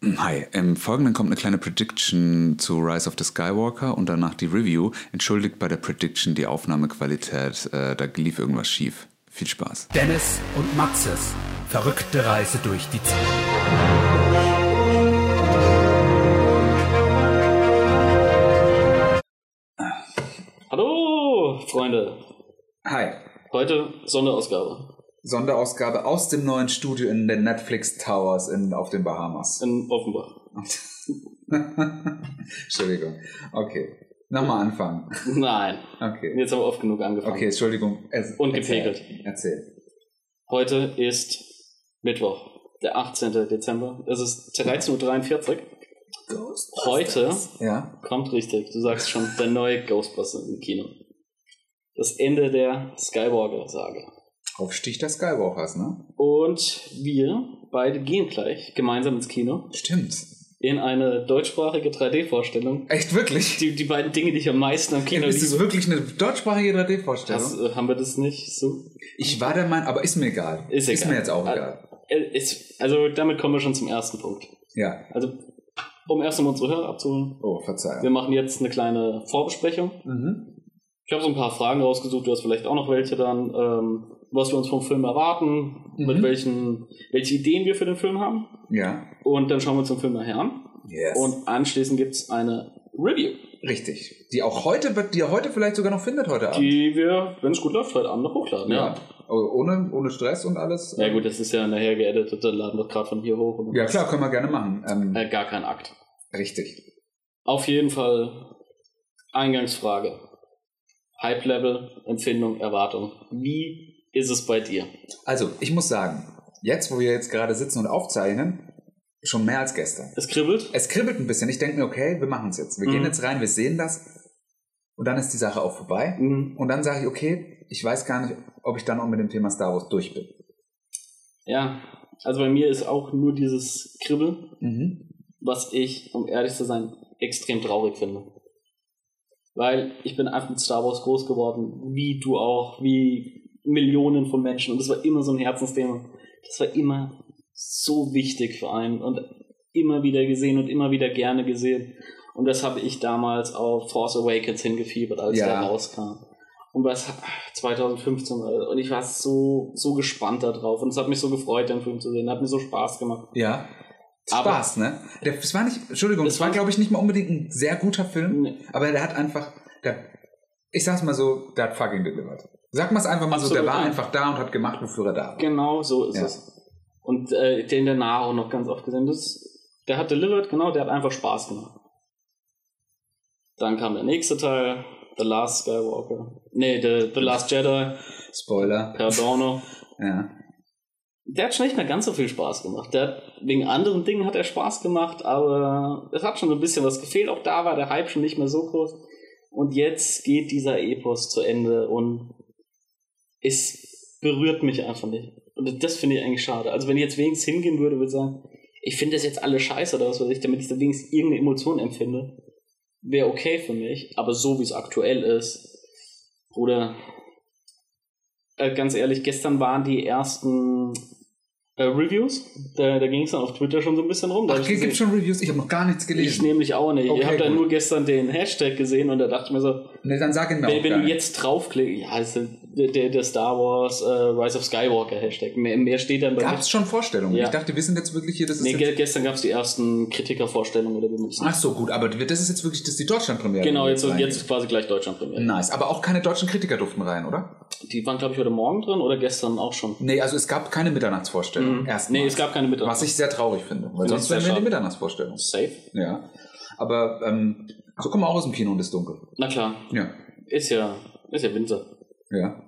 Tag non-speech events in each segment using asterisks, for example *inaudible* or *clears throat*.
Hi, im Folgenden kommt eine kleine Prediction zu Rise of the Skywalker und danach die Review. Entschuldigt bei der Prediction die Aufnahmequalität, äh, da lief irgendwas schief. Viel Spaß. Dennis und Maxes verrückte Reise durch die Zeit. Hallo, Freunde. Hi, Heute Sonderausgabe Sonderausgabe aus dem neuen Studio in den Netflix Towers in, auf den Bahamas. in Offenbach. *laughs* Entschuldigung. Okay, nochmal anfangen. Nein, Okay. jetzt haben wir oft genug angefangen. Okay, Entschuldigung. Es, Und erzähl. gepegelt. Erzähl. Heute ist Mittwoch, der 18. Dezember. Es ist 13.43 Uhr. Heute Ja. kommt richtig, du sagst schon, der neue Ghostbuster im Kino. Das Ende der Skywalker-Sage. Aufstich der Skywalkers, ne? Und wir beide gehen gleich gemeinsam ins Kino Stimmt. in eine deutschsprachige 3D-Vorstellung. Echt wirklich? Die, die beiden Dinge, die ich am meisten am Kino ist es wirklich eine deutschsprachige 3D-Vorstellung? Hast, äh, haben wir das nicht so? Ich war der Meinung, aber ist mir egal. Ist egal. mir jetzt auch Ah. egal. Äh, also damit kommen wir schon zum ersten Punkt. Ja. Also um erst einmal unsere Hörer abzuholen. Oh, Wir Verzeihung. machen jetzt eine kleine Vorbesprechung. Mhm. Ich habe so ein paar Fragen rausgesucht, du hast vielleicht auch noch welche dann, ähm, was wir uns vom Film erwarten, Mhm. mit welchen, welche Ideen wir für den Film haben. Ja. Und dann schauen wir uns den Film nachher an. Yes. Und anschließend gibt es eine Review, Richtig. Die auch heute wird, die ihr heute vielleicht sogar noch findet heute Abend. die wir, wenn es gut läuft, heute Abend noch hochladen. Ja. Oh, Ohne, ohne Stress und alles. Ja gut, das ist ja nachher geeditet, dann laden wir gerade von hier hoch. Und Ja, klar, können wir gerne machen. Ähm, Äh, gar kein Akt. Richtig. Auf jeden Fall Eingangsfrage. Hype-Level, Empfindung, Erwartung. Wie ist es bei dir? Also, ich muss sagen, jetzt, wo wir jetzt gerade sitzen und aufzeichnen, schon mehr als gestern. Es kribbelt? Es kribbelt ein bisschen. Ich denke mir, okay, wir machen es jetzt. Wir Mhm. gehen jetzt rein, wir sehen das. Und dann ist die Sache auch vorbei. Mhm. Und dann sage ich, okay, ich weiß gar nicht, ob ich dann auch mit dem Thema Star Wars durch bin. Ja, also bei mir ist auch nur dieses Kribbeln, Mhm. was ich, um ehrlich zu sein, extrem traurig finde. Weil ich bin einfach mit Star Wars groß geworden, wie du auch, wie Millionen von Menschen. Und das war immer so ein Herzensthema. Das war immer so wichtig für einen und immer wieder gesehen und immer wieder gerne gesehen. Und das habe ich damals auf Force Awakens hingefiebert, als Ja. der rauskam. Und was 2015 war. Und ich war so, so gespannt darauf. Und es hat mich so gefreut, den Film zu sehen. Hat mir so Spaß gemacht. Ja. Aber- Spaß, ne? Der, das war nicht, Entschuldigung, Das das war, war- glaube ich, nicht mal unbedingt ein sehr guter Film, Nee. aber der hat einfach, der, ich sag's mal so, der hat fucking delivered. Sag mal es einfach mal so, Absolut, der war einfach da und hat gemacht, wofür er da war. Genau so ist Ja. es. Und äh, den danach auch noch ganz oft gesehen. Das, der hat delivered, genau, der hat einfach Spaß gemacht. Dann kam der nächste Teil, The Last Skywalker. Nee, The, The Last Jedi, Spoiler. Perdono. *laughs* Ja. Der hat schon nicht mehr ganz so viel Spaß gemacht. Der hat, wegen anderen Dingen hat er Spaß gemacht, aber es hat schon ein bisschen was gefehlt. Auch da war der Hype schon nicht mehr so groß. Und jetzt geht dieser Epos zu Ende und es berührt mich einfach nicht. Und das finde ich eigentlich schade. Also wenn ich jetzt wenigstens hingehen würde, würde ich sagen, ich finde das jetzt alle scheiße oder was weiß ich, damit ich da wenigstens irgendeine Emotion empfinde, wäre okay für mich. Aber so wie es aktuell ist, Bruder, äh, ganz ehrlich, gestern waren die ersten äh, Reviews. Da, da ging es dann auf Twitter schon so ein bisschen rum. Da Ach, ich gibt gesehen- schon Reviews? Ich habe noch gar nichts ich gelesen. nämlich auch nicht. Okay, ich habe da nur gestern den Hashtag gesehen und da dachte ich mir so, Ne, dann sag ihn mir wenn, wenn du jetzt draufklickst, ja, das ist der, der, Star Wars äh, Rise of Skywalker Hashtag. Mehr, mehr steht dann bei Gab es schon Vorstellungen? Ja. Ich dachte, wir sind jetzt wirklich hier, das ist Nee, ge gestern gab es die ersten Kritikervorstellungen oder wie man Ach so, gut, aber das ist jetzt wirklich das ist die Deutschlandpremiere. Genau, jetzt, jetzt ist quasi gleich Deutschland Premiere. Nice, aber auch keine deutschen Kritiker durften rein, oder? Die waren, glaube ich, heute Morgen drin oder gestern auch schon. Nee, also es gab keine Mitternachtsvorstellung. Mhm. Erstmal. Nee, es gab keine Mittag. Was ich sehr traurig finde, weil sonst wären wir in die. Mitternachtsvorstellung. Safe? Ja. Aber ähm, so kommen wir auch aus dem Kino und ist dunkel. Na klar. Ja. Ist ja, ist ja Winter. Ja.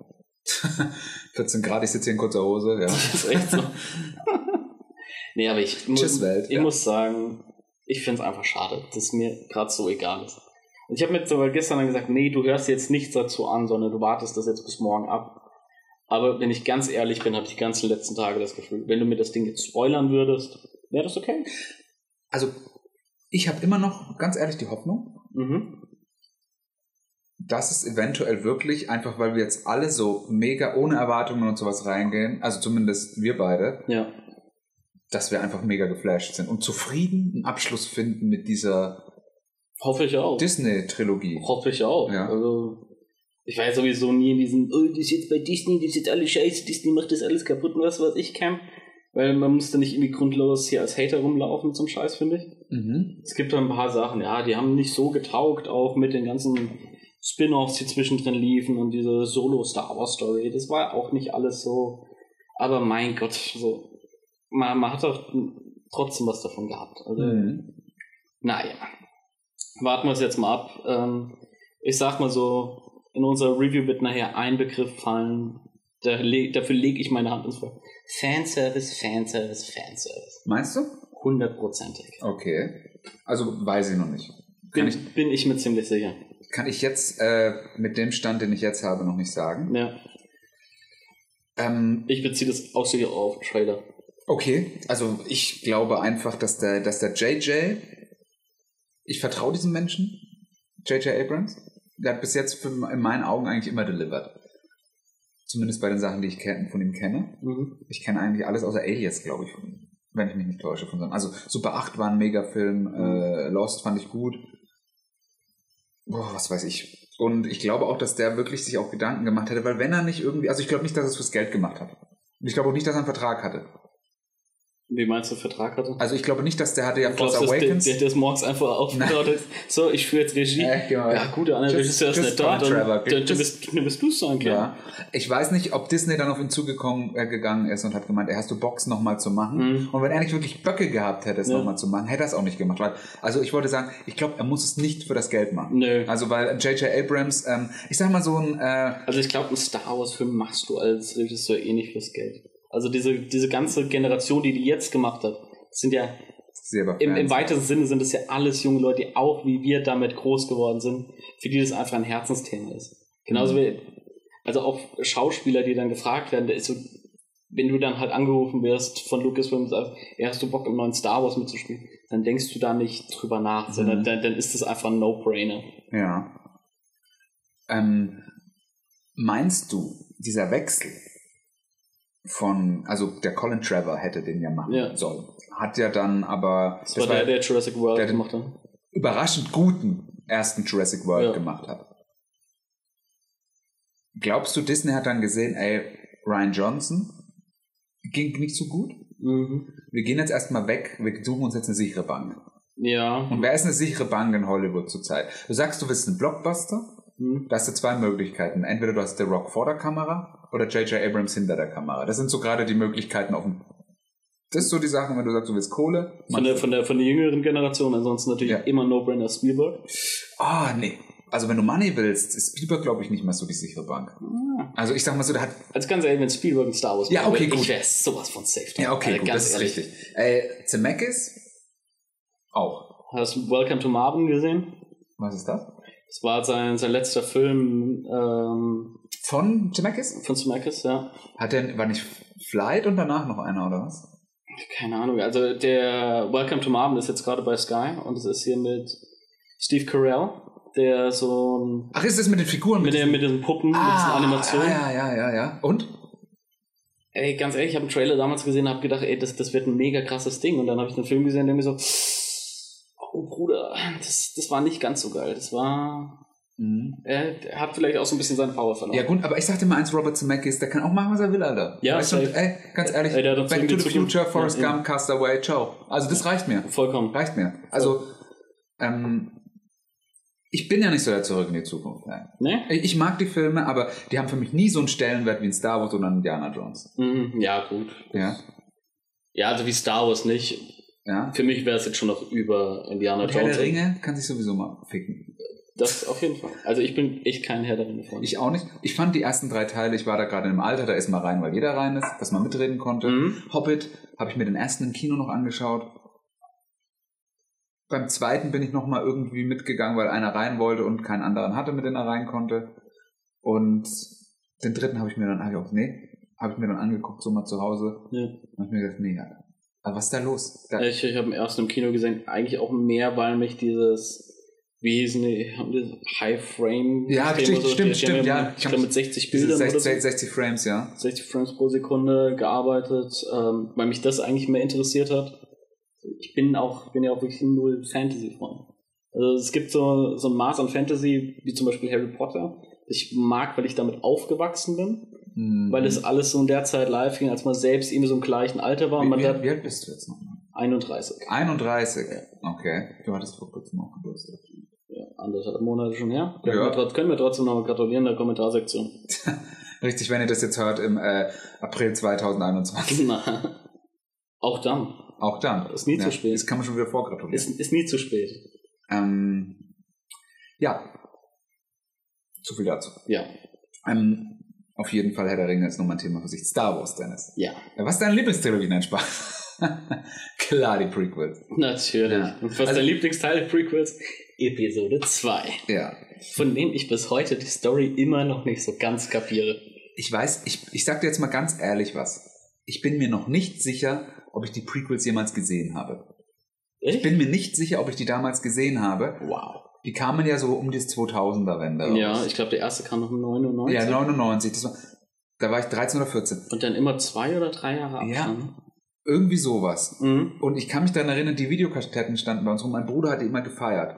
*laughs* 14 Grad, ich sitze hier in kurzer Hose, ja. *laughs* Das ist echt so. nee, aber ich, mu- Tschüss, Welt, ich ja. muss sagen, ich finde es einfach schade, dass es mir gerade so egal ist. Und ich habe mir sogar gestern dann gesagt, nee, du hörst jetzt nichts dazu an, sondern du wartest das jetzt bis morgen ab. Aber wenn ich ganz ehrlich bin, habe ich die ganzen letzten Tage das Gefühl, wenn du mir das Ding jetzt spoilern würdest, wäre das okay? Also, ich habe immer noch, ganz ehrlich, die Hoffnung, Mhm. Dass es eventuell wirklich, einfach weil wir jetzt alle so mega ohne Erwartungen und sowas reingehen, also zumindest wir beide, Ja. dass wir einfach mega geflasht sind und zufrieden einen Abschluss finden mit dieser Hoffe ich auch. Disney-Trilogie. Hoffe ich auch. Ja. Also, ich war ja sowieso nie in diesem, oh, das ist jetzt bei Disney, das ist jetzt alles scheiße, Disney macht das alles kaputt und was weiß ich, Camp. Weil man musste nicht irgendwie grundlos hier als Hater rumlaufen zum Scheiß, finde ich. Mhm. Es gibt da ein paar Sachen, ja, die haben nicht so getaugt, auch mit den ganzen Spin-offs, die zwischendrin liefen und diese Solo-Star Wars-Story. Das war auch nicht alles so. Aber mein Gott, so. Man, man hat doch trotzdem was davon gehabt. Also, Mhm. naja. Warten wir es jetzt mal ab. Ähm, ich sag mal so, in unserer Review wird nachher ein Begriff fallen. Da le dafür lege ich meine Hand ins Feuer. Fanservice, Fanservice, Fanservice. Meinst du? Hundertprozentig. Okay. Also weiß ich noch nicht. Bin, bin ich mir ziemlich sicher. Kann ich jetzt äh, mit dem Stand, den ich jetzt habe, noch nicht sagen. Ja. Ähm, Ich beziehe das ausschließlich auf Trailer. okay, also ich glaube einfach, dass der, dass der JJ, ich vertraue diesem Menschen, JJ Abrams, der hat bis jetzt für, in meinen Augen eigentlich immer delivered. Zumindest bei den Sachen, die ich von ihm kenne. Mhm. Ich kenne eigentlich alles außer Alias, glaube ich, von ihm. Wenn ich mich nicht täusche von seinem. Also Super 8 war ein Megafilm, äh, Lost fand ich gut. Boah, was weiß ich. Und ich glaube auch, dass der wirklich sich auch Gedanken gemacht hätte, weil wenn er nicht irgendwie, also ich glaube nicht, dass er es fürs Geld gemacht hat. Und ich glaube auch nicht, dass er einen Vertrag hatte. Wie meinst du, Vertrag hatte? Also ich glaube nicht, dass der hatte ja Force der, Awakens. der, der ist morgens einfach aufgetaucht hat. So, ich führe jetzt Regie. Äh, genau. Ja, gut, der Regisseur ist nicht da. Dann, dann, dann, bist, dann bist du sein können. Ja. Ich weiß nicht, ob Disney dann auf ihn zugekommen äh, gegangen ist und hat gemeint, er hast du Box nochmal zu machen. Mhm. Und wenn er nicht wirklich Böcke gehabt hätte, es Ja. nochmal zu machen, hätte er es auch nicht gemacht. Weil, also ich wollte sagen, ich glaube, er muss es nicht für das Geld machen. Nö. Also weil J.J. Abrams, ähm, ich sag mal so ein, äh, Also ich glaube, einen Star Wars-Film machst du als Regisseur eh nicht fürs Geld. Also diese, diese ganze Generation, die die jetzt gemacht hat, sind ja im, im weitesten Sinne sind es ja alles junge Leute, die auch wie wir damit groß geworden sind, für die das einfach ein Herzensthema ist. Genauso Mhm. wie, also auch Schauspieler, die dann gefragt werden, da ist so, wenn du dann halt angerufen wirst von Lucasfilm und sagst, ja, hast du Bock im neuen Star Wars mitzuspielen, dann denkst du da nicht drüber nach, sondern Mhm. dann, dann ist das einfach ein No-Brainer. Ja. Ähm, meinst du, dieser Wechsel von, also der Colin Trevor hätte den ja machen Ja. sollen, hat ja dann aber Das, war der, der Jurassic World der- gemacht hat. überraschend guten ersten Jurassic World Ja. gemacht hat. Glaubst du, Disney hat dann gesehen, ey, Ryan Johnson ging nicht so gut? Mhm. Wir gehen jetzt erstmal weg, wir suchen uns jetzt eine sichere Bank. Ja. Und wer ist eine sichere Bank in Hollywood zurzeit? Du sagst, du willst einen Blockbuster, Mhm. da hast du zwei Möglichkeiten. Entweder du hast The Rock vor der Kamera oder J.J. Abrams hinter der Kamera. Das sind so gerade die Möglichkeiten auf dem. Das ist so die Sache, wenn du sagst, du willst Kohle. Von der, von, der, von der jüngeren Generation, ansonsten natürlich Ja. immer No-Brainer Spielberg. Ah, nee. Also wenn du Money willst, ist Spielberg, glaube ich, nicht mehr so die sichere Bank. Also ich sag mal so, der hat. Also ganz ehrlich, wenn Spielberg ein Star Wars Ja, okay, gut. ich wäre sowas von safe. Ja, okay, Also gut, ganz das ist ehrlich. richtig. Äh, Zemeckis? Auch. Hast du Welcome to Marvin gesehen? Was ist das? Das war sein, sein letzter Film ähm, Von Zemeckis? von Zemeckis, ja. Hat der, war nicht Flight und danach noch einer, oder was? Keine Ahnung. Also der Welcome to Marvin ist jetzt gerade bei Sky und es ist hier mit Steve Carell, der so ein- Ach, ist das mit den Figuren? mit, der, mit diesen Puppen, mit diesen ah, Animationen. Ja, ja, ja, ja. Und? Ey, ganz ehrlich, ich habe einen Trailer damals gesehen und habe gedacht, ey, das, das wird ein mega krasses Ding. Und dann habe ich den Film gesehen, der mir so, oh Bruder, das, das war nicht ganz so geil. Das war, er, er hat vielleicht auch so ein bisschen seine Power verloren. Ja gut, aber ich sag dir mal eins, Robert Zemeckis, der kann auch machen, was er will, Alter. Ja, weißt du, ey, ganz ehrlich, Ey, Back to the Future, Forrest Ja. Gump, Castaway, ciao. Also das reicht mir. Vollkommen. Reicht mir. Also, ähm, ich bin ja nicht so der Zurück in die Zukunft. Fan. Ne? Ich ich mag die Filme, aber die haben für mich nie so einen Stellenwert wie ein Star Wars oder ein Indiana Jones. Mhm, ja, gut. Ja, Ja, also wie Star Wars nicht. Ja. Für mich wäre es jetzt schon noch über Indiana Und Herr Jones. der Ringe kann sich sowieso mal ficken. Das auf jeden Fall. Also ich bin echt kein Herr der Ringe-Freund. Ich auch nicht. Ich fand die ersten drei Teile, ich war da gerade im Alter, da ist mal rein, weil jeder rein ist, dass man mitreden konnte. Mhm. Hobbit habe ich mir den ersten im Kino noch angeschaut. Beim zweiten bin ich noch mal irgendwie mitgegangen, weil einer rein wollte und keinen anderen hatte, mit dem er rein konnte. Und den dritten habe ich mir dann, hab ich auch, nee, habe ich mir dann angeguckt, so mal zu Hause. Ja. Und ich mir gedacht, nee, Alter. Aber was ist da los? Da, Ich, ich habe ersten im Kino gesehen, eigentlich auch mehr, weil mich dieses wie hießen die, haben die High Frame? Ja, stimmt, so? stimmt, stimmt, ja. Ich glaube mit 60 Diese Bildern oder 60, so. 60 Frames, ja. 60 Frames pro Sekunde gearbeitet, ähm, weil mich das eigentlich mehr interessiert hat. Ich bin auch, bin ja auch wirklich null Fantasy-Freund. Also es gibt so, so ein Maß an Fantasy, wie zum Beispiel Harry Potter. Ich mag, weil ich damit aufgewachsen bin, Mhm. weil es alles so in der Zeit live ging, als man selbst irgendwie so im gleichen Alter war wie, wie, da wie alt bist du jetzt noch? 31. 31. Okay. Du hattest vor kurzem auch Geburtstag. Ja, anderthalb Monate schon her. Können, Ja. wir, können wir trotzdem noch mal gratulieren in der Kommentarsektion. *laughs* Richtig, wenn ihr das jetzt hört im äh, April 2021. Na, auch dann. Auch dann. Ist nie zu spät. Das kann man schon wieder vorgratulieren. Ist, ist nie zu spät. Ähm, ja. Zu viel dazu. Ja. Ähm, auf jeden Fall Herr der Ringe ist nochmal ein Thema für sich. Star Wars, Dennis. Ja. Was ist deine Lieblingstrilogie? Nein, Spaß. *laughs* Klar, die Prequels. Natürlich. Ja. Und was Also- der Lieblingsteil der Prequels? Episode 2. Ja. Von dem ich bis heute die Story immer noch nicht so ganz kapiere. Ich weiß, ich, ich sag dir jetzt mal ganz ehrlich was. Ich bin mir noch nicht sicher, ob ich die Prequels jemals gesehen habe. Ich Echt? bin mir nicht sicher, ob ich die damals gesehen habe. Wow. Die kamen ja so um das 2000er-Wende. Ja, ich glaube, der erste kam noch 99. Ja, 99. Das war, da war ich 13 oder 14. Und dann immer zwei oder drei Jahre Ja. Abstand. Irgendwie sowas. Mhm. Und ich kann mich daran erinnern, die Videokassetten standen bei uns rum. Mein Bruder hat die immer gefeiert.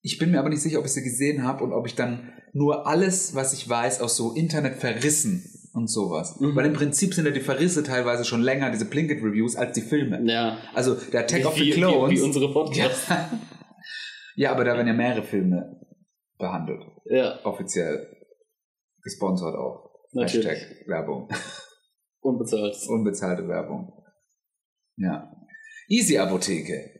Ich bin mir aber nicht sicher, ob ich sie gesehen habe und ob ich dann nur alles, was ich weiß, aus so Internet verrissen und sowas. Mhm. Weil im Prinzip sind ja die Verrisse teilweise schon länger, diese Plinkett-Reviews, als die Filme. Ja. Also der Attack of wie, the Clones. Wie, wie unsere Podcasts. ja. Ja, aber da werden ja mehrere Filme behandelt. Ja, Offiziell. Gesponsert auch. natürlich. Hashtag Werbung. *laughs* Unbezahlt. Unbezahlte Werbung. Ja. Easy Apotheke.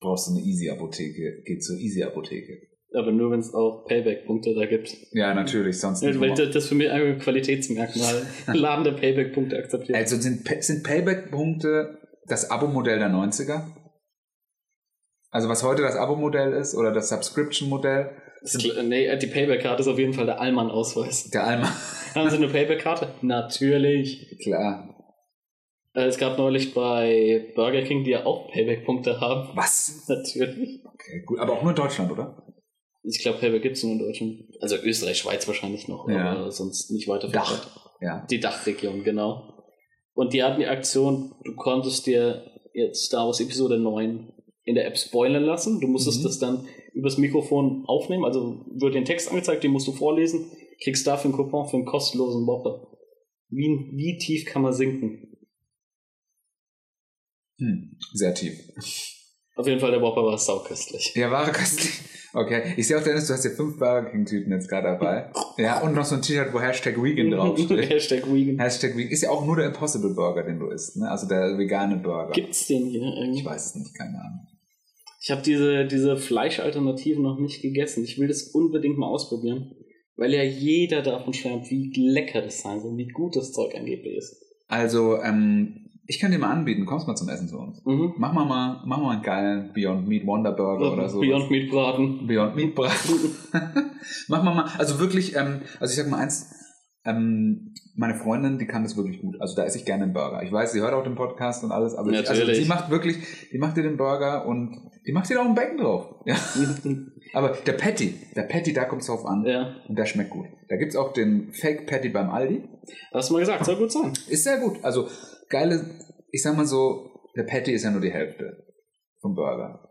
Brauchst du eine Easy Apotheke? Geh zur Easy Apotheke. Aber nur, wenn es auch Payback-Punkte da gibt. Ja, natürlich, sonst Ja, nicht. weil das, das für mich ein Qualitätsmerkmal. *laughs* Laden der Payback-Punkte akzeptiert. Also sind, sind Payback-Punkte das Abo-Modell der 90er? Also was heute das Abo-Modell ist oder das Subscription-Modell? Nee, die Payback-Karte ist auf jeden Fall der Allmann-Ausweis. Der Alma. *laughs* Haben Sie eine Payback-Karte? Natürlich. Klar. Äh, Es gab neulich bei Burger King, die ja auch Payback-Punkte haben. Was? Natürlich. Okay, gut. Aber auch nur in Deutschland, oder? Ich glaube, Payback gibt es nur in Deutschland. Also Österreich, Schweiz wahrscheinlich noch, Ja. aber sonst nicht weiter Dach. Ja. Die Dachregion, genau. Und die hatten die Aktion, du konntest dir jetzt Star Wars Episode 9 in der App spoilern lassen. Du musstest Mhm. das dann übers Mikrofon aufnehmen, also wird den Text angezeigt, den musst du vorlesen, kriegst dafür einen Coupon für einen kostenlosen Whopper. Wie, wie tief kann man sinken? Hm. Sehr tief. Auf jeden Fall, der Whopper war sauköstlich. Ja, wahre köstlich. Okay. Ich sehe auch, Dennis, du hast hier fünf Burger King-Tüten jetzt gerade dabei. *laughs* Ja, und noch so ein T-Shirt, wo Hashtag Vegan draufsteht. *laughs* Hashtag Vegan. Hashtag Vegan. Ist ja auch nur der Impossible Burger, den du isst, ne? Also der vegane Burger. Gibt's den hier Ich irgendwie? weiß es nicht, keine Ahnung. Ich habe diese, diese Fleischalternativen noch nicht gegessen. Ich will das unbedingt mal ausprobieren, weil ja jeder davon schwärmt, wie lecker das sein soll, wie gut das Zeug angeblich ist. Also, ähm, ich kann dir mal anbieten, kommst mal zum Essen zu uns. Mhm. Mach mal mal, mach mal einen geilen Beyond Meat Wonder Burger oder so. Beyond Meat Braten. Beyond Meat Braten. *laughs* Mach mal mal, also wirklich, ähm, also ich sag mal eins, ähm, meine Freundin, die kann das wirklich gut. Also da esse ich gerne einen Burger. Ich weiß, sie hört auch den Podcast und alles, aber ich, also sie macht wirklich, die macht dir den Burger und die macht dir da auch ein Becken drauf. Ja. *laughs* Aber der Patty, der Patty, da kommt es drauf an. ja, Und der schmeckt gut. Da gibt's auch den Fake Patty beim Aldi. hast du mal gesagt, soll gut sein. Ist sehr gut. Also geile, ich sag mal so, der Patty ist ja nur die Hälfte vom Burger.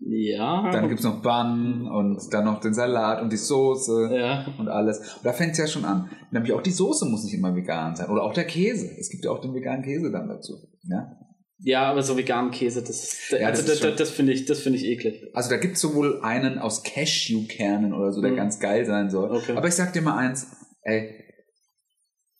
Ja. Dann gibt's noch Bun und dann noch den Salat und die Soße ja. und alles. Und da fängt's ja schon an. Nämlich auch die Soße muss nicht immer vegan sein. Oder auch der Käse. Es gibt ja auch den veganen Käse dann dazu. Ja? ja, aber so veganen Käse, das, Ja, also das das, finde ich, das finde ich eklig. Also da gibt's sowohl einen aus Cashewkernen oder so, der Mhm. ganz geil sein soll. Okay. Aber ich sag dir mal eins, ey,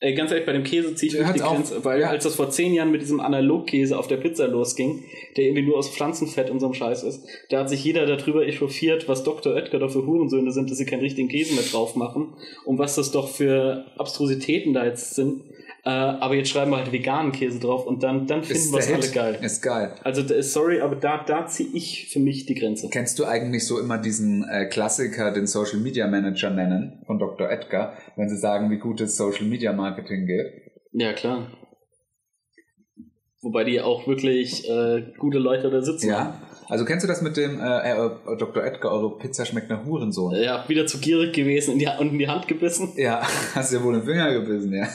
Ey, ganz ehrlich, bei dem Käse ziehe ich Hört's die. Grenze, weil Ja. als das vor zehn Jahren mit diesem Analogkäse auf der Pizza losging, der irgendwie nur aus Pflanzenfett und so einem Scheiß ist, da hat sich jeder darüber echauffiert, was Dr. Oetker da für Hurensöhne sind, dass sie keinen richtigen Käse mehr drauf machen und was das doch für Abstrusitäten da jetzt sind. Äh, aber jetzt schreiben wir halt veganen Käse drauf und dann, dann finden wir es alle geil. Ist geil. Also sorry, aber da, da ziehe ich für mich die Grenze. Kennst du eigentlich so immer diesen äh, Klassiker, den Social Media Manager nennen, von Dr. Edgar, wenn sie sagen, wie gut es Social Media Marketing geht? Ja, klar. Wobei die auch wirklich äh, gute Leute da sitzen. Ja. Also kennst du das mit dem äh, äh, Dr. Edgar, eure Pizza schmeckt nach Hurensohn? Ja, wieder zu gierig gewesen in die, und in die Hand gebissen. Ja, *laughs* hast ja wohl den Finger gebissen, ja.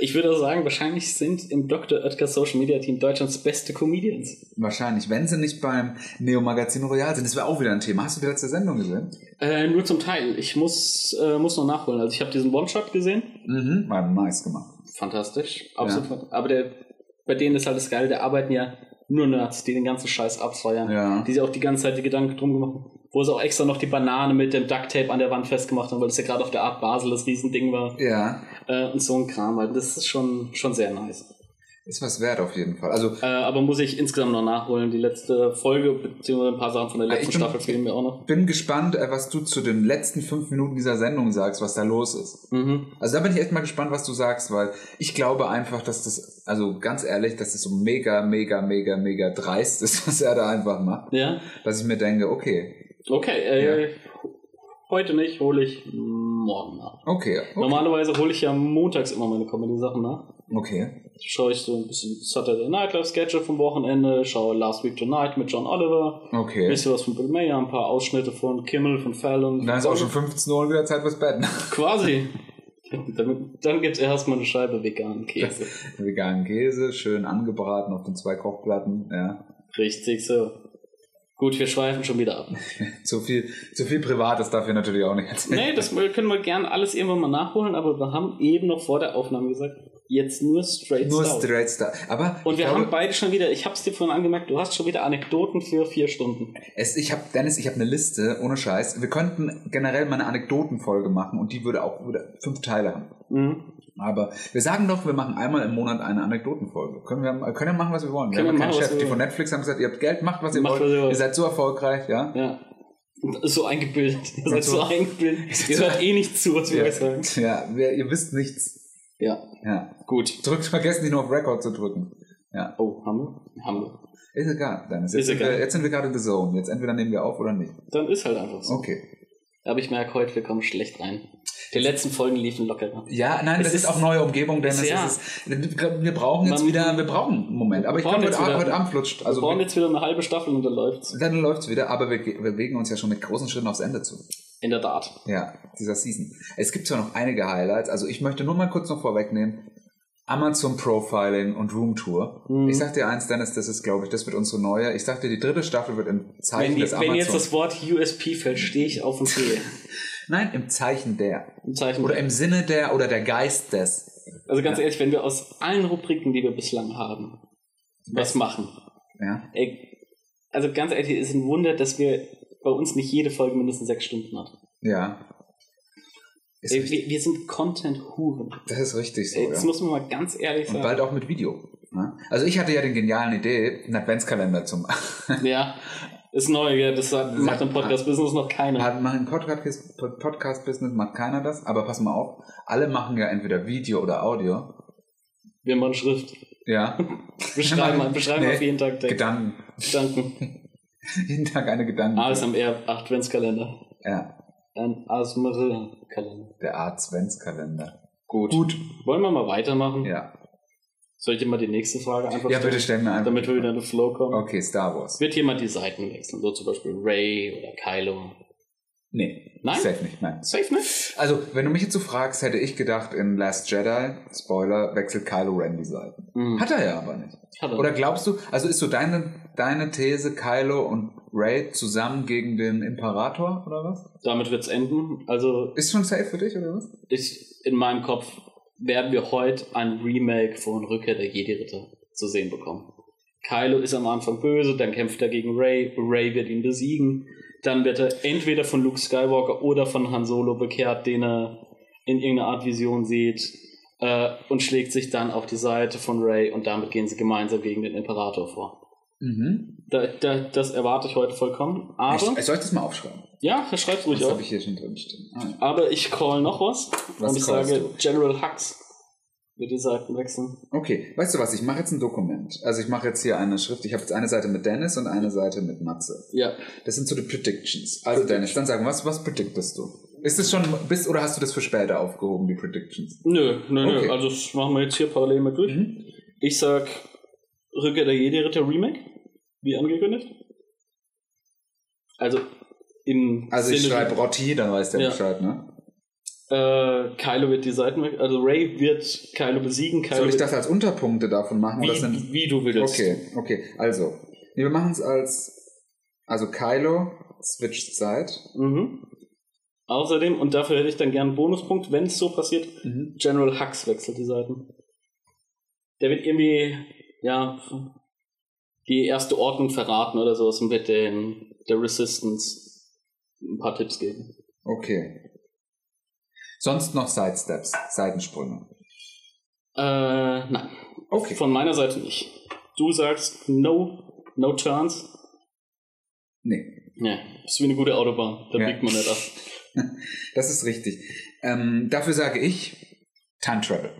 Ich würde auch sagen, wahrscheinlich sind im Dr. Oetker Social Media Team Deutschlands beste Comedians. Wahrscheinlich, wenn sie nicht beim Neo Magazin Royal sind. Das wäre auch wieder ein Thema. Hast du die letzte Sendung gesehen? Äh, nur zum Teil. Ich muss, äh, muss noch nachholen. Also ich habe diesen One-Shot gesehen. Mhm. War nice gemacht. Fantastisch. Absolut. fant- Aber der, bei denen ist halt das Geile, der arbeiten ja nur Nerds, die den ganzen Scheiß abfeuern. Ja. Die sich auch die ganze Zeit die Gedanken drum gemacht haben. Wo sie auch extra noch die Banane mit dem Ducktape an der Wand festgemacht haben, weil das ja gerade auf der Art Basel das Riesending war. Ja. Äh, und so ein Kram. halt. Das ist schon, schon sehr nice. Ist was wert auf jeden Fall. Also, Äh, aber muss ich insgesamt noch nachholen. Die letzte Folge, beziehungsweise ein paar Sachen von der letzten bin- Staffel fehlen mir auch noch. bin gespannt, äh, was du zu den letzten fünf Minuten dieser Sendung sagst, was da los ist. Mhm. Also da bin ich echt mal gespannt, was du sagst, weil ich glaube einfach, dass das, also ganz ehrlich, dass das so mega, mega, mega, mega dreist ist, *laughs* was er da einfach macht. Ja. Dass ich mir denke, okay, Okay, äh, heute nicht, hole ich morgen nach. okay, okay. Normalerweise hole ich ja montags immer meine Comedy-Sachen nach. okay. Schaue ich so ein bisschen Saturday Night Live Sketche vom Wochenende, schaue Last Week Tonight mit John Oliver, ein Okay. bisschen was von Bill Mayer, ein paar Ausschnitte von Kimmel, von Fallon. Dann ist auch schon 15 Uhr und wieder Zeit fürs Bett. Quasi. Dann, dann gibt es erstmal eine Scheibe veganen Käse. *laughs* Veganen Käse, schön angebraten auf den zwei Kochplatten, ja. Richtig so. Gut, wir schweifen schon wieder ab. *laughs* Zu viel, zu viel Privates darf ich natürlich auch nicht erzählen. Nee, das *laughs* können wir gerne alles irgendwann mal nachholen, aber wir haben eben noch vor der Aufnahme gesagt, jetzt nur straight Nur Stout. Straight Star. Aber Und wir glaube, haben beide schon wieder, ich hab's dir vorhin angemerkt, du hast schon wieder Anekdoten für vier Stunden. es, ich habe Dennis, ich habe eine Liste, ohne Scheiß. Wir könnten generell mal eine Anekdotenfolge machen und die würde auch wieder fünf Teile haben. Mhm. Aber wir sagen doch, wir machen einmal im Monat eine Anekdotenfolge. Können wir, können wir machen, was wir wollen. Wir haben wir keinen machen, Chef. Die von. Netflix haben gesagt, ihr habt Geld, macht was ihr Macht, wollt. was ihr. Ihr seid so erfolgreich, ja. Ja. So eingebildet. Ihr seid so- so eingebildet. *laughs* Ihr hört eh nicht zu, was wir Ja, euch sagen. ja ihr wisst nichts. Ja. Ja. Gut. Drückt, vergesst nicht nur auf Record zu drücken. Ja. Oh, haben wir? Haben wir. Ist egal, Dennis. Jetzt, Ist sind egal. Wir, jetzt sind wir gerade in the zone. Jetzt entweder nehmen wir auf oder nicht. Dann ist halt einfach so. Okay. Aber ich merke heute, wir kommen schlecht rein. Die letzten Folgen liefen lockerer. Ja, nein, Es das ist, ist- auch neue Umgebung, Dennis. Ja. Es ist, wir brauchen jetzt Man- wieder, wir brauchen einen Moment. Aber ich glaube, brauchen heute, wieder- heute Abend flutscht. wir Also brauchen wir, jetzt wieder eine halbe Staffel und dann läuft's. dann läuft's wieder, aber wir bewegen uns ja schon mit großen Schritten aufs Ende zu. In der Tat. Ja, dieser Season. Es gibt zwar noch einige Highlights, also ich möchte nur mal kurz noch vorwegnehmen. Amazon Profiling und Room Tour. Mhm. Ich sag dir eins, Dennis, das ist, glaube ich, das wird unsere neue. Ich sag dir, die dritte Staffel wird im Zeichen Wenn, die, des wenn Amazon. jetzt das Wort USP fällt, stehe ich auf und sehe. *laughs* Nein, im Zeichen der. Im Zeichen. Oder im Sinne der oder der Geist des. also ganz ehrlich, wenn wir aus allen Rubriken, die wir bislang haben, was machen. Ja. Also ganz ehrlich, es ist ein Wunder, dass wir bei uns nicht jede Folge mindestens sechs Stunden hat. Ja. Ey, wir, wir sind Content-Huren. Das ist richtig so. Ey, ja. das muss man mal ganz ehrlich Und sagen. bald auch mit Video. Ne? Also ich hatte ja den genialen Idee, einen Adventskalender zu machen. *laughs* Ja, ist neu, gell? das hat, macht im Podcast-Business noch keiner. Hat macht im Podcast- Podcast-Business macht keiner das, aber pass mal auf, alle machen ja entweder Video oder Audio. Wir machen Schrift. Ja. Wir schreiben, *laughs* Nein, beschreiben nee, auf jeden Tag Text. Gedanken. Gedanken. *laughs* Jeden Tag eine Gedanken. ASMR Adventskalender. Ja, Ein ASMR-Kalender. der Adventskalender. Gut. Gut. Wollen wir mal weitermachen? Ja. Soll ich dir mal die nächste Frage einfach Ja, stellen? bitte stell mir einfach. Damit wir wieder in den Flow kommen. Okay, Star Wars. Wird jemand die Seiten wechseln? So zum Beispiel Ray oder Kylo. Nee. Nein? Safe nicht, nein. Safe nicht? Also, wenn du mich jetzt so fragst, hätte ich gedacht, in Last Jedi, Spoiler, wechselt Kylo Ren die Seiten. Mhm. Hat er ja aber nicht. Hat er. Oder glaubst du, also ist so deine, deine These, Kylo und Ray zusammen gegen den Imperator oder was? Damit wird's enden. Also Ist schon safe für dich oder was? ich, in meinem Kopf werden wir heute ein Remake von Rückkehr der Jedi-Ritter zu sehen bekommen. Kylo ist am Anfang böse, dann kämpft er gegen Ray, Ray wird ihn besiegen, dann wird er entweder von Luke Skywalker oder von Han Solo bekehrt, den er in irgendeiner Art Vision sieht äh, und schlägt sich dann auf die Seite von Ray und damit gehen sie gemeinsam gegen den Imperator vor. Mhm. Da, da, das erwarte ich heute vollkommen, aber ich, soll ich das mal aufschreiben? ja, schreib's ruhig Das auf. habe ich hier schon drin stehen. Ah, ja. Aber ich call noch was, Was und ich sage du? General Hux wird die Seiten wechseln. Okay, weißt du was, ich mache jetzt ein Dokument. Also ich mache jetzt hier eine Schrift. Ich habe jetzt eine Seite mit Dennis und eine Seite mit Matze. Ja, Das sind so die Predictions. Also Dennis, dann sagen, was, was prediktest du? Ist es schon, bist, oder hast du das für später aufgehoben, die Predictions? nö, nö, Okay. nö. Also das machen wir jetzt hier parallel mit durch. Mhm. Ich sag Rückkehr der Jedi-Ritter Remake, wie angekündigt. Also im Also ich schreibe Rotti, dann weiß der Ja. Bescheid, ne? Äh, Kylo wird die Seiten. Also Ray wird Kylo besiegen. Kylo Soll ich das als Unterpunkte davon machen? wie, oder sind, wie du willst. okay, okay. Also, wir machen es als, also Kylo switcht Side. Mhm. Außerdem, und dafür hätte ich dann gern einen Bonuspunkt, wenn es so passiert, Mhm. General Hux wechselt die Seiten. Der wird irgendwie, ja, die erste Ordnung verraten oder sowas und wird den, der Resistance ein paar Tipps geben. Okay. Sonst noch Sidesteps, Seitensprünge. Äh, nein. Okay. Von meiner Seite nicht. Du sagst no, no turns. Nee, Ja, ist wie eine gute Autobahn. Da Ja. biegt man nicht ab. *laughs* das ist richtig. Ähm, dafür sage ich Time Travel.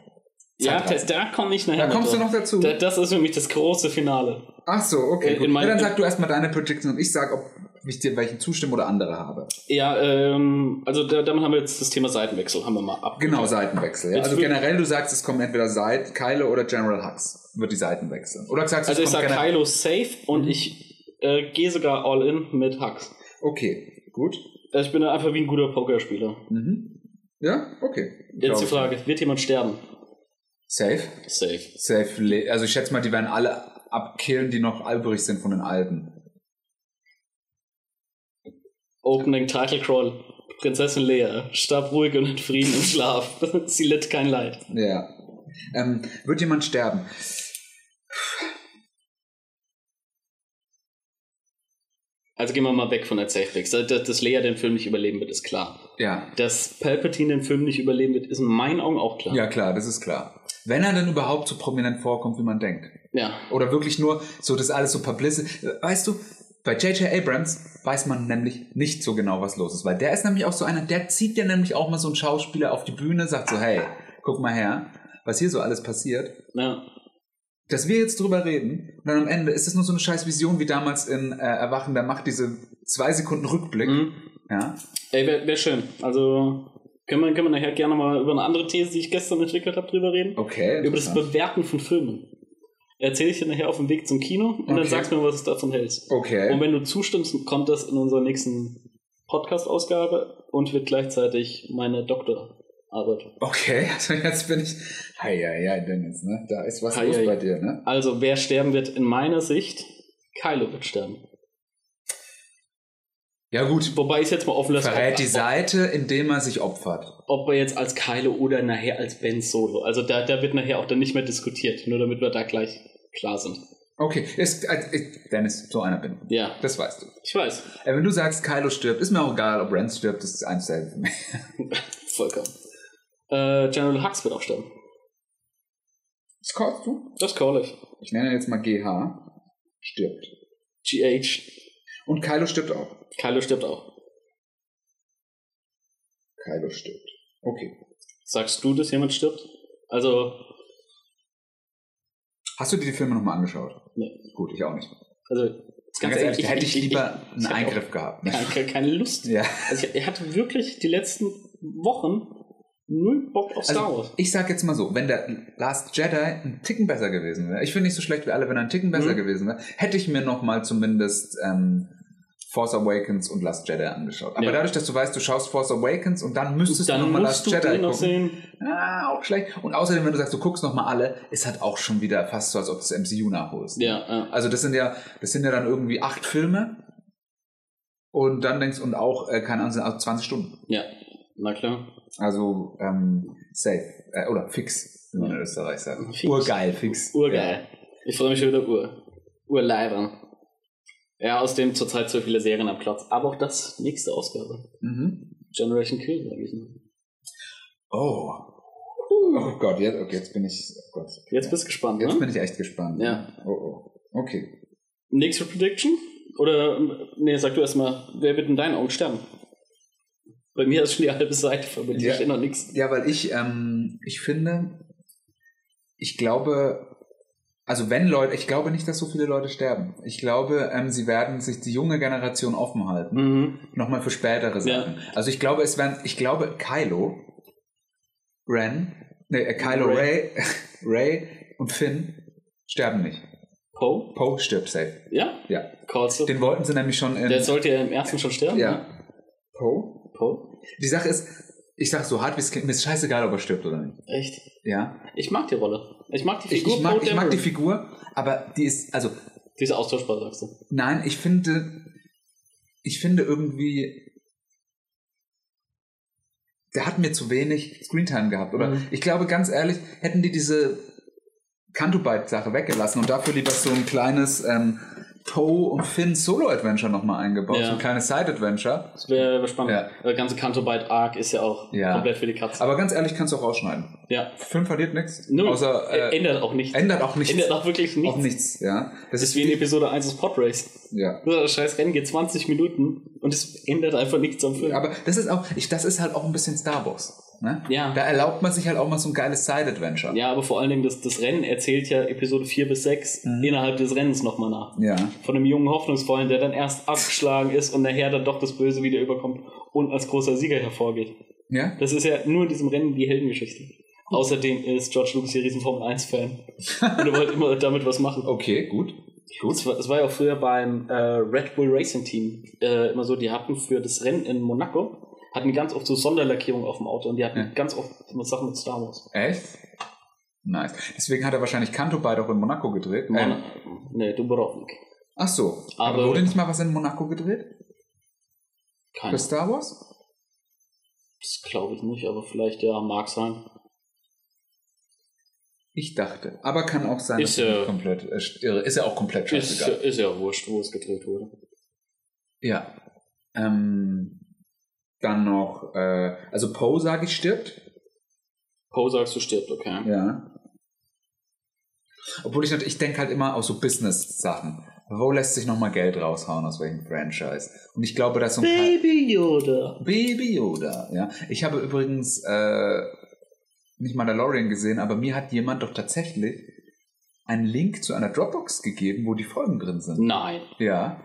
Ja, da, da komme ich nachher Da kommst du noch dazu. Da, das ist für mich das große Finale. Ach so, okay. In Gut. meinem- ja, dann sag du erstmal deine Prediction und ich sag, ob ich dir welchen zustimme oder andere habe. Ja, ähm, also da, damit haben wir jetzt das Thema Seitenwechsel, haben wir mal ab. Genau, Seitenwechsel. Ja? Also generell, du sagst, es kommen entweder Seit, Kylo oder General Hux. Wird die Seiten wechseln. Oder sagst du, Also ich sag Kylo safe und Mhm. ich äh, gehe sogar all in mit Hux. Okay, gut. Also ich bin einfach wie ein guter Pokerspieler. Mhm. Ja, okay. Jetzt die. Frage, wird jemand sterben? Safe? Safe. Safe. Also ich schätze mal, die werden alle abkillen, die noch übrig sind von den Alten. Opening Title Crawl. Prinzessin Lea starb ruhig und in Frieden im Schlaf. *laughs* Sie litt kein Leid. Ja. Ähm, wird jemand sterben? Also gehen wir mal weg von der Safex. Dass, dass Lea den Film nicht überleben wird, ist klar. Ja. Dass Palpatine den Film nicht überleben wird, ist in meinen Augen auch klar. Ja, klar, das ist klar. Wenn er denn überhaupt so prominent vorkommt, wie man denkt. Ja. Oder wirklich nur so, das alles so Publicity. Weißt du, bei J.J. Abrams weiß man nämlich nicht so genau, was los ist. Weil der ist nämlich auch so einer, der zieht ja nämlich auch mal so einen Schauspieler auf die Bühne, sagt so, hey, guck mal her, was hier so alles passiert. ja. Dass wir jetzt drüber reden und dann am Ende ist es nur so eine scheiß Vision wie damals in äh, Erwachen der Macht, diese zwei Sekunden Rückblick. Mhm. Ja. Ey, wäre wär schön. Also können wir, können wir nachher gerne mal über eine andere These, die ich gestern entwickelt habe, drüber reden. Okay. Über das. Bewerten von Filmen. Erzähle ich dir nachher auf dem Weg zum Kino und dann Okay. sagst du mir, was du davon hältst. Okay. Und wenn du zustimmst, kommt das in unserer nächsten Podcast-Ausgabe und wird gleichzeitig meine Doktorarbeit. Okay, *laughs* also jetzt bin ich. Hei, hei, hei, Dennis, ne? Da ist was Hei, los hei. bei dir, ne? Also, wer sterben wird in meiner Sicht? Kylo wird sterben. Ja, gut. Wobei ich jetzt mal offen lasse, Verrät die ob, Seite, indem er sich opfert. ob er jetzt als Kylo oder nachher als Ben Solo. Also da, da wird nachher auch dann nicht mehr diskutiert, nur damit wir da gleich klar sind. Okay, ist, äh, ich, Dennis, so einer bin. Ja, Das weißt du. ich weiß. Äh, wenn du sagst, Kylo stirbt, ist mir auch egal, ob Ren stirbt, das ist eins für mich. *laughs* Vollkommen. Äh, General Hux wird auch sterben. Was callst du? Das call ich. Ich nenne jetzt mal GH. Stirbt. GH. Und Kylo stirbt auch. Kylo stirbt auch. Kylo stirbt. Okay. Sagst du, dass jemand stirbt? Also, Hast du dir die Filme nochmal angeschaut? Nee. Gut, ich auch nicht. also Ganz, ehrlich, da hätte ich lieber einen ich hab Eingriff gehabt. Auch Keine, Lust. Ja. Also ich, ich hatte wirklich die letzten Wochen null Bock auf Star Also, Wars. ich sag jetzt mal so, wenn der Last Jedi ein Ticken besser gewesen wäre, ich finde nicht so schlecht wie alle, wenn er ein Ticken besser Mhm. gewesen wäre, hätte ich mir noch mal zumindest ähm, Force Awakens und Last Jedi angeschaut. Aber Ja. dadurch, dass du weißt, du schaust Force Awakens und dann müsstest du Dann noch mal musst Last du Jedi gucken. sehen. Ah, auch schlecht. Und außerdem, wenn du sagst, du guckst noch mal alle, ist halt auch schon wieder fast so, als ob du das MCU nachholst. Ja, ja. Also das sind ja, das sind ja dann irgendwie acht Filme und dann denkst und auch, äh, keine Ahnung, sind auch 20 Stunden. ja, na klar. Also ähm, safe. Äh, oder fix, wie man in Österreich sagt. Fix. Urgeil, fix. Urgeil. Ich freue mich schon wieder Ur. Urleibern. Ja, aus dem zurzeit so viele Serien am Platz. Aber auch das nächste Ausgabe. Mhm. Generation Kill, sag ich mal. Oh. Oh Gott, jetzt, okay, jetzt bin ich. Oh Gott. Jetzt bist du gespannt, Jetzt ne? bin ich echt gespannt. Ja. Oh, oh. Okay. Nächste Prediction? Oder, nee, sag du erstmal, wer wird in deinen Augen sterben? Bei mir ist schon die halbe Seite vorbei, Ja. ja. steht noch nichts. Ja, weil ich, ähm, ich finde, ich glaube, also wenn Leute, ich glaube nicht, dass so viele Leute sterben. Ich glaube, ähm, sie werden sich die junge Generation offen halten. Mhm. Nochmal für spätere Sachen. Also ich glaube, es werden, ich glaube, Kylo, Ren, ne, äh, Kylo Ray, Ray. *laughs* Ray und Finn sterben nicht. Poe? Poe stirbt safe. Ja? Ja. Callst du? Den wollten sie nämlich schon in. Der sollte ja im ersten schon sterben. ja. ne? Poe? Poe? Die Sache ist, ich sag so hart wie es klingt, mir ist scheißegal, ob er stirbt oder nicht. Echt? Ja. Ich mag die Rolle. Ich mag die Ich, Figur ich, mag, Poe ich mag die. Figur, aber die ist, also, Die ist austauschbar, sagst du. nein, ich finde, ich finde irgendwie, der hat mir zu wenig Screentime gehabt. Oder Mhm. ich glaube, ganz ehrlich, hätten die diese Canto-Bite-Sache weggelassen und dafür lieber so ein kleines ähm, Poe und Finn Solo-Adventure nochmal eingebaut, Ja. so ein kleines Side-Adventure. Das wäre spannend. Ja. Der ganze Canto-Bite Arc ist ja auch Ja. komplett für die Katze. Aber ganz ehrlich, kannst du auch rausschneiden. ja. Film verliert nichts. Null. Außer, äh, ändert auch nichts. ändert auch nichts. Ändert auch wirklich nichts. Auch nichts, ja. Das ist wie in Episode 1 des Podrace. ja. Das scheiß Rennen geht 20 Minuten und es ändert einfach nichts am Film. Aber das ist auch, ich, das ist halt auch ein bisschen Star Wars. Ne? Ja. Da erlaubt man sich halt auch mal so ein geiles Side-Adventure. Ja, aber vor allen Dingen das, das Rennen erzählt ja Episode 4 bis 6 Mhm. innerhalb des Rennens nochmal nach. Ja. Von einem jungen Hoffnungsvollen, der dann erst abgeschlagen ist und nachher dann doch das Böse wieder überkommt und als großer Sieger hervorgeht. Ja? Das ist ja nur in diesem Rennen die Heldengeschichte. Außerdem ist George Lucas hier riesen Formel 1-Fan. *laughs* und er wollte immer damit was machen. Okay, gut. Gut. Das war, das war ja auch früher beim äh, Red Bull Racing Team äh, immer so, die hatten für das Rennen in Monaco, hatten ganz oft so Sonderlackierungen auf dem Auto und die hatten Ja. ganz oft Sachen mit Star Wars. Echt? Nice. Deswegen hat er wahrscheinlich Kanto beide auch in Monaco gedreht. Mon Ähm, nee, Dubrovnik. ach so. Aber, Aber- wurde nicht mal was in Monaco gedreht? Keine Für Star Wars? Das glaube ich nicht, aber vielleicht ja, mag sein. Ich dachte. Aber kann auch sein, Ist dass ja- komplett äh, irre. Ist ja auch komplett Ist, scheißegal. ist ja wurscht, wo es gedreht wurde. Ja. Ähm, dann noch, äh, also Poe, sage ich, stirbt. Poe sagst du stirbt, okay. Ja. Obwohl ich natürlich, ich denke halt immer aus so Business-Sachen. Wo lässt sich nochmal Geld raushauen, aus welchem Franchise? Und ich glaube, dass so ein Baby Yoda. Baby Yoda, ja. Ich habe übrigens äh, nicht Mandalorian gesehen, aber mir hat jemand doch tatsächlich einen Link zu einer Dropbox gegeben, wo die Folgen drin sind. Nein. Ja.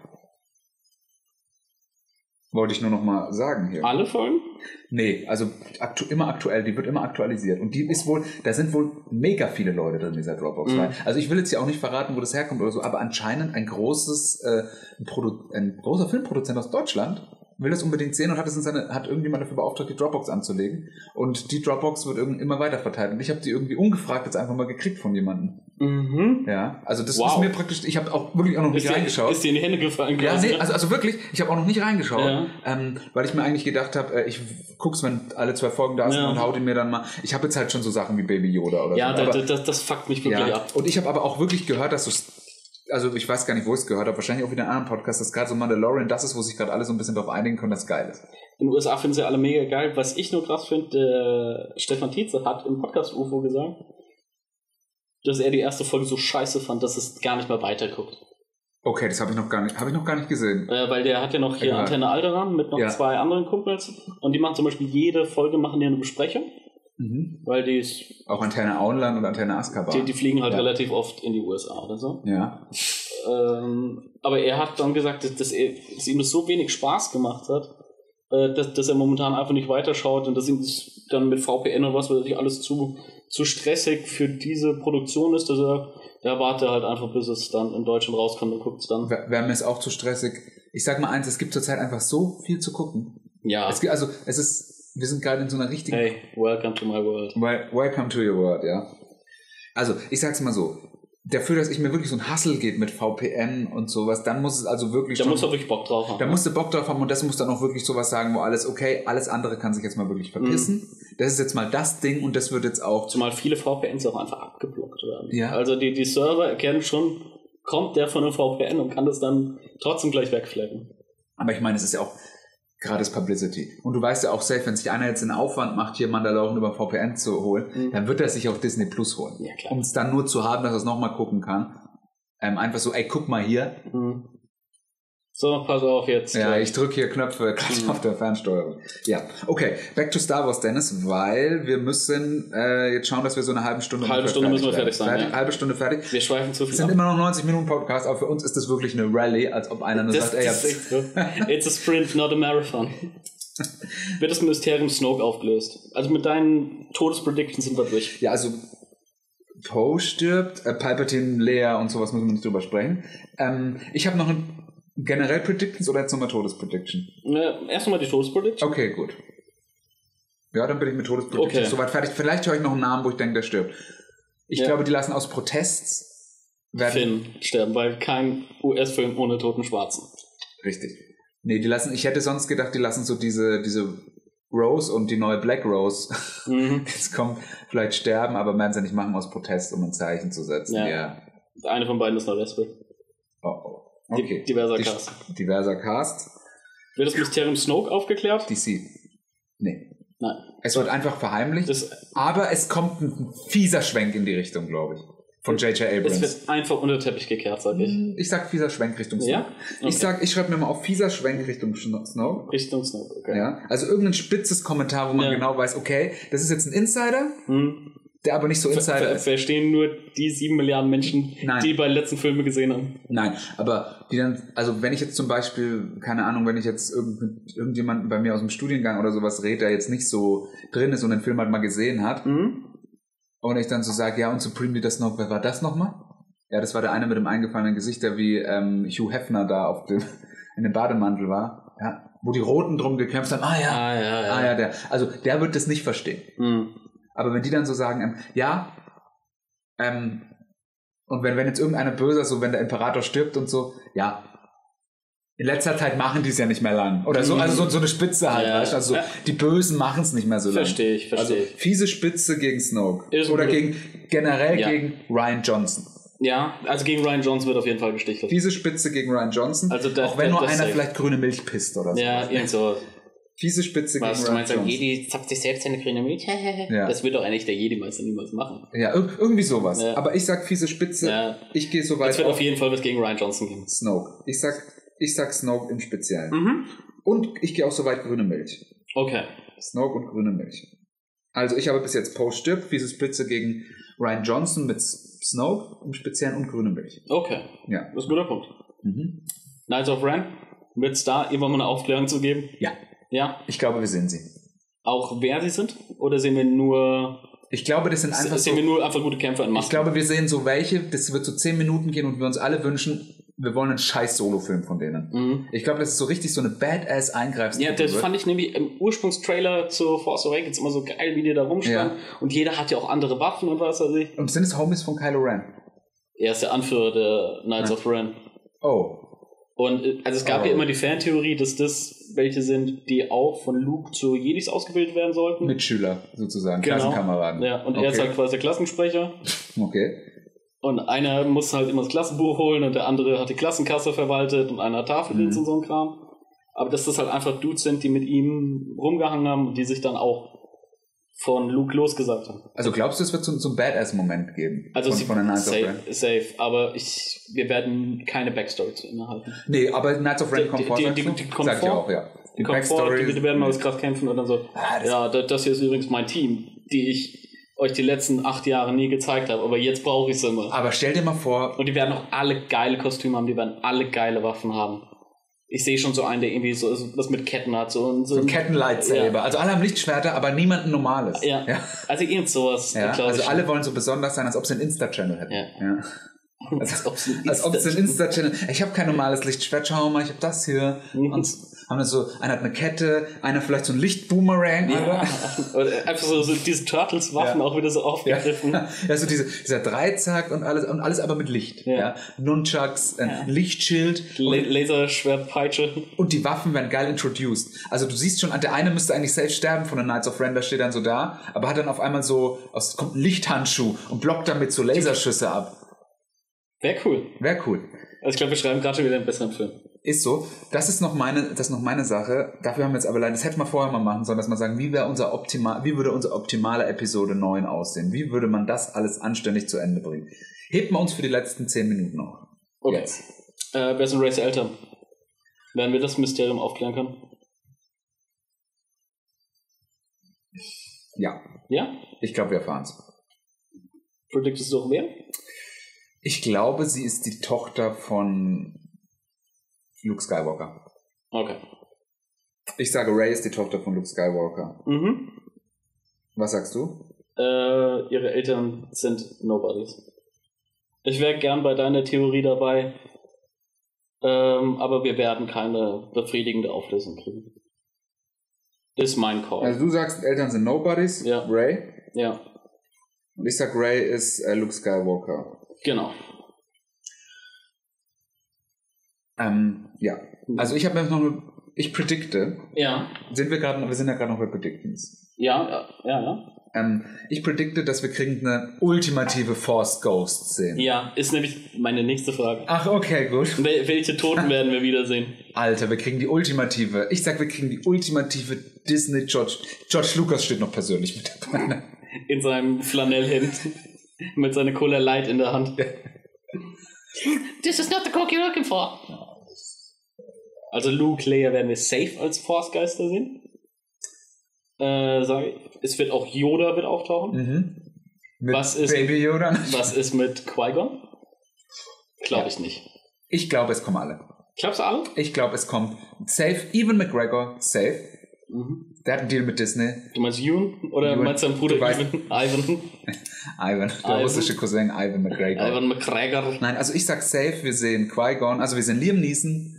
Wollte ich nur noch mal sagen hier. Alle Folgen? Nee, also aktu immer aktuell, die wird immer aktualisiert. Und die ist wohl, da sind wohl mega viele Leute drin in dieser Dropbox. Mhm. Also ich will jetzt hier auch nicht verraten, wo das herkommt oder so, aber anscheinend ein großes, äh, ein, ein großer Filmproduzent aus Deutschland will das unbedingt sehen und hat es in seine, hat irgendjemand dafür beauftragt, die Dropbox anzulegen. Und die Dropbox wird immer weiter verteilt. Und ich habe die irgendwie ungefragt jetzt einfach mal gekriegt von jemandem. Mhm. Ja, also das Wow. ist mir praktisch, ich habe auch wirklich auch noch nicht Ist dir, reingeschaut. ist dir in die Hände gefallen Ja, quasi, nee, ne? also, also wirklich, ich habe auch noch nicht reingeschaut, Ja. ähm, weil ich mir eigentlich gedacht habe, äh, ich guck's, wenn alle zwei Folgen da sind Ja. und hau die mir dann mal. Ich habe jetzt halt schon so Sachen wie Baby Yoda oder ja, so. das, aber, das, das fuckt mich wirklich ja. ab. Und ich habe aber auch wirklich gehört, dass du also ich weiß gar nicht, wo ich es gehört habe, wahrscheinlich auch wieder in einem anderen Podcast, dass gerade so Mandalorian das ist, wo sich gerade alle so ein bisschen darauf einigen können, dass geil ist. In den USA finden sie alle mega geil. Was ich nur krass finde, äh, Stefan Tietze hat im Podcast UFO gesagt, dass er die erste Folge so scheiße fand, dass es gar nicht mehr weiterguckt. Okay, das habe ich noch gar nicht, habe ich noch gar nicht gesehen. Äh, weil der hat ja noch hier Egal. Antenne Alderan mit noch Ja. zwei anderen Kumpels und die machen zum Beispiel jede Folge machen die eine Besprechung, Mhm. weil die, ist, Auch Antenne Auenland und Antenne Azkaban. die, die fliegen halt Ja. relativ oft in die USA oder so. ja. Ähm, aber er hat dann gesagt, dass, dass, er, dass ihm das so wenig Spaß gemacht hat, äh, dass, dass er momentan einfach nicht weiterschaut und dass ihm das dann mit VPN und was weiß ich alles zu, zu stressig für diese Produktion ist, dass er, er wartet halt einfach, bis es dann in Deutschland rauskommt und guckt es dann. Wäre wär mir es auch zu stressig. Ich sag mal eins, es gibt zurzeit einfach so viel zu gucken. Ja. Es gibt, also es ist, wir sind gerade in so einer richtigen Hey, welcome to my world. Welcome to your world, ja. Also, ich sag's mal so. Dafür, dass ich mir wirklich so ein Hustle geht mit VPN und sowas, dann muss es also wirklich Da schon, muss er wirklich Bock drauf haben. da musst du Bock drauf haben und das muss dann auch wirklich sowas sagen, wo alles, okay, alles andere kann sich jetzt mal wirklich verpissen. Mhm. Das ist jetzt mal das Ding und das wird jetzt auch Zumal viele VPNs auch einfach abgeblockt werden. Ja. Also die, die Server erkennen schon, kommt der von einem VPN und kann das dann trotzdem gleich wegflecken. Aber ich meine, es ist ja auch das Publicity. Und du weißt ja auch safe, wenn sich einer jetzt den Aufwand macht, hier Mandalorian über VPN zu holen, Mhm. dann wird er sich auf Disney Plus holen. Ja, klar. Um es dann nur zu haben, dass er es nochmal gucken kann. Ähm, einfach so, ey, guck mal hier. Mhm. So, pass auf jetzt. Ja, ich drücke hier Knöpfe *laughs* Mhm. auf der Fernsteuerung. Ja, okay. Back to Star Wars, Dennis, weil wir müssen äh, jetzt schauen, dass wir so eine halbe Stunde Halbe Stunde müssen wir fertig sein, Fertig, ja. Halbe Stunde fertig. Wir schweifen zu Es viel sind ab. immer noch 90 Minuten Podcast, aber für uns ist das wirklich eine Rallye, als ob einer nur Das, sagt, ey, das ist. It's a sprint, not a marathon. Wird das Mysterium Snoke aufgelöst? Also mit deinen Todespredictions sind wir durch. ja, also Poe stirbt, äh, Palpatine, Leia und sowas müssen wir nicht drüber sprechen. Ähm, ich habe noch ein generell Predictions oder jetzt nochmal Todesprediction? Ne, erst nochmal die Todesprediction. Okay, gut. Ja, dann bin ich mit Todesprediction Okay. soweit fertig. Vielleicht höre ich noch einen Namen, wo ich denke, der stirbt. Ich Ja. glaube, die lassen aus Protests werden. Finn sterben, weil kein US-Film ohne toten Schwarzen. Richtig. Nee, die lassen, ich hätte sonst gedacht, die lassen so diese, diese Rose und die neue Black Rose *laughs* Mhm. jetzt kommen, vielleicht sterben, aber werden sie nicht machen aus Protest, um ein Zeichen zu setzen. Ja. Ja. Eine von beiden ist eine Lesbe. Oh, oh. Okay. Diverser Die- Cast. Diverser Cast. Wird das Mysterium Snoke aufgeklärt? DC. Nee. Nein. Es wird einfach verheimlicht, Das, aber es kommt ein fieser Schwenk in die Richtung, glaube ich. Von J.J. es Abrams. wird einfach unter Teppich gekehrt, sag ich. Ich sag fieser Schwenk Richtung Snoke. Ja? Okay. Ich sag, ich schreibe mir mal auf fieser Schwenk Richtung Snoke. Richtung Snoke, okay. Ja, also irgendein spitzes Kommentar, wo man Ja. genau weiß, okay, das ist jetzt ein Insider, Hm. Der aber nicht so Insider Ver verstehen nur die sieben Milliarden Menschen, Nein. die bei den letzten Filmen gesehen haben. Nein, aber die dann, also wenn ich jetzt zum Beispiel, keine Ahnung, wenn ich jetzt irgend, mit irgendjemanden bei mir aus dem Studiengang oder sowas rede, der jetzt nicht so drin ist und den Film halt mal gesehen hat, Mhm. und ich dann so sage, ja, und Supreme Leader Snoke, wer war das nochmal? Ja, das war der eine mit dem eingefallenen Gesicht, der wie ähm, Hugh Hefner da auf dem, *laughs* in dem Bademantel war. Ja, wo die Roten drum gekämpft haben. Ah ja, Ah, ja, ja. ah ja, der. Also der wird das nicht verstehen. Mhm. Aber wenn die dann so sagen, ähm, ja, ähm, und wenn, wenn jetzt irgendeiner böser, so wenn der Imperator stirbt und so, ja, in letzter Zeit machen die es ja nicht mehr lang. Oder so, also so, so eine Spitze halt, Ja. weißt du? Also so, die Bösen machen es nicht mehr so lange. Verstehe ich, Also verstehe ich. fiese Spitze gegen Snoke. Ist ein Oder gegen generell Ja. gegen Ryan Johnson. Ja, also gegen Ryan Johnson wird auf jeden Fall gestichelt. Fiese Spitze gegen Ryan Johnson. Also da- auch wenn da- nur das einer safe. vielleicht grüne Milch pisst oder so. Ja, irgend so. Fiese Spitze Was, gegen du Ryan meinst, ein Johnson. Jedi zapft sich selbst eine grüne Milch? *laughs* Ja. Das wird doch eigentlich der Jedi-Meister niemals machen. Ja, ir irgendwie sowas. Ja. Aber ich sag fiese Spitze. Ja. Ich gehe so weit Es wird auf auf jeden Fall was gegen Ryan Johnson geben. Snoke. Ich sag, ich sag Snoke im Speziellen. Mhm. Und ich gehe auch so weit grüne Milch. Okay. Snoke und grüne Milch. Also ich habe bis jetzt Poe stirbt, fiese Spitze gegen Ryan Johnson mit Snoke im Speziellen und grüne Milch. Okay. Ja. Das ist ein guter Punkt. Mhm. Knights of Ren, wird es da irgendwann mal eine Aufklärung zu geben? Ja. Ja. Ich glaube, wir sehen sie. Auch wer sie sind? Oder sehen wir nur, Ich glaube, das sind einfach sehen so, wir nur einfach gute Kämpfer in Masken? Ich glaube, wir sehen so welche, das wird so 10 Minuten gehen und wir uns alle wünschen, wir wollen einen scheiß Solo-Film von denen. Mhm. Ich glaube, das ist so richtig so eine badass eingreifs Ja, das fand ich nämlich im Ursprungstrailer zu Force Awakens immer so geil, wie die da rumstanden. Und jeder hat ja auch andere Waffen und was weiß ich. Und sind es Homies von Kylo Ren? Er ist der Anführer der Knights Ja. of Ren. Oh. Und äh, also es gab Oh. ja immer die Fantheorie, dass das welche sind, die auch von Luke zu Jedis ausgebildet werden sollten. Mitschüler sozusagen, Genau. Klassenkameraden. Ja, und okay. er ist halt quasi der Klassensprecher. *laughs* Okay. Und einer muss halt immer das Klassenbuch holen und der andere hat die Klassenkasse verwaltet und einer hat Tafeldienst Mhm. und so ein Kram. Aber dass das halt einfach Dudes sind, die mit ihm rumgehangen haben und die sich dann auch von Luke losgesagt haben. Also glaubst du, es wird so, so einen Badass-Moment geben? Also von, sie, von Knights of Ren? safe, safe, aber ich, wir werden keine Backstory zu innehalten. Nee, aber Knights of Ren Die- kommt die- vor, die- die- du? die kommt Sag ich vor. auch, ja. Die Kommt vor, Backstory die, die werden mal krass kämpfen und dann so, Ah, das- ja, das, das hier ist übrigens mein Team, die ich euch die letzten acht Jahre nie gezeigt habe, aber jetzt brauche ich sie immer. Aber stell dir mal vor, Und die werden auch alle geile Kostüme haben, die werden alle geile Waffen haben. Ich sehe schon so einen, der irgendwie so was mit Ketten hat. So, so ein Kettenlightsaber. Ja. Also alle haben Lichtschwerter, aber niemand ein normales. Ja. ja. Also irgend sowas. Ja, also alle wollen so besonders sein, als ob sie einen Insta-Channel hätten. Ja. *laughs* Als ob sie Als ob sie einen Insta-Channel. Ich habe kein normales Lichtschwert, schau mal, ich habe das hier. Mhm. Und haben dann so, einer hat eine Kette, einer vielleicht so ein Lichtboomerang. Ja, oder *laughs* einfach so, so diese Turtles-Waffen Ja. auch wieder so Ja, aufgegriffen. ja so diese, dieser Dreizack und alles, und alles aber mit Licht. Ja. Ja. Nunchucks, ein Ja. Lichtschild. La Und, Laserschwertpeitsche. und die Waffen werden geil introduced. Also du siehst schon, der eine müsste eigentlich safe sterben von den Knights of Ren, steht dann so da, aber hat dann auf einmal so, aus, kommt ein Lichthandschuh und blockt damit so Laserschüsse ab. Wäre cool. Wäre cool. Also ich glaube, wir schreiben gerade schon wieder einen besseren Film. Ist so. Das ist noch meine, das ist noch meine Sache. Dafür haben wir jetzt aber leider, das hätte man vorher mal machen sollen, dass man sagen, wie wäre unser optimal, wie würde unsere optimale Episode 9 aussehen? Wie würde man das alles anständig zu Ende bringen? Hebt man uns für die letzten 10 Minuten noch. Okay. Jetzt. Äh, wer sind Race Eltern? Werden wir das Mysterium aufklären können? Ja. Ja? Ich glaube, wir erfahren es. Predictest du auch wer? Ich glaube, sie ist die Tochter von Luke Skywalker. Okay. Ich sage, Ray ist die Tochter von Luke Skywalker. Mhm. Was sagst du? Äh, ihre Eltern sind Nobodies. Ich wäre gern bei deiner Theorie dabei, ähm, aber wir werden keine befriedigende Auflösung kriegen. Ist mein Call. Also du sagst, Eltern sind Nobodies, Ja. Ray. ja, Und ich sag, Ray ist äh, Luke Skywalker. Genau. Ähm, ja. Also ich habe mir noch eine, ich predikte, Ja, sind wir gerade, wir sind ja gerade noch bei Predictions. ja, ja, ja. ja. Ähm, ich predikte, dass wir kriegen eine ultimative Force Ghost Szene. Ja, ist nämlich meine nächste Frage. Ach, okay, gut. Wel welche Toten *laughs* werden wir wiedersehen? Alter, wir kriegen die ultimative. Ich sag, wir kriegen die ultimative Disney George. George Lucas steht noch persönlich mit dabei. ne? In seinem Flanellhemd mit seiner Cola Light in der Hand. This is not the coke you're looking for. Also Luke, Leia werden wir safe als Force-Geister sehen. Äh, sag ich. Es wird auch Yoda wird auftauchen. Mhm. Mit Was ist- Baby Yoda? Was ist mit Qui-Gon? Glaube ich nicht. Ich glaube, es kommen alle. Glaubst du alle? Ich glaube, es kommt safe. Even McGregor, safe. Mhm. Der hat einen Deal mit Disney. Du meinst Ewan? Oder Ewan. meinst du deinen Bruder Du weißt- Ivan? *laughs* Ivan? Der Ivan. russische Cousin Ivan McGregor. Ivan McGregor? Nein, also ich sag safe, wir sehen Qui-Gon, also wir sehen Liam Neeson,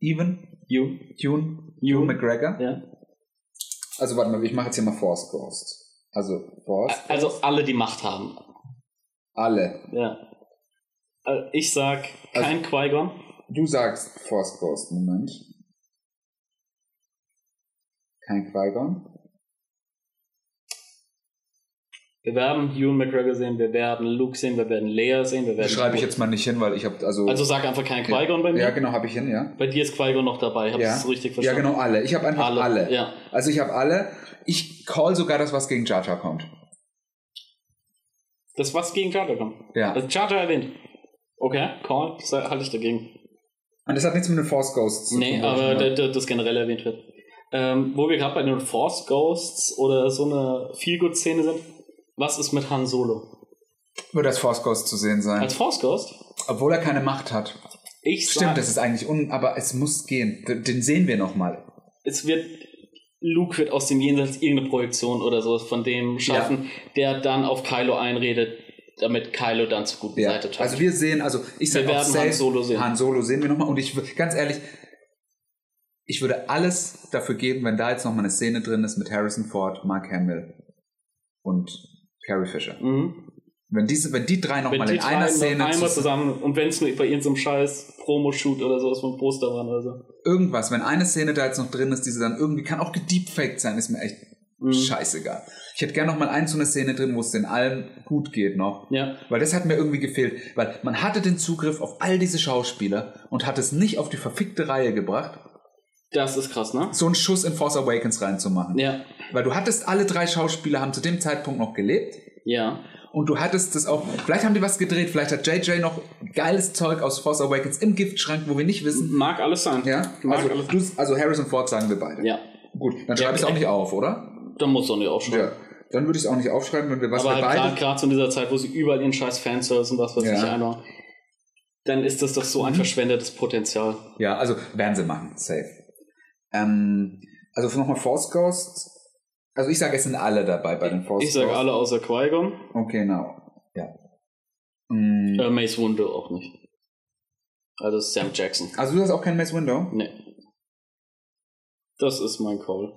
Ewan? Ewan, Ewan. Ewan McGregor. Ja. Also warte mal, ich mache jetzt hier mal Force Ghost. Also Force. Also alle, die Macht haben. Alle. Ja. Also ich sag kein Qui-Gon. Du sagst Force Ghost, Moment. Kein Qui-Gon. Wir werden Ewan McGregor sehen, wir werden Luke sehen, wir werden Leia sehen, wir werden. Das schreibe ich jetzt mal nicht hin, weil ich habe also. Also sag einfach kein Qui-Gon bei mir. ja, genau, habe ich hin, ja. Bei dir ist Qui-Gon noch dabei, hab ich Ja. das richtig Ja, verstanden? genau, alle. Ich habe einfach alle. Alle, ja. Also ich habe alle. Ich call sogar das, was gegen Jar Jar kommt. Das was gegen Jar Jar kommt. Ja. Also Jar Jar erwähnt. Okay, Call, das halte ich dagegen. Und das hat nichts mit den Force Ghosts zu Nee, tun. aber oder? da- da- das generell erwähnt wird. Ähm, wo wir gerade bei den Force Ghosts oder so eine Feelgood-Szene sind, was ist mit Han Solo? Wird als Force Ghost zu sehen sein. Als Force Ghost? Obwohl er keine Macht hat. Ich Stimmt, sag, das ist eigentlich un... Aber es muss gehen. Den sehen wir nochmal. es wird Luke wird aus dem Jenseits irgendeine Projektion oder sowas von dem schaffen, der dann auf Kylo einredet, damit Kylo dann zur guten Ja. Seite taucht. Also wir sehen, also ich sage Wir auch werden safe, Han Solo sehen. Han Solo sehen wir nochmal. Und ich ganz ehrlich, ich würde alles dafür geben, wenn da jetzt nochmal eine Szene drin ist mit Harrison Ford, Mark Hamill und Carrie Fisher. mhm. Wenn, diese, wenn die drei nochmal in einer Szene einmal zus- zusammen und wenn es nur bei irgendeinem scheiß Promo-Shoot oder sowas von Poster waren oder so. irgendwas, wenn eine Szene da jetzt noch drin ist, diese dann irgendwie, kann auch gedeepfaked sein, ist mir echt Mhm. scheißegal. Ich hätte gerne noch mal eine so eine Szene drin, wo es den allen gut geht noch. Ja. Weil das hat mir irgendwie gefehlt. Weil man hatte den Zugriff auf all diese Schauspieler und hat es nicht auf die verfickte Reihe gebracht, Das ist krass, ne? so einen Schuss in Force Awakens reinzumachen. Ja. Weil du hattest, alle drei Schauspieler haben zu dem Zeitpunkt noch gelebt. Ja. Und du hattest das auch, vielleicht haben die was gedreht, vielleicht hat JJ noch geiles Zeug aus Force Awakens im Giftschrank, wo wir nicht wissen. Mag alles sein. Ja, Mag also, alles du, also Harrison Ford sagen wir beide. Ja. Gut, dann Ja, schreibe ich es auch nicht auf, oder? Da muss doch nicht aufschreiben. Ja. Dann würde ich es auch nicht aufschreiben, wenn wir was Aber halt gerade zu dieser Zeit, wo sie überall ihren scheiß Fanservice und was weiß Ja. ich einbauen, dann ist das doch so Mhm. ein verschwendetes Potenzial. Ja, also werden sie machen, safe. Ähm, also nochmal Force Ghosts. Also ich sage, es sind alle dabei bei den Force Ich sage Ghosts. alle außer Qui-Gon. Okay, genau. Ja. Mm, Äh, Mace Windu auch nicht. Also Sam Jackson. Also du hast auch kein Mace Window? Nee. Das ist mein Call.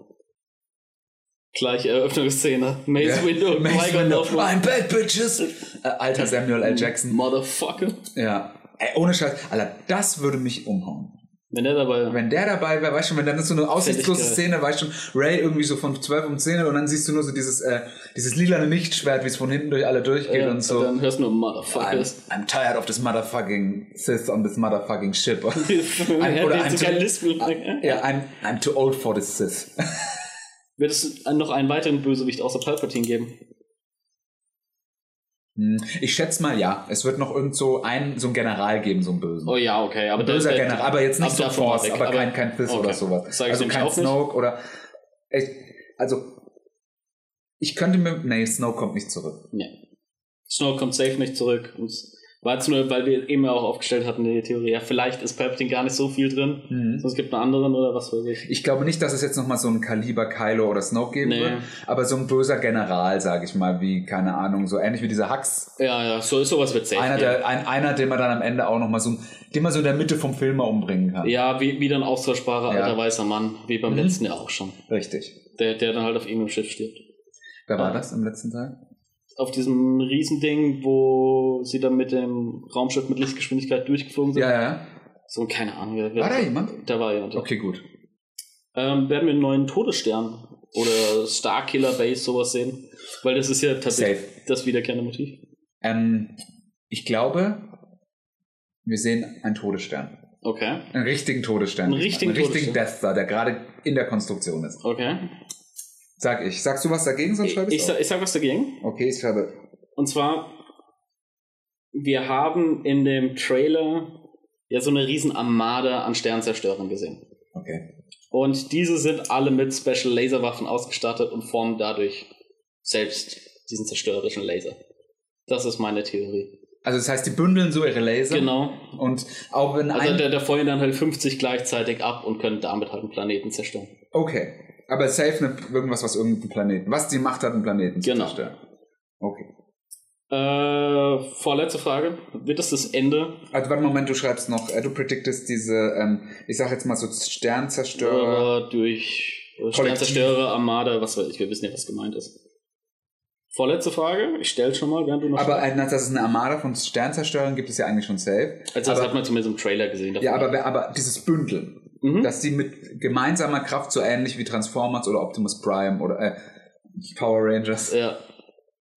Gleiche Eröffnungsszene. Mace. Windu und Mace Qui-Gon Window. I'm bad, bitches! Äh, alter Samuel L. Jackson. Motherfucker. Ja. Ey, ohne Scheiß. Alter, das würde mich umhauen. Wenn der dabei Wenn der dabei wäre, weißt du, wenn dann ist so eine aussichtslose. Szene, weißt du, Ray irgendwie so von 12 um 10 und dann siehst du nur so dieses, äh, dieses lilane Lichtschwert, wie es von hinten durch alle durchgeht äh, und so. dann hörst du nur I'm, Motherfuckers. I'm tired of this motherfucking Sith on this motherfucking ship. *laughs* Er oder I'm too- ja, I'm, I'm too old for this Sith. *laughs* Wird es noch einen weiteren Bösewicht außer Palpatine geben? Hm, ich schätze mal, ja. Es wird noch irgend so ein, so ein General geben, so ein Bösen. Oh ja, okay. Aber Ein böser der- General, aber jetzt nicht so Force, weg. aber kein, kein Sith okay. oder sowas. Also kein auch nicht. Snoke oder. Ich, also, ich könnte mir. Nee, Snoke kommt nicht zurück. Nee. Snow kommt safe nicht zurück. Und War jetzt nur, weil wir eben auch aufgestellt hatten, die Theorie, ja, vielleicht ist Palpatine gar nicht so viel drin, Mhm. sonst gibt es einen anderen oder was weiß ich. Ich glaube nicht, dass es jetzt nochmal so ein Kaliber Kylo oder Snoke geben Nee. wird, aber so ein böser General, sage ich mal, wie, keine Ahnung, so ähnlich wie dieser Hux. Ja, ja, so sowas wird safe. Einer, der, ein, einer, den man dann am Ende auch nochmal so, den man so in der Mitte vom Film mal umbringen kann. ja, wie, wie ein austauschbarer Ja. alter weißer Mann, wie beim Mhm. letzten Jahr auch schon. Richtig. Der, der dann halt auf irgendeinem Schiff stirbt. Wer war das im letzten Teil? Auf diesem Riesending, wo sie dann mit dem Raumschiff mit Lichtgeschwindigkeit durchgeflogen sind. Ja, ja. So, keine Ahnung. Wer, War da jemand? Da war jemand. Okay, gut. Ähm, werden wir einen neuen Todesstern oder Starkiller Base sowas sehen? Weil das ist ja tatsächlich Safe. das wiederkehrende Motiv. Ähm, ich glaube, wir sehen einen Todesstern. Okay. Einen richtigen Todesstern. Einen richtigen einen richtigen. Death Star, der gerade in der Konstruktion ist. Okay. Sag ich. Sagst du was dagegen, sonst Ich, schreibe ich, sag, auf. ich sag was dagegen. Okay, ich schreibe. Und zwar, wir haben in dem Trailer ja so eine riesen Armada an Sternzerstörern gesehen. Okay. Und diese sind alle mit Special Laserwaffen ausgestattet und formen dadurch selbst diesen zerstörerischen Laser. Das ist meine Theorie. Also das heißt, die bündeln so ihre Laser. Genau. Und auch wenn Also der, der feuern dann halt 50 gleichzeitig ab und können damit halt einen Planeten zerstören. Okay. Aber safe ne, irgendwas, was irgendeinen Planeten... Was die Macht hat, einen Planeten zu Genau. zerstören. Okay. Äh, vorletzte Frage. Wird das das Ende Also warte, Moment, du schreibst noch, äh, du prediktest diese, ähm, ich sag jetzt mal so Sternzerstörer. durch äh. Sternzerstörer, Armada, was weiß ich, wir wissen ja, was gemeint ist. Vorletzte Frage, ich stelle schon mal, während du noch Aber äh, dass es eine Armada von Sternzerstörern gibt, ist ja eigentlich schon safe. Also das aber, hat man zumindest im Trailer gesehen. ja, aber, aber dieses Bündeln, mhm. dass die mit gemeinsamer Kraft so ähnlich wie Transformers oder Optimus Prime oder äh, Power Rangers. ja,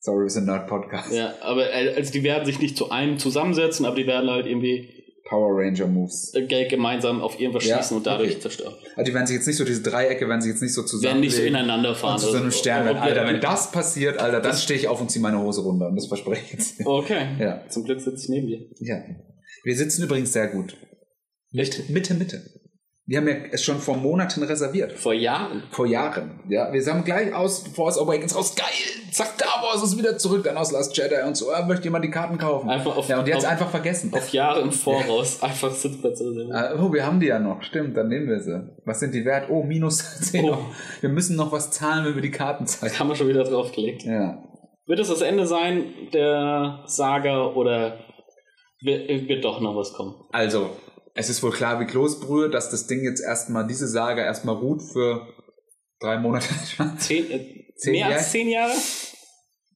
Sorry, wir sind Nerd-Podcast. ja, aber äh, also die werden sich nicht zu einem zusammensetzen, aber die werden halt irgendwie Power Ranger Moves. äh, ge- gemeinsam auf irgendwas Ja, schießen und dadurch okay. zerstören. Also die werden sich jetzt nicht so, diese Dreiecke werden sich jetzt nicht so zusammen. Werden nicht so ineinander fahren. und zu so einem Stern. Ob- Alter, wenn das passiert, Alter, dann stehe ich auf und ziehe meine Hose runter. Und das verspreche ich jetzt. Okay, Ja. zum Glück sitze ich neben dir. Ja. Wir sitzen übrigens sehr gut. Mitte, Mitte, Mitte. Wir haben ja es schon vor Monaten reserviert. Vor Jahren. Vor Jahren. Ja, wir sagen gleich aus Force Awakens raus. Geil! Zack, Star Wars ist wieder zurück, dann aus Last Jedi und so. Ah, möchte jemand die Karten kaufen? Einfach auf- ja, und jetzt auf- einfach vergessen. Auf Jahre im Voraus *laughs* einfach Sitzplätze reservieren. Ah, oh, wir haben die ja noch. Stimmt, dann nehmen wir sie. Was sind die wert? Oh, minus *laughs* 10 Oh. Wir müssen noch was zahlen, wenn wir die Karten zeigen. Haben wir schon wieder draufgelegt. Ja. Wird es das Ende sein der Saga oder wird, wird doch noch was kommen? Also, es ist wohl klar wie Kloßbrühe, dass das Ding jetzt erstmal, diese Saga erstmal ruht für drei Monate. *laughs* Zehn, äh, Zehn mehr Jahre? als zehn Jahre?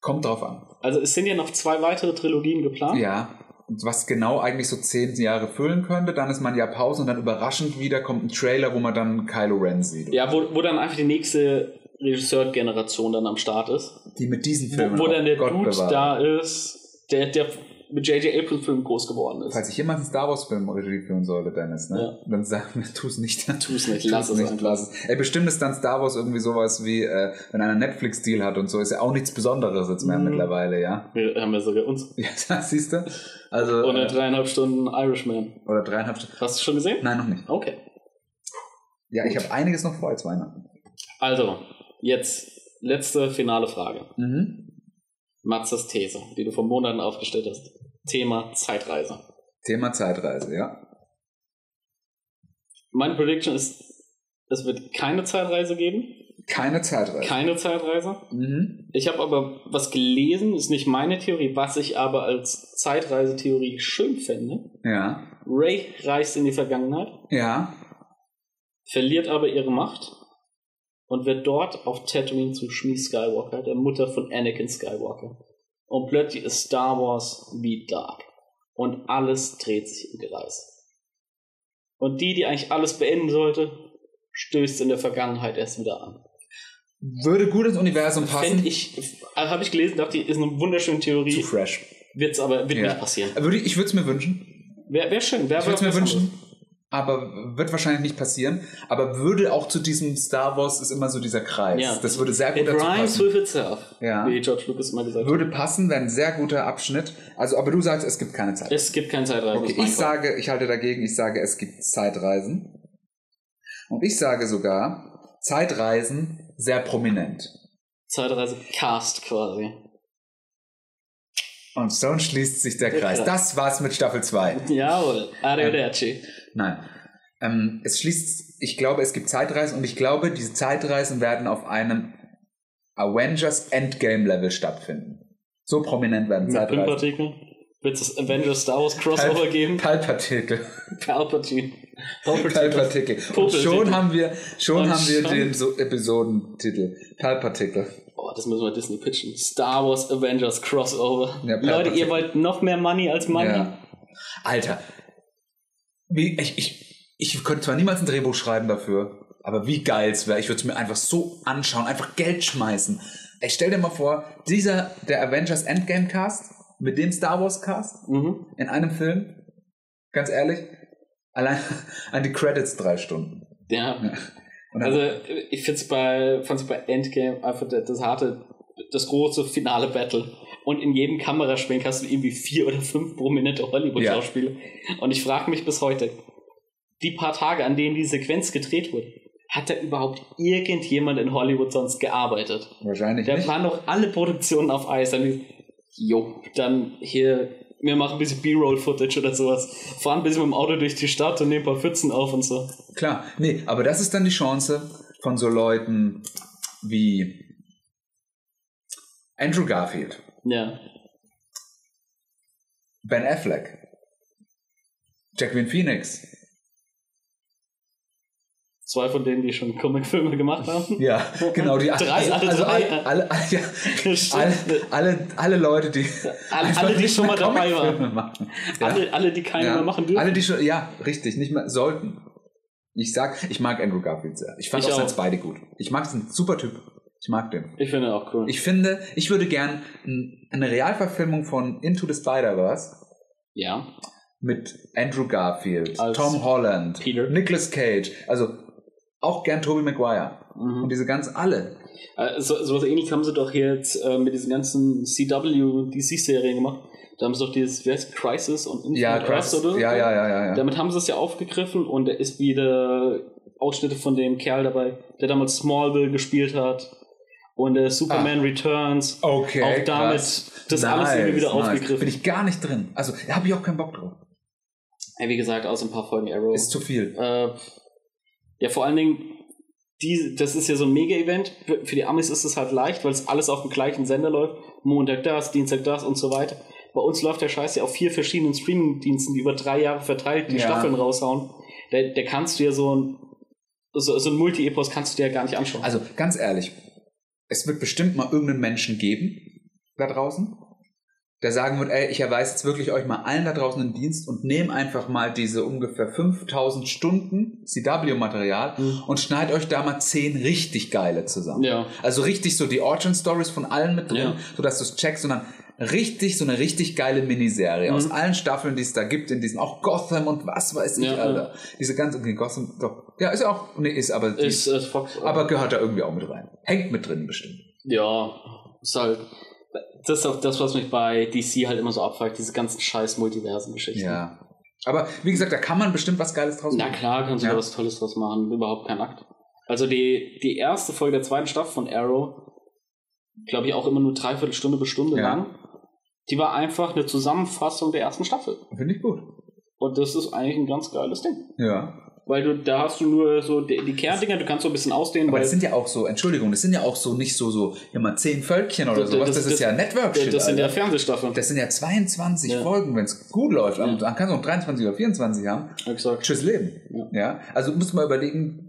Kommt drauf an. Also es sind ja noch zwei weitere Trilogien geplant. Ja. Und was genau eigentlich so zehn Jahre füllen könnte, dann ist man ja Pause und dann überraschend wieder kommt ein Trailer, wo man dann Kylo Ren sieht. Ja, wo, wo dann einfach die nächste Regisseur-Generation dann am Start ist. Die mit diesen Filmen. Wo, wo dann der Gott Dude bewahre. da ist, der, der mit J.J. Abrams-Filmen groß geworden ist. Falls ich jemals einen Star Wars Film Regie führen sollte, Dennis, ne? Dann sag mir, tu es nicht. Tu es nicht, *laughs* lass es nicht, einfach. lass es. Ey, bestimmt ist dann Star Wars irgendwie sowas wie, äh, wenn einer Netflix-Deal hat und so, ist ja auch nichts Besonderes jetzt mehr Mhm. mittlerweile, ja? Wir haben ja sogar uns. *laughs* Ja, das siehst du? Also, Und äh, dreieinhalb Stunden Irishman. oder dreieinhalb Stunden. Hast du schon gesehen? Nein, noch nicht. Okay. Ja, ich habe einiges noch vor als Weihnachten. Also, jetzt letzte finale Frage. Mhm. Matzes These, die du vor Monaten aufgestellt hast. Thema Zeitreise. Thema Zeitreise, ja. Meine Prediction ist, es wird keine Zeitreise geben. Keine Zeitreise. Keine Zeitreise. mhm. Ich habe aber was gelesen, ist nicht meine Theorie, was ich aber als Zeitreisetheorie schön fände. Ja. Ray reist in die Vergangenheit, Ja. verliert aber ihre Macht und wird dort auf Tatooine zu Shmi Skywalker, der Mutter von Anakin Skywalker. Und plötzlich ist Star Wars wie Dark. Und alles dreht sich im Kreis. Und die, die eigentlich alles beenden sollte, stößt in der Vergangenheit erst wieder an. Würde gut ins Universum passen. Fände ich, also habe ich gelesen, dachte ich, ist eine wunderschöne Zu Theorie. fresh. Wird's aber, wird Ja. nicht passieren. Würde ich ich würde es mir wünschen. Wäre wär schön. Wär Ich würde es mir wünschen. Aber wird wahrscheinlich nicht passieren. Aber würde auch zu diesem Star Wars ist immer so dieser Kreis. Ja. Das würde sehr gut It dazu rhymes passen. with itself. Ja. Wie George Lucas immer gesagt hat. Würde passen, wäre ein sehr guter Abschnitt. Also, aber du sagst, es gibt keine Zeit. Es gibt kein Zeitreisen. Okay, ich sage, ich halte dagegen, ich sage, es gibt Zeitreisen. Und ich sage sogar, Zeitreisen sehr prominent. Zeitreise Cast quasi. Und so schließt sich der Der Kreis. Kreis. Das war's mit Staffel 2. Jawohl, Arrivederci. Nein. Ähm, es schließt, ich glaube, es gibt Zeitreisen und ich glaube, diese Zeitreisen werden auf einem Avengers Endgame Level stattfinden. So prominent werden Mit Zeitreisen. Pimpartikeln. Wird es Avengers Star Wars Crossover geben? Palpatikel. Palpatine. Palpatine. Palpatikel. Und schon haben wir, schon Und haben wir den so Episodentitel. Palpatikel. Oh, das müssen wir Disney pitchen. Star Wars Avengers Crossover. Ja, Leute, ihr wollt noch mehr Money als Money? Ja. Alter. Ich, ich, ich könnte zwar niemals ein Drehbuch schreiben dafür, aber wie geil es wäre. Ich würde es mir einfach so anschauen, einfach Geld schmeißen. Ich stell dir mal vor, dieser, der Avengers Endgame Cast mit dem Star Wars Cast Mhm. in einem Film, ganz ehrlich, allein *laughs* an die Credits drei Stunden. Ja. Dann, Also, ich find's bei, fand's bei Endgame einfach das harte, das große finale Battle. Und in jedem Kameraschwenk hast du irgendwie vier oder fünf prominente Hollywood-Schauspieler. Und ich frage mich bis heute, die paar Tage, an denen die Sequenz gedreht wurde, hat da überhaupt irgendjemand in Hollywood sonst gearbeitet? wahrscheinlich Da nicht. waren noch alle Produktionen auf Eis. Dann, jo, dann hier, wir machen ein bisschen B-Roll-Footage oder sowas. Fahren ein bisschen mit dem Auto durch die Stadt und nehmen ein paar Pfützen auf und so. Klar, nee, aber das ist dann die Chance von so Leuten wie Andrew Garfield, Ja. Ben Affleck, Jacqueline Phoenix. Zwei von denen, die schon Comicfilme gemacht haben. *laughs* Ja, genau, die *laughs* Drei, also, alle also drei. alle, alle, alle, ja, alle, alle, alle Leute, die Alle- alle, die schon mal dabei waren. Machen. Ja. Alle, alle, die keine ja. mehr machen dürfen. Alle, die schon, ja, richtig, nicht mehr sollten. Ich sag, ich mag Andrew Garfield sehr. Ich fand Ich auch auch. Spidey gut. Ich mag es, ein super Typ. Ich mag den. ich finde auch cool. Ich finde, ich würde gern eine Realverfilmung von Into the Spider-Verse ja. mit Andrew Garfield, Als Tom Holland, Peter. Nicolas Cage, also auch gern Tobey Maguire Mhm. und diese ganz alle. Äh, So, was ähnliches haben sie doch jetzt äh, mit diesen ganzen CW DC-Serien gemacht. Da haben sie doch dieses, wie heißt Crisis und Infinite Ja, krass. oder so. Ja, ja, ja, ja, ja. Damit haben sie es ja aufgegriffen und da ist wieder Ausschnitte von dem Kerl dabei, der damals Smallville gespielt hat. Und äh, Superman Returns. Okay. auch damit krass. das alles irgendwie wieder aufgegriffen. Bin ich gar nicht drin. Also, da habe ich auch keinen Bock drauf. Ja, wie gesagt, aus ein paar Folgen Arrow. Ist zu viel. Äh, ja, vor allen Dingen, die, das ist ja so ein Mega-Event. Für für die Amis ist es halt leicht, weil es alles auf dem gleichen Sender läuft. Montag das, Dienstag das und so weiter. Bei uns läuft der Scheiß ja auf vier verschiedenen Streaming-Diensten, die über drei Jahre verteilt die Ja. Staffeln raushauen. Da, da kannst du ja so ein, so, so ein Multi-Epos kannst du dir ja gar nicht anschauen. Also, ganz ehrlich, es wird bestimmt mal irgendeinen Menschen geben, da draußen, der sagen wird, ey, ich erweise jetzt wirklich euch mal allen da draußen einen Dienst und nehme einfach mal diese ungefähr 5000 Stunden CW-Material Mhm. und schneid euch da mal 10 richtig geile zusammen. ja. Also richtig so die Origin-Stories von allen mit drin, Ja. sodass du es checkst, sondern richtig so eine richtig geile Miniserie Mhm. aus allen Staffeln, die es da gibt, in diesen, auch Gotham und was weiß ich, Ja, Alter. Diese ganze, okay, Gotham, doch, ja, ist ja auch, nee, ist aber, die, Ist äh, Fox. aber gehört da irgendwie auch mit rein. Hängt mit drin bestimmt. Ja, ist halt. Das ist auch das, was mich bei DC halt immer so abfuckt, diese ganzen scheiß Multiversen-Geschichten. Ja. Aber wie gesagt, da kann man bestimmt was Geiles draus Na machen. klar, kannst du Ja. da was Tolles draus machen, überhaupt kein Akt. Also die, die erste Folge der zweiten Staffel von Arrow, glaube ich auch immer nur dreiviertel Stunde bis Stunde Ja. lang, die war einfach eine Zusammenfassung der ersten Staffel. Finde ich gut. Und das ist eigentlich ein ganz geiles Ding. Ja. Weil du, da hast du nur so die, die Kerndinger, du kannst so ein bisschen ausdehnen, Aber weil das sind ja auch so, Entschuldigung, das sind ja auch so nicht so, so, ja mal zehn Völkchen oder Das- sowas. das- Das, das- ist ja Network-Shit. das sind ja. Fernsehstaffeln. Das sind ja 22 Ja. Folgen, wenn es gut läuft. Ja. Dann kannst du auch 23 oder 24 haben. Hab gesagt. Tschüss Leben. Ja. Also musst du mal überlegen,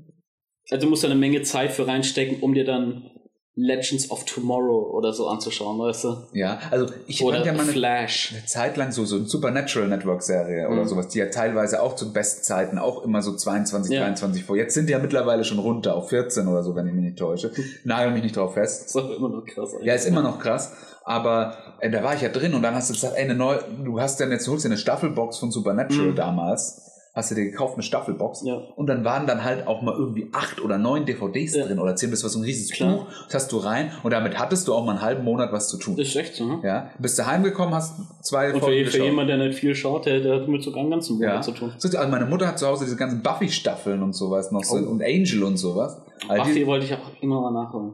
Also du musst da eine Menge Zeit für reinstecken, um dir dann Legends of Tomorrow oder so anzuschauen, weißt du? ja, also ich Oder fand ja mal eine, Flash. eine Zeit lang so, so eine Supernatural Network Serie oder Mhm. sowas, die ja teilweise auch zu Bestzeiten auch immer so 22, Ja. 23 vor. Jetzt sind die ja mittlerweile schon runter auf 14 oder so, wenn ich mich nicht täusche. Nagel mich nicht drauf fest. Ist aber immer noch krass. Ja, ist immer noch krass. Aber äh, da war ich ja drin und dann hast du gesagt, ey, eine neue, du hast dann jetzt, du holst dir eine Staffelbox von Supernatural Mhm. damals, hast du dir gekauft, eine Staffelbox. Ja. Und dann waren dann halt auch mal irgendwie acht oder neun DVDs Ja. drin oder zehn, das war so ein riesiges Klar. Buch, das hast du rein und damit hattest du auch mal einen halben Monat was zu tun. Das ist echt so, ne? Ja, bist du heimgekommen, hast zwei Und für, Folgen für geschaut. jemanden, der nicht viel schaut, der, der hat mit sogar einen ganzen Monat ja. zu tun. So, Also meine Mutter hat zu Hause diese ganzen Buffy-Staffeln und sowas noch so Oh. und Angel und sowas. Also Buffy die, wollte ich auch immer mal nachholen.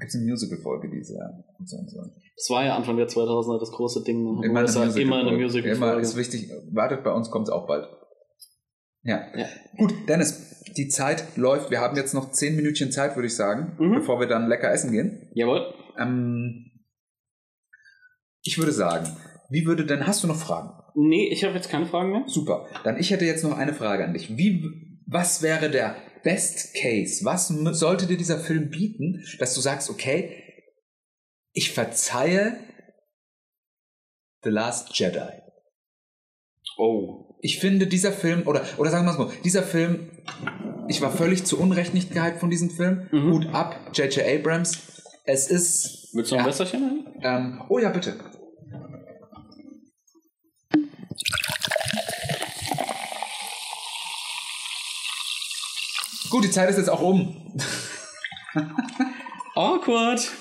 Gibt es eine Musical-Folge, die sehr gut sein soll? Das war ja Anfang der 2000er das große Ding. ne? Immer eine Musical-Folge. immer eine musical Immer ist wichtig. Wartet, bei uns kommt es auch bald. Ja. Ja. Gut, Dennis, die Zeit läuft. Wir haben jetzt noch zehn Minütchen Zeit, würde ich sagen, Mhm. bevor wir dann lecker essen gehen. Jawohl. Ähm, ich würde sagen, wie würde denn, hast du noch Fragen? Nee, ich habe jetzt keine Fragen mehr. Super. Dann ich hätte jetzt noch eine Frage an dich. Wie, was wäre der Best Case? Was sollte dir dieser Film bieten, dass du sagst, okay, ich verzeihe The Last Jedi. Oh. Ich finde dieser Film, oder, oder sagen wir es mal, so, dieser Film, ich war völlig zu Unrecht nicht gehypt von diesem Film. Mhm. Hut ab, J.J. Abrams. Es ist. Willst du noch ein Ja. Wässerchen haben? Ähm, oh ja, bitte. Gut, die Zeit ist jetzt auch um. *laughs* Awkward.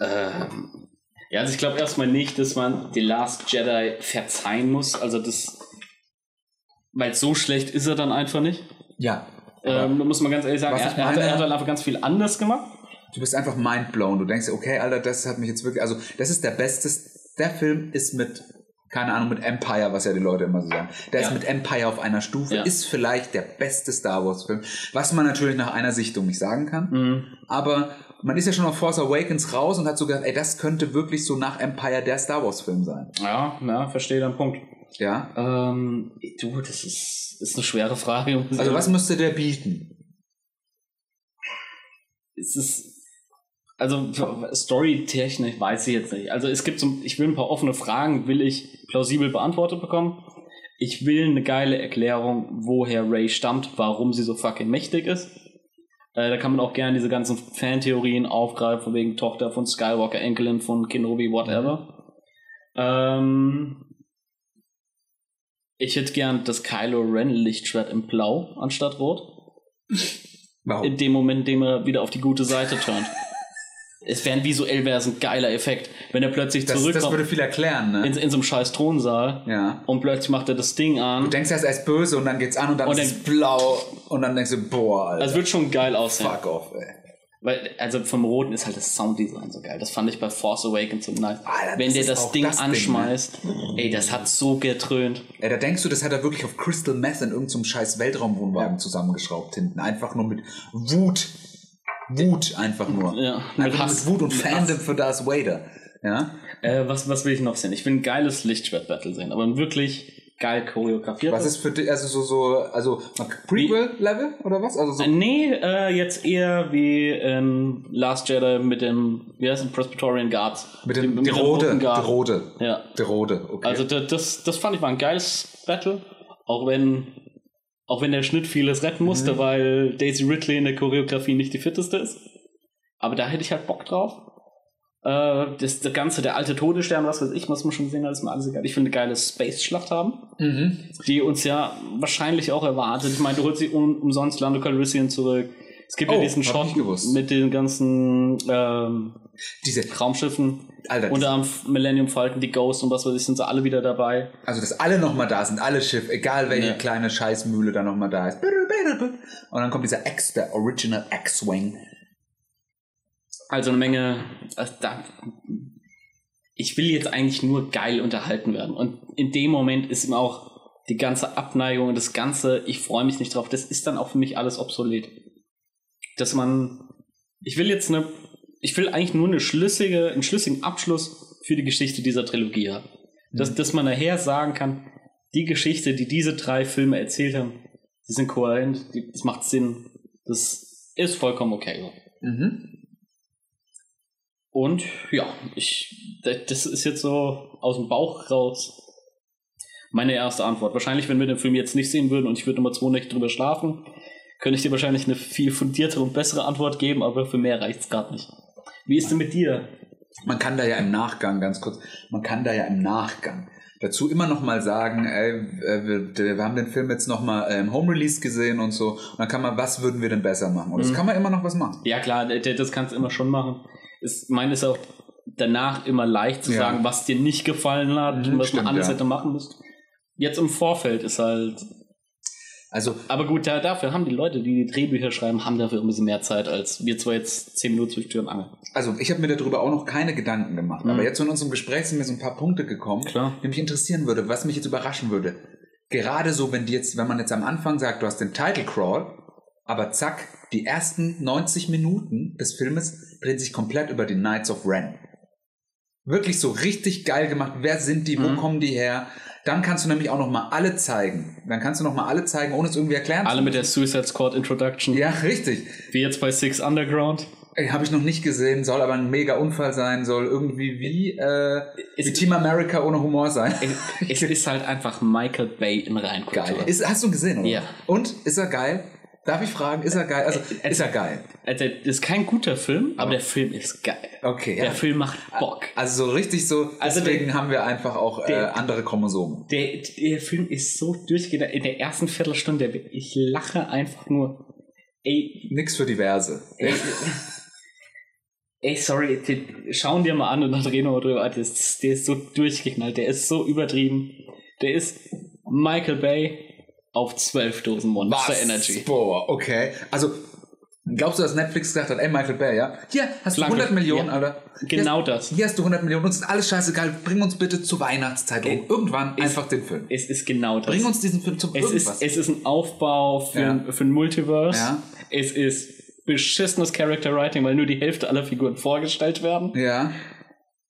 Ähm, ja, also ich glaube erstmal nicht, dass man The Last Jedi verzeihen muss. Also das. Weil so schlecht ist er dann einfach nicht. Ja. Ähm, da muss man ganz ehrlich sagen, er, er, hat, er hat halt einfach ganz viel anders gemacht. Du bist einfach mindblown. Du denkst, okay, Alter, das hat mich jetzt wirklich. Also, das ist der beste. Der Film ist mit, keine Ahnung, mit Empire, was ja die Leute immer so sagen. Der Ja. ist mit Empire auf einer Stufe, Ja. ist vielleicht der beste Star Wars-Film, was man natürlich nach einer Sichtung nicht sagen kann. Mhm. Aber man ist ja schon auf Force Awakens raus und hat so gedacht, ey, das könnte wirklich so nach Empire der Star Wars-Film sein. Ja, ja, verstehe deinen Punkt. Ja. Ähm, du, das ist, ist eine schwere Frage. Also, was müsste der bieten? es ist also storytechnisch weiß ich jetzt nicht. Also es gibt so, ich will ein paar offene Fragen, will ich plausibel beantwortet bekommen. Ich will eine geile Erklärung, woher Ray stammt, warum sie so fucking mächtig ist. Äh, da kann man auch gerne diese ganzen Fantheorien aufgreifen, von wegen Tochter von Skywalker, Enkelin von Kenobi, whatever. Ähm, ich hätte gern das Kylo Ren Lichtschwert in Blau anstatt Rot *laughs* Warum? in dem Moment, in dem er wieder auf die gute Seite turnt. Es wäre ein visuell wäre es ein geiler Effekt, wenn er plötzlich Das, das zurückkommt würde viel erklären, ne? in, in so einem scheiß Thronsaal Ja. und plötzlich macht er das Ding Du an. denkst erst, er ist böse und dann geht's an und dann Und ist es blau und dann denkst du, boah, Alter. Also wird schon geil aussehen. fuck off, ey. Weil, also vom Roten ist halt das Sounddesign so geil. Das fand ich bei Force Awakens so nice. Alter, Wenn das der das Ding das Ding, ne? anschmeißt, ey, das hat so getrönt. Ey, da denkst du, das hat er wirklich auf Crystal Meth in irgendeinem scheiß Weltraumwohnwagen zusammengeschraubt hinten. Einfach nur mit Wut. Wut einfach nur. Ja, mit Einfach Hass. mit Wut und Mit Fandom Hass. für Darth Vader. Ja? Äh, was, was will ich noch sehen? Ich will ein geiles Lichtschwert-Battle sehen, aber wirklich geil choreografiert. Was ist für dich, also so, so, also Prequel-Level oder was? Also so, Äh, Nee, äh, jetzt eher wie ähm, Last Jedi mit dem, wie heißt es, Presbyterian Guards. mit dem, mit die Rode, die Guard. Rode, Ja. die Rode, okay. Also da- das, das fand ich war ein geiles Battle, auch wenn auch wenn der Schnitt vieles retten musste, Mhm. weil Daisy Ridley in der Choreografie nicht die fitteste ist. Aber da hätte ich halt Bock drauf. Äh, das, das Ganze, der alte Todesstern, was weiß ich, was man schon hat, ist mir alles egal. Ich will eine geile Space-Schlacht haben, mhm. die uns ja wahrscheinlich auch erwartet. Ich meine, du holst sie um, umsonst Lando Calrissian zurück. Es gibt Oh, ja diesen Shot mit den ganzen ähm, Diese, Raumschiffen. Alter, Unter am Millennium Falcon, die Ghost und was weiß ich, sind sie alle wieder dabei. also dass alle nochmal da sind, alle Schiff, egal welche Ja. kleine Scheißmühle da nochmal da ist. Und dann kommt dieser X, der Original X-Wing. Also eine Menge. Also da, ich will jetzt eigentlich nur geil unterhalten werden. Und in dem Moment ist ihm auch die ganze Abneigung und das Ganze, ich freue mich nicht drauf, das ist dann auch für mich alles obsolet. Dass man. Ich will jetzt eine. Ich will eigentlich nur eine schlüssige, einen schlüssigen Abschluss für die Geschichte dieser Trilogie haben. Dass, dass man nachher sagen kann, die Geschichte, die diese drei Filme erzählt haben, die sind kohärent, die, das macht Sinn. Das ist vollkommen okay. Mhm. Und ja, ich, das das ist jetzt so aus dem Bauch raus meine erste Antwort. Wahrscheinlich, wenn wir den Film jetzt nicht sehen würden und ich würde nochmal zwei Nächte drüber schlafen, könnte ich dir wahrscheinlich eine viel fundiertere und bessere Antwort geben, aber für mehr reicht's gerade nicht. Wie ist denn mit dir? Man kann da ja im Nachgang, ganz kurz, man kann da ja im Nachgang dazu immer noch mal sagen, ey, äh, wir, wir haben den Film jetzt noch mal äh, im Home Release gesehen und so. Und dann kann man, was würden wir denn besser machen? Und das Mhm. kann man immer noch was machen. Ja klar, das kannst du immer schon machen. Ich meine, es ist auch danach immer leicht zu Ja. sagen, was dir nicht gefallen hat Mhm, und was stimmt, man alles ja. hätte machen müssen. Jetzt im Vorfeld ist halt, Also, Aber gut, da, dafür haben die Leute, die die Drehbücher schreiben, haben dafür ein bisschen mehr Zeit, als wir zwar jetzt zehn Minuten zwischen Tür und Angel. also ich habe mir darüber auch noch keine Gedanken gemacht. Aber jetzt in unserem Gespräch sind mir so ein paar Punkte gekommen, Klar. die mich interessieren würde, was mich jetzt überraschen würde. Gerade so, wenn die jetzt, wenn man jetzt am Anfang sagt, du hast den Title Crawl, aber zack, die ersten 90 Minuten des Filmes drehen sich komplett über die Knights of Ren. Wirklich so richtig geil gemacht. Wer sind die? Wo Mhm. kommen die her? Dann kannst du nämlich auch noch mal alle zeigen. Dann kannst du noch mal alle zeigen, ohne es irgendwie erklären Alle mit der Suicide Squad Introduction. Ja, richtig. Wie jetzt bei Six Underground. Habe ich noch nicht gesehen, soll aber ein mega Unfall sein, soll irgendwie wie, äh, Ist- wie Team America ohne Humor sein. Es, es *laughs* ist halt einfach Michael Bay in Reinkultur. Geil. Ist, hast du ihn gesehen, oder? Ja. Und? Ist er geil? Darf ich fragen, ist er geil? Also, Äh, ist er geil? Also, das ist kein guter Film, aber der Film ist geil. Okay, ja. Der Film macht Bock. Also so richtig so, Also deswegen der- haben wir einfach auch äh, der- andere Chromosomen. Der, der Film ist so durchgehend. In der ersten Viertelstunde, ich lache einfach nur. Ey, Nix für diverse. ey, ey sorry, schauen dir mal an und dann reden wir drüber. Der ist, der ist so durchgeknallt, der ist so übertrieben. Der ist Michael Bay auf 12 Dosen Monster Energy. Boah, okay. Also, glaubst du, dass Netflix gesagt hat, ey, Michael Bay, ja? Hier hast du Lange. 100 Millionen, Ja. Alter. Genau hier, das. Hier hast du 100 Millionen, uns ist alles scheißegal. Bring uns bitte zur Weihnachtszeit um. Irgendwann einfach den Film. Es ist genau das. Bring uns diesen Film zum Es irgendwas. ist, es ist ein Aufbau für, Ja. ein, für ein Multiverse. Ja. Es ist beschissenes Character Writing, weil nur die Hälfte aller Figuren vorgestellt werden. ja.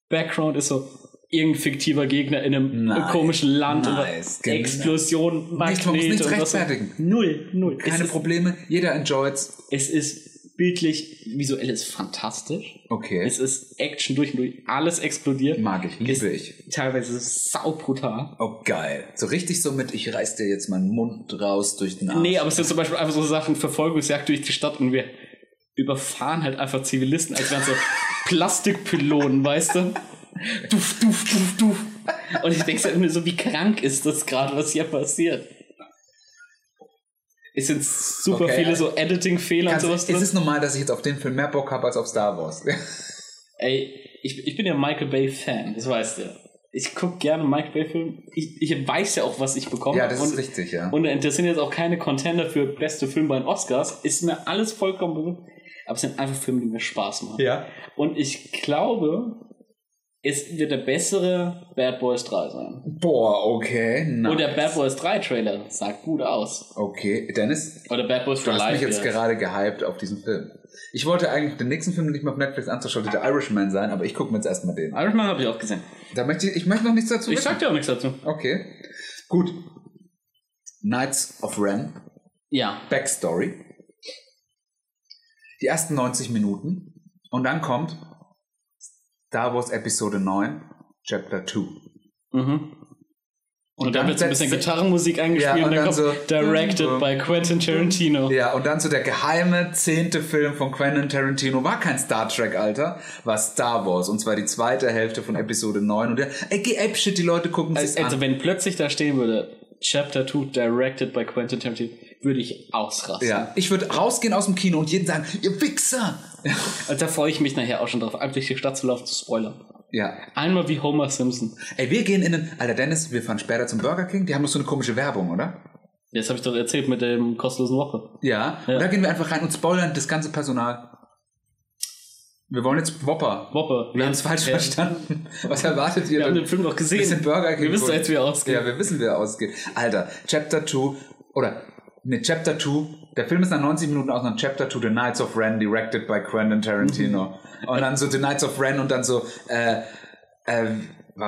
Background ist so irgendein fiktiver Gegner in einem Nice. komischen Land Nice. und Genau. Explosion, Nichts, man muss Magnete nichts rechtfertigen. Null, null. Keine es ist, Probleme. Jeder enjoyt's. es ist bildlich, visuell ist fantastisch. Okay. Es ist Action durch und durch. Alles explodiert. Mag ich, liebe ich. Teilweise saubrutal. Oh, geil. So richtig so mit, ich reiß dir jetzt meinen Mund raus durch den Arsch. Nee, aber es sind zum Beispiel einfach so Sachen, Verfolgungsjagd durch die Stadt und wir überfahren halt einfach Zivilisten, als wären so *laughs* Plastikpylonen, weißt du? Duf, duf, duf, duf. Und ich denke mir so, wie krank ist das gerade, was hier passiert? Es sind super Okay, viele also- so Editing-Fehler und sowas es drin. ist normal, dass ich jetzt auf den Film mehr Bock habe als auf Star Wars. *laughs* Ey, ich, ich bin ja Michael Bay-Fan, das weißt du. Ich gucke gerne Michael Bay-Filme. Ich, ich weiß ja auch, was ich bekomme. ja, das und, ist richtig, ja. Und das sind jetzt auch keine Contender für beste Film bei den Oscars. Ist mir alles vollkommen bewusst. Aber es sind einfach Filme, die mir Spaß machen. ja. Und ich glaube, es wird der bessere Bad Boys 3 sein. Boah, okay. Nice. Und der Bad Boys 3 Trailer sah gut aus. Okay, Dennis, Oder Bad Boys du for hast Life. mich jetzt er gerade gehypt auf diesen Film. Ich wollte eigentlich den nächsten Film, den ich mir auf Netflix anzuschauen, der Irishman sein, aber ich gucke mir jetzt erstmal den. Irishman habe ich auch gesehen. Da möchte ich, ich möchte noch nichts dazu Ich wissen. sag dir auch nichts dazu. Okay. Gut. Knights of Ren, Ja. Backstory. Die ersten 90 Minuten. Und dann kommt Star Wars Episode 9, Chapter 2. Mhm. Und, Und dann dann wird so ein bisschen Gitarrenmusik eingespielt Ja, und, und dann, dann kommt so- Directed by Quentin Tarantino. Ja, und dann so der geheime zehnte Film von Quentin Tarantino. War kein Star Trek, Alter. War Star Wars. Und zwar die zweite Hälfte von Episode 9. Und der, ey, geh Apeshit, die Leute gucken sich Also, also an. wenn plötzlich da stehen würde, Chapter 2 directed by Quentin Tarantino, würde ich ausrasten. Ja, ich würde rausgehen aus dem Kino und jeden sagen, ihr Wichser! Ja. Also da freue ich mich nachher auch schon drauf, einfach durch die Stadt zu laufen, zu spoilern. ja. Einmal wie Homer Simpson. Ey, wir gehen in den, Alter Dennis, wir fahren später zum Burger King. Die haben doch so eine komische Werbung, oder? Das habe ich doch erzählt mit dem kostenlosen Woche. Ja. Ja. Und da gehen wir einfach rein und spoilern das ganze Personal. Wir wollen jetzt Whopper. Woppe. Wir haben es falsch Ja. verstanden. Was erwartet ihr? Wir haben den Film doch gesehen. Wir sind Burger King. Wir wissen jetzt, wie er ausgeht. Ja, wir wissen, wie er ausgeht. Alter, Chapter 2, oder, ne, Chapter 2, der Film ist nach 90 Minuten aus, nach Chapter 2, The Knights of Ren, directed by Quentin Tarantino. Und dann so The Knights of Ren und dann so, äh, äh,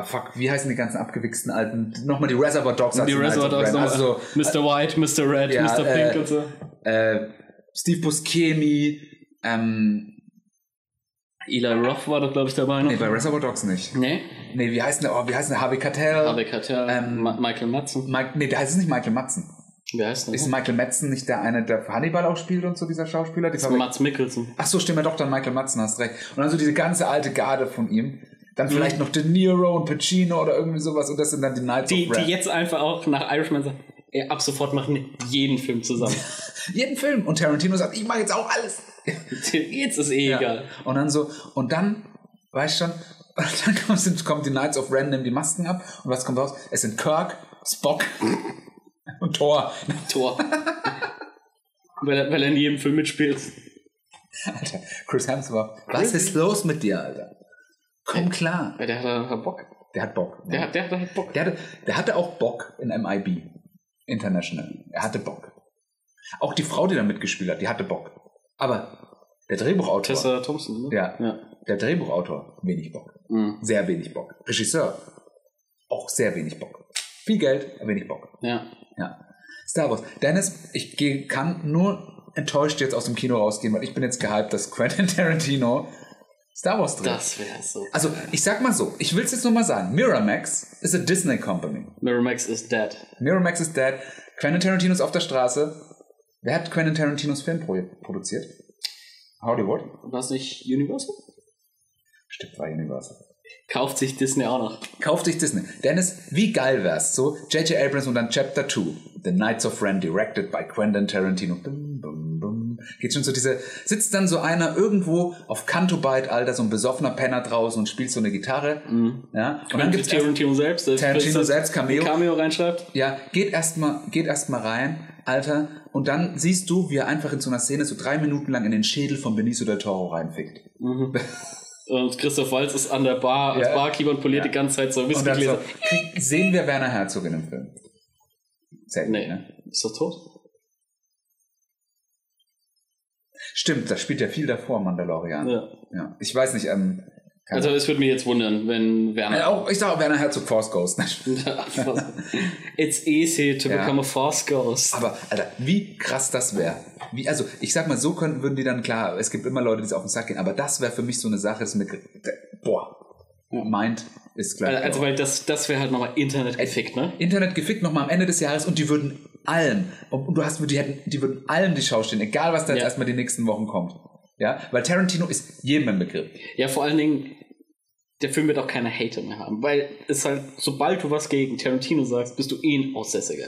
fuck, wie heißen die ganzen abgewichsten alten, nochmal die Reservoir Dogs die Reservoir Dogs, Ren. also Also Mr. White, Mr. Red, Ja, Mr. Pink äh, und so. so, äh, Steve Buscemi, ähm, Eli Roth war doch, glaube ich, dabei noch. nee, bei Reservoir Dogs nicht. nee. Nee, wie heißt der, oh, wie heißt der, Harvey Keitel? Harvey Keitel, Ähm, Ma Michael Madsen. Mike, nee, der heißt es nicht Michael Madsen. Wie heißt der? Ist Michael Madsen nicht der eine, der Hannibal auch spielt und so, dieser Schauspieler? Die Das ist Mats Mikkelsen. Ach so, stimmt ja doch, dann Michael Madsen, hast recht. Und dann so diese ganze alte Garde von ihm. Mhm. Dann vielleicht noch De Niro und Pacino oder irgendwie sowas und das sind dann die Knights Die, of die Ren. jetzt einfach auch nach Irishman sagen, ey, ab sofort machen wir jeden Film zusammen. *laughs* Jeden Film. Und Tarantino sagt, ich mache jetzt auch alles. *laughs* jetzt ist eh egal. Und dann so, und dann, weißt schon, *laughs* dann kommt, kommt die Knights of Ren, nehmen die Masken ab und was kommt raus? Es sind Kirk, Spock und Tor. Tor. weil, er, weil er in jedem Film mitspielt. Alter, Chris Hemsworth. Was ist los mit dir, Alter? Komm klar. Ja, der hat Bock. Der hat Bock. Der, hat- der hat Bock. Der hatte, der hatte auch Bock in MIB International. Er hatte Bock. Auch die Frau, die da mitgespielt hat, die hatte Bock. Aber der Drehbuchautor, Tessa Thompson, ne? Ja. ja. der Drehbuchautor, wenig Bock. Mhm. Sehr wenig Bock. Regisseur, auch sehr wenig Bock. Viel Geld, wenig Bock. ja. Ja. Star Wars. Dennis, ich kann nur enttäuscht jetzt aus dem Kino rausgehen, weil ich bin jetzt gehypt, dass Quentin *laughs* Tarantino Star Wars dreht. Das wäre so. Also, ich sag mal so, ich will es jetzt nur mal sagen. Miramax ist a Disney Company. Miramax is dead. Miramax is dead. Quentin Tarantino ist auf der Straße. Wer hat Quentin Tarantinos Film pro produziert? Hollywood? War es nicht Universal? Stimmt, war Universal. Kauft sich Disney auch noch. Kauft sich Disney. Dennis, wie geil wär's? So, J.J. Abrams und dann Chapter 2. The Knights of Ren, directed by Quentin Tarantino. Bum, bum, bum. Geht schon so diese, sitzt dann so einer irgendwo auf Cantobite, Alter, so ein besoffener Penner draußen und spielt so eine Gitarre. Ja. Und dann gibt's Tarantino selbst. Tarantino selbst, Cameo. Cameo reinschreibt. ja, geht erstmal, geht erstmal rein, Alter, und dann siehst du, wie er einfach in so einer Szene so drei Minuten lang in den Schädel von Benicio del Toro reinfickt. *laughs* Und Christoph Waltz ist an der Bar als Ja. Barkeeper und poliert die ganze Zeit so dann so, sehen wir Werner Herzog in dem Film. Selten, Nee, ne? ist doch tot? Stimmt, das spielt ja viel davor, Mandalorian. Ja. Ja. Ich weiß nicht, ähm, kann Also es würde mich jetzt wundern, wenn Werner... auch, ich sage auch Werner Herzog Force Ghost. *laughs* It's easy to Ja. become a Force Ghost. Aber, Alter, wie krass das wäre. Wie, also, ich sag mal, so könnten, würden die dann, klar, es gibt immer Leute, die es auf den Sack gehen, aber das wäre für mich so eine Sache, das mir, boah, meint ist gleich. Also, weil das, das wäre halt nochmal Internet gefickt, ne? Internet gefickt nochmal am Ende des Jahres und die würden allen, und du hast, die hätten, die würden allen die Schau stehen, egal was da jetzt Ja. erstmal die nächsten Wochen kommt. Ja, weil Tarantino ist jedem ein Begriff. Ja, vor allen Dingen, der Film wird auch keine Hater mehr haben, weil es halt, sobald du was gegen Tarantino sagst, bist du eh ein Aussässiger.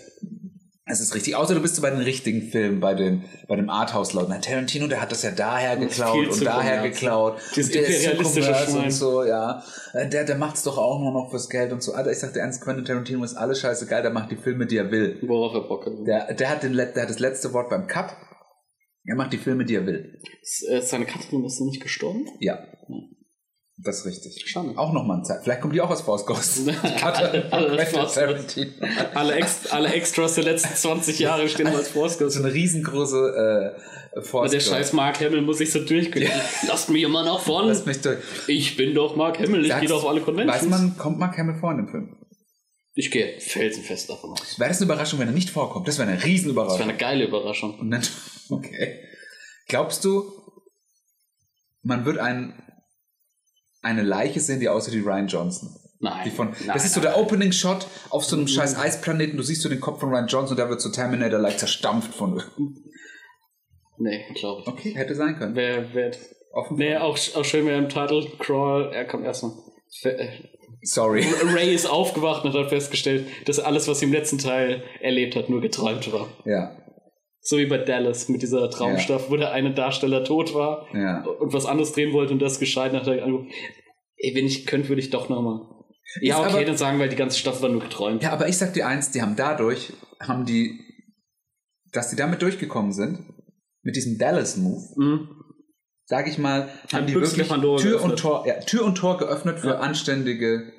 Das ist richtig. Außer du bist bei den richtigen Filmen, bei den, bei dem Arthouse-Leuten. Tarantino, der hat das ja daher geklaut und daher kommerz. geklaut. So imperialistische Schwein. und so, ja. Äh, Der, der macht's doch auch nur noch fürs Geld und so. Alter, ich sag dir ernst, Quentin Tarantino ist alles scheißegal, der macht die Filme, die er will. Worauf er Bock hat. Der, der, hat den, der hat das letzte Wort beim Cut. Er macht die Filme, die er will. Ist, äh, Seine Katrin ist nicht gestorben? Ja. Das ist richtig. Schade. Auch nochmal ein Zeit. Vielleicht kommt die auch aus Force Ghost. *laughs* alle, alle, alle, Ex alle Extras der letzten 20 Jahre stehen als Force Ghost. So eine riesengroße äh, Force der scheiß Mark Hamill muss sich so durchkriegen. Lasst mich immer nach vorne. Lass mich durch. Ich bin doch Mark Hamill, ich gehe doch auf alle Conventions. Weiß man, kommt Mark Hamill vor in dem Film? Ich gehe felsenfest davon aus. Wäre das eine Überraschung, wenn er nicht vorkommt? Das wäre eine Das wäre Riesenüberraschung. eine geile Überraschung. Und dann, *laughs* okay. Glaubst du, man wird ein, eine Leiche sehen, die aussieht wie Ryan Johnson? Nein. Von, nein, das ist so nein. der Opening-Shot auf so einem scheiß Eisplaneten. Du siehst so den Kopf von Ryan Johnson und der wird so Terminator-like zerstampft von. Nee, glaube ich. Okay, hätte sein können. Wer, wer, Offen. nee, auch, auch schön wäre im Title Crawl, er kommt erstmal. Sorry. Ray ist aufgewacht und hat festgestellt, dass alles, was sie im letzten Teil erlebt hat, nur geträumt war. Ja, So wie bei Dallas mit dieser Traumstaffel, wo der eine Darsteller tot war ja. und was anderes drehen wollte und das gescheitert hat. Er angerufen, Ey, wenn ich könnte, würde ich doch nochmal. Ja, okay, aber- dann sagen wir, die ganze Staffel war nur geträumt. Ja, aber ich sag dir eins, die haben dadurch, haben die, dass die damit durchgekommen sind, mit diesem Dallas-Move, Mhm. Sag ich mal, haben Hat die Büchse wirklich Tür geöffnet. und, Tor, ja, Tür und Tor geöffnet für Ja. anständige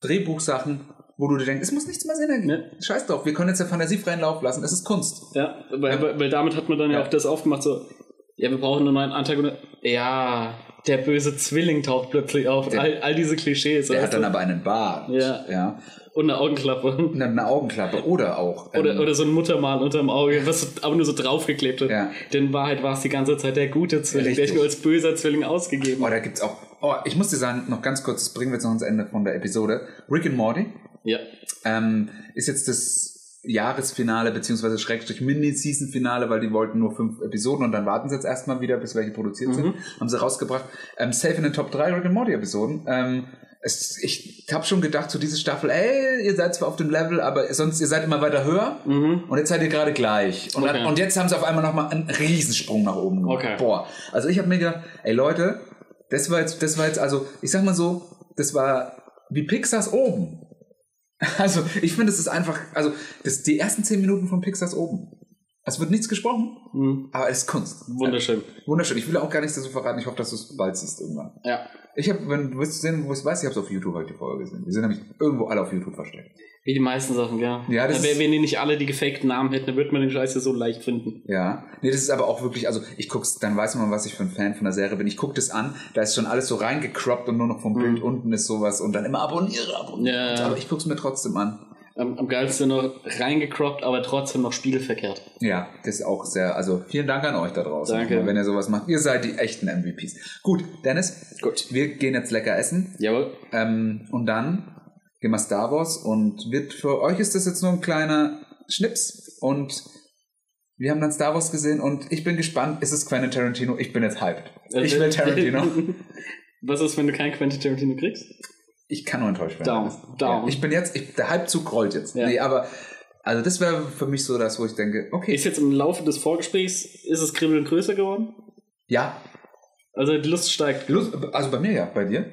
Drehbuchsachen, wo du dir denkst, es muss nichts mehr Sinn ergeben. Ne. Scheiß drauf, wir können jetzt der Fantasie freien Lauf lassen, es ist Kunst. Ja, weil, weil, damit hat man dann ja, Ja. auch das aufgemacht, so, ja, wir brauchen einen neuen Antagonist. Ja, der böse Zwilling taucht plötzlich auf. Der- all, all diese Klischees. Der weißt hat dann du? aber einen Bart. Ja. ja. Und eine Augenklappe. Und eine Augenklappe oder auch. ähm, Oder, oder so ein Muttermal unterm Auge, was aber nur so draufgeklebt hat. Ja. Denn in Wahrheit war es die ganze Zeit der gute Zwilling, der Richtig. sich nur als böser Zwilling ausgegeben Oh, da gibt's auch. Oh, ich muss dir sagen, noch ganz kurz, das bringen wir jetzt noch ans Ende von der Episode. Rick and Morty Ja. ähm, ist jetzt das Jahresfinale beziehungsweise Schrägstrich Mini-Season-Finale, weil die wollten nur fünf Episoden und dann warten sie jetzt erstmal wieder, bis welche produziert Mhm. sind. Haben sie rausgebracht. Ähm, safe in den Top 3 Rick and Morty-Episoden. Ähm, es, ich habe schon gedacht, so diese Staffel, ey, ihr seid zwar auf dem Level, aber sonst, ihr seid immer weiter höher Mhm. und jetzt seid ihr gerade gleich. Und, Okay. dann, und jetzt haben sie auf einmal nochmal einen Riesensprung nach oben gemacht. Okay. Boah. Also ich habe mir gedacht, ey Leute, das war jetzt, das war jetzt, also ich sag mal so, das war wie Pixars oben. *laughs* Also, ich finde, es ist einfach, also, das, die ersten zehn Minuten von Pixars oben. Es wird nichts gesprochen, Hm. aber es ist Kunst. Wunderschön. Äh, wunderschön. Ich will auch gar nichts dazu verraten. Ich hoffe, dass du es bald siehst irgendwann. Ja. Ich habe, wenn du willst sehen, wo ich es weiß, ich habe es auf YouTube heute vorher gesehen. Die sind nämlich irgendwo alle auf YouTube versteckt. Wie die meisten Sachen, ja. Ja, das Wenn- ist- wenn die nicht alle die gefakten Namen hätten, dann würde man den Scheiß ja so leicht finden. Ja. Nee, das ist aber auch wirklich, also ich guck's, dann weiß man, was ich für ein Fan von der Serie bin. Ich guck das an, da ist schon alles so reingecroppt und nur noch vom Bild unten ist sowas und dann immer abonniere, abonniere. Mhm. Ja. Aber ich guck's mir trotzdem an. Am, am geilsten noch reingecroppt, aber trotzdem noch spiegelverkehrt. Ja, das ist auch sehr, also vielen Dank an euch da draußen. Danke. Wenn ihr sowas macht. Ihr seid die echten MVPs. Gut, Dennis. Gut. Wir gehen jetzt lecker essen. Jawohl. Ähm, und dann wir Star Wars und wird für euch ist das jetzt nur ein kleiner Schnips und wir haben dann Star Wars gesehen und ich bin gespannt, ist es Quentin Tarantino? Ich bin jetzt hyped. Ich will Tarantino. *laughs* Was ist, wenn du keinen Quentin Tarantino kriegst? Ich kann nur enttäuscht werden. Down, down. Ja, ich bin jetzt, ich, der Hypezug rollt jetzt. Ja. Nee, aber also das wäre für mich so das, wo ich denke, okay, Ist jetzt im Laufe des Vorgesprächs, ist es Kribbeln größer geworden? ja, Also die Lust steigt. Lust, also bei mir ja, bei dir?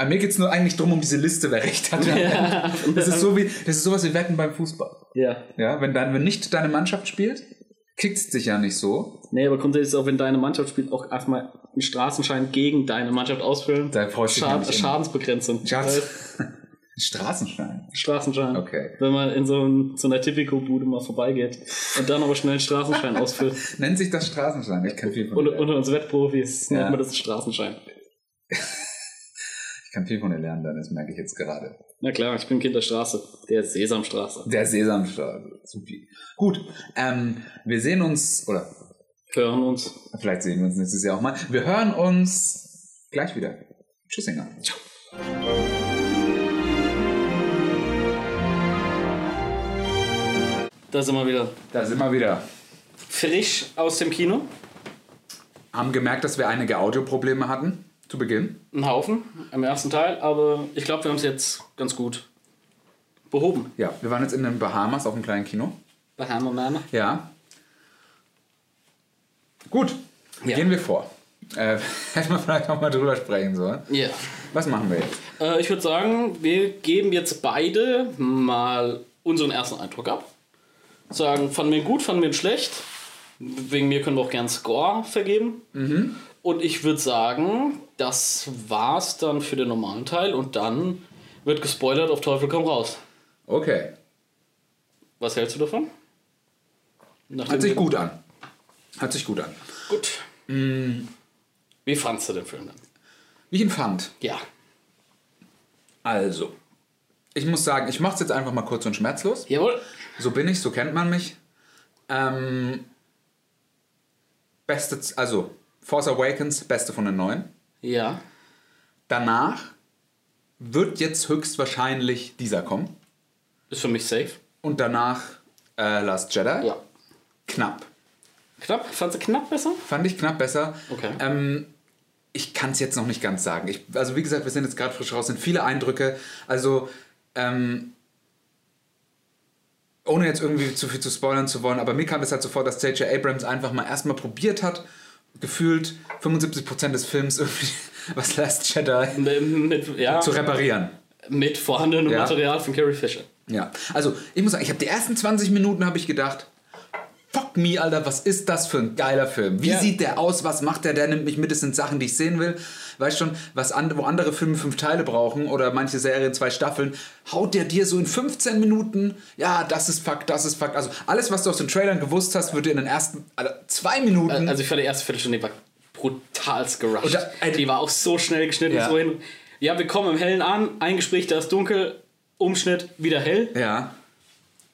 Aber mir geht es nur eigentlich drum um diese Liste, wer recht hat. Ja. *laughs* Das ist so wie, das ist sowas wie Wetten beim Fußball. Ja. Ja, wenn dann, wenn nicht deine Mannschaft spielt, kickt es dich ja nicht so. Nee, aber grundsätzlich ist auch, wenn deine Mannschaft spielt, auch erstmal einen Straßenschein gegen deine Mannschaft ausfüllen. Da freust dich Schad immer. Schadensbegrenzung. Schatz. *laughs* Straßenschein. Straßenschein. Okay. Wenn man in so, ein, so einer Tipico-Bude mal vorbeigeht und dann aber schnell einen Straßenschein *laughs* ausfüllt. Nennt sich das Straßenschein? Ich kann viel von Unter, unter uns Wettprofis Ja. nennt man das Straßenschein. Ich kann viel von dir lernen, dann das merke ich jetzt gerade. Na klar, ich bin Kind der Straße. Der Sesamstraße. Der Sesamstraße. Supi. Gut. Ähm, wir sehen uns, oder Hören uns. vielleicht sehen wir uns nächstes Jahr auch mal. Wir hören uns gleich wieder. Tschüss, Inga. Ciao. Da sind wir wieder. Da sind wir wieder. Frisch aus dem Kino. Haben gemerkt, dass wir einige Audioprobleme hatten zu Beginn. Ein Haufen im ersten Teil, aber ich glaube, wir haben es jetzt ganz gut behoben. Ja, wir waren jetzt in den Bahamas auf einem kleinen Kino. Hammer Mama. Ja. Gut, Ja. gehen wir vor. Äh, *laughs* hätten wir vielleicht noch mal drüber sprechen sollen. Ja. Was machen wir jetzt? Äh, ich würde sagen, wir geben jetzt beide mal unseren ersten Eindruck ab. Sagen, fanden wir ihn gut, fanden wir ihn schlecht. Wegen mir können wir auch gern Score vergeben. Und ich würde sagen, das war's dann für den normalen Teil und dann wird gespoilert auf Teufel komm raus. Okay. Was hältst du davon? Nachdem Hört sich gut an. Hört sich gut an. Gut. Wie fandst du den Film dann? Wie ich ihn fand. Ja. Also, ich muss sagen, ich mache es jetzt einfach mal kurz und schmerzlos. Jawohl. So bin ich, so kennt man mich. Ähm, beste, also Force Awakens, beste von den neuen. Ja. Danach wird jetzt höchstwahrscheinlich dieser kommen. Ist für mich safe. Und danach äh, Last Jedi. Ja. Knapp. Knapp? Fandst du knapp besser? Fand ich knapp besser. Okay. Ähm, ich kann es jetzt noch nicht ganz sagen. Ich, also wie gesagt, wir sind jetzt gerade frisch raus, sind viele Eindrücke. Also ähm, ohne jetzt irgendwie zu viel zu spoilern zu wollen, aber mir kam es halt so vor, dass J.J. Abrams einfach mal erstmal probiert hat, gefühlt 75% des Films irgendwie *laughs* was Last Jedi Mit, mit, ja, zu reparieren. mit vorhandenem Ja. Material von Carrie Fisher. Ja, also ich muss sagen, ich habe die ersten 20 Minuten habe ich gedacht, fuck me, Alter, was ist das für ein geiler Film? Wie Ja. sieht der aus? Was macht der? Der nimmt mich mit, das sind Sachen, die ich sehen will. Weißt schon, was and wo andere Filme fünf Teile brauchen oder manche Serien zwei Staffeln, haut der dir so in 15 Minuten, ja, das ist fuck, das ist fuck. Also alles, was du aus den Trailern gewusst hast, wird dir in den ersten also zwei Minuten Also ich fand die erste Viertelstunde die war brutalst gerusht. Da- Alter- die war auch so schnell geschnitten. Ja. So hin. ja, wir kommen im Hellen an, ein Gespräch, da ist dunkel, Umschnitt, wieder hell. ja,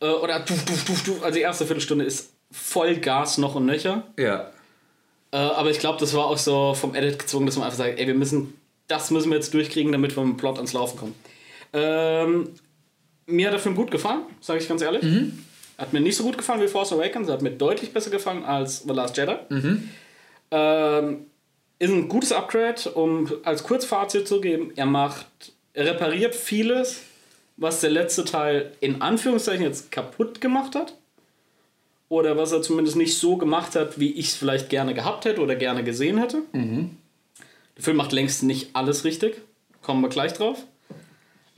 Äh, oder du, du, du, du. Also die erste Viertelstunde ist voll Gas noch und nöcher. ja, Äh, aber ich glaube, das war auch so vom Edit gezwungen, dass man einfach sagt, ey, wir müssen, das müssen wir jetzt durchkriegen, damit wir mit dem Plot ans Laufen kommen. Ähm, mir hat der Film gut gefallen, sage ich ganz ehrlich. Hat mir nicht so gut gefallen wie Force Awakens, hat mir deutlich besser gefallen als The Last Jedi. Ähm, ist ein gutes Upgrade, um als Kurzfazit zu geben, er macht, er repariert vieles, was der letzte Teil in Anführungszeichen jetzt kaputt gemacht hat. Oder was er zumindest nicht so gemacht hat, wie ich es vielleicht gerne gehabt hätte oder gerne gesehen hätte. Der Film macht längst nicht alles richtig. Kommen wir gleich drauf.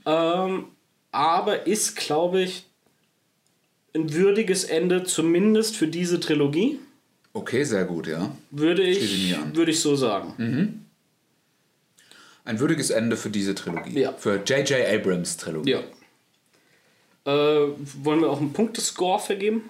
Ähm, aber ist, glaube ich, ein würdiges Ende, zumindest für diese Trilogie, Okay, sehr gut, ja. würde ich würde ich so sagen. Ein würdiges Ende für diese Trilogie. Ja. Für J.J. Abrams Trilogie. Ja. Äh, wollen wir auch einen Punktescore vergeben?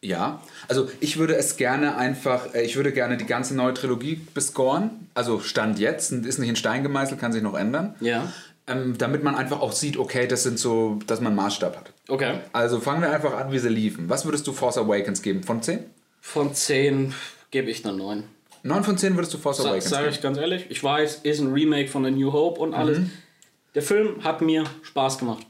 Ja, also ich würde es gerne einfach, äh, ich würde gerne die ganze neue Trilogie bescoren. Also Stand jetzt, ist nicht in Stein gemeißelt, kann sich noch ändern. Ja. Ähm, damit man einfach auch sieht, okay, das sind so, dass man einen Maßstab hat. Okay. Also fangen wir einfach an, wie sie liefen. Was würdest du Force Awakens geben? Von 10? Von 10 gebe ich eine 9. 9 von 10 würdest du Force Sa Awakens Sage geben? ich ganz ehrlich, ich weiß, ist ein Remake von A New Hope und alles. Der Film hat mir Spaß gemacht.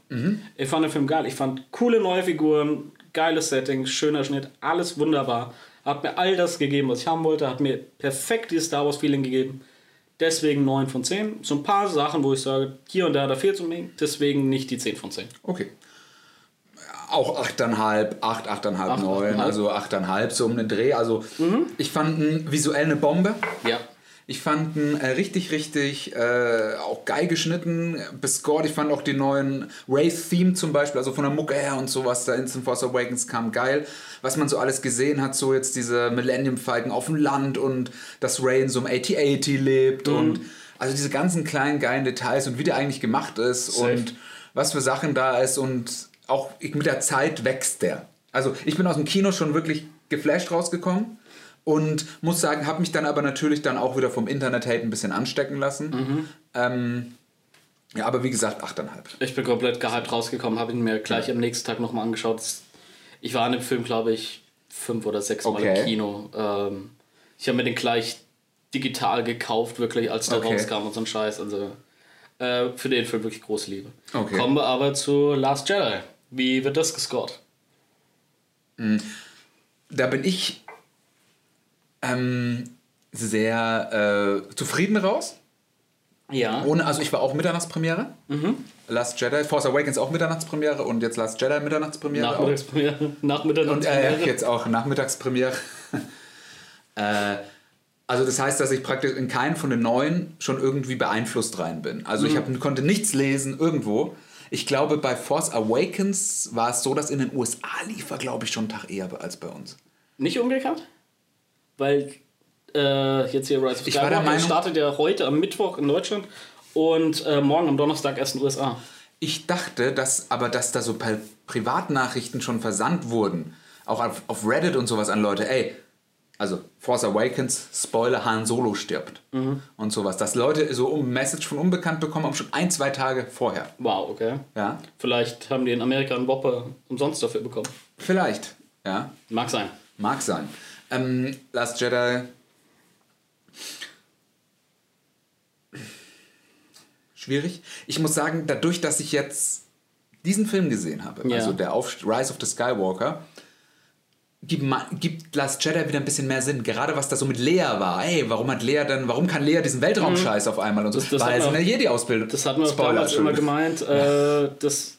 Ich fand den Film geil. Ich fand coole neue Figuren, geiles Setting, schöner Schnitt, alles wunderbar. Hat mir all das gegeben, was ich haben wollte. Hat mir perfekt dieses Star Wars Feeling gegeben. Deswegen 9 von 10. So ein paar Sachen, wo ich sage, hier und da, da fehlt es mir. Deswegen nicht die 10 von 10. Okay. Auch 8,5, 8, 8,5, 9, 8,5. also 8,5 so um den Dreh. Also ich fand ihn visuell eine Bombe. Ja. Ich fand ihn äh, richtig, richtig äh, auch geil geschnitten, bescored. Ich fand auch die neuen Wraith-Theme zum Beispiel, also von der Mucke her und sowas, da in Instant Force Awakens kam geil. Was man so alles gesehen hat, so jetzt diese Millennium-Falken auf dem Land und dass Ray in so einem AT-AT lebt und also diese ganzen kleinen geilen Details und wie der eigentlich gemacht ist Safe. und was für Sachen da ist und auch mit der Zeit wächst der. Also ich bin aus dem Kino schon wirklich geflasht rausgekommen und muss sagen, habe mich dann aber natürlich dann auch wieder vom Internet-Hate ein bisschen anstecken lassen. Ähm, ja, aber wie gesagt, 8,5. Ich bin komplett gehypt rausgekommen, habe ihn mir gleich am nächsten Tag nochmal angeschaut. Ich war in dem Film, glaube ich, fünf oder sechs Mal Okay. im Kino. Ähm, ich habe mir den gleich digital gekauft, wirklich, als der Okay. rauskam und so ein Scheiß. Also, äh, für den Film wirklich große Liebe. Okay. Kommen wir aber zu Last Jedi. Wie wird das gescored? Da bin ich ähm, sehr äh, zufrieden raus. Ja. Ohne, also ich war auch Mitternachtspremiere. Last Jedi, Force Awakens auch Mitternachtspremiere und jetzt Last Jedi Mitternachtspremiere. Nachmittagspremiere. Nachmittagspremiere. Und äh, jetzt auch Nachmittagspremiere. *laughs* äh, also das heißt, dass ich praktisch in keinen von den neuen schon irgendwie beeinflusst rein bin. Also ich hab, konnte nichts lesen irgendwo. Ich glaube, bei Force Awakens war es so, dass in den USA lief er, glaube ich, schon einen Tag eher als bei uns. Nicht umgekehrt? Weil äh, jetzt hier Rise of Ich Skywalker Meinung- startet ja heute am Mittwoch in Deutschland und äh, morgen am Donnerstag erst in den USA. Ich dachte, dass aber dass da so per Privatnachrichten schon versandt wurden, auch auf, auf Reddit und sowas an Leute, ey, also Force Awakens, Spoiler, Han Solo stirbt und sowas, dass Leute so ein Message von Unbekannt bekommen, auch schon ein, zwei Tage vorher. Wow, okay. Ja, Vielleicht haben die in Amerika einen Whopper umsonst dafür bekommen. vielleicht, ja, Mag sein. mag sein. Ähm, Last Jedi. Schwierig. Ich muss sagen, dadurch, dass ich jetzt diesen Film gesehen habe, Ja. also der Auf Rise of the Skywalker, gibt, gibt Last Jedi wieder ein bisschen mehr Sinn. Gerade was da so mit Lea war. Ey, warum hat Lea denn, warum kann Lea diesen Weltraumscheiß auf einmal und so? Mhm. Das- das Weil hat sie eine Jedi-Ausbildung. Das hat man Spoiler, damals immer gemeint, äh, dass,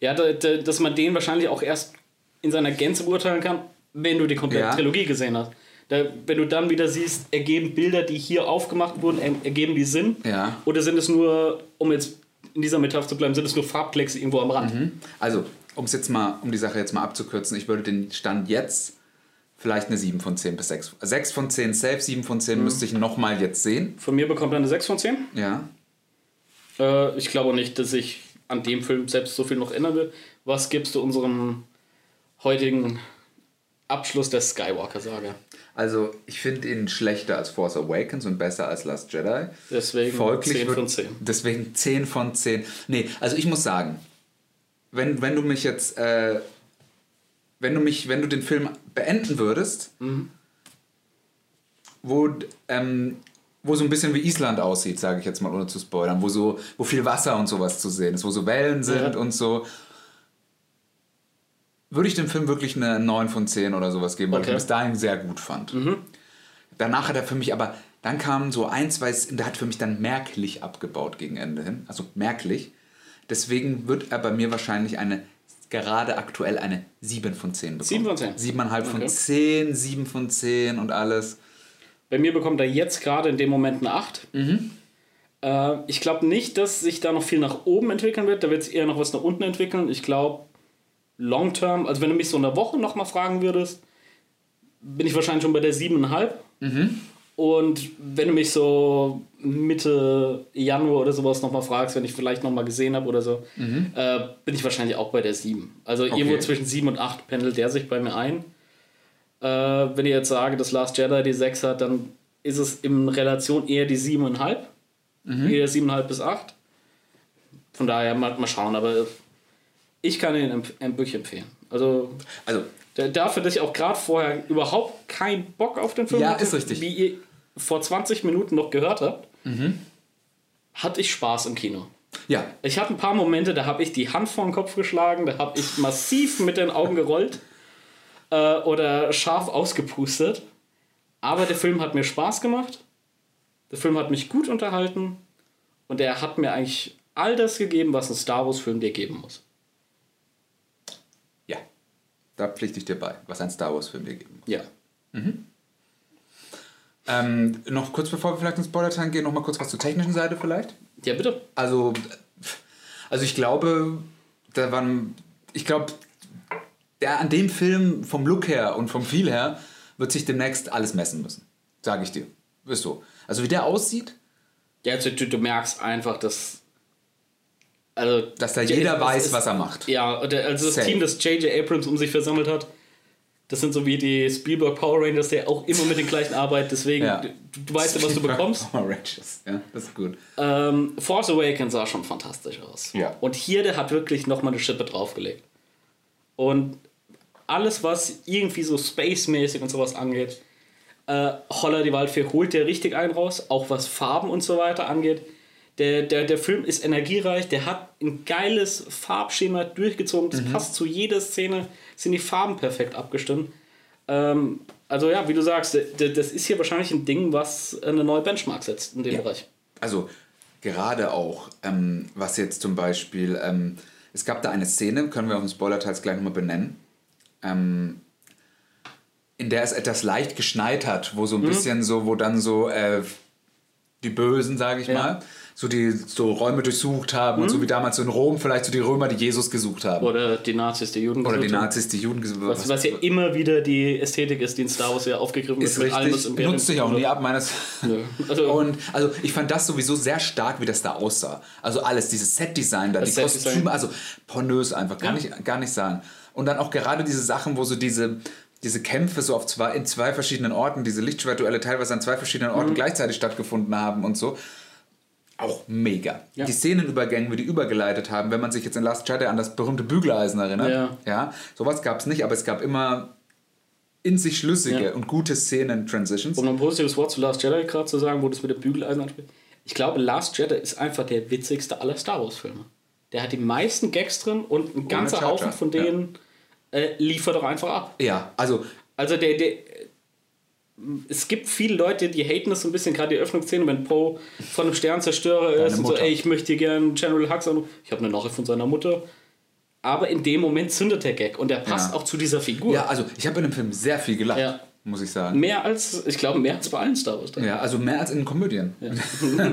ja, da, da, dass man den wahrscheinlich auch erst in seiner Gänze beurteilen kann, wenn du die komplette Ja. Trilogie gesehen hast. Da, wenn du dann wieder siehst, ergeben Bilder, die hier aufgemacht wurden, er- ergeben die Sinn? Ja. Oder sind es nur, um jetzt in dieser Metapher zu bleiben, sind es nur Farbklecks irgendwo am Rand? Also, um jetzt mal, um die Sache jetzt mal abzukürzen, ich würde den Stand jetzt vielleicht eine 7 von 10 bis 6. 6 von 10 safe, 7 von 10 Mhm. müsste ich nochmal jetzt sehen. Von mir bekommt er eine 6 von 10. Ja. Äh, ich glaube nicht, dass ich an dem Film selbst so viel noch ändern will. Was gibst du unserem heutigen Abschluss der Skywalker-Saga? Also, ich finde ihn schlechter als Force Awakens und besser als Last Jedi. Deswegen Folglich 10 wird- von 10. Deswegen 10 von 10. Nee, also ich muss sagen, wenn, wenn du mich jetzt, äh, wenn du mich, wenn du den Film beenden würdest, Mhm. wo, ähm, wo so ein bisschen wie Island aussieht, sage ich jetzt mal, ohne zu spoilern, wo so, wo viel Wasser und sowas zu sehen ist, wo so Wellen sind Ja. und so, würde ich dem Film wirklich eine 9 von 10 oder sowas geben, weil ich Okay. ihn bis dahin sehr gut fand. Danach hat er für mich aber, dann kamen so ein, zwei, der hat für mich dann merklich abgebaut gegen Ende hin. Also merklich. Deswegen wird er bei mir wahrscheinlich eine, gerade aktuell eine 7 von 10 bekommen. 7 von 10? 7,5 von Okay. 10, 7 von 10 und alles. Bei mir bekommt er jetzt gerade in dem Moment eine 8. Mhm. Äh, ich glaube nicht, dass sich da noch viel nach oben entwickeln wird. Da wird es eher noch was nach unten entwickeln. Ich glaube, long term, also wenn du mich so in einer Woche nochmal fragen würdest, bin ich wahrscheinlich schon bei der 7,5. Und wenn du mich so Mitte Januar oder sowas nochmal fragst, wenn ich vielleicht nochmal gesehen habe oder so, äh, bin ich wahrscheinlich auch bei der 7. Also irgendwo zwischen 7 und 8 pendelt der sich bei mir ein. Äh, wenn ich jetzt sage, dass Last Jedi die 6 hat, dann ist es in Relation eher die 7,5. Eher 7,5 bis 8. Von daher mal, mal schauen, aber ich kann ihn wirklich empfehlen. Also Also, da- dafür, dass ich auch gerade vorher überhaupt keinen Bock auf den Film Ja, hatte, ist richtig. wie ihr vor 20 Minuten noch gehört habt, hatte ich Spaß im Kino. ja, Ich hatte ein paar Momente, da habe ich die Hand vor den Kopf geschlagen, da habe ich massiv mit den Augen gerollt äh, oder scharf ausgepustet. Aber der Film hat mir Spaß gemacht. Der Film hat mich gut unterhalten. Und er hat mir eigentlich all das gegeben, was ein Star Wars-Film dir geben muss. Da pflichte ich dir bei, was ein Star Wars-Film dir geben muss. Ja. Ähm, noch kurz bevor wir vielleicht ins Spoiler-Teil gehen, noch mal kurz was zur technischen Seite vielleicht. Ja, bitte. Also, also ich glaube, da waren, ich glaube, der an dem Film vom Look her und vom Feel her wird sich demnächst alles messen müssen. Sage ich dir. Ist so. Also wie der aussieht, Ja, du, du merkst einfach, dass. Also, dass da jeder weiß, es- was er macht. Ja, der- also das Safe. Team, das J.J. Abrams um sich versammelt hat, das sind so wie die Spielberg Power Rangers, der auch immer mit den gleichen *laughs* arbeitet, deswegen, Ja. du, du weißt ja, was du bekommst. Power Rangers. Ja, das ist gut. Ähm, Force Awakens sah schon fantastisch aus. Ja. Und hier, der hat wirklich nochmal eine Schippe draufgelegt. Und alles, was irgendwie so space-mäßig und sowas angeht, äh, Holler die Waldfee holt der richtig einen raus, auch was Farben und so weiter angeht. Der, der, der Film ist energiereich, der hat ein geiles Farbschema durchgezogen, das passt zu jeder Szene, sind die Farben perfekt abgestimmt. Ähm, also ja, wie du sagst, das ist hier wahrscheinlich ein Ding, was eine neue Benchmark setzt in dem Ja. Bereich. Also gerade auch, ähm, was jetzt zum Beispiel, ähm, es gab da eine Szene, können wir auf dem Spoiler-Teils gleich nochmal benennen, ähm, in der es etwas leicht geschneit hat, wo so ein Mhm. bisschen so, wo dann so äh, die Bösen, sage ich Ja. mal, so die so Räume durchsucht haben Mhm. und so wie damals in Rom vielleicht so die Römer, die Jesus gesucht haben. Oder die Nazis, die Juden Oder die haben. Nazis, die Juden gesucht Was, was ja immer wieder die Ästhetik ist, die in Star Wars ja aufgegriffen ist was richtig, nutzt sich auch nie ab meines. Nö. Also- *laughs* und also ich fand das sowieso sehr stark, wie das da aussah. Also alles, dieses Set-Design da, die Set-Design. Kostüme, also pornös einfach, kann Ja. ich gar nicht sagen. Und dann auch gerade diese Sachen, wo so diese, diese Kämpfe so auf zwei, in zwei verschiedenen Orten, diese Lichtschwertduelle teilweise an zwei verschiedenen Orten Mhm. gleichzeitig stattgefunden haben und so. Auch mega. Ja. Die Szenenübergänge, wie die übergeleitet haben, wenn man sich jetzt in Last Jedi an das berühmte Bügeleisen erinnert. Ja. ja sowas gab es nicht, aber es gab immer in sich schlüssige Ja. und gute Szenen-Transitions. Um ein positives Wort zu Last Jedi gerade zu sagen, wo das mit dem Bügeleisen anspricht. Ich glaube, Last Jedi ist einfach der witzigste aller Star Wars-Filme. Der hat die meisten Gags drin und ein ganzer Haufen von denen äh, liefert doch einfach ab. Ja, also Also der, der es gibt viele Leute, die haten das so ein bisschen, gerade die Öffnungsszene, wenn Poe von einem Sternzerstörer ist und so, ey, ich möchte gerne General Hux anrufen. Ich habe eine Nachricht von seiner Mutter. Aber in dem Moment zündet der Gag und der passt Ja. auch zu dieser Figur. Ja, also ich habe in dem Film sehr viel gelacht, Ja. muss ich sagen. Mehr als, ich glaube, mehr als bei allen Star Wars. Ja, also mehr als in Komödien. Ja.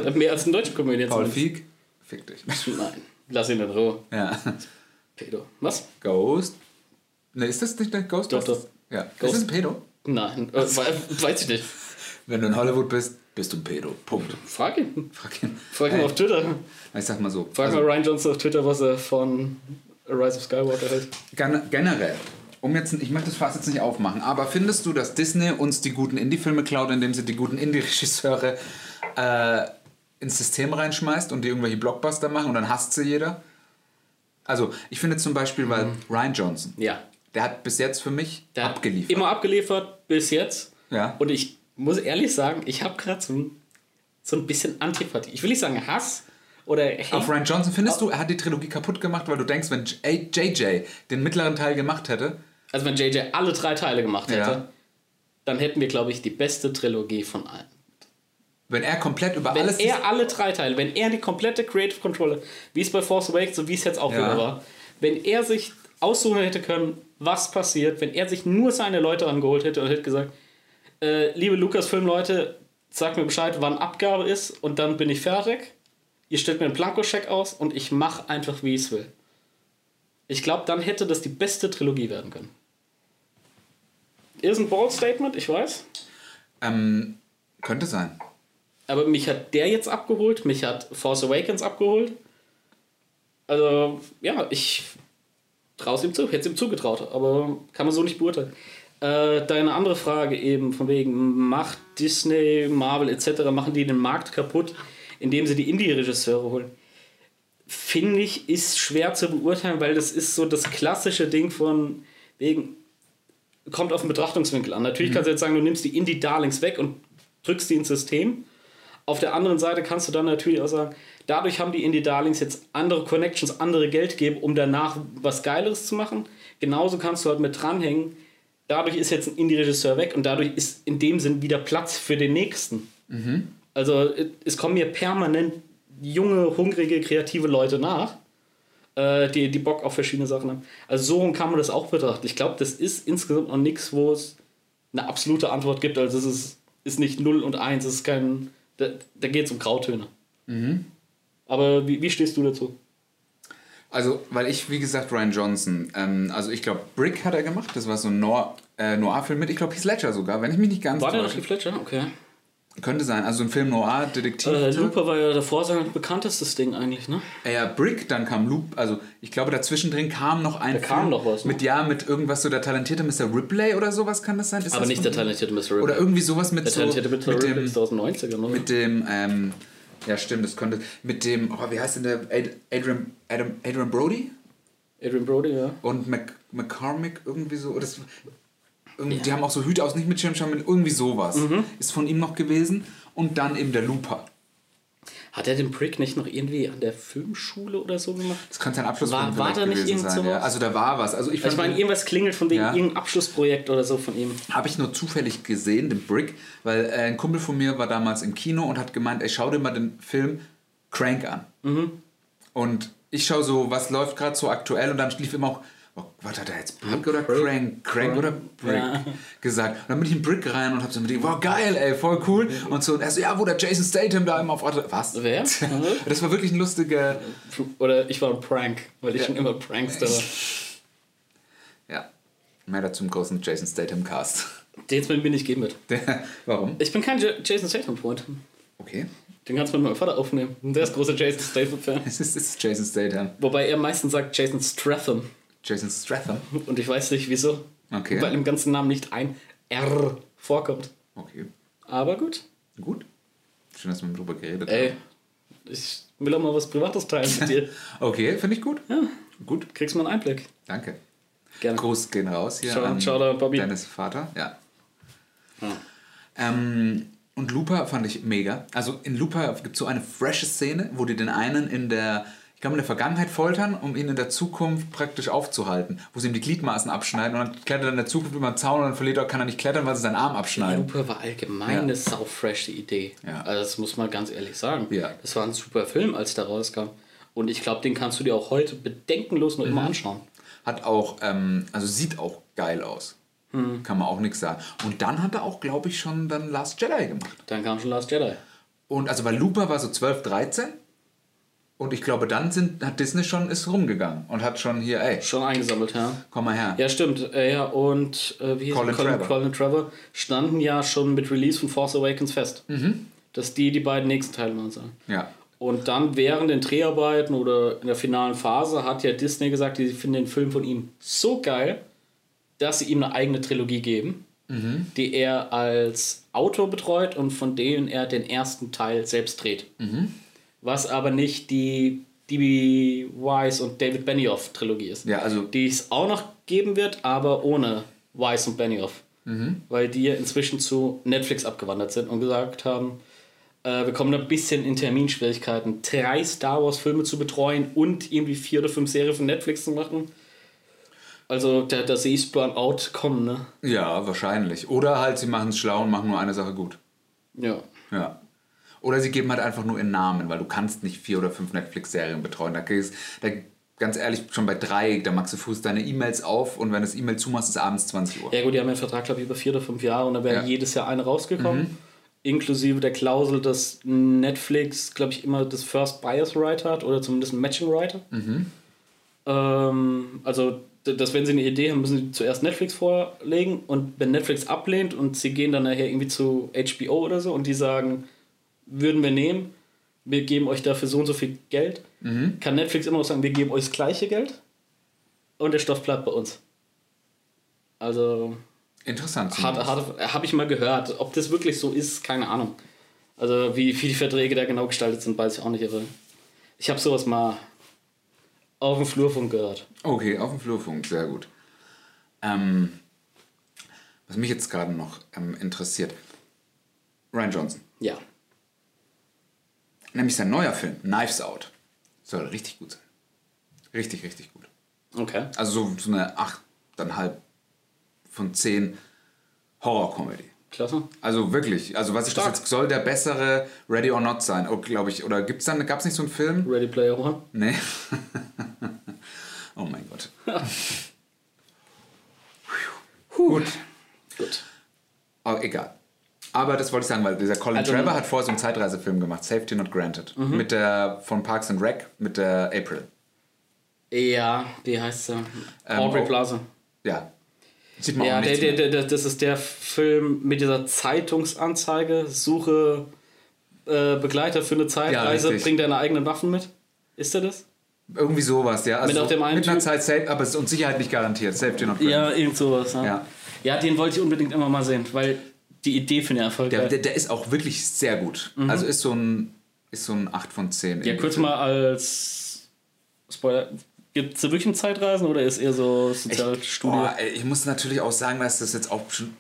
*laughs* mehr als in deutschen Komödien. Paul. Feig, fick dich. Nein, lass ihn in Ruhe. Ja. Pedo. Was? Ghost. Ne, ist das nicht der Ghost? Doch, doch. Ja. Ghost. Ist das ein Pedo? Nein, äh, we- *laughs* weiß ich nicht. Wenn du in Hollywood bist, bist du ein Pedo. Punkt. Frag ihn. Frag ihn. Frag ihn Ey, auf Twitter. Ich sag mal so. Frag also, mal Ryan Johnson auf Twitter, was er von Rise of Skywalker hält. gen- generell, um jetzt, ich möchte das Fass jetzt nicht aufmachen, aber findest du, dass Disney uns die guten Indie-Filme klaut, indem sie die guten Indie-Regisseure äh, ins System reinschmeißt und die irgendwelche Blockbuster machen und dann hasst sie jeder? Also, ich finde zum Beispiel, weil Ryan Johnson, Ja. Der hat bis jetzt für mich Der hat abgeliefert. Immer abgeliefert bis jetzt. Ja. Und ich muss ehrlich sagen, ich habe gerade so ein, so ein bisschen Antipathie. Ich will nicht sagen Hass oder Hate. Auf Ryan Johnson findest du, er hat die Trilogie kaputt gemacht, weil du denkst, wenn JJ den mittleren Teil gemacht hätte, Also wenn JJ alle drei Teile gemacht hätte, Ja. dann hätten wir, glaube ich, die beste Trilogie von allen. wenn er komplett über Wenn alles. er alle drei Teile, wenn er die komplette Creative Controller, wie es bei Force Awakens und wie es jetzt auch Ja. wieder war, wenn er sich aussuchen hätte können, was passiert, wenn er sich nur seine Leute angeholt hätte und hätte gesagt, äh, liebe Lukas-Film-Leute, sag mir Bescheid, wann Abgabe ist und dann bin ich fertig. ihr stellt mir einen Blankoscheck aus und ich mache einfach, wie ich es will. Ich glaube, dann hätte das die beste Trilogie werden können. Ist ein bold Statement, ich weiß. Ähm, könnte sein. Aber mich hat der jetzt abgeholt, mich hat Force Awakens abgeholt. Also, ja, ich traue es ihm zu, hätte es ihm zugetraut, aber kann man so nicht beurteilen. Äh, deine andere Frage eben, von wegen, macht Disney, Marvel etc., machen die den Markt kaputt, indem sie die Indie-Regisseure holen? Finde ich, ist schwer zu beurteilen, weil das ist so das klassische Ding von wegen, kommt auf den Betrachtungswinkel an. Natürlich kannst du jetzt sagen, du nimmst die Indie-Darlings weg und drückst die ins System. Auf der anderen Seite kannst du dann natürlich auch sagen, dadurch haben die Indie-Darlings jetzt andere Connections, andere Geldgeber, um danach was Geileres zu machen. Genauso kannst du halt mit dranhängen. Dadurch ist jetzt ein Indie-Regisseur weg und dadurch ist in dem Sinn wieder Platz für den nächsten. Also es kommen mir permanent junge, hungrige, kreative Leute nach, äh, die, die Bock auf verschiedene Sachen haben. Also so kann man das auch betrachten. Ich glaube, das ist insgesamt noch nichts, wo es eine absolute Antwort gibt. Also es ist, ist nicht 0 und 1, es ist kein. Da, da geht es um Grautöne. Aber wie, wie stehst du dazu? Also, weil ich, wie gesagt, Ryan Johnson, ähm, also ich glaube, Brick hat er gemacht, das war so ein Noir, äh, Noir-Film mit, ich glaube, Heath Ledger sogar, wenn ich mich nicht ganz War der noch die Fletcher? Okay. Könnte sein, also ein Film Noir, Detektiv. Äh, Looper war ja davor sein bekanntestes Ding eigentlich, ne? Äh, Ja, Brick, dann kam Loop, also ich glaube dazwischen drin kam noch ein Da kam noch was, ne? Mit ja, mit irgendwas so der talentierte Mr. Ripley oder sowas kann das sein? Ist Aber das nicht der talentierte Mr. Ripley. Oder irgendwie sowas mit der so talentierte Mr. mit Ripley dem, ist aus den 90ern, oder? mit dem, ähm, ja stimmt, das könnte, mit dem, oh, wie heißt denn der, Ad- Adrian, Adam, Adrian Brody? Adrian Brody, ja. und Mc, McCormick irgendwie so. Das, irgendwie, Die haben auch so Hüte aus, nicht mit Schirmscham, mit irgendwie sowas. Mhm. Ist von ihm noch gewesen. Und dann eben der Looper. Hat er den Brick nicht noch irgendwie an der Filmschule oder so gemacht? Das könnte sein Abschluss War- war da nicht irgend sein. Ja. Also da war was. Also ich, Ich meine, irgendwas klingelt von wegen Ja. irgendein Abschlussprojekt oder so von ihm. habe ich nur zufällig gesehen, den Brick, weil äh, ein Kumpel von mir war damals im Kino und hat gemeint, ey, schau dir mal den Film Crank an. Mhm. Und ich schaue so, was läuft gerade so aktuell und dann lief immer auch, oh, was hat er jetzt, Brick oder Crank? Crank oder Brick Ja. gesagt. Und dann bin ich in Brick rein und hab so mit ihm, wow, geil, ey, voll cool. Und so, und er so, ja, wo der Jason Statham da immer auf Auto, was? Wer? *laughs* Das war wirklich ein lustiger, Oder ich war ein Prank, weil ich Ja. schon immer Prankster war. ja, mehr dazu im großen Jason Statham Cast. Den jetzt mit mir nicht geben wird. Der, warum? Ich bin kein Jason Statham-Freund. Okay. Den kannst du mit meinem Vater aufnehmen. Der ist großer Jason Statham-Fan. *laughs* Es ist, es ist Jason Statham. Wobei er meistens sagt Jason Stratham. Jason Stratham. Und ich weiß nicht wieso. Okay. Weil im ganzen Namen nicht ein R vorkommt. Okay. Aber gut. Gut. Schön, dass wir drüber geredet Ey, haben. ich will auch mal was Privates teilen mit dir. *laughs* Okay, finde ich gut. Ja, Gut, kriegst mal einen Einblick. danke. Gerne. Gruß gehen raus hier Ciao- an ciao da, Bobby. Dennis Vater. Ja. Ja. Ähm, und Looper fand ich mega. Also in Looper gibt es so eine frische Szene, wo die den einen in der, ich glaube in der Vergangenheit foltern, um ihn in der Zukunft praktisch aufzuhalten. Wo sie ihm die Gliedmaßen abschneiden und dann klettert er in der Zukunft über den Zaun und dann verliert er, kann er nicht klettern, weil sie seinen Arm abschneiden. Looper war allgemein Ja. eine saufreshe Idee. Ja. Also das muss man ganz ehrlich sagen. Ja. Das war ein super Film, als der rauskam. Und ich glaube, den kannst du dir auch heute bedenkenlos noch Mhm. immer anschauen. Hat auch, ähm, also sieht auch geil aus. Hm. Kann man auch nichts sagen. Und dann hat er auch, glaube ich, schon dann Last Jedi gemacht. Dann kam schon Last Jedi. Und also weil Looper war so 12, 13. Und ich glaube, dann sind, hat Disney schon ist rumgegangen und hat schon hier, ey, Schon eingesammelt, ja. komm mal her. Ja, stimmt. Äh, ja, und äh, wie hieß Colin? Colin, Trevor. Colin Trevor standen ja schon mit Release von Force Awakens fest. Mhm. Dass die die beiden nächsten Teile machen sollen. Ja. Und dann während den Dreharbeiten oder in der finalen Phase hat ja Disney gesagt, die finden den Film von ihm so geil, dass sie ihm eine eigene Trilogie geben, die er als Autor betreut und von denen er den ersten Teil selbst dreht. Was aber nicht die D.B. Wise und David Benioff Trilogie ist. Ja, also Die es auch noch geben wird, aber ohne Wise und Benioff. Weil die ja inzwischen zu Netflix abgewandert sind und gesagt haben, äh, wir kommen ein bisschen in Terminschwierigkeiten, drei Star Wars Filme zu betreuen und irgendwie vier oder fünf Serien von Netflix zu machen. Also da, da sehe ich Burnout kommen, ne? ja, wahrscheinlich. Oder halt, sie machen es schlau und machen nur eine Sache gut. Ja. Ja. Oder sie geben halt einfach nur ihren Namen, weil du kannst nicht vier oder fünf Netflix-Serien betreuen. Da, gehst, da ganz ehrlich, schon bei drei, da machst du Fuß deine E-Mails auf und wenn du das E-Mail zumachst, ist abends 20 Uhr. Ja gut, die haben ja einen Vertrag, glaube ich, über vier oder fünf Jahre und da wäre Ja. jedes Jahr eine rausgekommen. inklusive der Klausel, dass Netflix, glaube ich, immer das First Bias Right hat oder zumindest ein Matching Right. Ähm, also, dass wenn sie eine Idee haben, müssen sie zuerst Netflix vorlegen und wenn Netflix ablehnt und sie gehen dann nachher irgendwie zu HBO oder so und die sagen, würden wir nehmen, wir geben euch dafür so und so viel Geld, kann Netflix immer noch sagen, wir geben euch das gleiche Geld und der Stoff bleibt bei uns. Also, Interessant. Habe ich mal gehört. Ob das wirklich so ist, keine Ahnung. Also wie, wie die Verträge da genau gestaltet sind, weiß ich auch nicht. Aber ich habe sowas mal auf dem Flurfunk gehört. Okay, auf dem Flurfunk, sehr gut. Ähm, was mich jetzt gerade noch ähm, interessiert, Ryan Johnson, Ja. Nämlich sein neuer Film, Knives Out, soll richtig gut sein. Richtig, richtig gut. Okay. Also so, so eine 8,5 von 10 Horror-Comedy. Klasse. Also wirklich, also was ich das jetzt soll der bessere Ready or Not sein, oh, glaube ich. Oder gibt's dann, gab es nicht so einen Film? Ready Player One. Nee. *laughs* oh mein Gott. Gut. Gut. Aber egal. Aber das wollte ich sagen, weil dieser Colin Also- Trevor hat vorher so einen Zeitreisefilm gemacht, Safety Not Granted. Mhm. Mit der von Parks and Rec, mit der April. Ja, wie heißt sie? Aubrey oh. Plaza. Ja. Sieht man Ja, auch der, der, der, das ist der Film mit dieser Zeitungsanzeige. Suche äh, Begleiter für eine Zeitreise, richtig. bring deine eigenen Waffen mit. Ist der das? Irgendwie sowas, ja. Also Mit auf dem einen mit einer? Zeit safe, aber es ist uns Sicherheit nicht garantiert. Safety Not Granted. Ja, irgend sowas. Ja. Ja. ja, den wollte ich unbedingt immer mal sehen, weil die Idee finde ich einfach Der, der, der ist auch wirklich sehr gut. Also ist so ein, ist so ein 8 von 10. Mhm. Ja, kurz mal als Spoiler. Gibt es wirklich ein Zeitreisen oder ist eher so Sozialstudie? Ey, ich muss natürlich auch sagen, dass das jetzt auch schon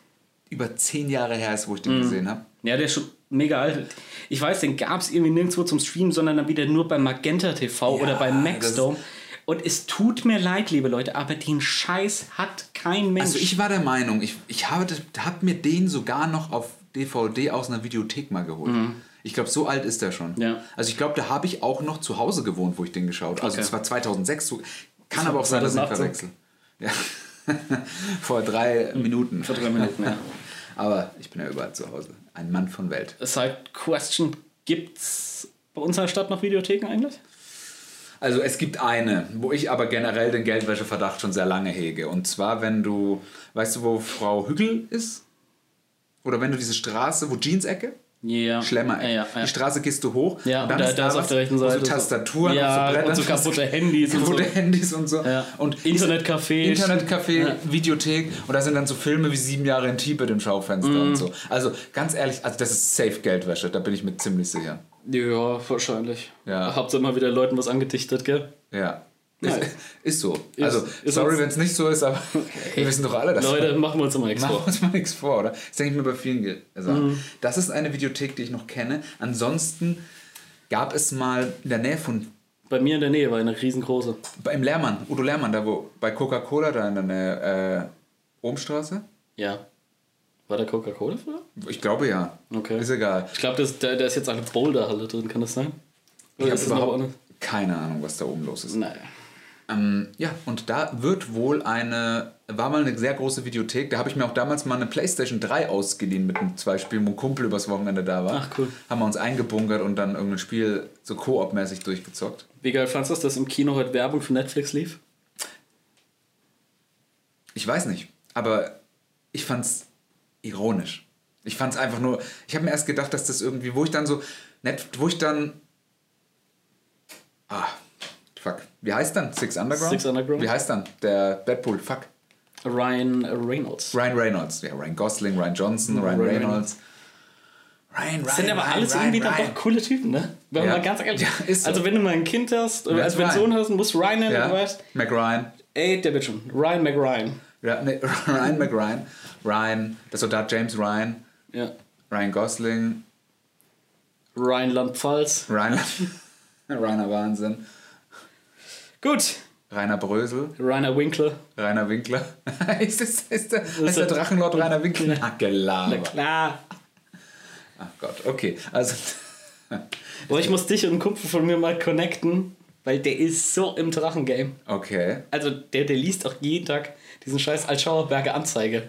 über 10 Jahre her ist, wo ich den Mhm. gesehen habe. Ja, der ist schon mega alt. Ich weiß, den gab es irgendwie nirgendwo zum Streamen, sondern dann wieder nur bei Magenta TV Ja, oder bei Maxdome. Und es tut mir leid, liebe Leute, aber den Scheiß hat kein Mensch. Also ich war der Meinung, ich, ich habe, hab mir den sogar noch auf DVD aus einer Videothek mal geholt. Ich glaube, so alt ist der schon. Mhm. Ja. Also ich glaube, da habe ich auch noch zu Hause gewohnt, wo ich den geschaut habe. Also Okay. es war 2006. So, kann aber auch sein, dass ich 2018. verwechsel. Ja. *laughs* Vor drei Minuten. Vor drei Minuten, ja. *laughs* Aber ich bin ja überall zu Hause. Ein Mann von Welt. Side Question: Gibt's bei uns in der Stadt noch Videotheken eigentlich? Also es gibt eine, wo ich aber generell den Geldwäscheverdacht schon sehr lange hege. Und zwar, wenn du, weißt du, wo Frau Hügel ist? Oder wenn du diese Straße, wo Jeans-Ecke? Ja. Schlemmer. Ja, ja, ja. Die Straße gehst du hoch. Ja, und dann und da- ist da ist auf der rechten Seite So so- Tastaturen Ja, und so Bretter. und so kaputte *laughs* Handys und kaputte so. Handys und so. Ja. Und Internetcafé. Internetcafé, Ja. Videothek. Und da sind dann so Filme wie Sieben Jahre in Tibet im Schaufenster Mhm. und so. Also ganz ehrlich, also das ist safe Geldwäsche. Da bin ich mir ziemlich sicher. Ja, wahrscheinlich. Ja. Habt ihr immer wieder Leuten was angedichtet, gell? Ja. Ist, ist so. also, ist sorry, wenn es nicht so ist, aber *laughs* wir wissen doch alle, dass Leute, machen wir uns immer nichts Machen wir vor. uns mal nichts vor, oder? Das denke ich mir bei vielen Ge- Sachen. Mhm. Das ist eine Videothek, die ich noch kenne. Ansonsten gab es mal in der Nähe von Bei mir in der Nähe war eine riesengroße. beim Lehrmann, Udo Lehrmann, da wo bei Coca-Cola da in der Nähe, äh, Ohmstraße? Ja. War da Coca-Cola früher? Ich glaube ja. Okay. Ist egal. Ich glaube, da, da ist jetzt eine Boulderhalle drin, kann das sein? Ich Oder habe es noch überhaupt eine? keine Ahnung, was da oben los ist. Naja. Ähm, ja, und da wird wohl eine, war mal eine sehr große Videothek. Da habe ich mir auch damals mal eine Playstation 3 ausgeliehen mit zwei Spielen, wo ein Kumpel übers Wochenende da war. Ach, cool. Haben wir uns eingebunkert und dann irgendein Spiel so Koop-mäßig durchgezockt. Wie geil fandest du das, dass im Kino heute Werbung für Netflix lief? Ich weiß nicht, aber ich fand's ironisch. Ich fand's einfach nur, ich habe mir erst gedacht, dass das irgendwie, wo ich dann so, nett, wo ich dann, ah, fuck, wie heißt dann Six Underground? Six Underground. Wie heißt dann der Deadpool? Fuck. Ryan Reynolds. Ryan Reynolds, ja, Ryan Gosling, Ryan Johnson, Ryan Ryan Reynolds. Ryan, Das sind aber alles irgendwie dann doch coole Typen, ne? Wenn Ja. man ganz ehrlich Ja, ist so. Also, wenn du mal ein Kind hast, also wenn du einen Ryan? Sohn hast, musst du Ryan nennen, Ja, du weißt, McRyan. ey, der wird schon. Ryan McRyan. Ja, nee, *laughs* Ryan McRyan. Ryan, der Soldat James Ryan. Ja. Ryan Gosling. Rheinland-Pfalz. Ryan, *laughs* Rainer Wahnsinn. Gut. Rainer Brösel. Rainer Winkler. Rainer Winkler. *laughs* ist, das, ist, der, ist der Drachenlord Rainer Winkler? Ach, Na Gelaber. klar. Ach Gott, okay. Also, Aber ich muss dich und einen Kumpel von mir mal connecten, weil der ist so im Drachengame. okay. Also der, der liest auch jeden Tag diesen scheiß Altschauerberger Anzeige.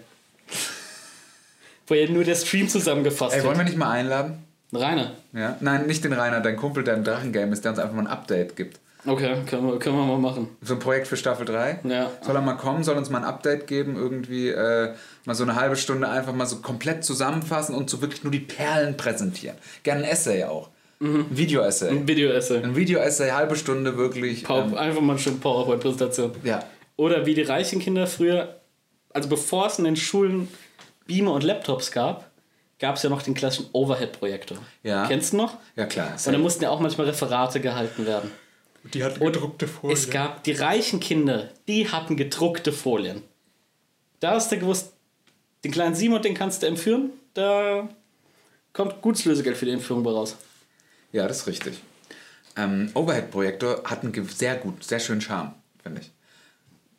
wo ja nur der Stream zusammengefasst Ey, wollen wir nicht mal einladen? Rainer. Ja? Nein, nicht den Rainer, dein Kumpel, der ein Drachengame ist, der uns einfach mal ein Update gibt. Okay, können wir, können wir mal machen. So ein Projekt für Staffel 3. Ja. Soll er mal kommen, soll uns mal ein Update geben, irgendwie äh, mal so eine halbe Stunde einfach mal so komplett zusammenfassen und so wirklich nur die Perlen präsentieren. Gerne ein Essay auch. Mhm. Ein Video-Essay. Ein Video-Essay. Ein Video-Essay, halbe Stunde wirklich. Power, Ähm, einfach mal schöne PowerPoint-Präsentation. ja. Oder wie die reichen Kinder früher, also bevor es in den Schulen Beamer und Laptops gab, gab es ja noch den klassischen Overhead-Projektor. Ja. Kennst du noch? ja, klar. Und da mussten ja auch manchmal Referate gehalten werden. die hat gedruckte Folien. Es gab die reichen Kinder, die hatten gedruckte Folien. Da hast du gewusst, den kleinen Simon, den kannst du entführen. Da kommt gutes Lösegeld für die Entführung bei raus. Ja, das ist richtig. Ähm, Overhead-Projektor hat einen sehr gut, sehr schönen Charme, finde ich.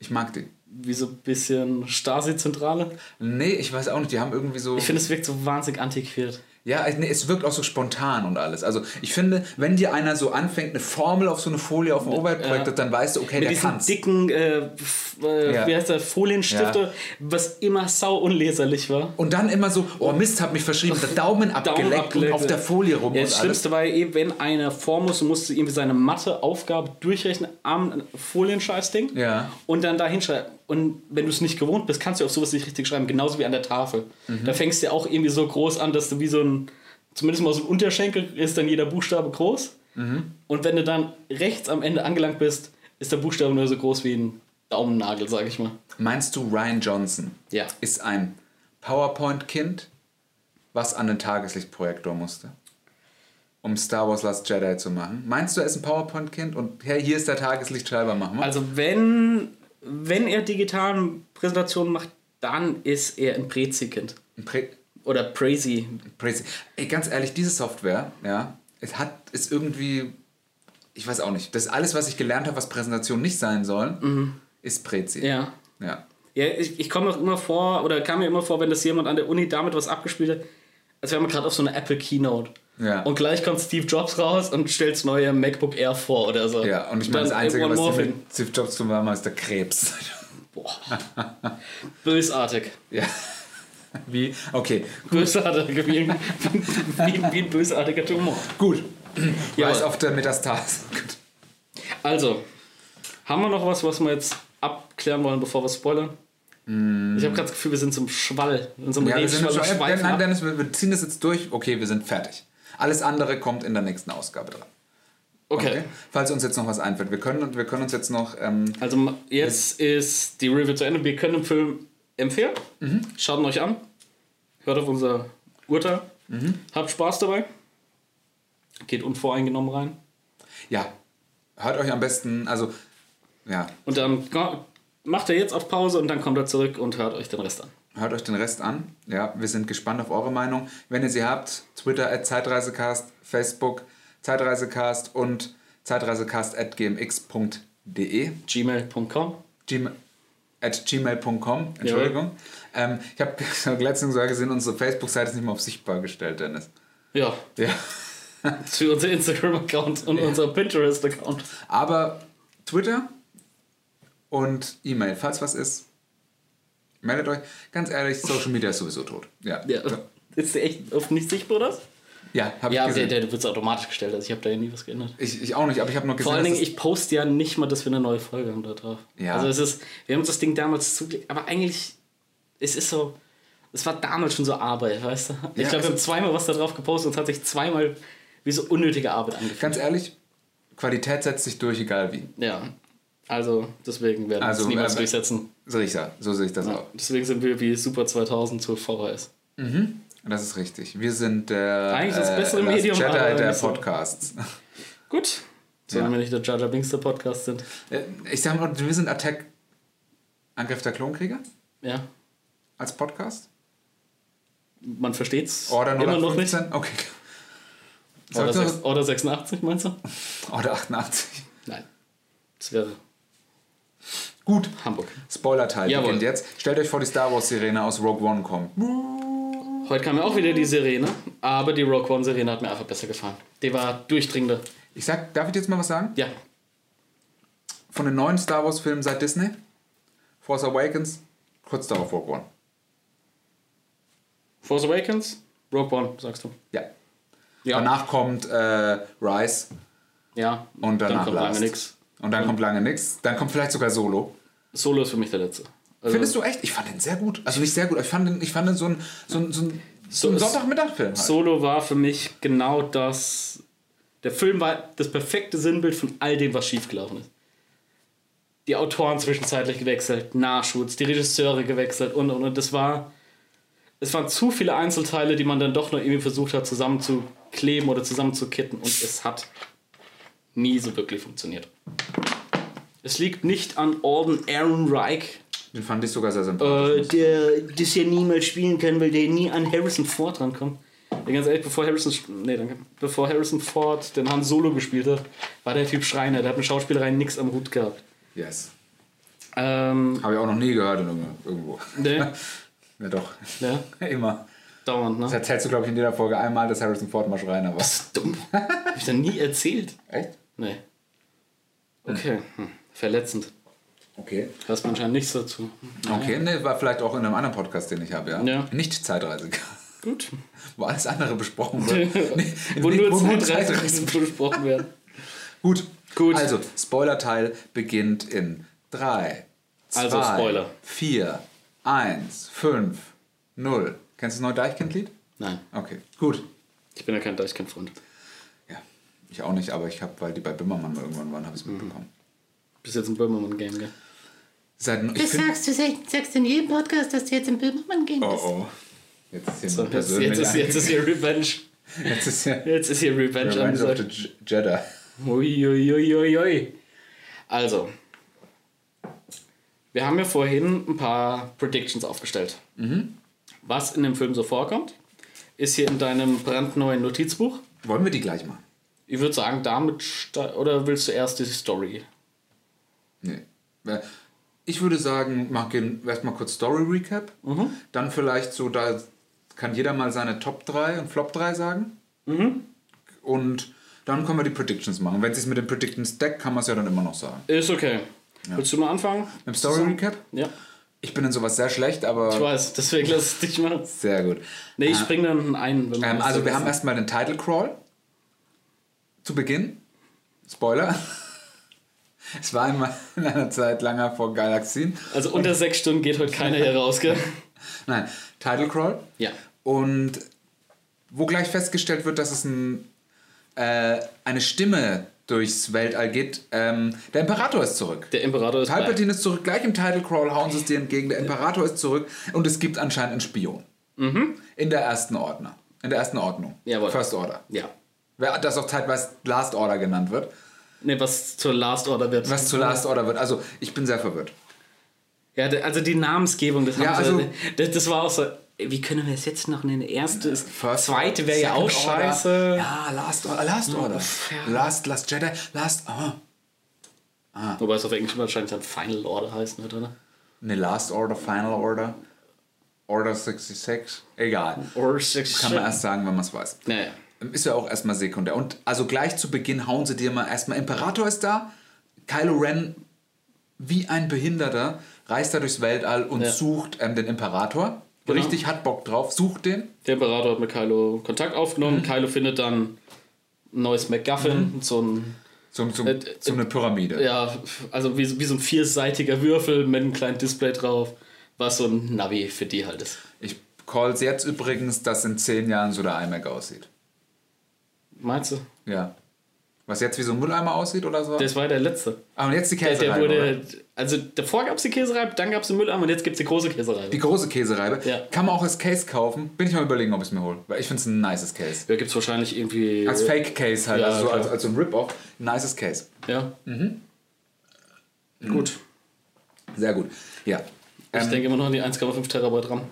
Ich mag die. Wie so ein bisschen Stasi-Zentrale. Nee, ich weiß auch nicht, die haben irgendwie so. Ich finde, es wirkt so wahnsinnig antiquiert. Ja, es wirkt auch so spontan und alles. Also ich finde, wenn dir einer so anfängt, eine Formel auf so eine Folie auf dem Overhead-Projektor, dann weißt du, okay, Mit der kann's. dicken, äh, äh, Ja. wie heißt der, Folienstifter, Ja. was immer sau unleserlich war. Und dann immer so, oh Mist, hab mich verschrieben, der Daumen *laughs* abgeleckt, und auf ja. der Folie rum Ja, das alles. Schlimmste war ja eben, wenn einer vor muss, musst du irgendwie seine Matheaufgabe durchrechnen am Folienscheißding Ja. und dann da hinschreiben. Und wenn du es nicht gewohnt bist, kannst du auf sowas nicht richtig schreiben, genauso wie an der Tafel. Mhm. Da fängst du ja auch irgendwie so groß an, dass du wie so ein, zumindest mal so ein Unterschenkel ist dann jeder Buchstabe groß. Mhm. Und wenn du dann rechts am Ende angelangt bist, ist der Buchstabe nur so groß wie ein Daumennagel, sag ich mal. Meinst du, Ryan Johnson Ja. ist ein PowerPoint-Kind, was an den Tageslichtprojektor musste? Um Star Wars Last Jedi zu machen. Meinst du, er ist ein PowerPoint-Kind und hey, hier ist der Tageslichtschreiber, machen wir? Also wenn, wenn er digitalen Präsentationen macht, dann ist er ein Prezi-Kind. Prä Oder Prezi. Crazy. Ey, ganz ehrlich, diese Software, ja, es hat, ist irgendwie, ich weiß auch nicht, das alles, was ich gelernt habe, was Präsentationen nicht sein sollen, ist Prezi. Mhm. Ja. Ja. Ja, ich, ich komme mir auch immer vor, oder kam mir immer vor, wenn das jemand an der Uni damit was abgespielt hat, als wäre man gerade auf so einer Apple Keynote. Ja. Und gleich kommt Steve Jobs raus und stellt das neue MacBook Air vor oder so. Ja, und ich meine, das Einzige, was Thing. mit Steve Jobs tun haben, ist der Krebs. Boah. Bösartig. ja. Wie? Okay, Bösartig. Wie, wie, wie, wie ein bösartiger Tumor. gut. *clears throat* Ja, aber- auf der Metastase. Also, haben wir noch was, was wir jetzt abklären wollen, bevor wir spoilern? Ich habe gerade das Gefühl, wir sind zum Schwall. In so einem Ja, wir sind schon, nein. Dennis, wir ziehen das jetzt durch. Okay, wir sind fertig. Alles andere kommt in der nächsten Ausgabe dran. Okay. Falls uns jetzt noch was einfällt. Wir können, wir können uns jetzt noch. Ähm, Also jetzt ist die Review zu Ende. Wir können den Film empfehlen. Mhm. Schaut ihn euch an. Hört auf unser Urteil. Mhm. Habt Spaß dabei. Geht unvoreingenommen rein. ja, hört euch am besten. Also, ja, Und dann macht er jetzt auf Pause und dann kommt er zurück und hört euch den Rest an. Hört euch den Rest an. Ja, wir sind gespannt auf eure Meinung. Wenn ihr sie habt, Twitter at Zeitreisecast, Facebook Zeitreisecast und zeitreisecast at gmx.de. gmail.com. Gmail, at gmail.com, Entschuldigung. Ähm, ich habe *laughs* letztens sogar gesehen, unsere Facebook-Seite ist nicht mehr auf sichtbar gestellt, Dennis. Ja, Ja. *laughs* für unser Instagram-Account und unser Pinterest-Account. Aber Twitter und E-Mail, falls was ist, meldet euch. Ganz ehrlich, Social Media ist sowieso tot. Ja, Ja. Ist der echt oft nicht sichtbar, oder? ja habe Ja, ich der, gesehen. der wird automatisch gestellt. Also ich habe da ja nie was geändert. Ich, ich auch nicht, aber ich habe nur gesehen, Vor allen Dingen, ich poste ja nicht mal, dass wir eine neue Folge haben da drauf. Ja. Also es ist, wir haben uns das Ding damals zugelegt, aber eigentlich, es ist so, es war damals schon so Arbeit, weißt du? Ich Ja, glaube, wir haben zweimal was da drauf gepostet und es hat sich zweimal wie so unnötige Arbeit angefühlt. ganz ehrlich, Qualität setzt sich durch, egal wie. Ja, also deswegen werden wir Also, es niemals äh, durchsetzen. So sehe ich das, so sehe ich das auch. Deswegen sind wir wie Super 2000 zu VHS. Das ist richtig. Wir sind der Eigentlich das bessere Last Medium, Jedi aber der. Podcasts. *laughs* Gut. Sollen Ja. wir nicht der Jar Jar Binks der Podcast sind? Äh, Ich sag mal, wir sind Attack Angriff der Klonkrieger Ja. als Podcast. Man versteht's Order immer noch nicht. 115. Okay. Order, Sollte- sechs- Order 86, meinst du? *laughs* Order 88. Nein. Das wäre Gut. Hamburg. Spoiler-Teil beginnt jetzt. Stellt euch vor, die Star Wars-Sirene aus Rogue One kommt. Heute kam ja auch wieder die Sirene, aber die Rogue One Sirene hat mir einfach besser gefallen. Die war durchdringender. Ich sag, darf ich jetzt mal was sagen? Ja, Von den neuen Star Wars-Filmen seit Disney, Force Awakens, kurz darauf Rogue One. Force Awakens, Rogue One, sagst du. Ja. Ja. Danach kommt äh, Rise Ja. und danach dann kommt lange nix. Und dann kommt lange nichts. Dann kommt vielleicht sogar Solo. Solo ist für mich der letzte. Also, Findest du echt? Ich fand den sehr gut. Also nicht sehr gut, ich fand den, ich fand den so ein, so ein, so ein, so ein So- Sonntagmittagfilm. Halt. Solo war für mich genau das. Der Film war das perfekte Sinnbild von all dem, was schiefgelaufen ist. Die Autoren zwischenzeitlich gewechselt, Nachschutz, die Regisseure gewechselt und und und. Das war. Es waren zu viele Einzelteile, die man dann doch noch irgendwie versucht hat zusammenzukleben oder zusammenzukitten und es hat nie so wirklich funktioniert. Es liegt nicht an Alden Ehrenreich, Den fand ich sogar sehr sympathisch. äh, der das ja niemals spielen kann, weil der nie an Harrison Ford rankommt. Ja, ganz ehrlich, bevor Harrison, nee, danke. bevor Harrison Ford den Han Solo gespielt hat, war der Typ Schreiner. Der hat mit Schauspielerei nichts am Hut gehabt. yes. Ähm, Habe ich auch noch nie gehört in irgendwo- irgendwo. nee, *laughs* Ja doch. ja, *laughs* Immer. dauernd, ne? Das erzählst du, glaube ich, in jeder Folge einmal, dass Harrison Ford mal Schreiner war. Das ist dumm. Hab ich dann nie erzählt. Echt? Nee. Okay, hm. verletzend. Okay. Hörst mir anscheinend nichts dazu. Okay, ne, war vielleicht auch in einem anderen Podcast, den ich habe, ja. Ja. Nicht Zeitreise. Gut. *laughs* Wo alles andere besprochen wird. *laughs* Nee, Wo nee, nur Zeitreisen *laughs* besprochen werden. Gut. Gut. Also, Spoilerteil beginnt in 3, 2, Also, Spoiler. 4, 1, 5, 0. Kennst du das neue Deichkind-Lied? Nein, Okay, gut. ich bin ja kein Deichkind-Freund. Ich auch nicht, aber ich habe, weil die bei Bimmermann irgendwann waren, habe ich es Mhm. mitbekommen. Bis jetzt ein Böhmermann-Game, gell? Seit, ich Das find, sagst du, sag- sagst in jedem Podcast, dass du jetzt im Böhmermann gehen oh, bist. oh. Jetzt ist hier So, jetzt, jetzt, ist, jetzt ist hier Revenge. *laughs* jetzt ist hier Jetzt ist hier Revenge, Revenge of the Jedi. Uiuiuiui. Also, wir haben ja vorhin ein paar Predictions aufgestellt. Was in dem Film so vorkommt, ist hier in deinem brandneuen Notizbuch. Wollen wir die gleich machen? Ich würde sagen, damit. Oder willst du erst die Story? Nee. Ich würde sagen, machen erstmal kurz Story Recap. Dann vielleicht so, da kann jeder mal seine Top 3 und Flop 3 sagen. Und dann können wir die Predictions machen. Wenn es sich mit den Predictions deckt, kann man es ja dann immer noch sagen. Ist okay. Willst du mal anfangen? Mit dem Story Recap? Ja, Ich bin in sowas sehr schlecht, ich aber weiß, deswegen lass es dich machen. sehr gut. Nee, ich spring dann ein. Wenn Ähm, was also wir haben erstmal den Title Crawl zu Beginn. Spoiler. *laughs* Es war einmal *laughs* in einer Zeit langer vor Galaxien. Also unter sechs Stunden geht heute keiner hier raus, gell? *laughs* Nein, Title Crawl. Ja. Und wo gleich festgestellt wird, dass es ein, äh, eine Stimme durchs Weltall geht. Ähm, der Imperator ist zurück. Der Imperator ist bei. Palpatine ist zurück, gleich im Title Crawl hauen sie es dir entgegen. Der Imperator ist zurück und es gibt anscheinend einen Spion. In der ersten Ordner. In der ersten Ordnung. Mhm. Jawohl. First Order. Ja. Das auch zeitweise Last Order genannt wird. Ne, was zur Last Order wird. Was zu Last Order wird. Also ich bin sehr verwirrt. Ja, also die Namensgebung, das, Ja, haben sie, also- das, das war auch so. Wie können wir es jetzt noch nennen? Erste ist. First zweite wäre ja auch Order. scheiße. Ja, Last Order. Last Order. ja. Last, Last Jedi. Last. Aha. Wobei es auf Englisch wahrscheinlich dann Final Order heißt, nicht, oder? Ne, Last Order, Final Order, Order 66, egal. Or six. Kann man erst sagen, wenn man es weiß. Naja. Ist ja auch erstmal sekundär. Und also gleich zu Beginn hauen sie dir mal erstmal, Imperator ist da, Kylo Ren wie ein Behinderter reist da durchs Weltall und Ja. sucht ähm, den Imperator. Genau. Richtig, hat Bock drauf, sucht den. Der Imperator hat mit Kylo Kontakt aufgenommen. Mhm. Kylo findet dann ein neues MacGuffin, so ein. Zum, zum, Äh, zum eine Pyramide. Ja, also wie, wie so ein vierseitiger Würfel mit einem kleinen Display drauf, was so ein Navi für die halt ist. Ich call's jetzt übrigens, dass in zehn Jahren so der iMac aussieht. Meinst du? Ja. Was jetzt wie so ein Mülleimer aussieht oder so? Das war der letzte. Ah, und jetzt die Der, Käsereibe. der oder? wurde, also davor gab es die Käsereibe, dann gab es den Mülleimer und jetzt gibt es die große Käsereibe. Die große Käsereibe. Ja. Kann man auch als Case kaufen. Bin ich mal überlegen, ob ich es mir hole. Weil ich finde es ein nices Case. Da gibt es wahrscheinlich irgendwie. Als Fake Case halt, Ja, also als, als so ein Rip-Off. Nices Case. Ja. Mhm. Gut. Sehr gut. Ja. Ich Ähm, denke immer noch an die 1,5 Terabyte RAM.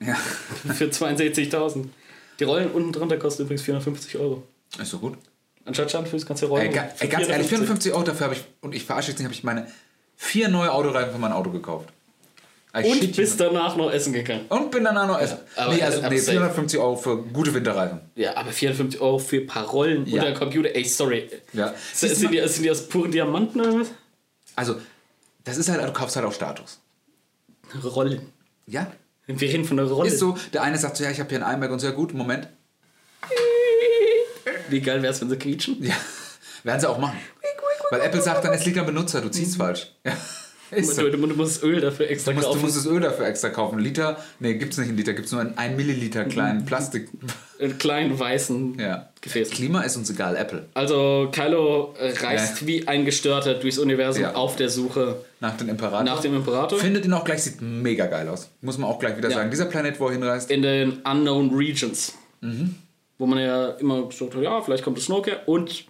ja. *laughs* Für 62.000. Die Rollen unten drunter kosten übrigens 450 Euro. Ist so gut. Anstatt Schandfüß kannst du Rollen. Ey, ga, ey, ganz ehrlich, 450. 54 Euro dafür habe ich, und ich verarsche jetzt nicht, habe ich meine vier neue Autoreifen für mein Auto gekauft. I shit Und bist danach noch essen gegangen. Und bin danach noch essen. aber- nee, also nee, safe. 450 Euro für gute Winterreifen. Ja, aber 450 Euro für ein paar Rollen Ja. oder ein Computer. Ey, sorry. Ja. Sind, sind, die, sind die aus puren Diamanten oder was? Also, das ist halt, du kaufst halt auch Status. Rollen. Ja. Wir reden von der Rolle. Ist so, der eine sagt so, ja, ich habe hier ein iMac und so, ja gut, Moment. Wie geil wäre es, wenn sie quietschen? Ja, werden sie auch machen. Weil Apple sagt dann, es liegt am Benutzer, du ziehst falsch. Ja, so. Du, du, du musst Öl dafür extra Du musst, du kaufen. musst das Öl dafür extra kaufen. Liter, nee, gibt's nicht in Liter, gibt's nur in 1 Milliliter kleinen Plastik. In kleinen weißen Ja. Gefäß. Klima ist uns egal, Apple. Also Kylo äh, reist Ja. wie ein Gestörter durchs Universum Ja. auf der Suche Nach dem Imperator. nach dem Imperator. Findet ihn auch gleich, sieht mega geil aus. Muss man auch gleich wieder sagen. Dieser Planet, wo er hinreist. in den Unknown Regions. Wo man ja immer gesagt hat, ja, vielleicht kommt der Snoke her. Und,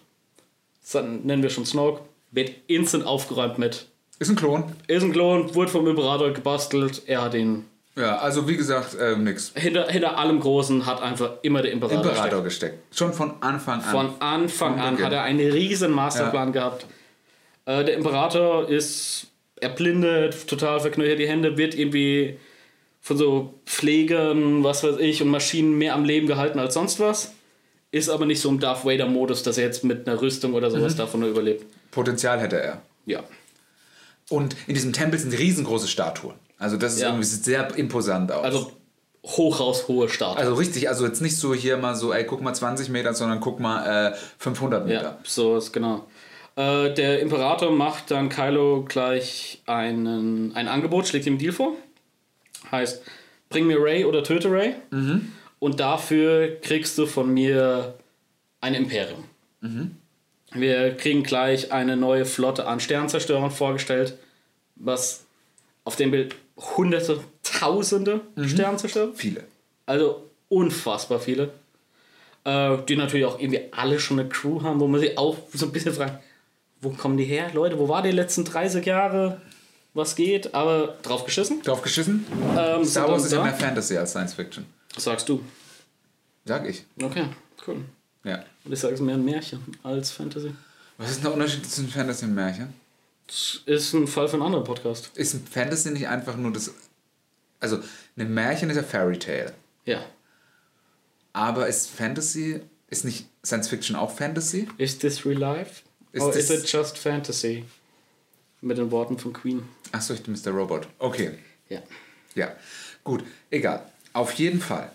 dann nennen wir schon Snoke, wird instant aufgeräumt mit. Ist ein Klon. Ist ein Klon, wurde vom Imperator gebastelt. Er hat ihn. Ja, also wie gesagt, äh, nix. Hinter, hinter allem Großen hat einfach immer der Imperator. Imperator gesteckt. gesteckt. Schon von Anfang an. Von Anfang Von an hat er einen riesen Masterplan gehabt. Äh, der Imperator ist erblindet, total verknöchert die Hände, wird irgendwie von so Pflegern, was weiß ich, und Maschinen mehr am Leben gehalten als sonst was. Ist aber nicht so im Darth Vader-Modus, dass er jetzt mit einer Rüstung oder Mhm. sowas davon nur überlebt. Potenzial hätte er. Ja. Und in diesem Tempel sind riesengroße Statuen. Also das ist Ja. irgendwie sieht sehr imposant aus. Also hoch raus hohe Start. Also richtig, also jetzt nicht so hier mal so, ey, guck mal 20 Meter, sondern guck mal äh, 500 Meter. Ja, so ist genau. Äh, der Imperator macht dann Kylo gleich einen, ein Angebot, schlägt ihm einen Deal vor. Heißt, bring mir Ray oder töte Ray. Und dafür kriegst du von mir ein Imperium. Wir kriegen gleich eine neue Flotte an Sternzerstörern vorgestellt, was auf dem Bild hunderte, tausende Sternzerstörer. Viele. Also unfassbar viele. Äh, die natürlich auch irgendwie alle schon eine Crew haben, wo man sich auch so ein bisschen fragt, wo kommen die her? Leute, wo war die letzten 30 Jahre? Was geht? Aber drauf geschissen. Drauf geschissen? Ähm, Star Wars ist ja mehr Fantasy als Science Fiction. Sagst du. Sag ich. Okay, cool. Ja. Und ich sage es mehr ein Märchen als Fantasy. Was ist der Unterschied zwischen Fantasy und Märchen? Das ist ein Fall für einen anderen Podcast. Ist ein Fantasy nicht einfach nur das. Also, ein Märchen ist ja Fairy Tale. Ja. Aber ist Fantasy. Ist nicht Science Fiction auch Fantasy? Is this real life? Ist Or das- is it just fantasy? Mit den Worten von Queen. Achso, ich bin Mr. Robot. Okay. Ja. Ja. Gut, egal. Auf jeden Fall.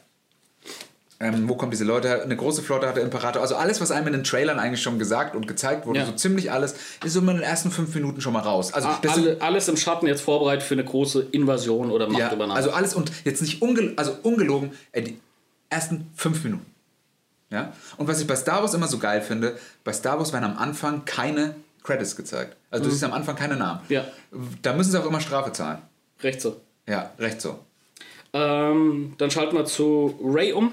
Ähm, wo kommen diese Leute her? Eine große Flotte hat der Imperator. Also alles, was einem in den Trailern eigentlich schon gesagt und gezeigt wurde, Ja. so ziemlich alles, ist so in den ersten fünf Minuten schon mal raus. Also, Ah, Alle, alles im Schatten jetzt vorbereitet für eine große Invasion oder ja, Machtübernahme. also alles und jetzt nicht unge also ungelogen, äh, die ersten fünf Minuten. Ja? Und was ich bei Star Wars immer so geil finde, bei Star Wars werden am Anfang keine Credits gezeigt. Also du siehst am Anfang keine Namen. Ja. Da müssen sie auch immer Strafe zahlen. Recht so. Ja, recht so. Ähm, dann schalten wir zu Ray um,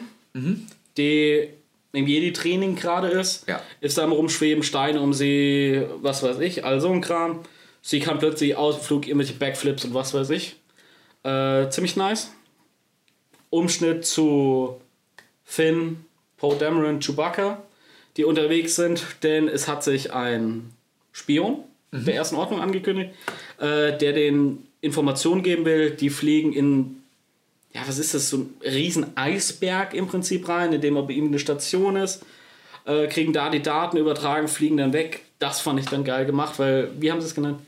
die im Jedi-Training gerade ist. Ja. Ist da am Rumschweben, Steine um sie, was weiß ich, all so ein Kram. Sie kann plötzlich aus dem Flug irgendwelche Backflips und was weiß ich. Äh, ziemlich nice. Umschnitt zu Finn, Poe Dameron, Chewbacca, die unterwegs sind, denn es hat sich ein Spion der ersten Ordnung angekündigt, äh, der den Informationen geben will. Die fliegen in, ja, was ist das, so ein riesen Eisberg im Prinzip rein, in dem aber ihm eine Station ist, äh, kriegen da die Daten übertragen, fliegen dann weg. Das fand ich dann geil gemacht, weil, wie haben sie es genannt?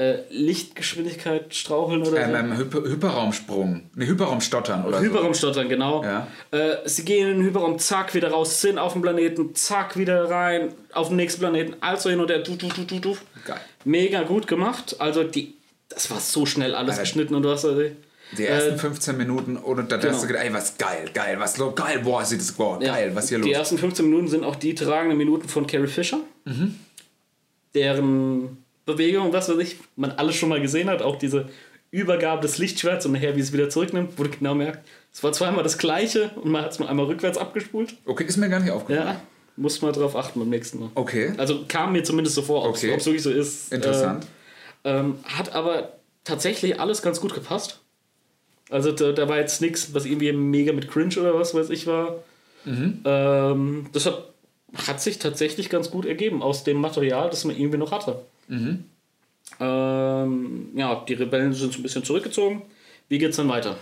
Äh, Lichtgeschwindigkeit straucheln oder Ähm, so? ähm, Hyper Hyperraumsprung. Ne, Hyperraumstottern oder so. Hyperraumstottern, genau. Ja. Äh, sie gehen in den Hyperraum, zack, wieder raus, sind auf dem Planeten, zack, wieder rein, auf den nächsten Planeten, also hin und her, du, du, du, du, du. Geil. Mega gut gemacht. Also, die, das war so schnell alles Alter. geschnitten und du hast also, Die ersten Äh, 15 Minuten und da genau. hast du gedacht, ey, was geil, geil, was lo- geil, boah, sieht das boah, ja. geil, was hier Die los? ersten 15 Minuten sind auch die tragenden Minuten von Carrie Fisher. Mhm. Deren Bewegung, was weiß ich, man alles schon mal gesehen hat. Auch diese Übergabe des Lichtschwerts und nachher, wie es wieder zurücknimmt, wo du genau merkst, es war zweimal das gleiche und man hat es mal einmal rückwärts abgespult. Okay, ist mir gar nicht aufgefallen. Ja, muss man drauf achten beim nächsten Mal. Okay, Also kam mir zumindest so vor, ob es Okay. wirklich so ist. interessant. Äh, ähm, hat aber tatsächlich alles ganz gut gepasst. Also da, da war jetzt nichts, was irgendwie mega mit Cringe oder was weiß ich war. Mhm. Ähm, das hat, hat sich tatsächlich ganz gut ergeben aus dem Material, das man irgendwie noch hatte. Mhm. Ähm, ja, die Rebellen sind so ein bisschen zurückgezogen. Wie geht's dann weiter?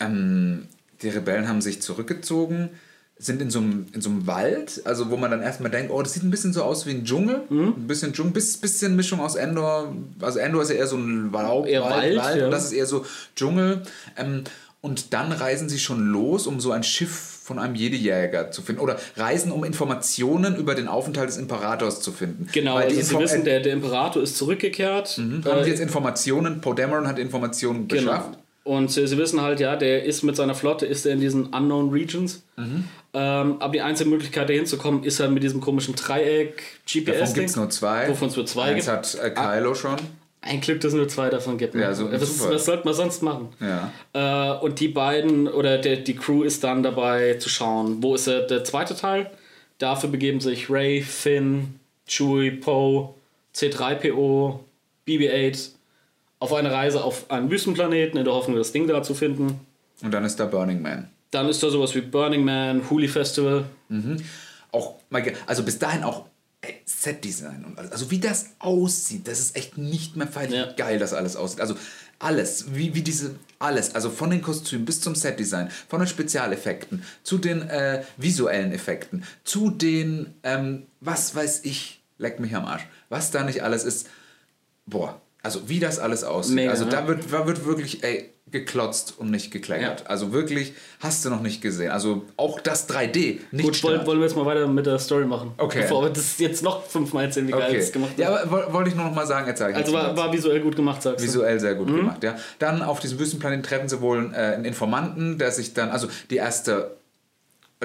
Ähm, die Rebellen haben sich zurückgezogen. sind in so einem, in so einem Wald, also wo man dann erstmal denkt, oh, das sieht ein bisschen so aus wie ein Dschungel. Mhm. Ein bisschen Dschungel, bis, bisschen Mischung aus Endor. Also Endor ist ja eher so ein Wald, Eher Wald, ja. und das ist eher so Dschungel. Ähm, und dann reisen sie schon los, um so ein Schiff von einem Jedi-Jäger zu finden. Oder reisen, um Informationen über den Aufenthalt des Imperators zu finden. Genau, Weil also Sie wissen, der, der Imperator ist zurückgekehrt. haben Äh, sie jetzt Informationen, Poe Dameron hat Informationen Genau. beschafft. Und sie, sie wissen halt, ja, der ist mit seiner Flotte, ist er in diesen Unknown Regions. Mhm. Ähm, aber die einzige Möglichkeit, da hinzukommen, ist halt mit diesem komischen Dreieck GPS. Davon gibt es nur zwei. Wovon es nur zwei Eins gibt. Ah. hat äh, Kylo schon. Ein Glück, dass es nur zwei davon gibt. ne? Ja, so- was, was sollte man sonst machen? Ja. Äh, und die beiden oder der, die Crew ist dann dabei zu schauen, wo ist der, der zweite Teil. Dafür begeben sich Ray, Finn, Chewie, Poe, C3PO, BB-8 auf eine Reise auf einen Wüstenplaneten in der Hoffnung, das Ding da zu finden. Und dann ist da Burning Man. Dann ist da sowas wie Burning Man, Huli Festival. Auch, mal ge- also bis dahin auch Set-Design und alles. Also wie das aussieht, das ist echt nicht mehr feierlich Ja. wie geil, das alles aussieht. Also alles, wie, wie diese, alles, also von den Kostümen bis zum Set-Design, von den Spezialeffekten, zu den äh, visuellen Effekten, zu den, ähm, was weiß ich, leck mich am Arsch, was da nicht alles ist, boah, also wie das alles aussieht. Mega, also da ja. wird, da wird wirklich, ey, geklotzt und nicht gekleckert. Ja. Also wirklich, hast du noch nicht gesehen. Also auch das 3D, nicht Gut, wollen, wollen wir jetzt mal weiter mit der Story machen. Okay. Bevor wir das jetzt noch fünfmal erzählen, wie geil Okay. das gemacht Ja, wird. aber woll- wollte ich nur noch mal sagen, jetzt Also war, war visuell gut gemacht, sagst du. visuell sehr gut gemacht, ja. Dann auf diesem Wüstenplaneten treffen sie wohl äh, einen Informanten, der sich dann, also die erste,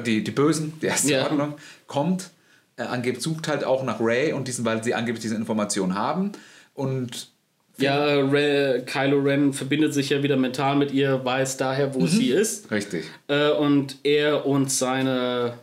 die, die Bösen, die erste Ja. Ordnung, kommt, äh, angeblich sucht halt auch nach Ray und diesen, weil sie angeblich diese Information haben und Ja, Ray, Kylo Ren verbindet sich ja wieder mental mit ihr, weiß daher, Mhm. wo sie ist. richtig. Äh, und er und seine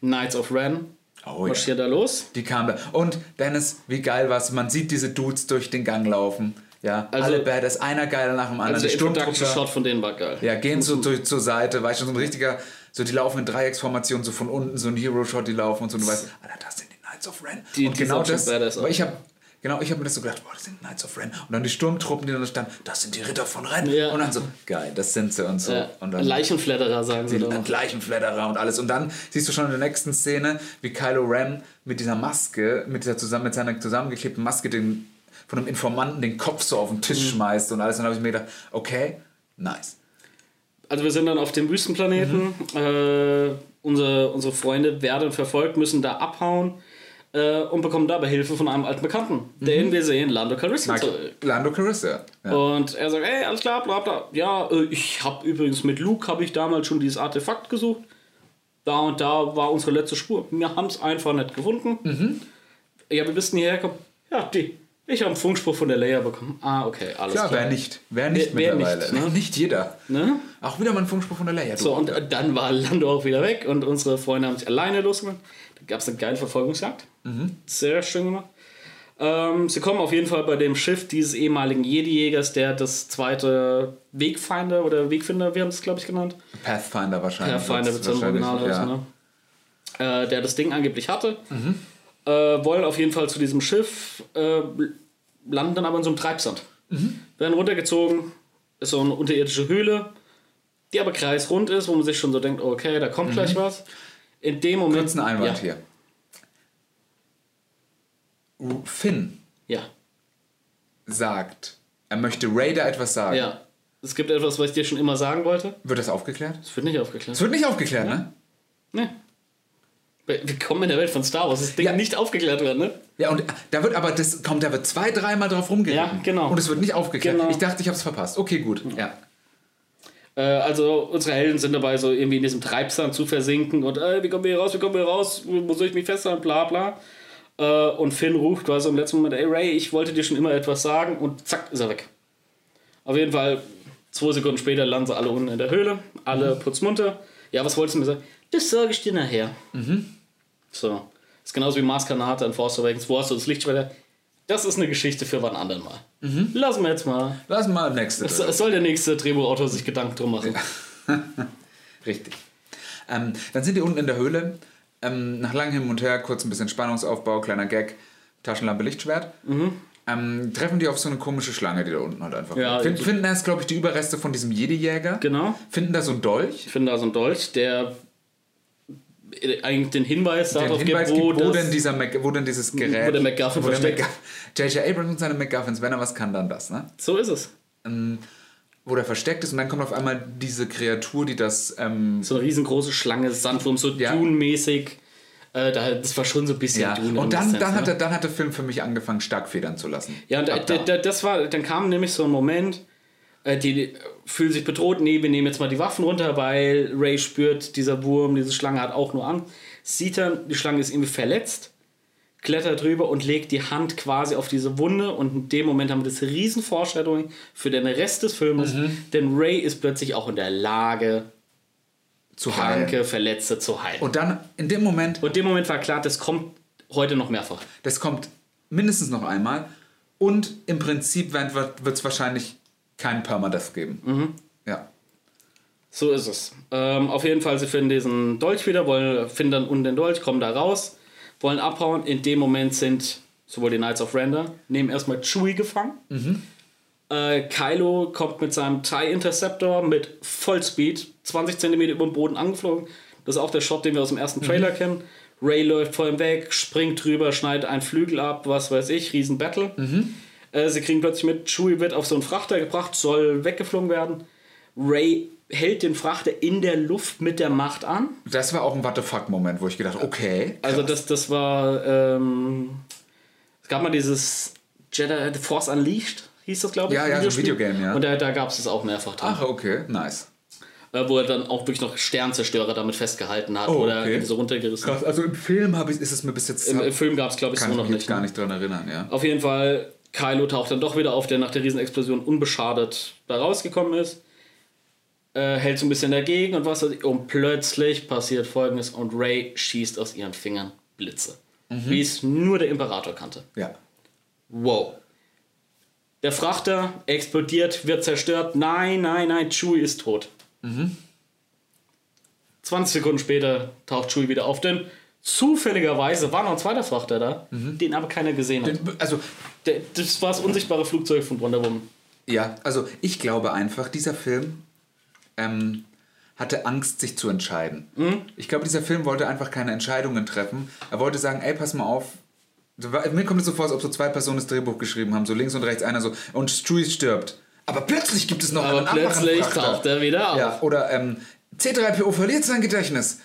Knights of Ren Oh ja. marschieren da los. Die kam da. Und Dennis, wie geil war's? Man sieht diese Dudes durch den Gang laufen. Ja, Also- alle Badass, einer geiler nach dem anderen. Also der die Introduction Sturmtruppler- Shot von denen war geil. Ja, gehen so durch, zur Seite, weißt du, so ein richtiger, so die laufen in Dreiecksformation, so von unten, so ein Hero-Shot, die laufen und so, und du weißt, Alter, das sind die Knights of Ren. Die- und die genau schon das, auch. ich habe genau, ich habe mir das so gedacht, boah, das sind Knights of Ren. Und dann die Sturmtruppen, die dann da standen, das sind die Ritter von Ren. Ja. Und dann so, geil, das sind sie und so. Ja, und dann Leichenflatterer, sagen sie die da. gleichen Flatterer und alles. Und dann siehst du schon in der nächsten Szene, wie Kylo Ren mit dieser Maske, mit, dieser zusammen, mit seiner zusammengeklebten Maske den, von einem Informanten den Kopf so auf den Mhm. Tisch schmeißt und alles. Und dann habe ich mir gedacht, okay, nice. Also wir sind dann auf dem Wüstenplaneten. Äh, unsere, unsere Freunde werden verfolgt, müssen da abhauen äh, und bekommen dabei Hilfe von einem alten Bekannten, den wir sehen, Lando Calrissian. Lando Calrissian. Ja. Und er sagt, ey, alles klar, bla bla. Ja, äh, ich habe übrigens mit Luke, habe ich damals schon dieses Artefakt gesucht. Da und da war unsere letzte Spur. Wir haben es einfach nicht gefunden. Mhm. Ja, wir wissen hierher kommen. Ja, die. Ich habe einen Funkspruch von der Leia bekommen. Ah, okay, alles Klar, klar. wer nicht? Wer nicht Wer- wer mittlerweile? nicht, ne? *laughs* Nicht jeder. Ne? Auch wieder mal ein Funkspruch von der Leia. So, und dann war Lando auch wieder weg und unsere Freunde haben sich alleine losgemacht. Gab es eine geile Verfolgungsjagd. Mhm. Sehr schön gemacht. Ähm, sie kommen auf jeden Fall bei dem Schiff dieses ehemaligen Jedi-Jägers, der das zweite Wegfinder oder Wegfinder, wir haben es, glaube ich, genannt. Pathfinder wahrscheinlich. Pathfinder wird es im Original heißen, ja. ne? äh, der das Ding angeblich hatte. Mhm. Äh, wollen auf jeden Fall zu diesem Schiff, äh, landen dann aber in so einem Treibsand. Mhm. Werden runtergezogen, ist so eine unterirdische Höhle, die aber kreisrund ist, wo man sich schon so denkt, okay, da kommt gleich was. In dem Moment. Kurz ein Einwand ja, hier. Finn Ja, sagt, er möchte Raider etwas sagen. ja. Es gibt etwas, was ich dir schon immer sagen wollte. Wird das aufgeklärt? Das wird nicht aufgeklärt. Es wird nicht aufgeklärt, ne? Nee. Willkommen in der Welt von Star Wars. Das Ding Ja. nicht aufgeklärt wird, ne? Ja, und da wird aber, das kommt, da wird zwei, dreimal drauf rumgeritten. Ja, genau. Und es wird nicht aufgeklärt. Genau. Ich dachte, ich habe es verpasst. Okay, gut. Ja. Äh, also unsere Helden sind dabei, so irgendwie in diesem Treibsand zu versinken und äh, wie kommen wir hier raus, wie kommen wir hier raus, wo soll ich mich festhalten, bla bla. Äh, und Finn ruft quasi im letzten Moment, ey Ray, ich wollte dir schon immer etwas sagen und zack, ist er weg. Auf jeden Fall, zwei Sekunden später landen sie alle unten in der Höhle, alle putzmunter. Ja, was wolltest du mir sagen? Das sage ich dir nachher. So. Ist genauso wie Mars Kanata in Force Awakens. Wo hast du das Lichtschwert? Das ist eine Geschichte für wann anderen mal. Lassen wir jetzt mal. Lass mal nächste. Es, es soll der nächste Drehbuchautor sich Gedanken drum machen. *laughs* Richtig. Ähm, dann sind die unten in der Höhle. Ähm, nach langem Hin und Her, kurz ein bisschen Spannungsaufbau, kleiner Gag, Taschenlampe, Lichtschwert. Ähm, treffen die auf so eine komische Schlange, die da unten halt einfach. Ja, Find, die- finden erst, glaube ich, die Überreste von diesem Jedi-Jäger. Genau. Finden da so einen Dolch. Ich finde da so ein Dolch, der eigentlich den Hinweis Den darauf Hinweis gibt, wo, gibt, wo, denn dieser Mac, wo denn dieses Gerät. wo der MacGuffin wo der versteckt. J.J. Abrams und seine MacGuffins, wenn er was kann, dann das, ne? so ist es. Wo der versteckt ist und dann kommt auf einmal diese Kreatur, die das. Ähm, So eine riesengroße Schlange, Sandwurm, so Ja. Dune-mäßig. Äh, da, das war schon so ein bisschen ja. Dune. Und dann, dann, ne? hat der, dann hat der Film für mich angefangen, stark federn zu lassen. Ja, und da, da. da, das war, dann kam nämlich so ein Moment, äh, die, die fühlen sich bedroht, nee, wir nehmen jetzt mal die Waffen runter, weil Ray spürt, dieser Wurm, diese Schlange hat auch nur Angst. Sieht dann, die Schlange ist irgendwie verletzt, klettert drüber und legt die Hand quasi auf diese Wunde und in dem Moment haben wir das riesen Foreshadowing für den Rest des Filmes, Mhm. denn Ray ist plötzlich auch in der Lage, zu heilen. kranke Verletzte zu heilen. Und Und dann, in dem Moment, in dem Moment war klar, das kommt heute noch mehrfach. das kommt mindestens noch einmal. Und im Prinzip wird es wahrscheinlich keinen Permadeath geben. Mhm. Ja. So ist es. Ähm, auf jeden Fall, sie finden diesen Dolch wieder, wollen, finden dann unten den Dolch, kommen da raus, wollen abhauen. In dem Moment sind sowohl die Knights of Render, nehmen erstmal Chewie gefangen. Äh, Kylo kommt mit seinem TIE Interceptor mit Vollspeed 20 cm über dem Boden angeflogen. Das ist auch der Shot, den wir aus dem ersten Trailer kennen. Ray läuft vor ihm weg, springt drüber, schneidet einen Flügel ab, was weiß ich, riesen Battle. Äh, sie kriegen plötzlich mit, Chewie wird auf so einen Frachter gebracht, soll weggeflogen werden. Ray hält den Frachter in der Luft mit der Macht an. Das war auch ein What the fuck-Moment, wo ich gedacht okay. Also das, das war, ähm, es gab mal dieses Jedi The Force Unleashed, hieß das glaube ich. Ja, ja, so ein. Videogame, ja. Und da, da gab es es auch mehrfach drin. Ach, okay, nice. Äh, wo er dann auch wirklich noch Sternzerstörer damit festgehalten hat Oh, oder okay. irgendwie so runtergerissen. Krass, also im Film ich, ist es mir bis jetzt. Im, Im Film gab es glaube ich kann so ich noch mich nicht. gar ne? nicht dran erinnern, ja. Auf jeden Fall, Kylo taucht dann doch wieder auf, der nach der Riesenexplosion unbeschadet da rausgekommen ist. Äh, hält so ein bisschen dagegen und was. Und plötzlich passiert folgendes und Ray schießt aus ihren Fingern Blitze. Wie es nur der Imperator kannte. Ja. Wow. Der Frachter explodiert, wird zerstört. Nein, nein, nein, Chewie ist tot. 20 Sekunden später taucht Chewie wieder auf, denn zufälligerweise war noch ein zweiter Frachter da, den aber keiner gesehen hat. Also, Der, das war das unsichtbare Flugzeug von Wonder Woman. ja, also ich glaube einfach, dieser Film ähm, hatte Angst, sich zu entscheiden. Mhm. Ich glaube, dieser Film wollte einfach keine Entscheidungen treffen. Er wollte sagen, ey, pass mal auf. Mir kommt es so vor, als ob so zwei Personen das Drehbuch geschrieben haben, so links und rechts einer so, und Stewie stirbt. Aber plötzlich gibt es noch Aber einen anderen plötzlich taucht er wieder auf. Ja, oder ähm, C3PO verliert sein Gedächtnis.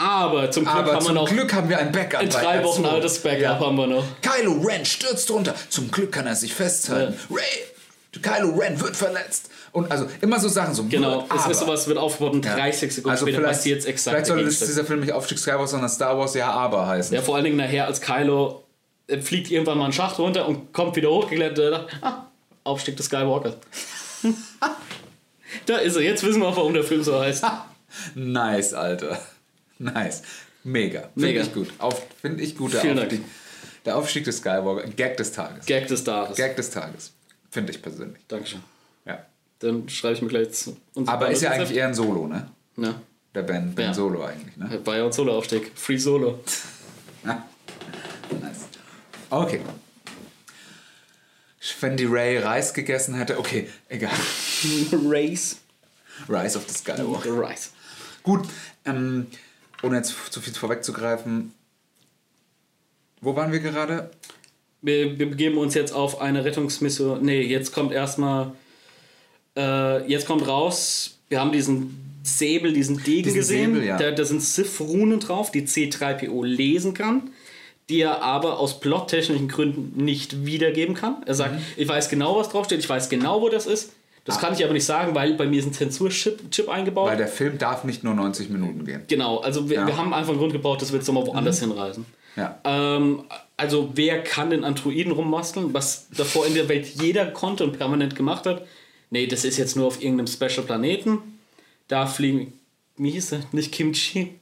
Aber zum Glück Aber haben wir zum noch Glück haben wir ein Backup. in bei drei Wochen R2. altes Backup Ja. haben wir noch. Kylo Ren stürzt runter. Zum Glück kann er sich festhalten. Ray, Kylo Ren wird verletzt. Und also immer so Sachen so. Genau, es ist sowas, wird aufgebaut und Ja. 30 Sekunden also später vielleicht, passiert es exakt. Vielleicht sollte der das, dieser Film nicht Aufstieg Skywalker, sondern Star Wars Ja Aber heißen. Ja, vor allen Dingen nachher als Kylo äh, fliegt irgendwann mal einen Schacht runter und kommt wieder hochgeklettert. Ah, Aufstieg des Skywalkers. *laughs* da ist er. Jetzt wissen wir auch, warum der Film so heißt. *laughs* Nice, Alter. Nice. Mega. Finde ich gut. Finde ich gut. Der Vielen Dank. Aufstieg, der Aufstieg des Skywalker. Gag des Tages. Gag des Tages. Gag des Tages. Finde ich persönlich. Dankeschön. Ja. Dann schreibe ich mir gleich zu. Aber ist ja eigentlich eher ein Solo, ne? Ja. Der Ben, ben Ja. Solo eigentlich, ne? War ja ein Solo-Aufstieg. Free Solo. *laughs* Ja. Nice. Okay. Wenn die Ray Reis gegessen hätte, okay, egal. *laughs* Race. Rise of the Skywalker. Rice. Gut, ähm, ohne jetzt zu viel vorwegzugreifen, wo waren wir gerade? Wir, wir begeben uns jetzt auf eine Rettungsmission. Nee, jetzt kommt erstmal. Äh, jetzt kommt raus. Wir haben diesen Säbel, diesen Degen Diesen gesehen. Säbel, ja. da, da sind Sith-Runen drauf, die C3PO lesen kann, die er aber aus plottechnischen Gründen nicht wiedergeben kann. Er Mhm. sagt, ich weiß genau, was draufsteht, ich weiß genau, wo das ist. Das kann ich aber nicht sagen, weil bei mir ist ein Zensurchip Chip eingebaut. Weil der Film darf nicht nur 90 Minuten gehen. Genau, also wir, Ja. Mhm. wir haben einfach einen Grund gebaut, dass wir jetzt nochmal woanders hinreisen. Ja. Ähm, also wer kann den Androiden rumbasteln, was davor in der Welt jeder konnte und permanent gemacht hat? Nee, das ist jetzt nur auf irgendeinem Special Planeten. Da fliegen, wie hieß er? Nicht Kimchi?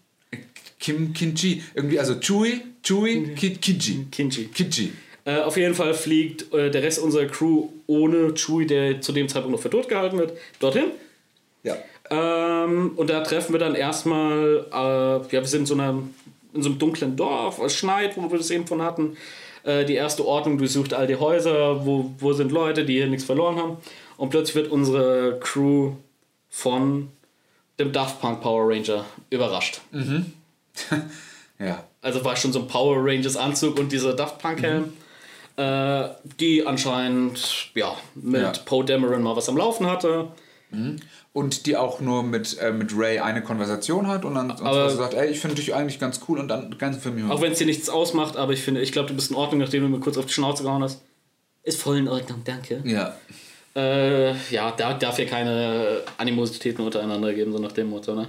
Kim Kinji, irgendwie, also Chewie, Ki- Kinji. Kinji. Kinji. Äh, auf jeden Fall fliegt äh, der Rest unserer Crew ohne Chewie, der zu dem Zeitpunkt noch für tot gehalten wird, dorthin. Ja. Ähm, und da treffen wir dann erstmal, äh, ja, wir sind in so, einer, in so einem dunklen Dorf, es schneit, wo wir das eben von hatten. Äh, die erste Ordnung durchsucht all die Häuser, wo, wo sind Leute, die hier nichts verloren haben. Und plötzlich wird unsere Crew von dem Daft Punk Power Ranger überrascht. *laughs* Ja. Also war schon so ein Power Rangers Anzug und dieser Daft Punk Helm. Äh, die anscheinend ja, mit Ja. Poe Dameron mal was am Laufen hatte. Und die auch nur mit, äh, mit Ray eine Konversation hat und dann und Aber- so sagt, ey, ich finde dich eigentlich ganz cool und dann ganzen Film über. Auch wenn es dir nichts ausmacht, aber ich finde, ich glaube, du bist in Ordnung, nachdem du mir kurz auf die Schnauze gehauen hast. Ist voll in Ordnung, danke. Ja. Äh, ja, da darf hier keine Animositäten untereinander geben, so nach dem Motto, ne?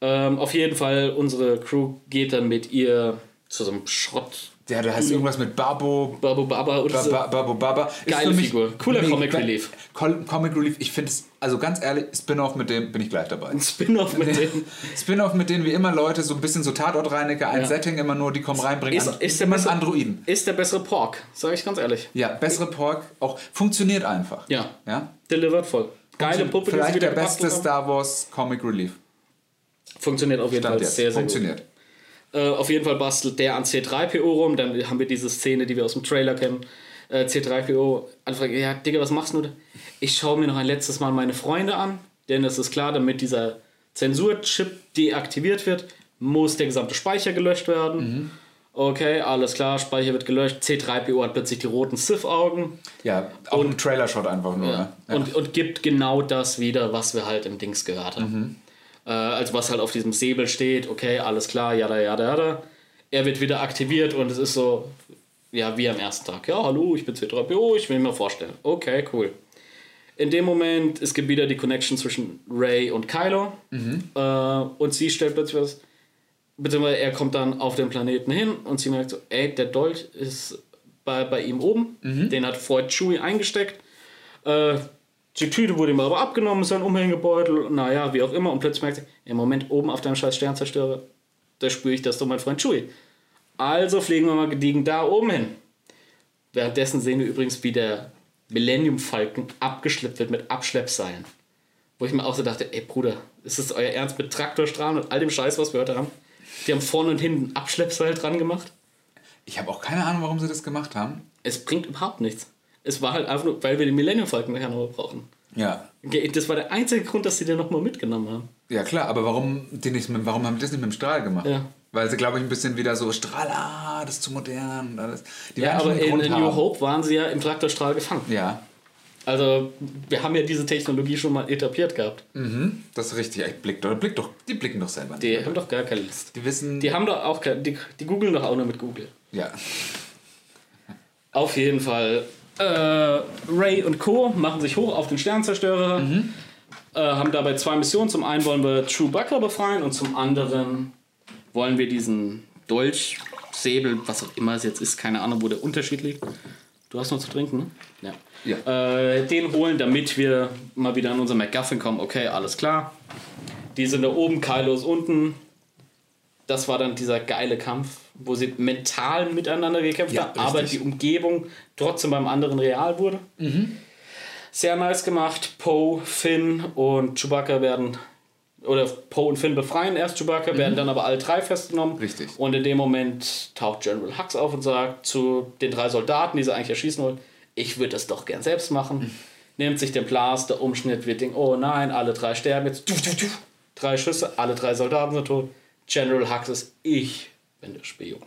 Ähm, auf jeden Fall, unsere Crew geht dann mit ihr zu so einem Schrott. Ja, da heißt irgendwas mit Babo, Babu Baba oder so. Ba- Babo Baba. Geile Figur. Cooler Comic Relief. Comic Relief, ich finde es, also ganz ehrlich, Spin-off mit dem bin ich gleich dabei. Spin-off mit dem. *laughs* Spin-off mit denen wie immer Leute, so ein bisschen so Tatortreiniger, ein Ja. Setting immer nur, die kommen reinbringen. Ist, ist, der bessere, Androiden. ist der bessere Pork, sage ich ganz ehrlich. Ja, bessere Pork, auch funktioniert einfach. Ja. Ja? Delivered voll. Geile Puppe, Vielleicht der beste. Star Wars Comic Relief. Funktioniert auf jeden Stand Fall jetzt. sehr, sehr funktioniert. gut. Äh, auf jeden Fall bastelt der an C3PO rum. Dann haben wir diese Szene, die wir aus dem Trailer kennen. Äh, C3PO anfragt, ja, Digga, was machst du? Ich schaue mir noch ein letztes Mal meine Freunde an, denn es ist klar, damit dieser Zensurchip deaktiviert wird, muss der gesamte Speicher gelöscht werden. Okay, alles klar, Speicher wird gelöscht. C3PO hat plötzlich die roten Sith-Augen Ja, auch ein Trailer-Shot einfach nur. Ne? Ja. und, und gibt genau das wieder, was wir halt im Dings gehört haben. Äh, also was halt auf diesem Säbel steht, okay, alles klar, jada, jada, jada. Er wird wieder aktiviert und es ist so, ja, wie am ersten Tag. Ja, hallo, ich bin C3PO, ich will mir vorstellen. Okay, cool. In dem Moment, es gibt wieder die Connection zwischen Ray und Kylo. Äh, und sie stellt plötzlich was, beziehungsweise er kommt dann auf den Planeten hin und sie merkt so, ey, der Dolch ist bei, bei ihm oben. Den hat vorher Chewie eingesteckt. Äh, die Tüte wurde ihm aber abgenommen, sein Umhängebeutel, naja, wie auch immer. Und plötzlich merkt sie, im Moment oben auf deinem scheiß Sternzerstörer, da spüre ich, dass du mein Freund Chewie. Also fliegen wir mal gediegen da oben hin. Währenddessen sehen wir übrigens, wie der Millennium Falcon abgeschleppt wird mit Abschleppseilen. Wo ich mir auch so dachte, ey Bruder, ist das euer Ernst mit Traktorstrahlen und all dem Scheiß, was wir heute haben? Die haben vorne und hinten Abschleppseil dran gemacht. Ich habe auch keine Ahnung, warum sie das gemacht haben. Es bringt überhaupt nichts. Es war halt einfach nur, weil wir den Millennium Falcon nachher brauchen. Ja. Das war der einzige Grund, dass sie den nochmal mitgenommen haben. Ja klar, aber warum, die nicht mit, warum haben die das nicht mit dem Strahl gemacht? Ja. Weil sie, glaube ich, ein bisschen wieder so Strahl, ah, das ist zu modern. und Alles. Die Ja, aber in, in. New Hope waren sie ja im Traktorstrahl gefangen. Ja, Also, wir haben ja diese Technologie schon mal etabliert gehabt. mhm, das ist richtig. Ich blick doch, blick doch, die blicken doch selber nicht. Die haben doch gar keine Lust. Die wissen, Die haben doch auch keine, die, die googeln doch auch nur mit Google. ja. Auf jeden Fall. Äh, Ray und Co. machen sich hoch auf den Sternzerstörer. Äh, haben dabei zwei Missionen. Zum einen wollen wir Chewbacca befreien und zum anderen wollen wir diesen Dolch, Säbel, was auch immer es jetzt ist, keine Ahnung, wo der Unterschied liegt. Du hast noch zu trinken, ne? Ja. Äh, den holen, damit wir mal wieder an unser MacGuffin kommen. Okay, alles klar. Die sind da oben, Kylo ist unten. Das war dann dieser geile Kampf, wo sie mental miteinander gekämpft Ja, haben, aber richtig. die Umgebung trotzdem beim anderen real wurde. Sehr nice gemacht. Poe, Finn und Chewbacca werden oder Poe und Finn befreien erst Chewbacca, werden dann aber alle drei festgenommen. Richtig. Und in dem Moment taucht General Hux auf und sagt zu den drei Soldaten, die sie eigentlich erschießen wollen, ich würde das doch gern selbst machen. Nimmt sich den Blaster, Umschnitt, wird Ding, oh nein, alle drei sterben jetzt. Du, du, du. Drei Schüsse, alle drei Soldaten sind tot. General Hux ist, ich bin der Spion.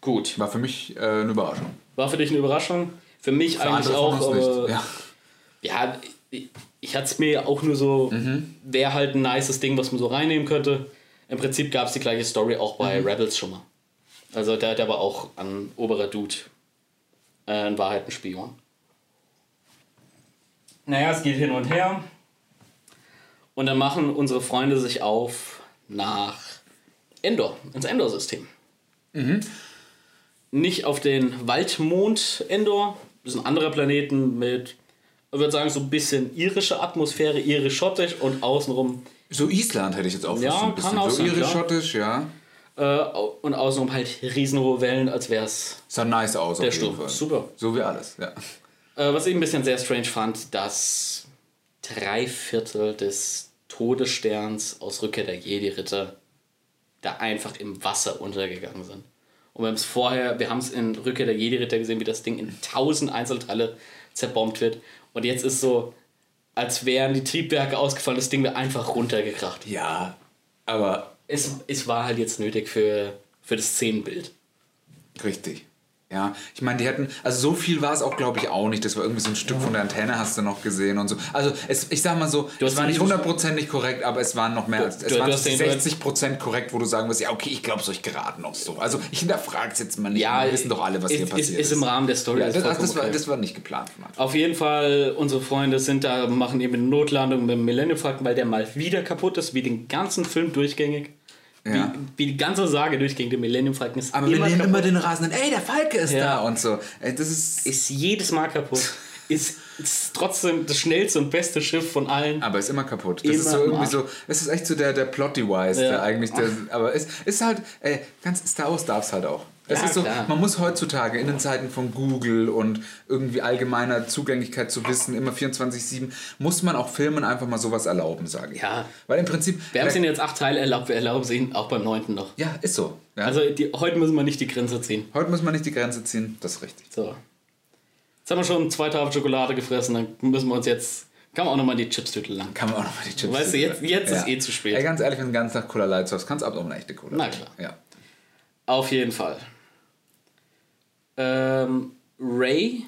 Gut. War für mich äh, eine Überraschung. War für dich eine Überraschung? Für mich Für eigentlich auch, aber nicht. Ja. ja, ich, ich hatte es mir auch nur so, Mhm. wäre halt ein nices Ding, was man so reinnehmen könnte. Im Prinzip gab es die gleiche Story auch bei Mhm. Rebels schon mal. Also der, der war auch ein oberer Dude. Äh, in Wahrheit ein Spion. Naja, es geht hin und her. Und dann machen unsere Freunde sich auf nach Endor, ins Endor-System. Nicht auf den Waldmond Endor, das ist ein anderer Planeten mit, ich würde sagen, so ein bisschen irische Atmosphäre, irisch-schottisch und außenrum So Island hätte ich jetzt auch Ja, so ein kann bisschen. auch so irisch-schottisch, ja. äh, und außenrum halt riesenhohe Wellen, als wäre es Sah nice aus Der auf jeden. Fall. Super. So wie alles, ja. Äh, was ich ein bisschen sehr strange fand, dass drei Viertel des Todessterns aus Rückkehr der Jedi-Ritter da einfach im Wasser untergegangen sind. Und wir haben es vorher, wir haben es in Rückkehr der Jedi-Ritter gesehen, wie das Ding in tausend Einzelteile zerbombt wird. Und jetzt ist so, als wären die Triebwerke ausgefallen, das Ding wäre einfach runtergekracht. Ja, aber es, es war halt jetzt nötig für, für das Szenenbild. Richtig. Ja, ich meine, die hätten, also so viel war es auch, glaube ich, auch nicht. Das war irgendwie so ein Stück von der Antenne, hast du noch gesehen und so. Also, es, ich sag mal so, Du es war nicht hundertprozentig korrekt, aber es waren noch mehr als, es du waren hast den- 60 Prozent korrekt, wo du sagen wirst, ja, okay, ich glaube es euch gerade noch so. Also, ich hinterfrage es jetzt mal nicht. Ja, wir wissen doch alle, was ist, hier passiert ist, ist im Rahmen der Story. Ja, das, das, war, okay. das war nicht geplant Anfang. Auf jeden Fall, unsere Freunde sind da, machen eben eine Notlandung mit dem Millennium Falcon, weil der mal wieder kaputt ist, wie den ganzen Film durchgängig. Ja. Wie, wie die ganze Sage durchgängig, der Millennium Falcon ist Aber wir immer nehmen kaputt. immer den rasenden, ey, der Falke ist Ja. da und so. Ey, das ist. ist jedes Mal kaputt. *laughs* ist, ist trotzdem das schnellste und beste Schiff von allen. Aber ist immer kaputt. Das Immer ist so irgendwie Arsch. so, es ist echt so der, der Plot-Device, Ja. der eigentlich, der, aber es ist halt, ey, ganz Star Wars darf es halt auch. Es Ja, ist so, klar. man muss heutzutage in den Zeiten von Google und irgendwie allgemeiner Zugänglichkeit zu Wissen, immer 24-7, muss man auch Filmen einfach mal sowas erlauben, sage ich. Ja. Weil im Prinzip, Wir haben es ihnen jetzt acht Teile erlaubt, wir erlauben sie ihnen auch beim neunten noch. ja, ist so. Ja. Also die, heute müssen wir nicht die Grenze ziehen. Heute muss man nicht die Grenze ziehen, das ist richtig. So. Jetzt haben wir schon zwei Tafel Schokolade gefressen, dann müssen wir uns jetzt. Kann man auch nochmal die Chipstüte lang. Kann man auch nochmal die Chips Weißt du, jetzt- jetzt ist eh zu spät. Ey, ganz ehrlich, wenn du den ganzen Tag Cola Light hast, kannst du ab und eine echte Cola. Na klar. Ja. Auf jeden Fall. Ähm, Ray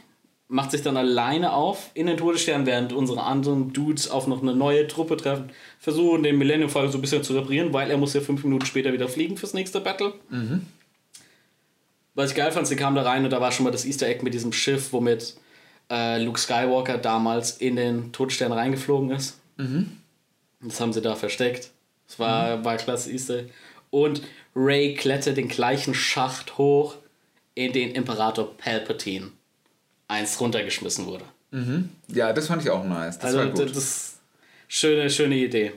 macht sich dann alleine auf in den Todesstern, während unsere anderen Dudes auf noch eine neue Truppe treffen, versuchen den Millennium Falcon so ein bisschen zu reparieren, weil er muss ja fünf Minuten später wieder fliegen fürs nächste Battle. Was ich geil fand, sie kamen da rein und da war schon mal das Easter Egg mit diesem Schiff, womit äh, Luke Skywalker damals in den Todesstern reingeflogen ist. Das haben sie da versteckt. Das war, war klasse Easter. Egg. Und Ray klettert den gleichen Schacht hoch, in den Imperator Palpatine eins runtergeschmissen wurde. ja, das fand ich auch nice. Das also das ist schöne, schöne Idee.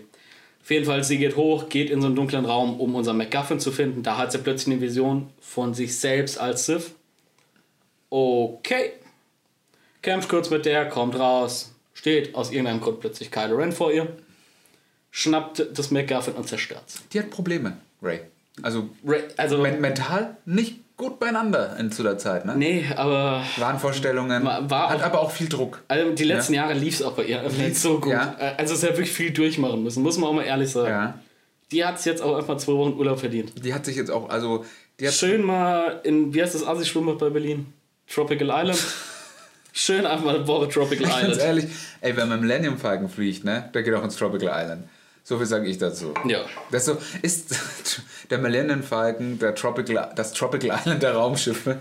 Auf jeden Fall, sie geht hoch, geht in so einen dunklen Raum, um unseren MacGuffin zu finden. Da hat sie plötzlich eine Vision von sich selbst als Sith. Okay. Kämpft kurz mit der, kommt raus, steht aus irgendeinem Grund plötzlich Kylo Ren vor ihr, schnappt das MacGuffin und zerstört's. Die hat Probleme, Ray. Also Ray, also, men mental nicht gut beieinander in zu der Zeit, ne? nee, aber Wahnvorstellungen, War- hat auch- aber auch viel Druck. also die letzten Jahre lief es auch bei ihr einfach nicht so gut. Ja. Also es hat wirklich viel durchmachen müssen, muss man auch mal ehrlich sagen. Ja. Die hat es jetzt auch einfach zwei Wochen Urlaub verdient. Die hat sich jetzt auch, also die hat Schön mal in, wie heißt das Assi-Schwimmbad bei Berlin? Tropical Island. *laughs* Schön einfach eine Woche Tropical ganz Island. ehrlich, ey, wenn man Millennium Falcon fliegt, ne, der geht auch ins Tropical Island. So viel sage ich dazu. Ja. Das so ist *laughs* der Millennium Falcon, der Tropical, das Tropical Island der Raumschiffe.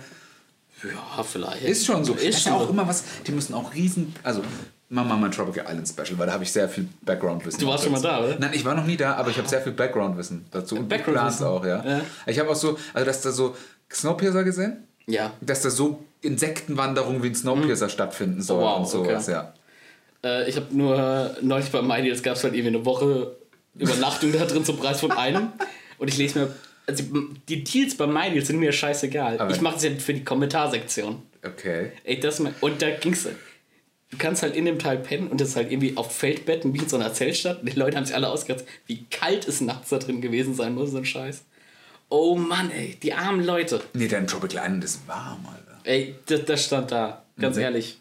Ja, vielleicht. Ist schon so. Ist das ist schon auch immer was, die müssen auch riesen, also machen wir mal ein Tropical Island Special, weil da habe ich sehr viel Background-Wissen. Du warst schon mal da, oder? Nein, ich war noch nie da, aber ich habe sehr viel Background-Wissen dazu. Und Background-Wissen? Background auch, ja. Ja. Ich habe auch so, also dass da so Snowpiercer gesehen, Ja. dass da so Insektenwanderungen wie ein Snowpiercer stattfinden soll Mhm. Oh, wow, und sowas, okay. ja. Äh, ich habe nur neulich bei MyDeals gab es halt irgendwie eine Woche Übernachtung da drin zum Preis von einem. Und ich lese mir. Also die Deals bei MyDeals sind mir scheißegal. Aber- ich mache es ja für die Kommentarsektion. Okay. Ey, das mal, und da ging's. Du kannst halt in dem Teil pennen und das ist halt irgendwie auf Feldbetten wie in so einer Zeltstadt. Die Leute haben sich alle ausgedacht, wie kalt es nachts da drin gewesen sein muss, so ein Scheiß. Oh Mann, ey, die armen Leute. Nee, dein Tropical Island ist warm, Alter. Ey, das, das stand da, ganz ehrlich.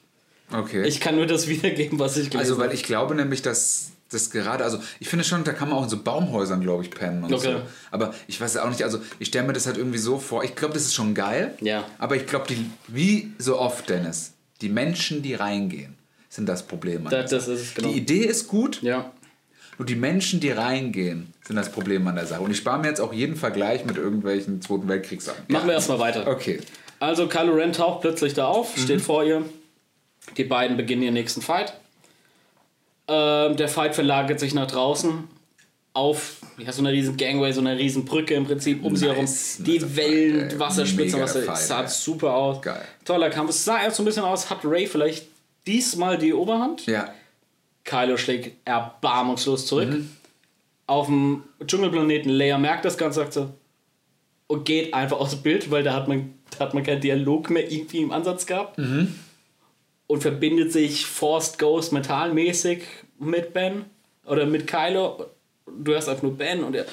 Okay. Ich kann nur das *laughs* wiedergeben, was ich gelesen also, weil habe. ich glaube nämlich, dass das gerade, also ich finde schon, da kann man auch in so Baumhäusern, glaube ich, pennen und Okay. so. Aber ich weiß auch nicht, also ich stelle mir das halt irgendwie so vor, ich glaube, das ist schon geil. Ja. Aber ich glaube, wie so oft, Dennis, die Menschen, die reingehen, sind das Problem. das Sache. ist genau. Die Idee ist gut, Ja. nur die Menschen, die reingehen, sind das Problem an der Sache. Und ich spare mir jetzt auch jeden Vergleich mit irgendwelchen Zweiten Weltkriegssachen. Machen wir erstmal weiter. Okay. Also Kylo Ren taucht plötzlich da auf, steht vor ihr. Die beiden beginnen ihren nächsten Fight. Ähm, der Fight verlagert sich nach draußen auf ja, so einer riesen Gangway, so einer riesen Brücke im Prinzip um sie Nice, herum. nice Die Fight, Wellen. Wasserspitzen, Mega Wasser, Fight, sah ey. super aus. Geil. Toller Kampf. Es sah erst so ein bisschen aus, hat Ray vielleicht diesmal die Oberhand. Ja. Kylo schlägt erbarmungslos zurück. Auf dem Dschungelplaneten Leia merkt das Ganze, sagt so, und geht einfach aus dem Bild, weil da hat man, da hat man keinen Dialog mehr irgendwie im Ansatz gehabt. Und verbindet sich Forced Ghost mentalmäßig mit Ben oder mit Kylo. Du hörst einfach nur Ben und er,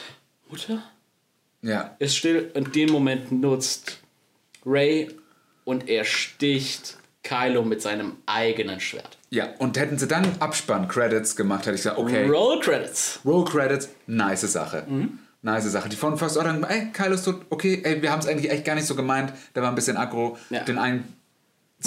Mutter? Ja. ist still und den Moment nutzt Ray und er sticht Kylo mit seinem eigenen Schwert. Ja. Und hätten sie dann Abspann-Credits gemacht, hätte ich gesagt, okay. Roll Credits. Roll Credits, nice Sache. Mhm. nice Sache. Die von First Order, ey, Kylo ist tot, okay, ey, wir haben es eigentlich echt gar nicht so gemeint. Der war ein bisschen aggro. Ja. Den einen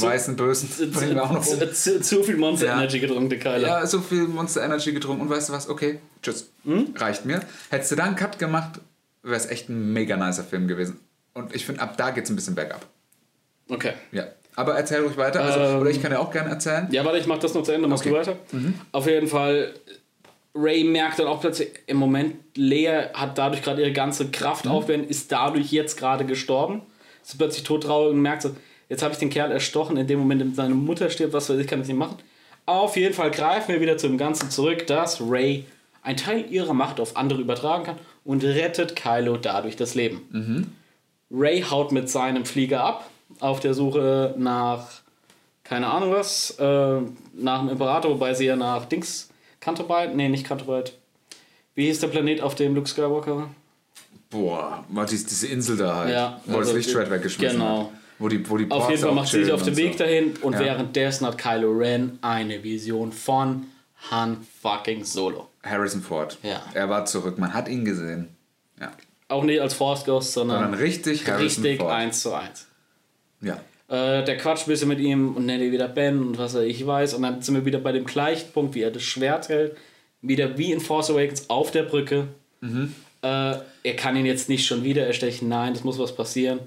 weißen Bösen um. zu, zu, zu viel Monster Ja. Energy getrunken, der Kyler. Ja, so viel Monster Energy getrunken und weißt du was, okay, tschüss. Hm? Reicht mir. Hättest du da einen Cut gemacht, wäre es echt ein mega nicer Film gewesen. Und ich finde, ab da geht es ein bisschen bergab. Okay. Ja. Aber erzähl ruhig weiter. Also, Ähm, oder ich kann ja auch gerne erzählen. Ja, warte, ich mach das noch zu Ende, machst Okay. du weiter. Auf jeden Fall, Ray merkt dann auch plötzlich, im Moment, Lea hat dadurch gerade ihre ganze Kraft aufwenden, ist dadurch jetzt gerade gestorben. Ist plötzlich todtraurig und merkt so, jetzt habe ich den Kerl erstochen, in dem Moment in seine Mutter stirbt, was weiß ich, kann ich nicht machen. Auf jeden Fall greifen wir wieder zum Ganzen zurück, dass Ray einen Teil ihrer Macht auf andere übertragen kann und rettet Kylo dadurch das Leben. Ray haut mit seinem Flieger ab, auf der Suche nach, keine Ahnung was, äh, nach dem Imperator, wobei sie ja nach Dings, Canterbury, nee, nicht Canterbury. Wie hieß der Planet, auf dem Luke Skywalker war? Boah, war dies, diese Insel da halt, Ja, wo also das Lichtschwert weggeschmissen genau. hat. Wo die, wo die Auf jeden Fall macht sie sich auf den Weg so. dahin und Ja. währenddessen hat Kylo Ren eine Vision von Han fucking Solo. Harrison Ford. Ja. Er war zurück, man hat ihn gesehen. Ja. Auch nicht als Force Ghost, sondern, Sondern richtig Harrison richtig Ford. eins zu eins. Ja. Äh, der quatscht ein bisschen mit ihm und nennt ihn wieder Ben und was er ich weiß. Und dann sind wir wieder bei dem gleichen Punkt, wie er das Schwert hält. Wieder wie in Force Awakens auf der Brücke. Mhm. Äh, er kann ihn jetzt nicht schon wieder erstechen. Nein, das muss was passieren.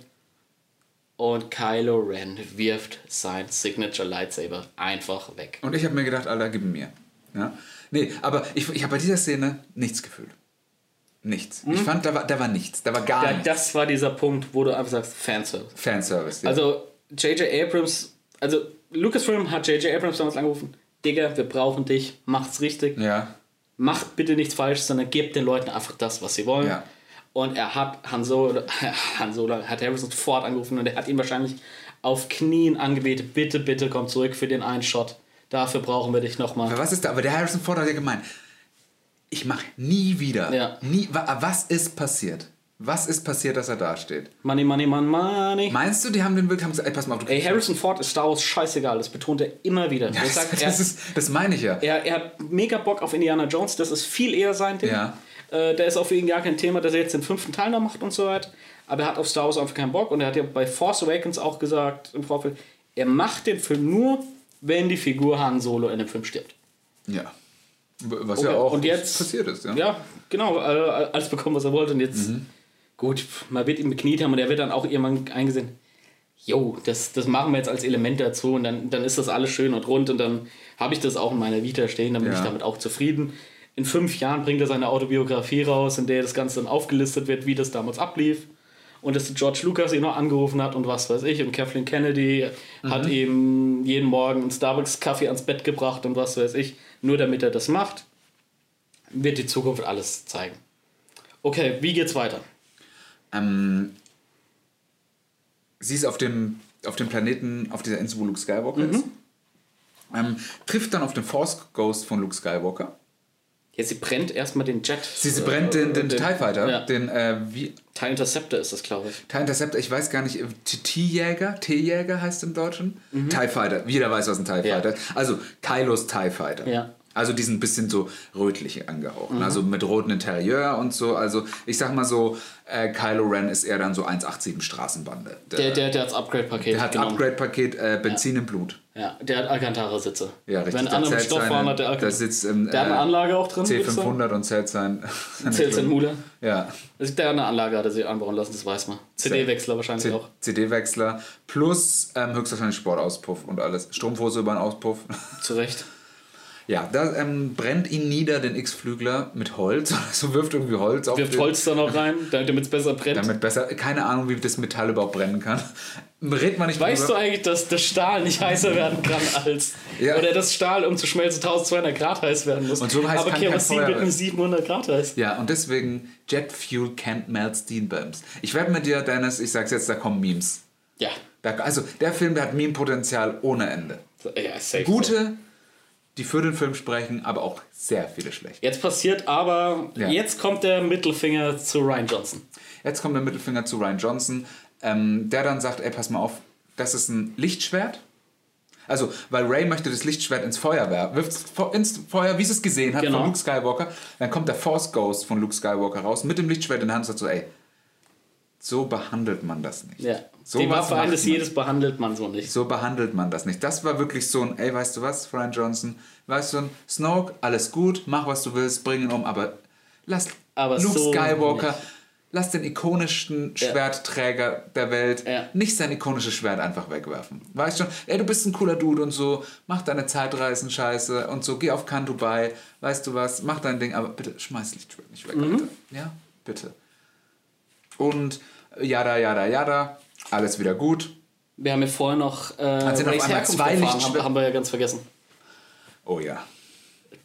Und Kylo Ren wirft sein Signature Lightsaber einfach weg. Und ich habe mir gedacht, Alter, gib mir. Ja? Nee, aber ich, ich habe bei dieser Szene nichts gefühlt. Nichts. Ich fand, da war, da war nichts. Da war gar Hm? Ja, nichts. das war dieser Punkt, wo du einfach sagst, Fanservice. Fanservice. Ja. Also, J.J. Abrams, also Lucasfilm hat J.J. Abrams damals angerufen, Digga, wir brauchen dich, macht's richtig. ja. macht bitte nichts falsch, sondern gebt den Leuten einfach das, was sie wollen. Ja. Und er hat Han Solo, *laughs* Han Solo hat Harrison Ford angerufen und er hat ihn wahrscheinlich auf Knien angebetet, bitte, bitte komm zurück für den einen Shot. Dafür brauchen wir dich nochmal. Aber was ist da? Aber der Harrison Ford hat ja gemeint, ich mache nie wieder. Ja. Nie, wa- was ist passiert? Was ist passiert, dass er da steht? Money, money, money, money. Meinst du, die haben den Bild, haben gesagt, ey, pass mal auf, du Ey, Harrison Ford ist Star Wars scheißegal, das betont er immer wieder. er, das, sagt, das, er, ist, das meine ich ja. er, er hat mega Bock auf Indiana Jones, das ist viel eher sein Ding. Ja. Äh, der ist auch für ihn gar kein Thema, dass er jetzt den fünften Teil noch macht und so weiter. Aber er hat auf Star Wars einfach keinen Bock und er hat ja bei Force Awakens auch gesagt im Vorfeld, er macht den Film nur, wenn die Figur Han Solo in dem Film stirbt. Ja. Was Okay, ja auch und jetzt- passiert ist, ja. Ja, genau, äh, alles bekommen, was er wollte. Und jetzt, Mhm. gut, man wird ihn bekniet haben und er wird dann auch irgendwann eingesehen, jo, das, das machen wir jetzt als Element dazu und dann, dann ist das alles schön und rund und dann habe ich das auch in meiner Vita stehen, dann bin Ja. ich damit auch zufrieden. In fünf Jahren bringt er seine Autobiografie raus, in der das Ganze dann aufgelistet wird, wie das damals ablief. Und dass George Lucas ihn noch angerufen hat und was weiß ich. Und Kathleen Kennedy hat Mhm. ihm jeden Morgen einen Starbucks-Kaffee ans Bett gebracht und was weiß ich. Nur damit er das macht, wird die Zukunft alles zeigen. Okay, wie geht's weiter? Ähm, sie ist auf dem, auf dem Planeten, auf dieser Insel, wo Luke Skywalker Mhm. ist. Ähm, trifft dann auf den Force Ghost von Luke Skywalker. Ja, sie brennt erstmal den Jet. Sie, sie brennt den, den, TIE Fighter, Ja. den äh, wie, TIE Interceptor ist das, glaube ich. TIE Interceptor, ich weiß gar nicht, äh, T-Jäger, T-Jäger heißt im Deutschen. TIE Fighter, jeder weiß, was ein TIE Mhm. Ja. Fighter ist. Also Kylos TIE Fighter. Ja. Mhm. Also die sind ein bisschen so rötlich angehaucht. Also mit rotem Interieur und so. Also ich sag mal so, äh, Kylo Ren ist eher dann so 187 Straßenbande. Der, der, der hat das Upgrade-Paket Der hat genommen. Upgrade-Paket, äh, Benzin im Blut. Ja, der hat Alcantara-Sitze. Ja, richtig. Wenn Der andere mit Stoff seine- waren, hat der Der Alcantara. sitzt im Der hat eine äh, Anlage auch drin. würdest du sagen? C500 und zählt sein. *laughs* Zählt sein. Mule. Ja. Also der hat eine Anlage, hat er sich anbauen lassen, das weiß man. CD-Wechsler wahrscheinlich C- auch. CD-Wechsler plus ähm, höchstwahrscheinlich Sportauspuff und alles. Strumpfhose über den Auspuff. Zu Recht. Ja, da ähm, brennt ihn nieder, den X-Flügler, mit Holz. *laughs* so wirft irgendwie Holz auf Wirft den- Holz da noch rein, damit es besser brennt. Damit besser, keine Ahnung, wie das Metall überhaupt brennen kann. *laughs* Redet man nicht Weißt du drüber. eigentlich, dass das Stahl nicht heißer werden kann als. Ja. Oder das Stahl, um zu schmelzen, 1200 Grad heiß werden muss. Und so heiß Aber kann Kerosin wird nur werden. 700 Grad heiß. Ja, und deswegen Jet Fuel can't melt Steel Bumps. Ich werde mit dir, Dennis, ich sag's jetzt, da kommen Memes. Ja. Da, also, der Film, der hat Meme-Potenzial ohne Ende. ja safe. Gute, die für den Film sprechen, aber auch sehr viele schlechte. Jetzt passiert aber, Ja. jetzt kommt der Mittelfinger zu Ryan Johnson. Jetzt kommt der Mittelfinger zu Ryan Johnson, ähm, der dann sagt, ey, pass mal auf, das ist ein Lichtschwert, Also, weil Ray möchte das Lichtschwert ins Feuer werfen, wirft es ins Feuer, wie sie es gesehen hat Genau. von Luke Skywalker. Dann kommt der Force Ghost von Luke Skywalker raus mit dem Lichtschwert in der Hand und sagt so, ey, so behandelt man das nicht. Ja. So die was Waffe macht eines man. jedes behandelt man so nicht. So behandelt man das nicht. Das war wirklich so ein, ey, weißt du was, Brian Johnson, weißt du, Snoke, alles gut, mach was du willst, bring ihn um, aber lass Aber Luke so Skywalker, nicht. lass den ikonischsten Schwertträger der Welt Ja. nicht sein ikonisches Schwert einfach wegwerfen. Weißt schon, ey, du bist ein cooler Dude und so, mach deine Zeitreisen scheiße und so, geh auf Kanto bei, weißt du was, mach dein Ding, aber bitte schmeiß Lichtschwert nicht weg, Mhm. Alter. Ja, bitte. Und jada, jada, jada, alles wieder gut. Wir haben ja vorher noch äh, Rays einmal Herkunft zwei erfahren, haben, haben wir ja ganz vergessen. Oh ja.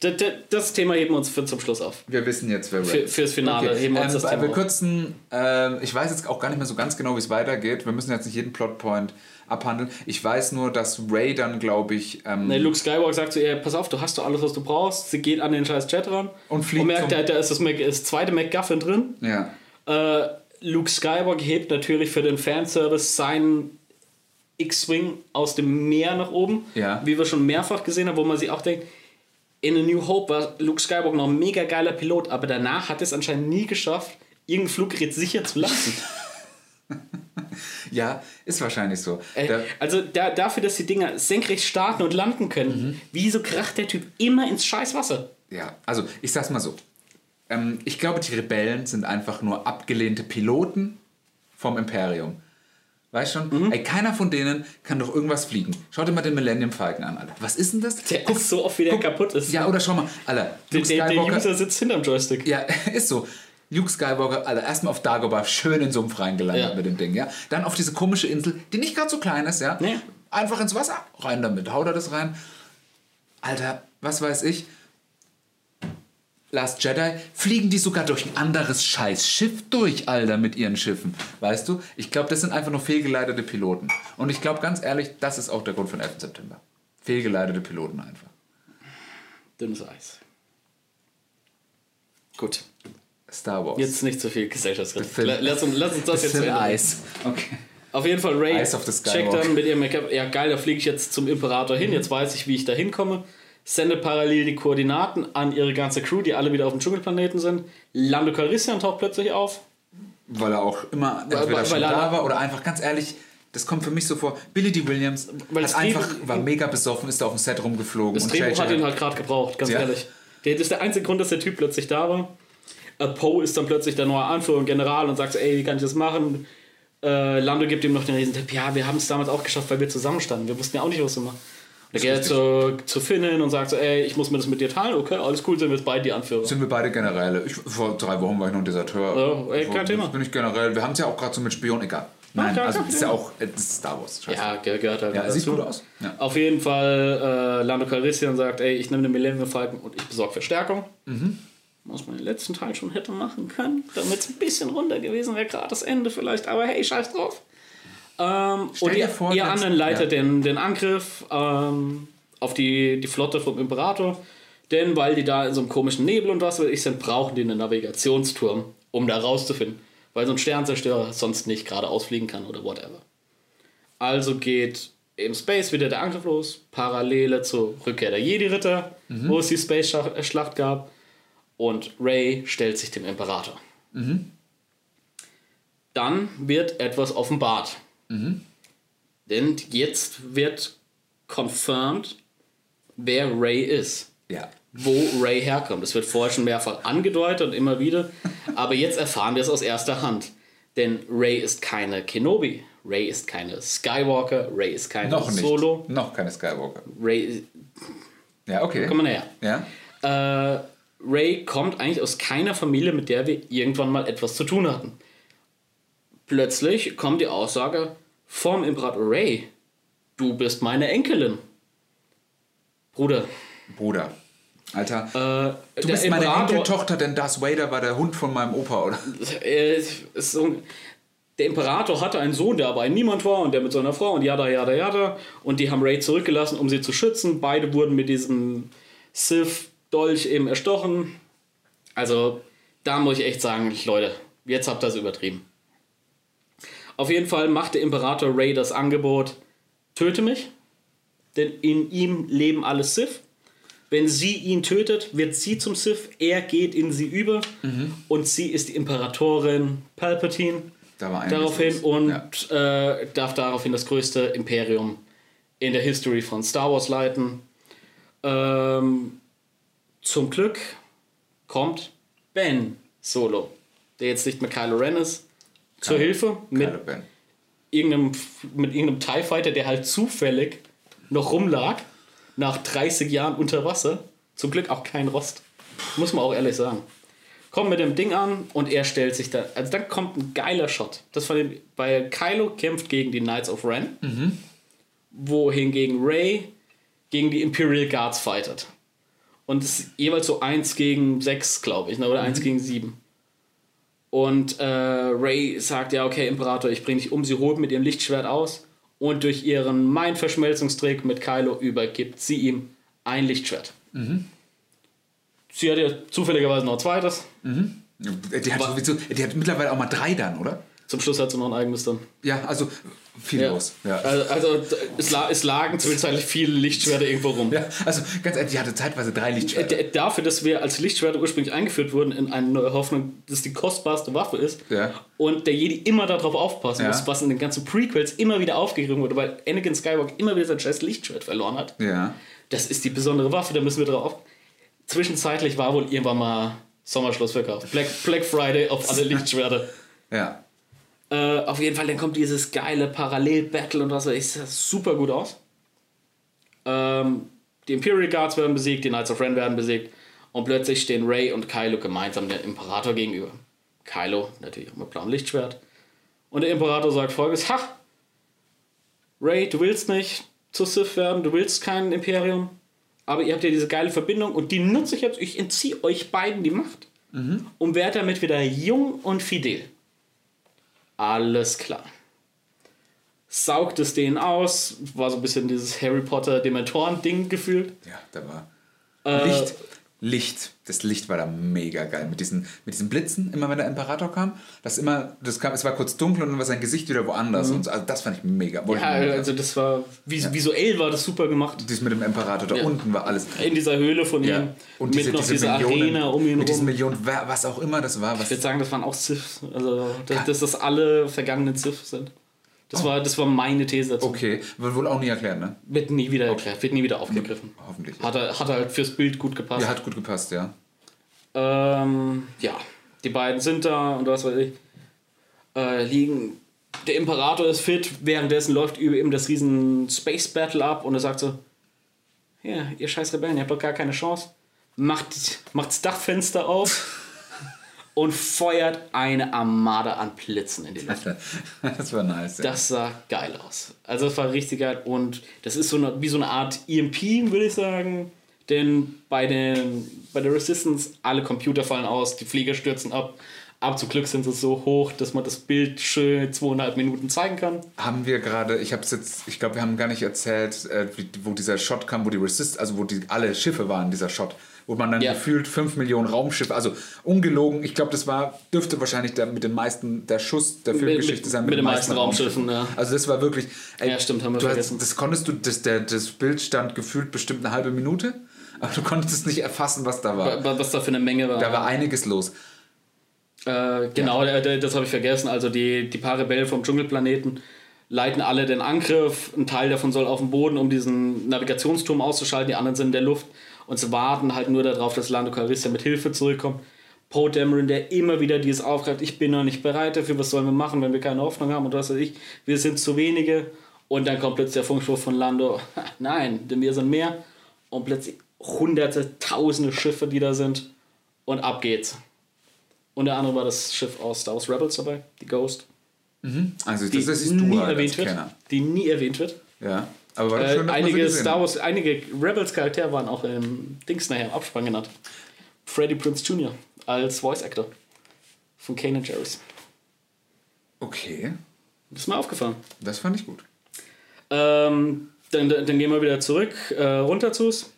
D d das Thema heben wir uns für zum Schluss auf. Wir wissen jetzt, wer Für, ist. fürs Finale heben wir uns Ähm, das Thema wir kürzen, ähm, ich weiß jetzt auch gar nicht mehr so ganz genau, wie es weitergeht. Wir müssen jetzt nicht jeden Plotpoint abhandeln. Ich weiß nur, dass Ray dann, glaube ich, ähm, Nee, Luke Skywalker sagt zu ihr, pass auf, du hast doch alles, was du brauchst. Sie geht an den scheiß Jet ran Und fliegt und merkt, da, da ist das, Mac- das zweite MacGuffin drin. ja, Äh, Luke Skywalker hebt natürlich für den Fanservice seinen X-Wing aus dem Meer nach oben. Ja. Wie wir schon mehrfach gesehen haben, wo man sich auch denkt, in A New Hope war Luke Skywalker noch ein mega geiler Pilot, aber danach hat es anscheinend nie geschafft, irgendein Fluggerät sicher zu lassen. *laughs* ja, ist wahrscheinlich so. Äh, Da- also da, dafür, dass die Dinger senkrecht starten und landen können, Mhm. wieso kracht der Typ immer ins scheiß Wasser? ja, also ich sag's mal so. Ähm, ich glaube, die Rebellen sind einfach nur abgelehnte Piloten vom Imperium. Weißt schon? Mhm. Ey, keiner von denen kann doch irgendwas fliegen. Schau dir mal den Millennium Falcon an, Alter. Was ist denn das? Der ist so oft, wie der kaputt ist. Ja, oder schau mal, Alter. der, Luke der, der User sitzt hinterm Joystick. Ja, *laughs* ist so. Luke Skywalker, Alter, erstmal auf Dagobah schön in den Sumpf reingelandet Ja. mit dem Ding, ja. Dann auf diese komische Insel, die nicht gerade so klein ist, ja. Nee. Einfach ins Wasser, rein damit, hau da das rein. Alter, was weiß ich. Last Jedi, fliegen die sogar durch ein anderes scheiß Schiff durch, Alter, mit ihren Schiffen. Weißt du? Ich glaube, das sind einfach nur fehlgeleitete Piloten. Und ich glaube ganz ehrlich, das ist auch der Grund von 11. September. Fehlgeleitete Piloten einfach. Dünnes Eis. Gut, Star Wars. jetzt nicht zu viel Gesellschaftskritik. Lass uns, lass uns das jetzt bringen. Eis. Okay. Auf jeden Fall, Ray checkt dann mit ihrem Make-up, ja geil, da fliege ich jetzt zum Imperator hin, jetzt weiß ich, wie ich da hinkomme. Sendet parallel die Koordinaten an ihre ganze Crew, die alle wieder auf dem Dschungelplaneten sind. Lando Calrissian taucht plötzlich auf. Weil er auch immer entweder weil schon er- da war oder einfach ganz ehrlich, das kommt für mich so vor. Billy D. Williams Weil hat einfach, Drehbuch- war mega besoffen, ist da auf dem Set rumgeflogen. Das und Drehbuch hat ihn halt gerade gebraucht, ganz Ja. ehrlich. Das ist der einzige Grund, dass der Typ plötzlich da war. Äh, Poe ist dann plötzlich der neue Anführer und General und sagt ey, wie kann ich das machen? Äh, Lando gibt ihm noch den Riesentipp, ja, wir haben es damals auch geschafft, weil wir zusammenstanden. Wir wussten ja auch nicht, was wir machen. Da geht er zu, zu Finn hin und sagt so, ey, ich muss mir das mit dir teilen. Okay, alles cool, sind wir jetzt beide die Anführer. sind wir beide Generäle. Ich, vor drei Wochen war ich noch ein Deserteur. Ja, ey, kein Thema. Bin ich generell. Wir haben es ja auch gerade so mit Spion, egal. Nein, kein- also das ist ja auch das ist Star Wars. Scheiße. Ja, ge- gehört halt ja dazu. sieht gut aus. Ja. Auf jeden Fall äh, Lando Calrissian sagt, ey, ich nehme den Millennium Falcon und ich besorge Verstärkung. Mhm. Was man den letzten Teil schon hätte machen können, damit es ein bisschen runter gewesen wäre, gerade das Ende vielleicht, aber hey, scheiß drauf. Ähm, und ihr, vor, ihr anderen leitet ja. den, den Angriff ähm, auf die, die Flotte vom Imperator. Denn weil die da in so einem komischen Nebel und was weiß ich sind, brauchen die einen Navigationsturm, um da rauszufinden. Weil so ein Sternzerstörer sonst nicht gerade ausfliegen kann oder whatever. Also geht im Space wieder der Angriff los, Parallele zur Rückkehr der Jedi-Ritter, wo es die Space-Schlacht gab. Und Ray stellt sich dem Imperator. Dann wird etwas offenbart. Denn jetzt wird confirmed, wer Ray ist. ja. Wo Ray herkommt. Es wird vorher schon mehrfach angedeutet und immer wieder. Aber jetzt erfahren wir es aus erster Hand. Denn Ray ist keine Kenobi. Ray ist keine Skywalker. Ray ist keine Noch nicht. Solo. Noch keine Skywalker. Ray, Ja, okay. komm mal näher. Ja. Äh, Ray kommt eigentlich aus keiner Familie, mit der wir irgendwann mal etwas zu tun hatten. Plötzlich kommt die Aussage vom Imperator Ray, du bist meine Enkelin. Bruder, Bruder. Alter. äh, du bist meine Enkeltochter, denn Darth Vader war der Hund von meinem Opa, oder? äh, so, der Imperator hatte einen Sohn, der aber ein Niemand war und der mit seiner Frau und jada, jada, jada. Und die haben Ray zurückgelassen, um sie zu schützen. Beide wurden mit diesem Sith-Dolch eben erstochen. Also, da muss ich echt sagen, Leute, jetzt habt ihr es übertrieben. Auf jeden Fall macht der Imperator Ray das Angebot: töte mich denn in ihm leben alle Sith. Wenn sie ihn tötet, wird sie zum Sith, er geht in sie über und sie ist die Imperatorin Palpatine. Da daraufhin und äh, darf daraufhin das größte Imperium in der History von Star Wars leiten. Ähm, zum Glück kommt Ben Solo, der jetzt nicht mehr Kylo Ren ist, zur Hilfe mit irgendeinem, mit irgendeinem TIE Fighter, der halt zufällig noch rumlag, nach 30 Jahren unter Wasser. Zum Glück auch kein Rost. Muss man auch ehrlich sagen. Kommt mit dem Ding an und er stellt sich da. Also dann kommt ein geiler Shot. Das von dem, weil Kylo kämpft gegen die Knights of Ren, wohingegen Ray gegen die Imperial Guards fightet. Und es ist jeweils so 1 gegen 6, glaube ich, ne? oder 1 gegen 7. Und äh, Ray sagt, ja, okay, Imperator, ich bringe dich um. Sie holt mit ihrem Lichtschwert aus und durch ihren Mind-Verschmelzungstrick mit Kylo übergibt sie ihm ein Lichtschwert. Sie hat ja zufälligerweise noch ein zweites. Die hat, sowieso, die hat mittlerweile auch mal drei dann, oder? Zum Schluss hat sie noch ein eigenes dann. Ja, also viel Ja. los. Ja. Also, also es, la es lagen zwischenzeitlich viele Lichtschwerter irgendwo rum. ja, also ganz ehrlich, die hatte zeitweise drei Lichtschwerter. D- Dafür, dass wir als Lichtschwerter ursprünglich eingeführt wurden, in eine neue Hoffnung, dass die kostbarste Waffe ist Ja. und der Jedi immer darauf aufpassen muss, was in den ganzen Prequels immer wieder aufgegriffen wurde, weil Anakin Skywalker immer wieder sein scheiß Lichtschwert verloren hat. Ja. Das ist die besondere Waffe, da müssen wir drauf. Zwischenzeitlich war wohl irgendwann mal Sommerschlussverkauf. Black, Black Friday auf alle *laughs* Lichtschwerter. Ja. Äh, auf jeden Fall, dann kommt dieses geile Parallel-Battle und was weiß ich, das sieht super gut aus. Ähm, die Imperial Guards werden besiegt, die Knights of Ren werden besiegt und plötzlich stehen Rey und Kylo gemeinsam dem Imperator gegenüber. Kylo natürlich auch mit blauem Lichtschwert. Und der Imperator sagt folgendes: Ha! Rey, du willst nicht zu Sith werden, du willst kein Imperium, aber ihr habt ja diese geile Verbindung und die nutze ich jetzt. Ich entziehe euch beiden die Macht und werde damit wieder jung und fidel. Alles klar. Saugt es denen aus, war so ein bisschen dieses Harry Potter Dementoren-Ding gefühlt. Ja, da war Äh, Licht. Licht. Das Licht war da mega geil. Mit diesen, mit diesen Blitzen, immer wenn der Imperator kam, das immer, das kam, es war kurz dunkel und dann war sein Gesicht wieder woanders. Und so. also das fand ich mega. Wollte Mhm. Ja, also das war vis visuell war das super gemacht. Dies mit dem Imperator, da Ja. unten war alles. In dieser Höhle von Ja. ihm Und mit diese, noch diese dieser Millionen, Arena um ihn mit diesen rum. Millionen, wer- was auch immer das war. Was Ich würde sagen, das waren auch Sith. Also, dass, dass das alle vergangenen Sith sind. Das, war, das war meine These dazu. Oh. okay, wird wohl auch nie erklärt, ne? Wird nie wieder erklärt, wird nie wieder aufgegriffen. Hoffentlich. Hat, er, hat halt fürs Bild gut gepasst. Ja, hat gut gepasst, ja. Ähm, ja, die beiden sind da und was weiß ich. Äh, liegen. Der Imperator ist fit, währenddessen läuft über ihm das riesen Space Battle ab und er sagt so: Ja, ihr scheiß Rebellen, ihr habt doch gar keine Chance. Macht, macht das Dachfenster auf und feuert eine Armada an Blitzen in die Luft. *laughs* Das war nice. Ja. Das sah geil aus. Also es war richtig geil und das ist so eine, wie so eine Art EMP, würde ich sagen. Denn bei, den, bei der Resistance, alle Computer fallen aus, die Flieger stürzen ab. Aber zum Glück sind sie so hoch, dass man das Bild schön zweieinhalb Minuten zeigen kann. Haben wir gerade, ich habe jetzt, ich glaube, wir haben gar nicht erzählt, äh, wo dieser Shot kam, wo die Resist, also wo die alle Schiffe waren, dieser Shot. Wo man dann Ja. gefühlt 5 Millionen Raumschiffe, also ungelogen, ich glaube, das war, dürfte wahrscheinlich der, mit den meisten, der Schuss der Filmgeschichte mit- sein. mit den meisten Raumschiffen, ja. Also das war wirklich, ey, Ja, stimmt, haben wir vergessen. Hast, das konntest du, das, der, das Bild stand gefühlt bestimmt eine halbe Minute, aber du konntest es nicht erfassen, was da war. Wa- Was da für eine Menge war. Da war einiges los. Äh, genau, der- der- das habe ich vergessen. Also die, die paar Rebellen vom Dschungelplaneten leiten alle den Angriff. Ein Teil davon soll auf dem Boden, um diesen Navigationsturm auszuschalten. Die anderen sind in der Luft. Und sie warten halt nur darauf, dass Lando Calrissian mit Hilfe zurückkommt. Poe Dameron, der immer wieder dieses aufgreift, ich bin noch nicht bereit dafür, was sollen wir machen, wenn wir keine Hoffnung haben und was weiß ich, wir sind zu wenige. Und dann kommt plötzlich der Funkspruch von Lando, *laughs* nein, denn wir sind mehr. Und plötzlich hunderte, tausende Schiffe, die da sind. Und ab geht's. Unter anderem war das Schiff aus Star Wars Rebels dabei, die Ghost, Also die das ist nie du halt erwähnt wird. Die nie erwähnt wird. Ja, aber war das Äh, schön, einige Star. Wars, einige Rebels Charaktere waren auch im Dings nachher im Abspann genannt. Freddie Prince Jr. als Voice Actor von Kanan Jarrus. Okay, Das ist mir aufgefallen. das fand ich gut. Ähm, dann, dann gehen wir wieder zurück, äh, runter zu's.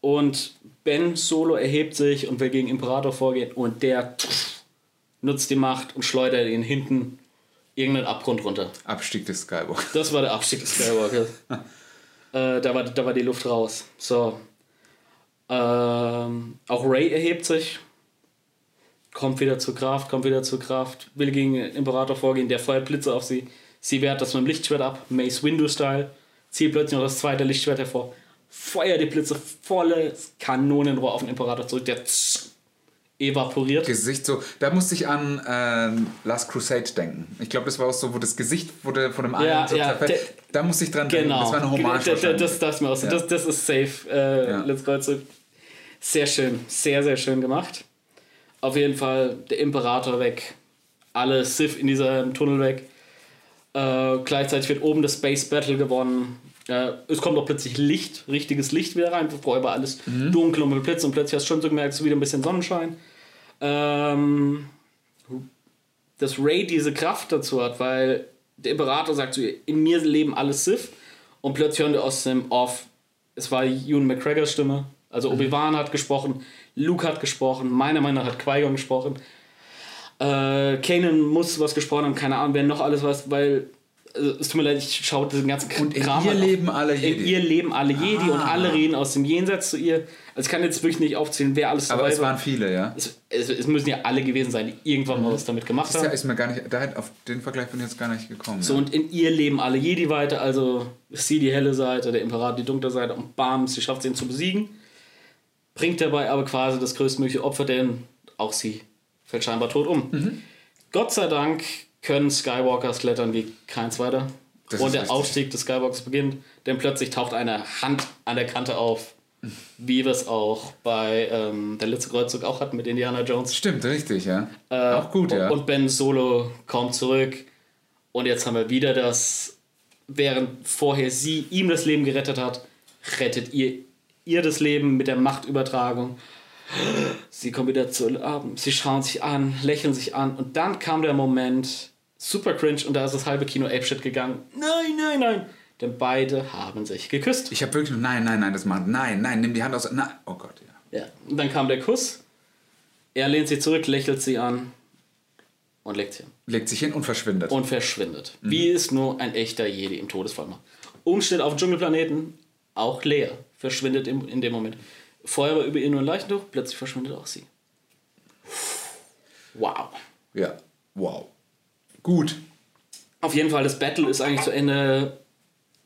Und Ben Solo erhebt sich und will gegen Imperator vorgehen. Und der nutzt die Macht und schleudert ihn hinten irgendeinen Abgrund runter. Abstieg des Skywalker. Das war der Abstieg des Skywalker. *laughs* Äh, da, war, da war die Luft raus. So. Ähm, auch Ray erhebt sich. Kommt wieder zur Kraft, kommt wieder zur Kraft. Will gegen den Imperator vorgehen, der feuert Blitze auf sie. Sie wehrt das mit dem Lichtschwert ab, Mace Windu-Style. Zieht plötzlich noch das zweite Lichtschwert hervor. Feuert die Blitze volle Kanonenrohr auf den Imperator zurück. Der evaporiert. Gesicht so, da musste ich an ähm, Last Crusade denken. Ich glaube, das war auch so, wo das Gesicht wurde von dem einen Ja, so ja, der- Da musste ich dran denken. Genau. Das war eine Hommage. Das, das, wahrscheinlich. das, das, mir aus. Ja. das, das ist safe. Äh, Ja. Let's go zurück. Sehr schön. Sehr, sehr schön gemacht. Auf jeden Fall der Imperator weg. Alle Sith in diesem Tunnel weg. Äh, gleichzeitig wird oben das Space Battle gewonnen. Äh, es kommt auch plötzlich Licht, richtiges Licht wieder rein. Vorher war alles Mhm. dunkel und mit Blitz und plötzlich hast du schon so gemerkt, es ist wieder ein bisschen Sonnenschein. Ähm, dass Ray diese Kraft dazu hat, weil der Imperator sagt zu ihr, in mir leben alle Sith und plötzlich hören wir aus dem Off, es war Ewan McGregors Stimme, also Obi-Wan hat gesprochen, Luke hat gesprochen, meiner Meinung nach hat Qui-Gon gesprochen, äh, Kanan muss was gesprochen haben, keine Ahnung, wer noch alles was, weil es tut mir leid, ich schaue diesen ganzen Und in Kram ihr an. leben alle In Jedi. ihr leben alle Jedi und Ah. alle reden aus dem Jenseits zu ihr. Also ich kann jetzt wirklich nicht aufzählen, wer alles Aber dabei es war. waren viele, ja. Es, es, es müssen ja alle gewesen sein, die irgendwann mal was damit gemacht Das ist, ja, haben. ist mir gar nicht, da auf den Vergleich bin ich jetzt gar nicht gekommen. So, ja. und in ihr leben alle Jedi weiter, also sie die helle Seite, der Imperator die dunkle Seite und bam, sie schafft es ihn zu besiegen. Bringt dabei aber quasi das größtmögliche Opfer, denn auch sie fällt scheinbar tot um. Mhm. Gott sei Dank können Skywalkers klettern wie kein zweiter. Das und der richtig. Aufstieg des Skywalkers beginnt, denn plötzlich taucht eine Hand an der Kante auf, wie wir es auch bei ähm, der letzte Kreuzzug auch hatten mit Indiana Jones. Stimmt, richtig, ja. Auch gut, ja. Äh, Und Ben Solo kommt zurück. Und jetzt haben wir wieder das, während vorher sie ihm das Leben gerettet hat, rettet ihr ihr das Leben mit der Machtübertragung. Sie kommen wieder zu Abend, sie schauen sich an, lächeln sich an und dann kam der Moment, super cringe und da ist das halbe Kino Apeshit gegangen. Nein, nein, nein, denn beide haben sich geküsst. ich habe wirklich nur, nein, nein, nein, das macht, nein, nein, nimm die Hand aus, nein, oh Gott, ja. Ja. Und dann kam der Kuss. Er lehnt sie zurück, lächelt sie an und legt sie an. Legt sich hin und verschwindet. und verschwindet. Wie es nur ein echter Jedi im Todesfall macht. Umsteht auf dem Dschungelplaneten, auch Leia verschwindet im, in dem Moment. Vorher war über ihr nur ein Leichentuch, plötzlich verschwindet auch sie. Wow. ja, wow. Gut. Auf jeden Fall, das Battle ist eigentlich zu Ende.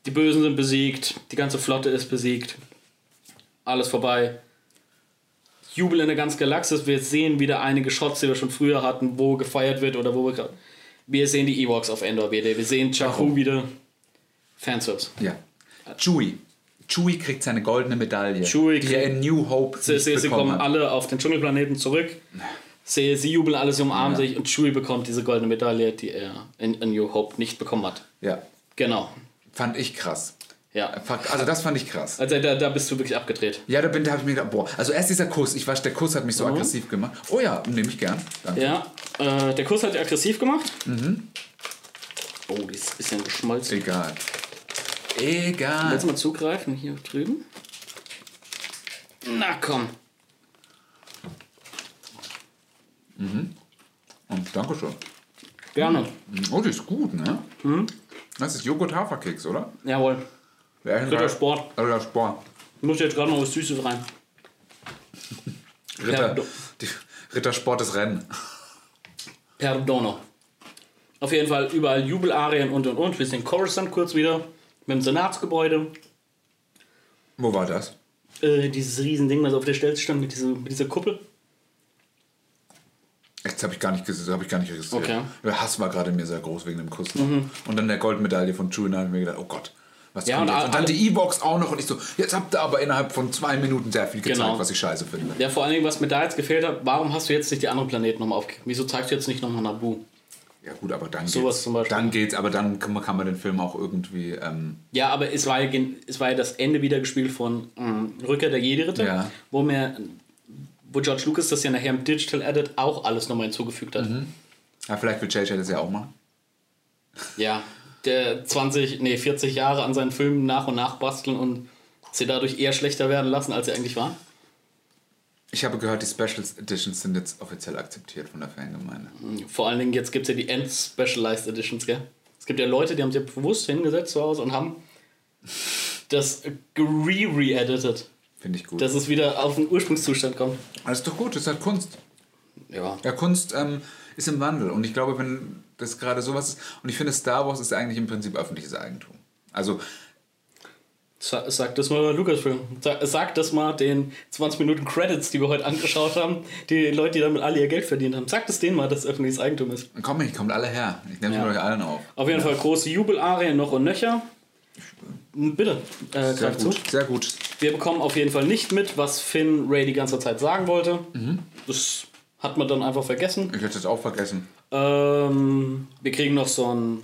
Die Bösen sind besiegt, die ganze Flotte ist besiegt. Alles vorbei. Jubel in der ganzen Galaxis. Wir sehen wieder einige Shots, die wir schon früher hatten, wo gefeiert wird oder wo wir. grad- Wir sehen die Ewoks auf Endor wieder. Wir sehen Jakku wieder. Fanservice. Ja. Chewie. Chewie kriegt seine goldene Medaille, Chewie die er kriegt- in New Hope Sie, sie, sie kommen hat. alle auf den Dschungelplaneten zurück. Sie, sie jubeln alle, sie umarmen Ja. sich und Chewie bekommt diese goldene Medaille, die er in, in New Hope nicht bekommen hat. Ja, Genau. fand ich krass. Ja. Also das fand ich krass. Also da, da bist du wirklich abgedreht. Ja, da bin, da habe ich mir gedacht, boah, also erst dieser Kuss, ich weiß, der Kuss hat mich so aggressiv gemacht. Oh ja, nehme ich gern. Danke. Ja, äh, der Kuss hat dich aggressiv gemacht. Oh, die ist ein bisschen geschmolzen. Egal. Egal. Willst du mal zugreifen hier drüben? Na komm. Und Dankeschön. Gerne. Oh, die ist gut, ne? Mhm. Das ist Joghurt-Haferkeks, oder? Jawohl. Ritter Sport. Ritter Sport. Ich muss jetzt gerade noch was Süßes rein. Ritter, die, Ritter Sport ist Rennen. Perdono. Auf jeden Fall überall Jubelarien und und und. Wir sehen Coruscant kurz wieder mit dem Senatsgebäude. Wo war das? Äh, dieses Riesending, was auf der Stelze stand mit, dieser- mit dieser Kuppel. Jetzt habe ich gar nicht gesehen, habe ich gar nicht registriert. Okay. Der Hass war gerade mir sehr groß wegen dem Kuss. Und dann der Goldmedaille von da habe ich mir gedacht, oh Gott, was Ja, kommt und jetzt? Und dann alle- die E-Box auch noch und ich so, jetzt habt ihr aber innerhalb von zwei Minuten sehr viel gezeigt, Genau. was ich scheiße finde. Ja, vor allen Dingen, was mir da jetzt gefehlt hat, warum hast du jetzt nicht die anderen Planeten nochmal aufgegeben? Wieso zeigst du jetzt nicht nochmal Nabu? Ja gut, aber dann Sowas geht's. zum Beispiel. Dann geht's, aber dann kann man, kann man den Film auch irgendwie, ähm, Ja, aber es war ja, es war ja das Ende wieder gespielt von ähm, Rückkehr der Jedi-Ritter, Ja. wo mir, wo George Lucas das ja nachher im Digital Edit auch alles nochmal hinzugefügt hat. ja, vielleicht will JJ das ja auch machen. Ja, der 20, nee, 40 Jahre an seinen Filmen nach und nach basteln und sie dadurch eher schlechter werden lassen, als sie eigentlich waren. Ich habe gehört, die Special Editions sind jetzt offiziell akzeptiert von der Fangemeinde. Vor allen Dingen, jetzt gibt es ja die End-Specialized Editions, gell? Es gibt ja Leute, die haben sich bewusst hingesetzt zu Hause und haben das re-re-edited. Finde ich gut. Dass es wieder auf den Ursprungszustand kommt. das ist doch gut, das ist halt Kunst. Ja. Ja, Kunst ähm, ist im Wandel. Und ich glaube, wenn das gerade sowas ist, und ich finde, Star Wars ist eigentlich im Prinzip öffentliches Eigentum. Also, Sa- Sag das mal Lucasfilm. Sag, sag das mal den 20 Minuten Credits, die wir heute angeschaut haben, die Leute, die damit alle ihr Geld verdient haben. Sag das denen mal, dass es öffentliches Eigentum ist. komm, ich kommt alle her. Ich nehme es Ja. euch allen auf. Auf jeden Fall große Jubelarien noch und nöcher. Bitte, äh, Sehr greif zu. gut, sehr gut. Wir bekommen auf jeden Fall nicht mit, was Finn Ray die ganze Zeit sagen wollte. Mhm. Das hat man dann einfach vergessen. Ich hätte es auch vergessen. Ähm, wir kriegen noch so einen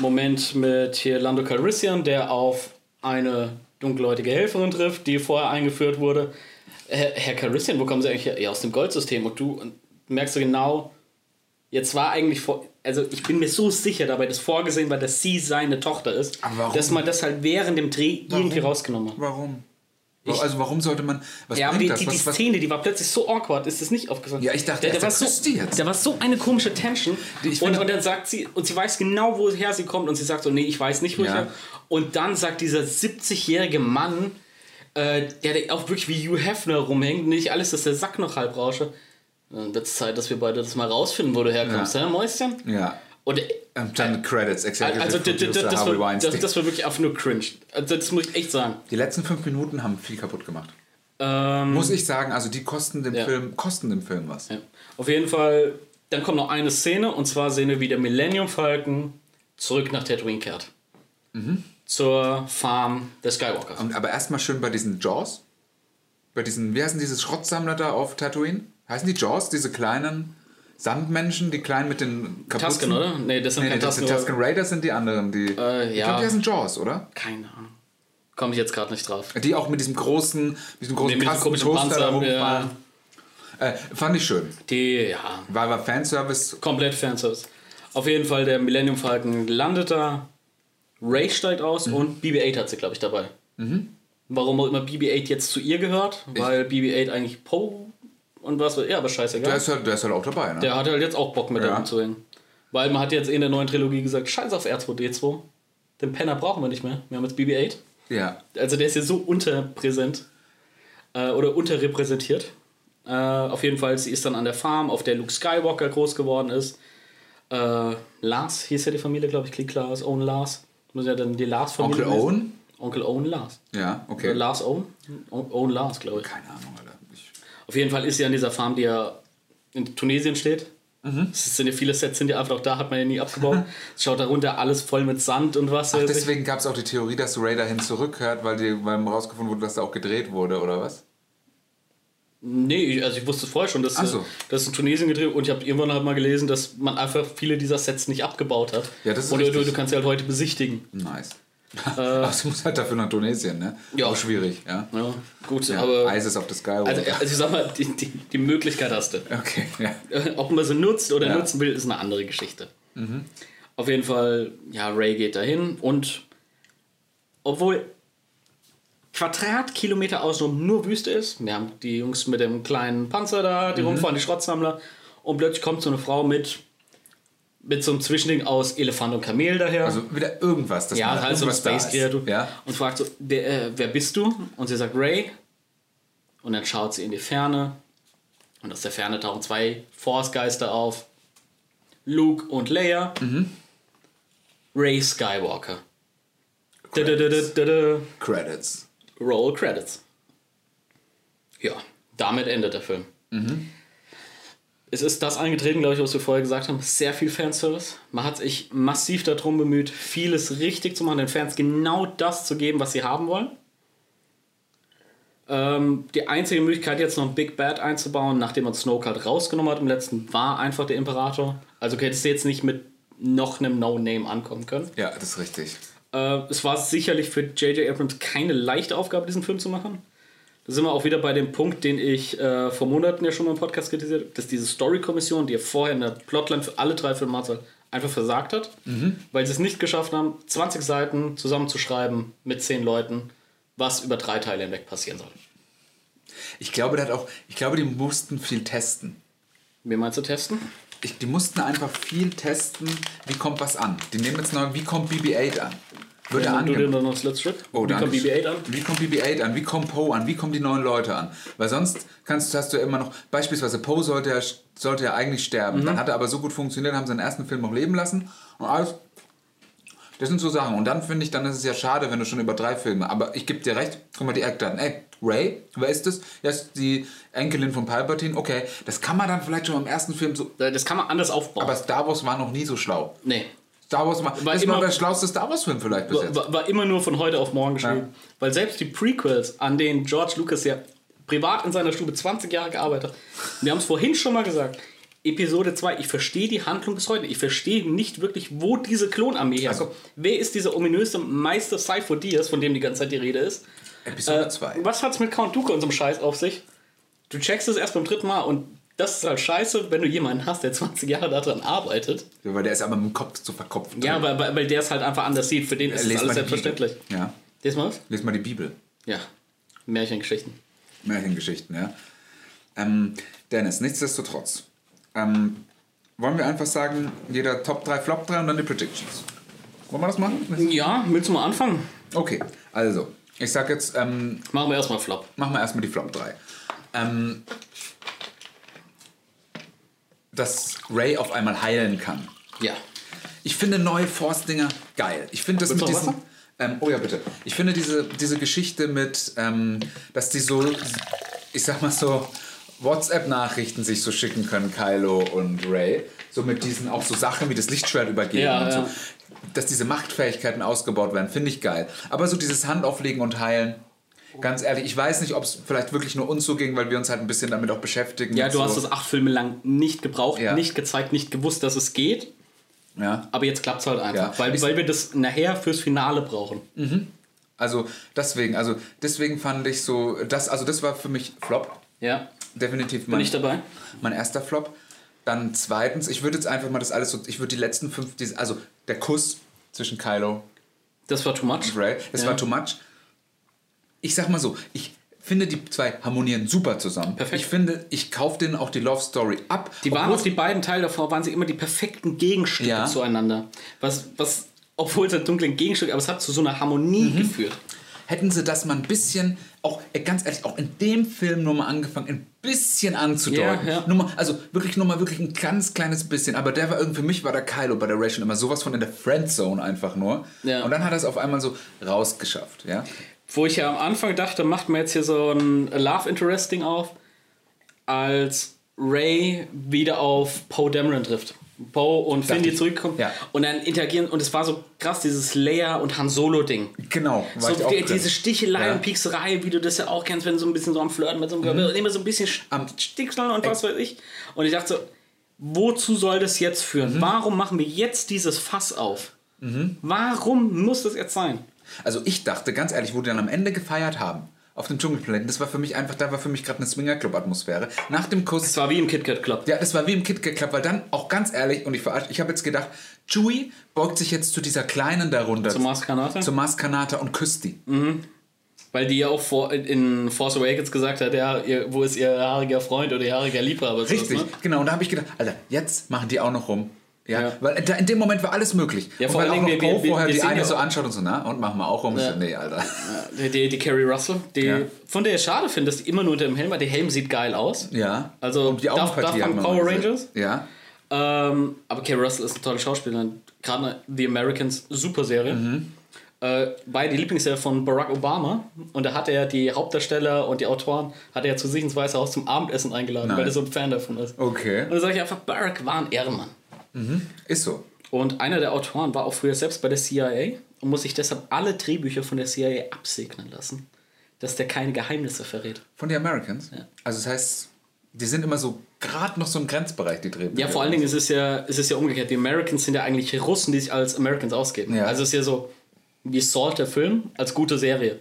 Moment mit hier Lando Calrissian, der auf eine dunkelhäutige Helferin trifft, die vorher eingeführt wurde. Herr, Herr Calrissian, wo kommen Sie eigentlich her? Ja, aus dem Goldsystem. Und du merkst du genau, jetzt war eigentlich vor. Also ich bin mir so sicher dabei, dass vorgesehen war, dass sie seine Tochter ist, Aber warum? dass man das halt während dem Dreh irgendwie rausgenommen hat. Warum? also, warum sollte man. Was Ja, aber die, das? die, die was, Szene, die war plötzlich so awkward, ist das nicht aufgefallen? Ja, ich dachte der, der erst, war der so, jetzt. Da war so eine komische Tension. Ich und, und dann sagt sie, und sie weiß genau, woher sie kommt, und sie sagt so, nee, ich weiß nicht, wo Ja. ich. Und dann sagt dieser 70-jährige Mann, äh, der da auch wirklich wie Hugh Hefner rumhängt, nicht alles, dass der Sack noch halb rausche. Dann wird es Zeit, dass wir beide das mal rausfinden, wo du herkommst, Ja. ja, Mäuschen? ja. Und Ähm, dann Credits, Executive also, Producer das, Harvey war, Weinstein. das, das war wirklich einfach nur cringe. Also, das muss ich echt sagen. die letzten fünf Minuten haben viel kaputt gemacht. Ähm, Muss ich sagen, also die kosten dem Ja. Film, kosten dem Film was. Ja. Auf jeden Fall, dann kommt noch eine Szene und zwar sehen wir, wie der Millennium Falcon zurück nach Tatooine kehrt. Zur Farm der Skywalkers. Und, aber erstmal schön bei diesen Jaws. Bei diesen, wie heißen diese Schrottsammler da auf Tatooine? Heißen die Jaws, diese kleinen Sandmenschen, die kleinen mit den Kapuzen? Tusken, oder? Nee, das sind Nee, nee, keine sind Tusken. Tusken Raiders sind die anderen. Die, Äh, Ich ja. glaube, die heißen Jaws, oder? Keine Ahnung. Komme ich jetzt gerade nicht drauf. Die auch mit diesem großen, diesem großen Nee, mit diesem Panzer, rumfahren. Äh, fand ich schön. Die, ja, War, war Fanservice. komplett Fanservice. Auf jeden Fall, der Millennium Falcon landet da, Ray steigt aus Mhm. und BB-8 hat sie, glaube ich, dabei. Warum auch immer BB-8 jetzt zu ihr gehört, weil BB-8 eigentlich Poe und was, ja, aber scheißegal. Der ist, halt, der ist halt auch dabei, ne? Der hat halt jetzt auch Bock mit Ja. ja. umzuhängen. Weil man hat jetzt in der neuen Trilogie gesagt, scheiß auf R2D2. Den Penner brauchen wir nicht mehr. Wir haben jetzt BB-8. ja. Also der ist ja so unterpräsent. Äh, oder unterrepräsentiert. Äh, auf jeden Fall, sie ist dann an der Farm, auf der Luke Skywalker groß geworden ist. Äh, Lars hieß ja die Familie, glaube ich, Klick Lars, Owen Lars. Muss ja dann die Lars-Familie Onkel. Owen? Onkel Owen Lars. Ja, okay. Oder Lars Owen? Owen Lars, glaube ich. Keine Ahnung, Alter. Auf jeden Fall ist sie an dieser Farm, die ja in Tunesien steht. Mhm. Es sind ja viele Sets sind ja einfach auch da, hat man ja nie abgebaut. Es *laughs* schaut darunter alles voll mit Sand und Wasser. Ach, deswegen gab es auch die Theorie, dass Ray dahin zurückhört, weil, die, weil rausgefunden wurde, dass da auch gedreht wurde, oder was? nee, also ich wusste vorher schon, dass Ach so. äh, das in Tunesien gedreht und ich habe irgendwann halt mal gelesen, dass man einfach viele dieser Sets nicht abgebaut hat. Ja, das ist und du, du kannst sie halt heute besichtigen. Nice. *laughs* Ach, sie muss halt dafür nach Tunesien, ne? Äh. Ja. Auch schwierig, ja. Ja, gut, ja. aber Isis of the Skywalker. also, also ich sag mal, die, die, die Möglichkeit hast du. okay, ja. Ob man sie nutzt oder Ja. nutzen will, ist eine andere Geschichte. Auf jeden Fall, ja, Ray geht dahin und obwohl Quadratkilometer außenrum nur Wüste ist, wir haben die Jungs mit dem kleinen Panzer da, die rumfahren, die Schrottsammler, und plötzlich kommt so eine Frau mit, mit so einem Zwischending aus Elefant und Kamel daher. Also wieder irgendwas. Das ja, halt so da Space. Kreatur. Ja? Und fragt so, wer, äh, wer bist du? Und sie sagt Ray. Und dann schaut sie in die Ferne. Und aus der Ferne tauchen zwei Force-Geister auf. Luke und Leia. Mhm. Ray Skywalker. Da, da, da, da. Credits. Roll Credits. Ja, damit endet der Film. Es ist das eingetreten, glaube ich, was wir vorher gesagt haben. Sehr viel Fanservice. Man hat sich massiv darum bemüht, vieles richtig zu machen, den Fans genau das zu geben, was sie haben wollen. Ähm, die einzige Möglichkeit, jetzt noch ein Big Bad einzubauen, nachdem man Snoke halt rausgenommen hat im letzten, war einfach der Imperator. Also hättest du jetzt nicht mit noch einem No-Name ankommen können. Ja, das ist richtig. Äh, es war sicherlich für J.J. Abrams keine leichte Aufgabe, diesen Film zu machen. Da sind wir auch wieder bei dem Punkt, den ich äh, vor Monaten ja schon mal im Podcast kritisiert habe, dass diese Story-Kommission, die ja vorher in der Plotline für alle drei Filme hatte, einfach versagt hat, weil sie es nicht geschafft haben, 20 Seiten zusammenzuschreiben mit 10 Leuten, was über drei Teile hinweg passieren soll. Ich glaube, hat auch, ich glaube, die mussten viel testen. Wie meinst du testen? Ich, die mussten einfach viel testen, wie kommt was an. Die nehmen jetzt neu, wie kommt BB-8 an. Wird er angenommen? dann noch das letzte Schritt. Oh, Wie danke kommt schön. BB-8 an? Wie kommt BB-8 an? Wie kommt Poe an? Wie kommen die neuen Leute an? Weil sonst kannst, hast du ja immer noch, beispielsweise Poe sollte ja, sollte ja eigentlich sterben. Mhm. Dann hat er aber so gut funktioniert, haben sie den ersten Film noch leben lassen. Und alles. Das sind so Sachen. Und dann finde ich, dann ist es ja schade, wenn du schon über drei Filme. Aber ich gebe dir recht, guck mal, die Eckdaten. Ey, Ray, wer ist das? Ja, ist die Enkelin von Palpatine. Okay, das kann man dann vielleicht schon im ersten Film so. Das kann man anders aufbauen. Aber Star Wars war noch nie so schlau. nee. Star Wars war, War das immer- war der schlauste Star Wars-Film vielleicht bis War, jetzt. war, immer nur von heute auf morgen geschrieben. Ja. Weil selbst die Prequels, an denen George Lucas ja privat in seiner Stube 20 Jahre gearbeitet hat, wir haben es vorhin schon mal gesagt, Episode 2, ich verstehe die Handlung bis heute. Ich verstehe nicht wirklich, wo diese Klonarmee herkommt. Wer ist dieser ominöse Meister Cypher Diaz, von dem die ganze Zeit die Rede ist? Episode Äh, 2. was hat's mit Count Dooku und so einem Scheiß auf sich? Du checkst es erst beim dritten Mal und das ist halt scheiße, wenn du jemanden hast, der *laughs* 20 Jahre daran arbeitet. Weil der ist aber mit dem Kopf zu verkopft. Ja, weil, weil, der es halt einfach anders sieht. Für den ist es Lest alles mal die selbstverständlich. Bibel. Ja. Lies mal was? Lies mal die Bibel. Ja. Märchengeschichten. Märchengeschichten, ja. Ähm, Dennis, nichtsdestotrotz. Ähm, wollen wir einfach sagen, jeder Top 3, Flop 3 und dann die Predictions. Wollen wir das machen? Ja, willst du mal anfangen? Okay, also, ich sag jetzt, ähm, Machen wir erstmal Flop. machen wir erstmal die Flop 3. Ähm, dass Ray auf einmal heilen kann. Ja. Ich finde neue Force-Dinger geil. Ich finde das Willst mit diesen. Ähm, oh ja, bitte. Ich finde diese, diese Geschichte mit, ähm, dass die so, ich sag mal so, WhatsApp-Nachrichten sich so schicken können, Kylo und Ray. So mit diesen auch so Sachen wie das Lichtschwert übergeben Ja, und so. ja. Dass diese Machtfähigkeiten ausgebaut werden, finde ich geil. Aber so dieses Handauflegen und Heilen, ganz ehrlich, ich weiß nicht, ob es vielleicht wirklich nur uns so ging, weil wir uns halt ein bisschen damit auch beschäftigen. Ja, du so, hast es acht Filme lang nicht gebraucht, Ja. nicht gezeigt, nicht gewusst, dass es geht. Ja. Aber jetzt klappt es halt einfach. Ja. Weil, weil wir das nachher fürs Finale brauchen. Also deswegen, also deswegen fand ich so, das, also das war für mich Flop. Ja. Definitiv Bin mein, ich dabei? mein erster Flop. Dann zweitens, ich würde jetzt einfach mal das alles so, ich würde die letzten fünf, also der Kuss zwischen Kylo Das war too much. Ray, das Ja. war too much. Ich sag mal so, ich finde die zwei harmonieren super zusammen. Perfekt. Ich finde, ich kaufe denen auch die Love Story ab. Die waren auf die beiden Teile davor, waren sie immer die perfekten Gegenstücke Ja. zueinander. Was, was, obwohl es ein dunklen Gegenstück, aber es hat zu so einer Harmonie Mhm. geführt. hätten sie das mal ein bisschen, auch äh, ganz ehrlich, auch in dem Film nur mal angefangen, ein bisschen anzudeuten. Ja, ja. Nur mal, also wirklich nur mal wirklich ein ganz kleines bisschen. Aber der war irgendwie, für mich war der Kylo bei der Ray schon immer sowas von in der Friendzone einfach nur. Ja. Und dann hat er es auf einmal so rausgeschafft, ja. Wo ich ja am Anfang dachte, macht man jetzt hier so ein Love Interesting auf, als Ray wieder auf Poe Dameron trifft. Poe und Finn, die zurückkommen Ja. und dann interagieren und es war so krass, dieses Leia und Han Solo-Ding. Genau, So die, diese Stichelei Ja. und Piekserei, wie du das ja auch kennst, wenn du so ein bisschen so am Flirten mit so einem und immer so ein bisschen Am- Stickseln und was weiß ich. Und ich dachte so, wozu soll das jetzt führen? Warum machen wir jetzt dieses Fass auf? Warum muss das jetzt sein? Also ich dachte, ganz ehrlich, wo die dann am Ende gefeiert haben, auf dem Dschungelplaneten, das war für mich einfach, da war für mich gerade eine Swingerclub-Atmosphäre. Nach dem Kuss Es war wie im KitKat Club. Ja, das war wie im KitKat Club, weil dann auch ganz ehrlich, und ich verarsche, ich habe jetzt gedacht, Chewie beugt sich jetzt zu dieser kleinen darunter, Zum Mars Kanata? zu Mars Kanata und küsst die. Weil die ja auch vor, in Force Awakens gesagt hat, ja, ihr, wo ist ihr haariger Freund oder ihr haariger Liebhaber? sowas, Richtig, Ne? genau. Und da habe ich gedacht, Alter, jetzt machen die auch noch rum. Ja, Ja. weil da, in dem Moment war alles möglich. Ja, vor Dingen, wir- wir- vorher wir die eine ja so anschaut und so, na, und machen wir auch rum. Ja. so, nee, Alter. Die, die, die Carrie Russell, die, Ja. von der ich schade finde, dass die immer nur unter dem Helm war. Der Helm sieht geil aus. Ja. Also und die darf- darf man Power. Rangers? Ja. Ähm, aber Carrie Russell ist eine tolle Schauspielerin. Gerade The Americans, super Serie. Mhm. Äh, war die Lieblingsserie von Barack Obama. Und da hat er die Hauptdarsteller und die Autoren hat er zu sich ins Weiße Haus zum Abendessen eingeladen, Nein. weil er so ein Fan davon ist. Okay. Und da sage ich einfach, Barack war ein Ehrenmann. Ist so. Und einer der Autoren war auch früher selbst bei der CIA und muss sich deshalb alle Drehbücher von der CIA absegnen lassen, dass der keine Geheimnisse verrät. Von den Americans? Also das heißt, die sind immer so gerade noch so im Grenzbereich, die Drehbücher. Ja, vor allen Dingen ist es ja, ist es ja umgekehrt. Die Americans sind ja eigentlich Russen, die sich als Americans ausgeben. Ja. Also es ist ja so wie Salt der Film als gute Serie.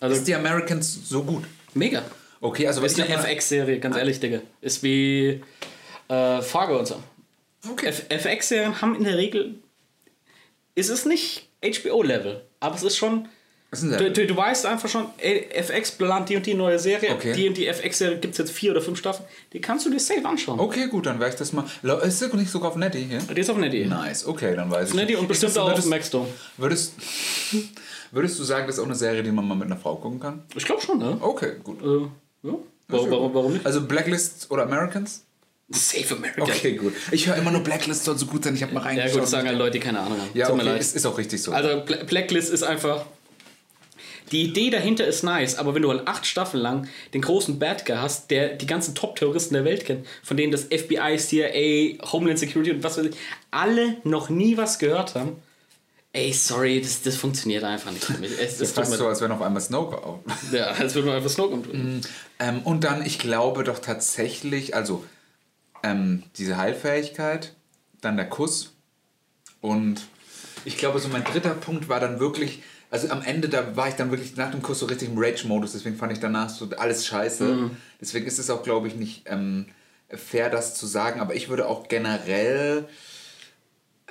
Also Ist die Americans so gut? mega. Okay, also Ist ich eine FX-Serie, ganz ehrlich, Digga. Ist wie äh, Fargo und so. Okay. FX-Serien haben in der Regel. Es ist nicht HBO-Level, aber es ist schon ist Du, du, du weißt einfach schon, ey, FX plant die und die neue Serie. Okay. Die und die FX-Serie gibt es jetzt vier oder fünf Staffeln. Die kannst du dir safe anschauen. Okay, gut, dann werde ich das mal. Ist das nicht sogar auf Netty hier? Die ist auf Netty. Nice, okay, dann weiß ich. Netty und bestimmt auch auf würdest, Maxdome. *laughs* würdest, würdest du sagen, das ist auch eine Serie, die man mal mit einer Frau gucken kann? Ich glaube schon, ne? Okay, gut. Äh, ja. Warum, warum, warum nicht? Also Blacklist oder Americans? Safe America. Okay, gut. Ich höre immer nur Blacklist soll so gut sein. Ich habe mal Ja reingeschaut. gut, das sagen halt Leute, die keine Ahnung haben. ja, Tut mir okay, leid. ist, ist auch richtig so. Also Bla- Blacklist ist einfach. Die Idee dahinter ist nice, aber wenn du halt acht Staffeln lang den großen Bad Guy hast, der die ganzen Top-Terroristen der Welt kennt, von denen das FBI, CIA, Homeland Security und was weiß ich, alle noch nie was gehört haben, ey, sorry, das, das funktioniert einfach nicht. Es, es tut Fast so, als wenn auf einmal auf. Ja, als würde man einfach Snoke umdrehen. Ähm, und dann, ich glaube doch tatsächlich, also ähm, diese Heilfähigkeit, dann der Kuss und ich glaube, so mein dritter Punkt war dann wirklich, also am Ende, da war ich dann wirklich nach dem Kuss so richtig im Rage-Modus, deswegen fand ich danach so alles scheiße. Deswegen ist es auch, glaube ich, nicht ähm, fair, das zu sagen, aber ich würde auch generell.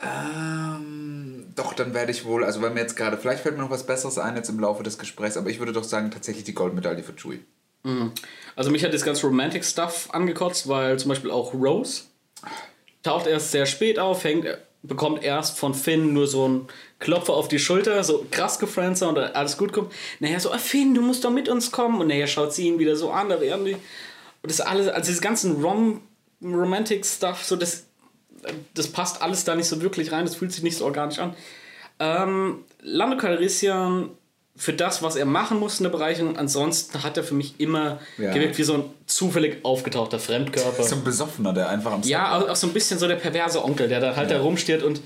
Ähm, doch, dann werde ich wohl, also weil mir jetzt gerade, vielleicht fällt mir noch was Besseres ein jetzt im Laufe des Gesprächs, aber ich würde doch sagen, tatsächlich die Goldmedaille für Chewie. Also mich hat das ganze Romantic Stuff angekotzt, weil zum Beispiel auch Rose taucht erst sehr spät auf, hängt, bekommt erst von Finn nur so einen Klopfer auf die Schulter, so krass gefriendet und alles gut kommt. Nachher so, ah, Finn, du musst doch mit uns kommen. Und nachher schaut sie ihn wieder so an, da werden die. Und das alles, also dieses ganzen Rom Romantic Stuff, so das, das passt alles da nicht so wirklich rein, das fühlt sich nicht so organisch an. Ähm, Lando Calrissian für das, was er machen muss in der Bereicherung, ansonsten hat er für mich immer Ja. gewirkt wie so ein zufällig aufgetauchter Fremdkörper. So ein Besoffener, der einfach am Ja, auch, auch so ein bisschen so der perverse Onkel, der da halt da rumsteht und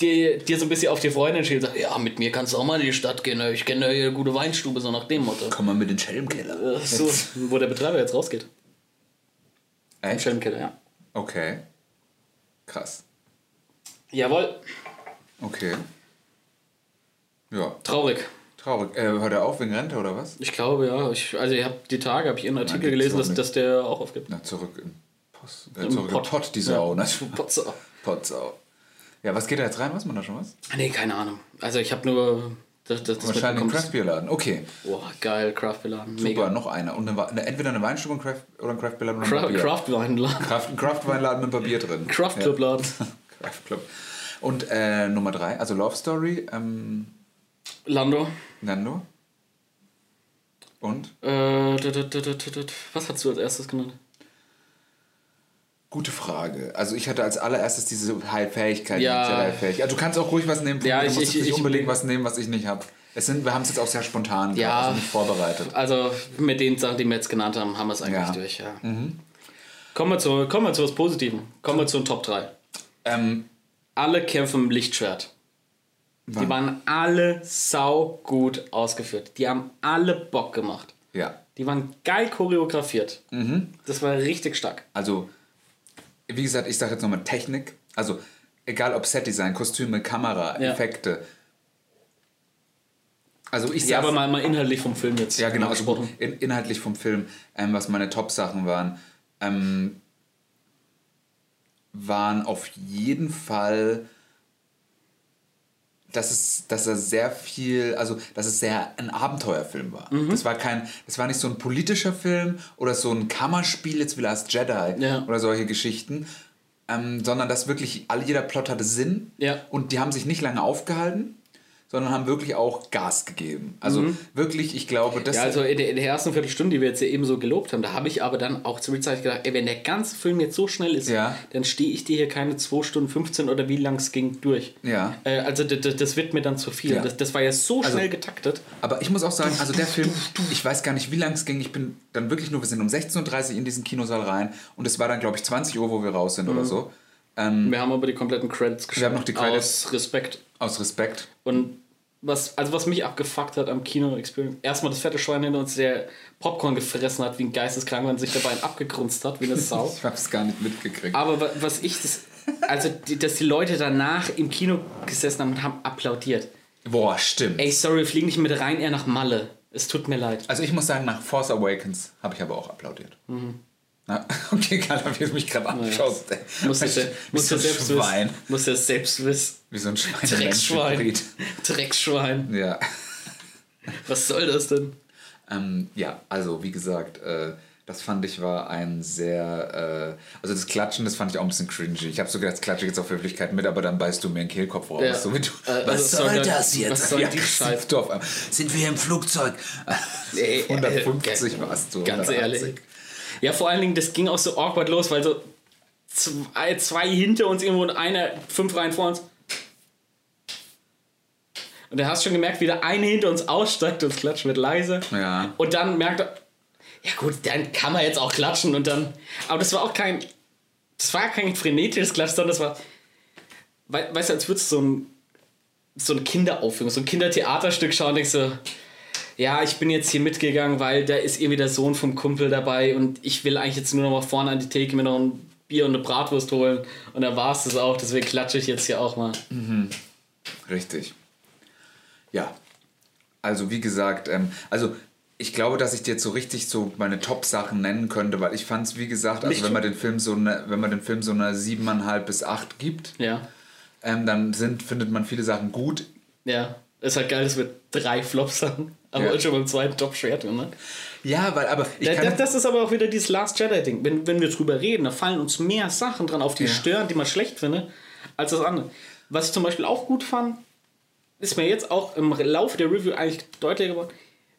dir, dir so ein bisschen auf die Freundin steht und sagt, ja, mit mir kannst du auch mal in die Stadt gehen, ne? ich kenne ja hier eine gute Weinstube, so nach dem Motto. Komm mal mit den Schelmkeller. Äh, So, wo der Betreiber jetzt rausgeht. Im Echt? Schelmkeller, ja. Okay. Krass. Jawohl, Okay. Ja, traurig. Traurig. Äh, hört er auf wegen Rente oder was? Ich glaube, ja. Ich, also, ich habe die Tage, habe ich einen Artikel gelesen, dass, dass der auch aufgibt. Na, zurück in Post. Äh, zurück Pott. in Pott, die Sau, ne? Potzer. Potsau. *laughs* Ja, was geht da jetzt rein? Weiß man da schon was? Nee, keine Ahnung. Also ich habe nur das, das, das Wahrscheinlich ein mitbekommen. Craftbierladen. Okay, Boah, geil, Craftbierladen. super, Mega. noch einer. Und eine, entweder eine Weinstube und Craft, oder ein Craftbierladen oder ein Cra. Craftweinladen. Kraft, ein Craftweinladen mit Bier drin. *laughs* Craft Club Laden. Ja. *laughs* Craft Club. Und äh, Nummer drei, also Love Story, ähm, Lando. Nando. Und? Äh, was hast du als erstes genannt? Gute Frage. Also ich hatte als allererstes diese Heilfähigkeit. Ja. diese Heilfähigkeit. Also du kannst auch ruhig was nehmen. Ja, du ich- musst ich- nicht ich- unbedingt was nehmen, was ich nicht habe. Es sind, wir haben es jetzt auch sehr spontan, Ja. also nicht vorbereitet. Also mit den Sachen, die wir jetzt genannt haben, haben wir es eigentlich Ja. durch. Ja. Kommen, wir zu, kommen wir zu was Positivem. Kommen wir zu den Top 3. Ähm, Alle kämpfen im Lichtschwert. Die waren alle sau gut ausgeführt. Die haben alle Bock gemacht. ja. Die waren geil choreografiert. Mhm. Das war richtig stark. Also, wie gesagt, ich sage jetzt nochmal Technik. Also, egal ob Setdesign, Kostüme, Kamera, Ja. Effekte. Also ich Ja, aber mal, mal inhaltlich vom Film jetzt. Ja, genau. Also in, inhaltlich vom Film, ähm, was meine Top-Sachen waren, ähm, waren auf jeden Fall, dass es, dass er sehr viel, also dass es sehr ein Abenteuerfilm war. Mhm. Das war kein, das war nicht so ein politischer Film oder so ein Kammerspiel jetzt wie Last Jedi Ja. oder solche Geschichten, ähm, sondern dass wirklich all jeder Plot hatte Sinn Ja. und die haben sich nicht lange aufgehalten, sondern haben wirklich auch Gas gegeben. Also wirklich, ich glaube, das Mhm. Ja, also in der, in der ersten Viertelstunde, die wir jetzt ja eben so gelobt haben, da habe ich aber dann auch zur Zeit gedacht, ey, wenn der ganze Film jetzt so schnell ist, Ja. dann stehe ich dir hier keine 2 Stunden 15 oder wie lang es ging durch. Ja. Äh, also das, wird mir dann zu viel. Ja. Das, das war ja so Also- schnell getaktet. Aber ich muss auch sagen, also der Film, ich weiß gar nicht, wie lang es ging. Ich bin dann wirklich nur, wir sind um 16.30 Uhr in diesen Kinosaal rein und es war dann, glaube ich, 20 Uhr, wo wir raus sind oder so. Ähm, Wir haben aber die kompletten Credits geschaut. haben noch die Credits. Aus Respekt. aus Respekt. Und was, also was mich abgefuckt hat am Kino-Experience, erstmal das fette Schwein hinter uns, der Popcorn gefressen hat wie ein Geisteskranker und sich dabei einen abgegrunzt hat wie eine *laughs* Sau. Ich habe es gar nicht mitgekriegt. Aber wa- was ich das. Also, dass die Leute danach im Kino gesessen haben und haben applaudiert. Boah, stimmt. Ey, sorry, wir fliegen nicht mit rein, eher nach Malle. Es tut mir leid. Also ich muss sagen, nach Force Awakens habe ich aber auch applaudiert. Na, *laughs* okay, Karl, wie du mich gerade anschaust. ey. Muss Wie das, so muss ein das selbst Schwein. wissen. Muss das selbst wissen. Wie so ein Schwein. *laughs* Drecksschwein. Drecksschwein. Ja. *laughs* Was soll das denn? Ähm, ja, also wie gesagt, äh, das fand ich war ein sehr, äh, also das Klatschen, das fand ich auch ein bisschen cringy. Ich habe so gedacht, das klatsche ich jetzt auf Höflichkeit mit, aber dann beißt du mir den Kehlkopf raus. Ja. So wie du, Äh, also was es soll ja- das jetzt? was soll die aggressiv Scheiße? du. Sind wir im Flugzeug? Nee, 150 äh, warst du. Ganz 180. ehrlich. Ja, vor allen Dingen, das ging auch so awkward los, weil so zwei, zwei hinter uns irgendwo und einer fünf Reihen vor uns. Und da hast du schon gemerkt, wie der eine hinter uns aussteigt und das Klatschen wird leise. Ja. Und dann merkt er, ja gut, dann kann man jetzt auch klatschen und dann. Aber das war auch kein. Das war kein frenetisches Klatschen, sondern das war. wei- Weißt du, als würdest du so ein. So eine Kinderaufführung, so ein Kindertheaterstück schauen und denkst so, ja, ich bin jetzt hier mitgegangen, weil da ist irgendwie der Sohn vom Kumpel dabei und ich will eigentlich jetzt nur noch mal vorne an die Theke mir noch ein Bier und eine Bratwurst holen. Und dann war es das auch, deswegen klatsche ich jetzt hier auch mal. Richtig. Ja. Also wie gesagt, ähm, also ich glaube, dass ich dir jetzt so richtig so meine Top-Sachen nennen könnte, weil ich fand es, wie gesagt, also wenn man den Film so eine, wenn man den Film so eine siebeneinhalb bis acht gibt, Ja. ähm, dann sind, findet man viele Sachen gut. Ja. Ist halt geil, dass wir drei Flops haben. Aber Ja. schon beim zweiten Top schwer tun, ne? Ja, weil, aber ich Da, das, das ist aber auch wieder dieses Last Jedi-Ding. Wenn, wenn wir drüber reden, da fallen uns mehr Sachen dran auf, die Ja. stören, die man schlecht findet, als das andere. Was ich zum Beispiel auch gut fand, ist mir jetzt auch im Laufe der Review eigentlich deutlicher geworden,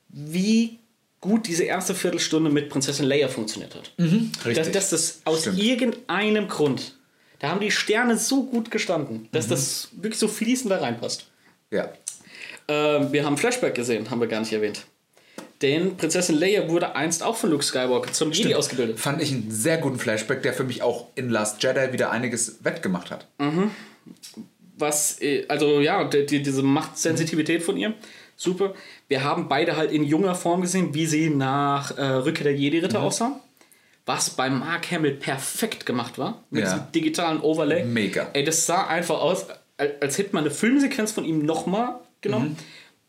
wie gut diese erste Viertelstunde mit Prinzessin Leia funktioniert hat. richtig. Dass, dass das aus Stimmt. irgendeinem Grund, da haben die Sterne so gut gestanden, dass das wirklich so fließend da reinpasst. ja. Ähm, wir haben Flashback gesehen, haben wir gar nicht erwähnt. Denn Prinzessin Leia wurde einst auch von Luke Skywalker zum Jedi ausgebildet. Fand ich einen sehr guten Flashback, der für mich auch in Last Jedi wieder einiges wettgemacht hat. Was, äh, also ja, die, die, diese Machtsensitivität von ihr, super. Wir haben beide halt in junger Form gesehen, wie sie nach äh, Rückkehr der Jedi-Ritter Mhm. aussah. Was bei Mark Hamill perfekt gemacht war. Mit Ja. diesem digitalen Overlay. Mega. Ey, das sah einfach aus, als, als hätte man eine Filmsequenz von ihm nochmal genommen.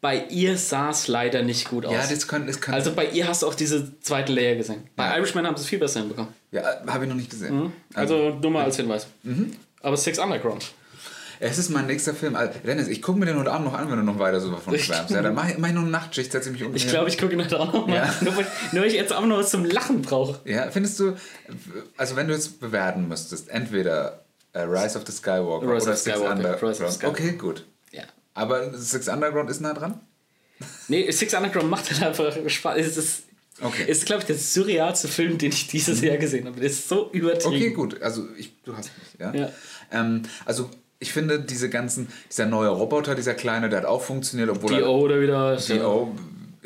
Bei ihr sah es leider nicht gut aus. Mhm. Ja, das kann, das kann Also bei ihr hast du auch diese zweite Layer gesehen. Bei Ja. Irishman haben sie es viel besser hinbekommen. ja, habe ich noch nicht gesehen. Also nur mal als Hinweis. Mhm. Aber Six Underground. Es ist mein nächster Film. Also, Dennis, ich gucke mir den heute Abend noch an, wenn du noch weiter so davon schwärmst. Ja, dann mache ich, mach ich noch eine Nachtschicht, setze ich mich unten Ich glaube, ich gucke ihn heute auch noch mal. Ja. *laughs* Nur, weil, nur weil ich jetzt auch noch was zum Lachen brauche. Ja, findest du, also wenn du jetzt bewerten müsstest, entweder äh, Rise of the Skywalker Rise oder of Six Skywalker, Underground. Rise of Skywalker. Okay, gut. Aber Six Underground ist nah dran? Nee, Six Underground macht halt einfach Spaß. Es ist, Okay. es ist glaube ich, der surrealste Film, den ich dieses Jahr gesehen habe. Der ist so übertrieben. Okay, gut. Also ich, du hast mich, ja. Ja. Ähm, also ich finde diese ganzen, dieser neue Roboter, dieser kleine, der hat auch funktioniert, obwohl Die O oder wieder. er, D.O.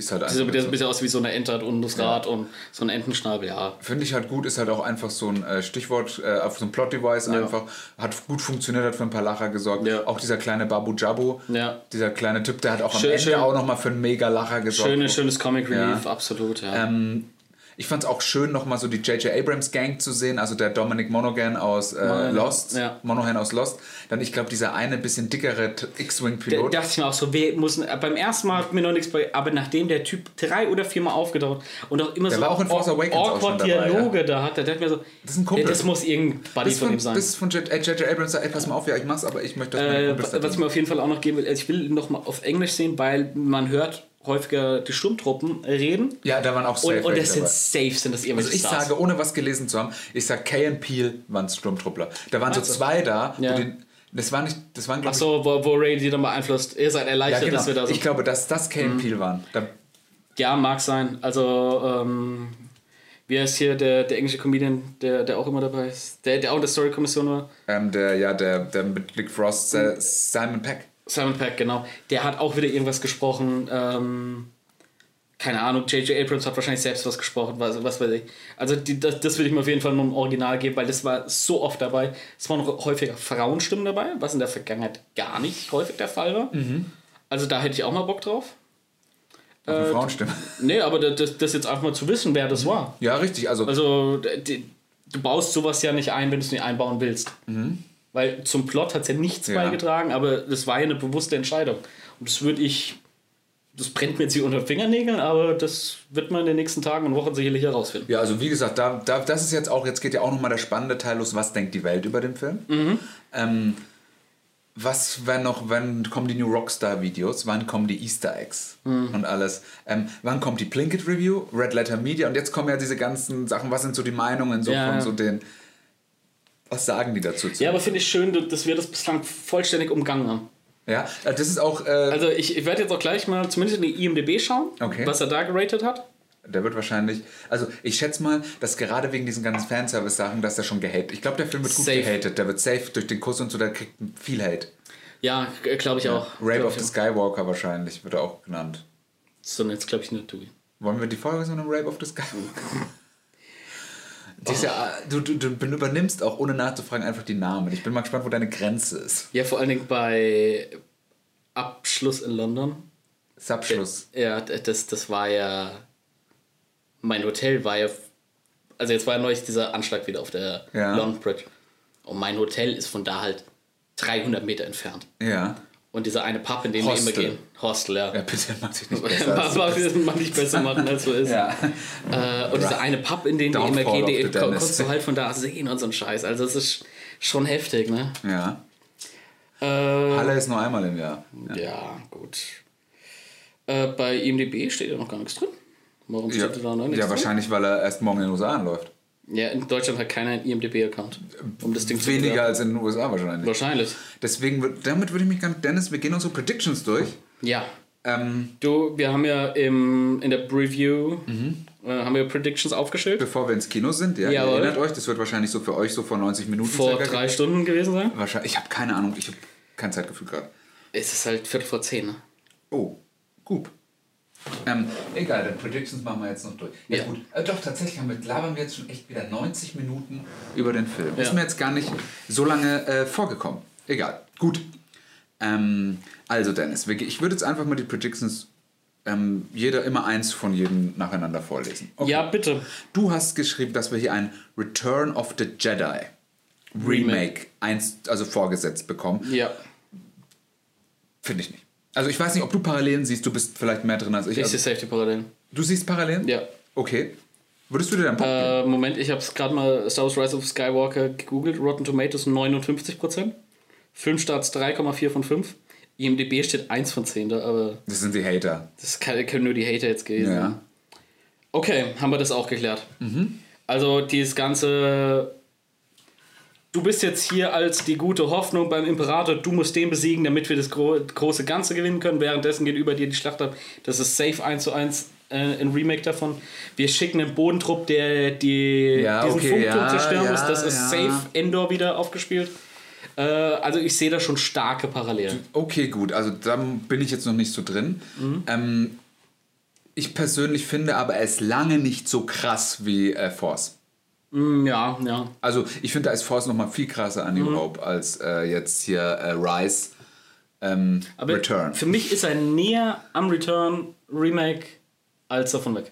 ist halt Sieht ein bisschen aus wie so eine Ente hat und das Rad und so ein Entenschnabel, ja. Finde ich halt gut, ist halt auch einfach so ein äh, Stichwort, äh, auf so ein Plot-Device einfach, hat gut funktioniert, hat für ein paar Lacher gesorgt. Ja. Auch dieser kleine Babu Jabu, Ja. dieser kleine Typ, der hat auch am Schön- Ende schön. auch nochmal für einen mega Lacher gesorgt. Schönes, schönes Comic Relief, Ja. absolut, ja. Ähm, ich fand es auch schön, nochmal so die J.J. Abrams Gang zu sehen, also der Dominic Monaghan aus äh, Monaghan, Lost, ja. Monaghan aus Lost. Dann, ich glaube, dieser eine bisschen dickere T- Da X-Wing-Pilot. dachte ich mir auch so, wer muss, äh, beim ersten Mal hat mir noch nichts bei, aber nachdem der Typ drei oder viermal aufgetaucht und auch immer Der so war auch in Force aw- Awakens awkward Dialoge da hat, der dachte mir so, Das ist ein Kumpel. ja, das muss bis von, von, ihm sein. bis von J.J. Abrams sagt, ey, pass mal auf, ja, ich mach's, aber ich möchte, meine Äh, was ich mir auf jeden Fall auch noch geben will, also ich will ihn noch mal auf Englisch sehen, weil man hört häufiger die Sturmtruppen reden Ja, da waren auch safe und, und das sind safe, sind das irgendwelche Also ich Stars. sage, ohne was gelesen zu haben, ich sage, Kay und Peel waren Sturmtruppler. Da waren so Meinst du? zwei da, Ja. wo die, das war nicht, das waren glaube Ach so, wo, wo Ray die dann beeinflusst. Ihr seid ich, ja, erleichtert, genau. dass wir da so. ich glaube, dass das Kay Mhm. Peel waren. Da, Ja, mag sein. Also, ähm, wie heißt hier der, der englische Comedian, der, der auch immer dabei ist? Der, der auch in der Story-Kommission war? ähm, der, ja, der, der mit Nick Frost, äh, Simon Peck. Simon Peck, genau. Der hat auch wieder irgendwas gesprochen. Ähm, keine Ahnung, J.J. Abrams hat wahrscheinlich selbst was gesprochen, was, was weiß ich. Also die, das, das würde ich mir auf jeden Fall nur im Original geben, weil das war so oft dabei. Es waren noch häufiger Frauenstimmen dabei, was in der Vergangenheit gar nicht häufig der Fall war. Also da hätte ich auch mal Bock drauf. Auf eine Äh, Frauenstimme. *laughs* Nee, aber das, das jetzt einfach mal zu wissen, wer das war. Ja, richtig. Also, Also, die, du baust sowas ja nicht ein, wenn du es nicht einbauen willst. Weil zum Plot hat es ja nichts Ja. beigetragen, aber das war ja eine bewusste Entscheidung. Und das würde ich. Das brennt mir jetzt hier unter den Fingernägeln, aber das wird man in den nächsten Tagen und Wochen sicherlich herausfinden. ja, also wie gesagt, da, da, das ist jetzt auch, jetzt geht ja auch nochmal der spannende Teil los, was denkt die Welt über den Film. Mhm. Ähm, was, wenn noch, wann kommen die New Rockstar-Videos, wann kommen die Easter Eggs Mhm. und alles, ähm, wann kommt die Plinkett Review, Red Letter Media und jetzt kommen ja diese ganzen Sachen, was sind so die Meinungen so Ja. von so den, was sagen die dazu? zu? Ja, aber finde ich schön, dass wir das bislang vollständig umgangen haben. Ja, äh, das ist auch, äh, Also ich, ich werde jetzt auch gleich mal zumindest in die IMDB schauen, Okay. was er da geratet hat. der wird wahrscheinlich, also ich schätze mal, dass gerade wegen diesen ganzen Fanservice-Sachen, dass der schon gehatet, ich glaube, der Film wird gut Safe. gehatet, der wird safe durch den Kuss und so, der kriegt viel Hate. Ja, glaube ich auch. Rape of the. Skywalker wahrscheinlich, wird er auch genannt. So, jetzt glaube ich nicht, Tobi. Wollen wir die Folge so einem Rape of the Skywalker? *laughs* Die ist ja, du, du, du übernimmst auch ohne nachzufragen einfach die Namen. Ich bin mal gespannt, wo deine Grenze ist. Ja, vor allen Dingen bei Abschluss in London. Abschluss. Ja, das, das war ja. Mein Hotel war ja. Also, jetzt war ja neulich dieser Anschlag wieder auf der Ja. London Bridge. Und mein Hotel ist von da halt 300 Meter entfernt. Ja. Und dieser eine Pub, in den wir immer gehen. Hostel, ja. Ja, bitte mach dich nicht *laughs* besser. Mal nicht besser machen, als so ist. Ja. Äh, und dieser eine Pub, in den wir immer gehen, den konntest du halt von da sehen und so ein Scheiß. Also, es ist schon heftig, ne? ja. Äh, Halle ist nur einmal im Jahr. Ja, gut. Äh, bei IMDb steht ja noch gar nichts drin. Warum Ja, steht da noch nichts ja drin? wahrscheinlich, weil er erst morgen in den USA anläuft. Ja, in Deutschland hat keiner einen IMDb-Account. Um das Ding zu Weniger als in den USA wahrscheinlich. Wahrscheinlich. Deswegen, damit würde ich mich ganz, Dennis, wir gehen unsere Predictions durch. Ja. Ähm, Du, wir haben ja im, in der Preview äh, haben wir Predictions aufgestellt. bevor wir ins Kino sind, ja, ihr Jawohl. erinnert euch, das wird wahrscheinlich so für euch so vor 90 Minuten Vor drei Stunden gewesen sein. Wahrscheinlich, ich habe keine Ahnung, ich habe kein Zeitgefühl gerade. Es ist halt Viertel vor zehn. Ne? Oh, gut. Ähm, egal, dann Predictions machen wir jetzt noch durch. Ja, Ja. gut. Äh, doch, tatsächlich haben wir, labern wir jetzt schon echt wieder 90 Minuten über den Film. Ist Ja. mir jetzt gar nicht so lange äh, vorgekommen. Egal. Gut. Ähm, also, Dennis, ich würde jetzt einfach mal die Predictions, ähm, jeder immer eins von jedem nacheinander vorlesen. Okay. Ja, bitte. Du hast geschrieben, dass wir hier ein Return of the Jedi Remake, eins, also vorgesetzt bekommen. Ja. Finde ich nicht. Also ich weiß nicht, ob du Parallelen siehst, du bist vielleicht mehr drin als ich. Ich Also, sehe Safety Parallelen. du siehst Parallelen? Ja. Okay. Würdest du dir dann Punkt? Äh, Moment, ich habe es gerade mal Star Wars Rise of Skywalker gegoogelt. Rotten Tomatoes 59%. Filmstarts 3,4 von 5. IMDB steht 1 von 10 da, aber Das sind die Hater. das kann, können nur die Hater jetzt gewesen Ja. Okay, haben wir das auch geklärt. Also dieses ganze... Du bist jetzt hier als die gute Hoffnung beim Imperator, du musst den besiegen, damit wir das gro große Ganze gewinnen können. Währenddessen geht über dir die Schlacht ab. Das ist safe 1 zu 1 äh, ein Remake davon. Wir schicken einen Bodentrupp, der die, Ja, diesen okay, Funkturm ja, zerstören ja, muss. Das ist safe Endor wieder aufgespielt. Äh, also ich sehe da schon starke Parallelen. Okay, gut. Also da bin ich jetzt noch nicht so drin. Ähm, ich persönlich finde aber er ist lange nicht so krass wie äh, Force. Mm, ja, ja. Also ich finde, da ist Force noch mal viel krasser an New Hope als äh, jetzt hier äh, Rise ähm, Aber Return. für mich ist er näher am Return Remake als davon weg.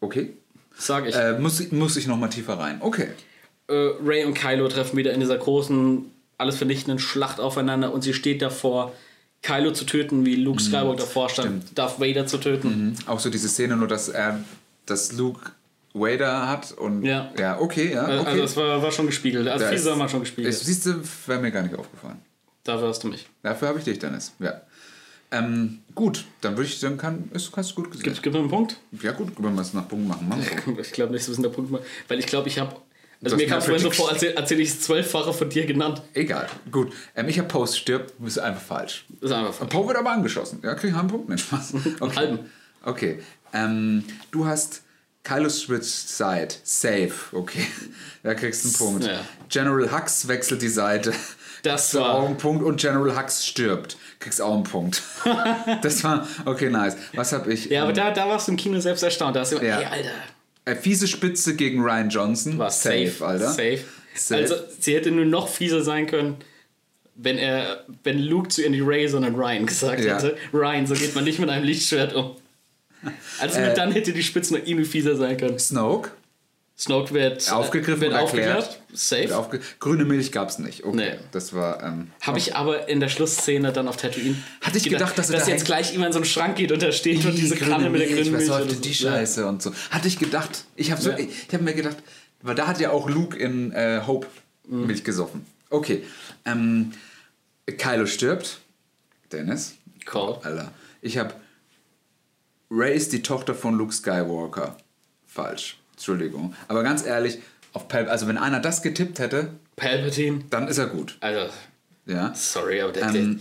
Okay. Sag ich. Äh, muss, ich- muss ich noch mal tiefer rein. Okay. Äh, Ray und Kylo treffen wieder in dieser großen, alles vernichtenden Schlacht aufeinander und sie steht davor, Kylo zu töten, wie Luke Skywalker davor stand, Darth Vader zu töten. Auch so diese Szene, nur dass er, dass Luke Vader hat und Ja. ja okay, ja, okay. Also das war, war schon gespiegelt. Also viel sagen wir schon gespiegelt. Es, siehst du, wäre mir gar nicht aufgefallen. Dafür hast du mich. Dafür habe ich dich, Dennis. Ja. Ähm, gut, dann würde ich sagen, kann, ist, hast du gut gesehen. Gibt es einen Punkt? ja gut, wenn wir es nach Punkt machen, machen wir. *laughs* Ich glaube nicht, so ist der Punkt. Weil ich glaube, ich habe. Also mir kam es vorhin so vor, als hätte als hätte ich es zwölffache von dir genannt. Egal, gut. Ähm, ich habe Post stirbt, ist einfach falsch. Das ist einfach falsch. Poe wird aber angeschossen. Ja, krieg ich einen Punkt, nicht Spaß. *laughs* Okay. halben. Okay. Ähm, du hast Kylo switch Side. Safe. Okay. *laughs* Da kriegst du einen Punkt. Ja. General Hux wechselt die Seite. Das So, auch war. ein Punkt. Und General Hux stirbt. Kriegst auch einen Punkt. *laughs* das war, okay, nice. Was habe ich? Ja, aber da, da warst du im Kino selbst erstaunt. Da hast du Ja. ey, Alter. Äh, fiese Spitze gegen Ryan Johnson. War safe, Alter. Safe. Safe. Also, sie hätte nur noch fieser sein können, wenn er, wenn Luke zu Andy Ray, sondern Ryan gesagt Ja. hätte. Ryan, so geht man nicht mit einem Lichtschwert um. Also Äh. dann hätte die Spitze noch irgendwie fieser sein können. Snoke. Snoke wird Aufgegriffen wird aufgeklärt. Safe. Aufge Grüne Milch gab es nicht. Okay. Nee. Das war. Ähm, Habe ich aber in der Schlussszene dann auf Tatooine. Hatte ich gedacht, dass er dass da jetzt gleich immer in so einen Schrank geht und da steht und diese Kanne mit der grünen was Milch. soll oder denn die so. Scheiße und so. Hatte ich gedacht. Ich habe so, Ja. ich, ich habe mir gedacht, weil da hat ja auch Luke in äh, Hope Mhm. Milch gesoffen. Okay. Ähm, Kylo stirbt. Dennis. Call. Alter. Ich habe Ray ist die Tochter von Luke Skywalker. Falsch. Entschuldigung. Aber ganz ehrlich, auf Pal also wenn einer das getippt hätte, Palpatine. dann ist er gut. Also, Ja. sorry, aber der, Ähm,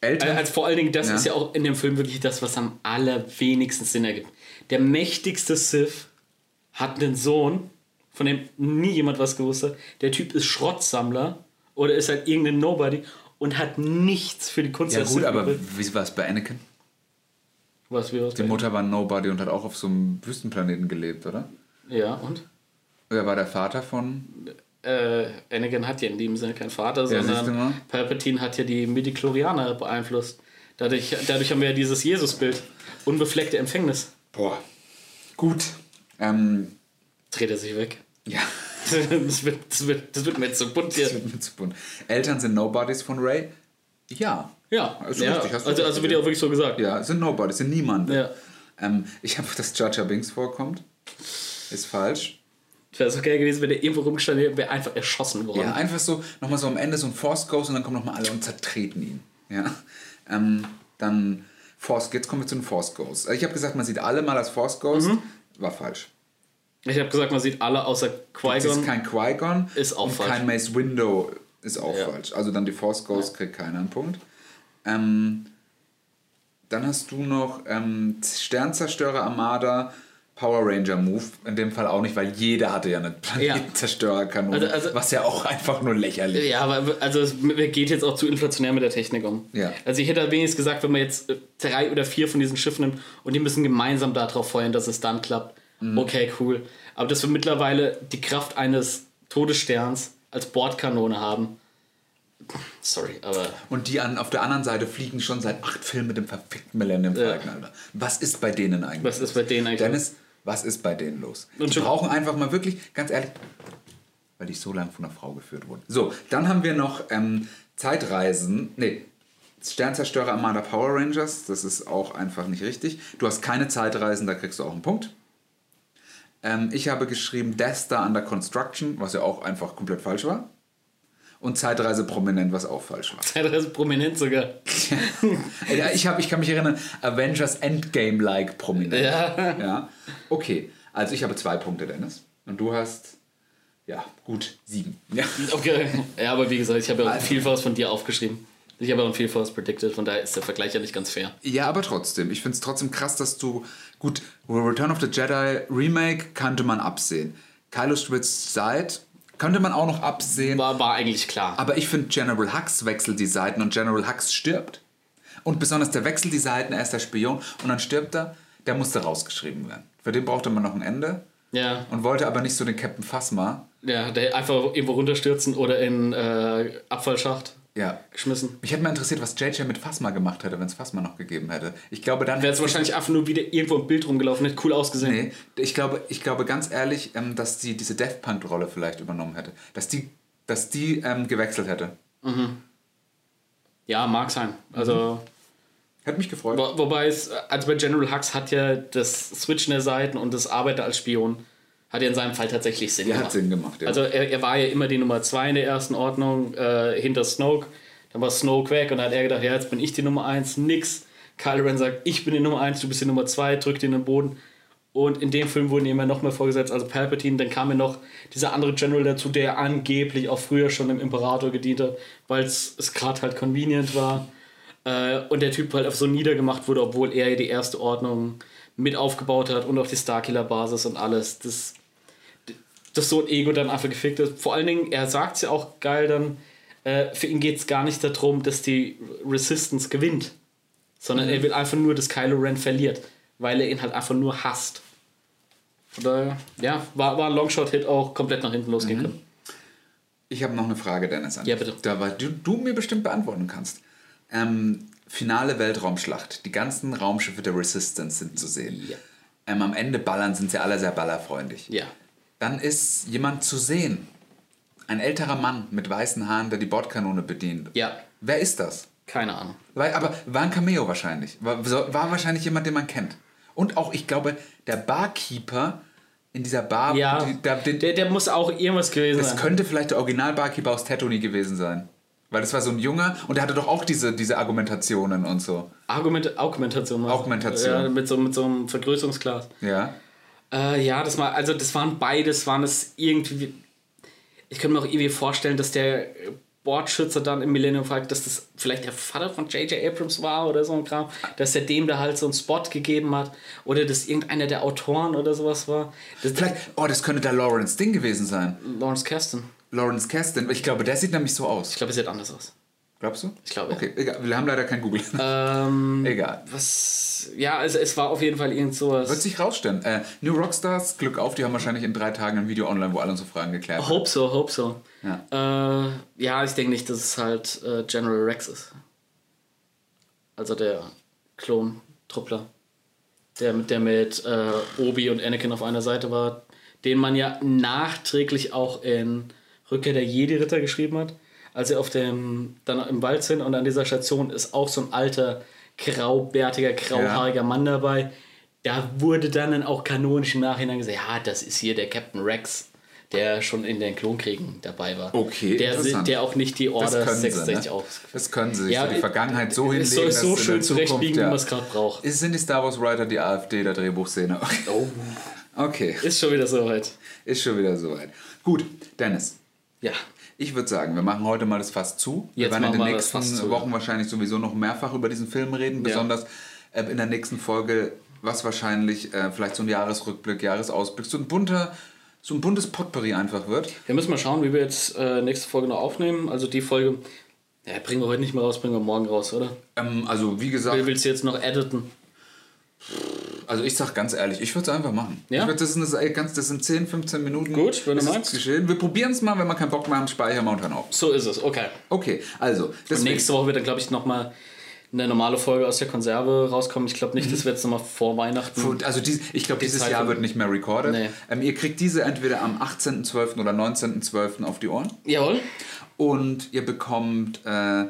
Eltern. also vor allen Dingen, das Ja. ist ja auch in dem Film wirklich das, was am allerwenigsten Sinn ergibt. Der mächtigste Sith hat einen Sohn, von dem nie jemand was gewusst hat. Der Typ ist Schrottsammler oder ist halt irgendein Nobody und hat nichts für die Kunst ja gut, aber wie war es bei Anakin? Was wir Die Mutter war Nobody und hat auch auf so einem Wüstenplaneten gelebt, oder? Ja, und? Wer war der Vater von? Äh, Anakin hat ja in dem Sinne keinen Vater, Ja, sondern. Palpatine hat ja die Midichlorianer beeinflusst. Dadurch, dadurch haben wir ja dieses Jesusbild. Unbefleckte Empfängnis. Boah. Gut. Ähm, Dreht er sich weg. ja. *laughs* Das wird, das wird, das wird mir jetzt so bunt hier. Das wird mir zu bunt. Eltern sind Nobodies von Ray? Ja. Ja, Ist ja richtig, hast du also, also wird ja auch wirklich so gesagt. Ja, sind Nobodies, sind niemanden. Ja. Ähm, ich habe, dass Jar Jar Binks vorkommt. Ist falsch. Wäre es okay gewesen, wenn der irgendwo rumgestanden wäre, wäre einfach erschossen worden. Ja, einfach so, nochmal so am Ende so ein Force Ghost und dann kommen nochmal alle und zertreten ihn. Ja. Ähm, dann Force, jetzt kommen wir zu den Force Ghosts. Also Ich habe gesagt, man sieht alle mal als Force Ghost. Mhm. War falsch. Ich habe gesagt, man sieht alle außer Es ist Qui-Gon. kein Qui-Gon Ist auch und falsch. kein Mace Window ist auch Ja. falsch. Also dann die Force Ghost kriegt keiner einen Punkt. Ähm, dann hast du noch ähm, Sternzerstörer Armada Power Ranger Move. In dem Fall auch nicht, weil jeder hatte ja eine Planetenzerstörerkanone. Also- also- was ja auch einfach nur lächerlich ist. Ja, aber also es geht jetzt auch zu inflationär mit der Technik um. Ja. Also ich hätte wenigstens gesagt, wenn man jetzt äh, drei oder vier von diesen Schiffen nimmt und die müssen gemeinsam darauf feuern, dass es dann klappt. Mhm. Okay, cool. Aber dass wir mittlerweile die Kraft eines Todessterns als Bordkanone haben. Sorry, aber Und die an, auf der anderen Seite fliegen schon seit acht Filmen mit dem verfickten Millennium Ja. Falcon, Alter. Was ist bei denen eigentlich? Was ist bei denen eigentlich Dennis, was ist bei denen los? Und die brauchen einfach mal wirklich, ganz ehrlich, weil ich so lange von einer Frau geführt wurde. So, dann haben wir noch ähm, Zeitreisen. Nee, Sternzerstörer Armada Power Rangers. Das ist auch einfach nicht richtig. Du hast keine Zeitreisen, da kriegst du auch einen Punkt. Ähm, ich habe geschrieben Death Star Under Construction, was ja auch einfach komplett falsch war. Und Zeitreise prominent, was auch falsch war. teilweise prominent sogar. *laughs* Ja, ich, hab, ich kann mich erinnern, Avengers Endgame-like prominent. Ja. ja. Okay, also ich habe zwei Punkte, Dennis. Und du hast, ja, gut, sieben. Ja. Okay. Ja, aber wie gesagt, ich habe ja Also- viel was von dir aufgeschrieben. Ich habe auch viel was predicted, von daher ist der Vergleich ja nicht ganz fair. ja, aber trotzdem. Ich finde es trotzdem krass, dass du, gut, Return of the Jedi Remake kannte man absehen. Kylo Schwitz Side könnte man auch noch absehen. War, war eigentlich klar. Aber ich finde, General Hux wechselt die Seiten und General Hux stirbt. Und besonders der wechselt die Seiten, er ist der Spion und dann stirbt er, der musste rausgeschrieben werden. Für den brauchte man noch ein Ende Ja, und wollte aber nicht so den Captain Phasma. ja, der einfach irgendwo runterstürzen oder in äh, Abfallschacht Ja. geschmissen. Mich hätte mal interessiert, was JJ mit Phasma gemacht hätte, wenn es Phasma noch gegeben hätte. Ich glaube, dann Wäre jetzt wahrscheinlich einfach nur wieder irgendwo im Bild rumgelaufen, hätte cool ausgesehen. Nee, ich glaube, ich glaube ganz ehrlich, ähm, dass sie diese Death Punk-Rolle vielleicht übernommen hätte. Dass die, dass die ähm, gewechselt hätte. Ja, mag sein. Also, Hätte mich gefreut. wo, wobei es, also bei General Hux hat ja das Switchen der Seiten und das Arbeiter als Spion hat ja in seinem Fall tatsächlich Sinn Ja, gemacht. hat Sinn gemacht, ja. Also er, er war ja immer die Nummer 2 in der ersten Ordnung äh, hinter Snoke. Dann war Snoke weg und dann hat er gedacht, ja, jetzt bin ich die Nummer 1, nix. Kylo Ren sagt, ich bin die Nummer 1, du bist die Nummer 2, drückt ihn in den Boden. Und in dem Film wurden ihm ja noch mehr vorgesetzt, also Palpatine. Dann kam ja noch dieser andere General dazu, der angeblich auch früher schon dem Imperator gedient hat, weil es gerade halt convenient war. Äh, und der Typ halt auf so niedergemacht wurde, obwohl er ja die erste Ordnung mit aufgebaut hat und auch die Starkiller-Basis und alles. Das, dass so ein Ego dann einfach gefickt ist. Vor allen Dingen, er sagt es ja auch geil dann, äh, für ihn geht es gar nicht darum, dass die Resistance gewinnt, sondern er will einfach nur, dass Kylo Ren verliert, weil er ihn halt einfach nur hasst. Oder ja, war, war ein Longshot-Hit auch komplett nach hinten losgehen können. Ich habe noch eine Frage, Dennis. An Ja, bitte. Da, weil du, du mir bestimmt beantworten kannst. Ähm, finale Weltraumschlacht. Die ganzen Raumschiffe der Resistance sind zu sehen. Ja. Ähm, am Ende ballern sind sie alle sehr ballerfreundlich. Ja. Dann ist jemand zu sehen. Ein älterer Mann mit weißen Haaren, der die Bordkanone bedient. Ja, Wer ist das? keine Ahnung. Aber war ein Cameo wahrscheinlich. War, war wahrscheinlich jemand, den man kennt. Und auch, ich glaube, der Barkeeper in dieser Bar. Ja, die, da, den, der, der muss auch irgendwas gewesen das sein. könnte vielleicht der Original-Barkeeper aus Tatooine gewesen sein. Weil das war so ein Junger und der hatte doch auch diese, diese Argumentationen und so. Argument, du? Augmentation. Ja, mit so, mit so einem Vergrößungsglas. Ja. Äh, ja, das war, also das waren beides, waren es irgendwie. Ich könnte mir auch irgendwie vorstellen, dass der Bordschützer dann im Millennium Falcon, dass das vielleicht der Vater von J.J. Abrams war oder so ein Kram, dass er dem da halt so einen Spot gegeben hat oder dass irgendeiner der Autoren oder sowas war. Das, Vielleicht, oh, das könnte da Lawrence Ding gewesen sein. Lawrence Kasten. Lawrence Kasten. Ich glaube, der sieht nämlich so aus. Ich glaube, er sieht anders aus. Glaubst du? Ich glaube, ja. Okay, egal. Wir haben leider kein Google. *laughs* Ähm, egal. was. Ja, also es war auf jeden Fall irgend sowas. Wird sich rausstellen. Äh, New Rockstars, Glück auf, die haben wahrscheinlich in drei Tagen ein Video online, wo alle unsere Fragen geklärt haben. Hope so, hope so. Ja. Äh, ja, ich denke nicht, dass es halt äh, General Rex ist. Also der Klon-Truppler. Der mit, der mit äh, Obi und Anakin auf einer Seite war, den man ja nachträglich auch in Rückkehr der Jedi-Ritter geschrieben hat. Als sie auf dem, dann im Wald sind und an dieser Station ist auch so ein alter, graubärtiger, grauhaariger Mann dabei. Da wurde dann auch kanonisch im Nachhinein gesagt, ja, das ist hier der Captain Rex, der schon in den Klonkriegen dabei war. Okay, der, der auch nicht die Order können sie, 66 ne? auf. Das können sie sich Ja, für die Vergangenheit so hinlegen, soll dass so es schön zurechtbiegen, wie ja. man es gerade braucht. Sind die Star Wars Writer die AfD der Drehbuchszene? Oh. Okay, Ist schon wieder soweit. ist schon wieder soweit. Gut, Dennis. Ja. Ich würde sagen, wir machen heute mal das Fass zu. wir Jetzt werden in den wir nächsten zu, Wochen wahrscheinlich sowieso noch mehrfach über diesen Film reden. Ja. Besonders äh, in der nächsten Folge, was wahrscheinlich äh, vielleicht so ein Jahresrückblick, Jahresausblick, so ein bunter, so ein buntes Potpourri einfach wird. Wir müssen mal schauen, wie wir jetzt äh, nächste Folge noch aufnehmen. Also die Folge, ja, bringen wir heute nicht mehr raus, bringen wir morgen raus, oder? Ähm, also wie gesagt, Wie willst du jetzt noch editen? Also ich sag ganz ehrlich, ich würde es einfach machen. Ja? Ich würd, das, sind, das, ganz, das sind 10, 15 Minuten. Gut, wenn du ist meinst. Geschehen. Wir probieren es mal, wenn wir keinen Bock mehr haben, speichern wir und hören auf. So ist es, okay. Okay, also. Und nächste Woche wird dann, glaube ich, nochmal eine normale Folge aus der Konserve rauskommen. Ich glaube nicht, dass wir jetzt nochmal vor Weihnachten. Also dies, ich glaube, dieses Zeit Jahr wird nicht mehr recorded. Nee. Ähm, ihr kriegt diese entweder am 18.12. oder 19.12. auf die Ohren. Jawohl. Und ihr bekommt äh,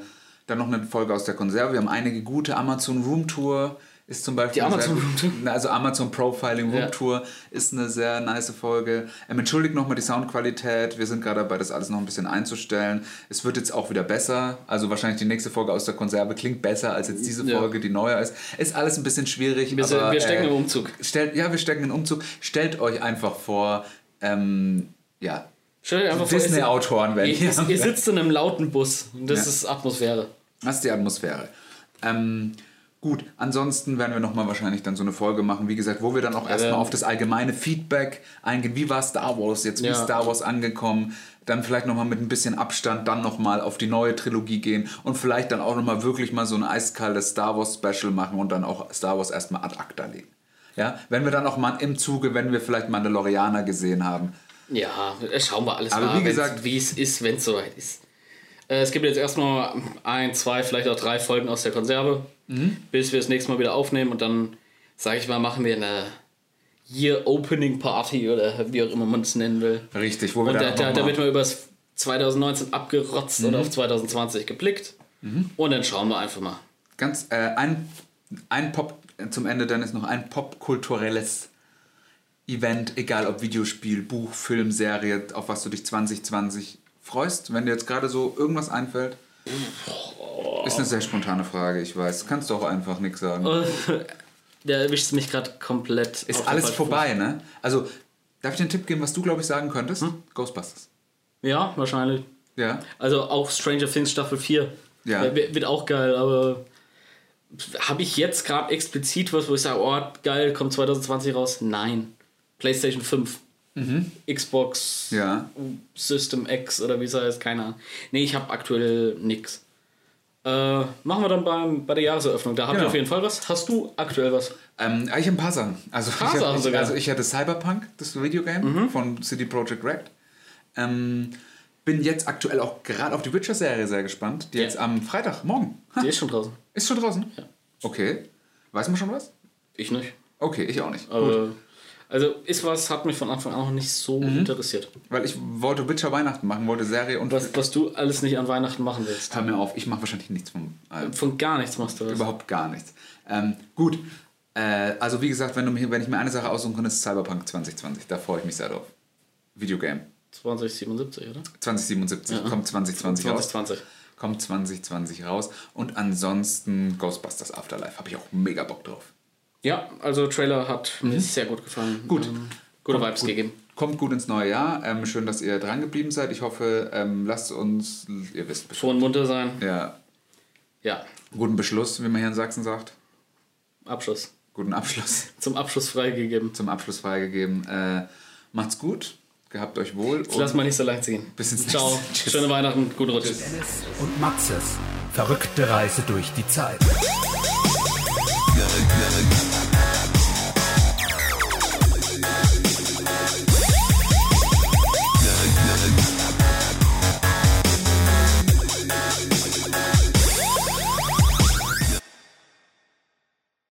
dann noch eine Folge aus der Konserve. Wir haben einige gute Amazon Room Tour. Ist zum Beispiel Die Amazon sehr- Room Tour? Na, Also Amazon Profiling Room Ja. Tour ist eine sehr nice Folge. Ähm, entschuldigt nochmal die Soundqualität. Wir sind gerade dabei, das alles noch ein bisschen einzustellen. Es wird jetzt auch wieder besser. Also wahrscheinlich die nächste Folge aus der Konserve klingt besser als jetzt diese Ja. Folge, die neuer ist. Ist alles ein bisschen schwierig. Wir, aber, wir stecken äh, im Umzug. Stellt, ja, wir stecken in Umzug. Stellt euch einfach vor, ähm, ja, Stellt euch einfach Disney-Autoren werden Ihr, ihr, ihr sitzt in einem lauten Bus. Und das Ja. ist Atmosphäre. Das ist die Atmosphäre. Ähm, gut, ansonsten werden wir nochmal wahrscheinlich dann so eine Folge machen, wie gesagt, wo wir dann auch erstmal Ähm. auf das allgemeine Feedback eingehen. Wie war Star Wars jetzt? Wie Ja. ist Star Wars angekommen? Dann vielleicht nochmal mit ein bisschen Abstand dann nochmal auf die neue Trilogie gehen und vielleicht dann auch nochmal wirklich mal so ein eiskaltes Star Wars Special machen und dann auch Star Wars erstmal ad acta legen. Ja, wenn wir dann auch mal im Zuge, wenn wir vielleicht Mandalorianer gesehen haben, Ja, schauen wir alles Aber mal, wie gesagt- wie es ist, wenn es soweit ist. Äh, es gibt jetzt erstmal ein, zwei, vielleicht auch drei Folgen aus der Konserve, Mhm. bis wir das nächste Mal wieder aufnehmen und dann, sage ich mal, machen wir eine Year Opening Party oder wie auch immer man es nennen will. richtig, wo wir Und dann da, da, da wird man über das 2019 abgerotzt Mhm. oder auf 2020 geblickt. Und dann schauen wir einfach mal. Ganz, äh, ein, ein Pop, zum Ende dann ist noch ein popkulturelles Event, egal ob Videospiel, Buch, Film, Serie, auf was du dich 2020 freust, wenn dir jetzt gerade so irgendwas einfällt. Ist eine sehr spontane Frage, ich weiß. Kannst du auch einfach nichts sagen. *laughs* Da erwischt mich gerade komplett. Ist alles vorbei, ne? Also, darf ich dir einen Tipp geben, was du, glaube ich, sagen könntest? Ghostbusters. Fuß. Ja, wahrscheinlich. Ja. Also auch Stranger Things Staffel 4. Ja. Wird wird auch geil, aber habe ich jetzt gerade explizit was, wo ich sage, oh geil, kommt 2020 raus? Nein. PlayStation 5. Xbox Mhm. Ja. System X oder wie es heißt, keine Ahnung. Nee, ich habe aktuell nix. Äh, machen wir dann beim, bei der Jahreseröffnung. Da habt ihr Genau. auf jeden Fall was. Hast du aktuell was? Ähm, ich habe ein paar Sachen. Also, Paar ich, Sachen hab, ich, sogar. also ich hatte Cyberpunk, das Videogame von CD Projekt Red. Ähm, bin jetzt aktuell auch gerade auf die Witcher-Serie sehr gespannt, die Ja. jetzt am Freitag, morgen. Ha, Die ist schon draußen. ist schon draußen? Ja. Okay. Weiß man schon was? Ich nicht. Okay, ich auch nicht. Gut. Also ist was, hat mich von Anfang an auch nicht so Mhm. interessiert. Weil ich wollte Witcher Weihnachten machen, wollte Serie und. Was, was du alles nicht an Weihnachten machen willst. Hör mir auf, ich mache wahrscheinlich nichts vom. Äh, Von gar nichts machst du was. Überhaupt gar nichts. Ähm, gut. Äh, also wie gesagt, wenn, du mir, wenn ich mir eine Sache aussuchen könnte, ist Cyberpunk 2020. Da freue ich mich sehr drauf. Videogame. 2077, oder? 2077 kommt 2020 raus. 2020. kommt 2020 raus. Und ansonsten Ghostbusters Afterlife, habe ich auch mega Bock drauf. Ja, also Trailer hat mir sehr gut gefallen. Gut. Ähm, gute Vibes gut. gegeben. Kommt gut ins neue Jahr. Ähm, schön, dass ihr dran geblieben seid. Ich hoffe, ähm, lasst uns, ihr wisst und munter sein. Ja, Ja, guten Beschluss, wie man hier in Sachsen sagt. Abschluss. Guten Abschluss. *laughs* Zum Abschluss freigegeben. Zum Abschluss freigegeben. Äh, macht's gut. Gehabt euch wohl. Jetzt lass mal nicht so leicht ziehen. Bis ins Ciao. Tschüss. Schöne Weihnachten. Guten Rutsch. Dennis und Maxes verrückte Reise durch die Zeit.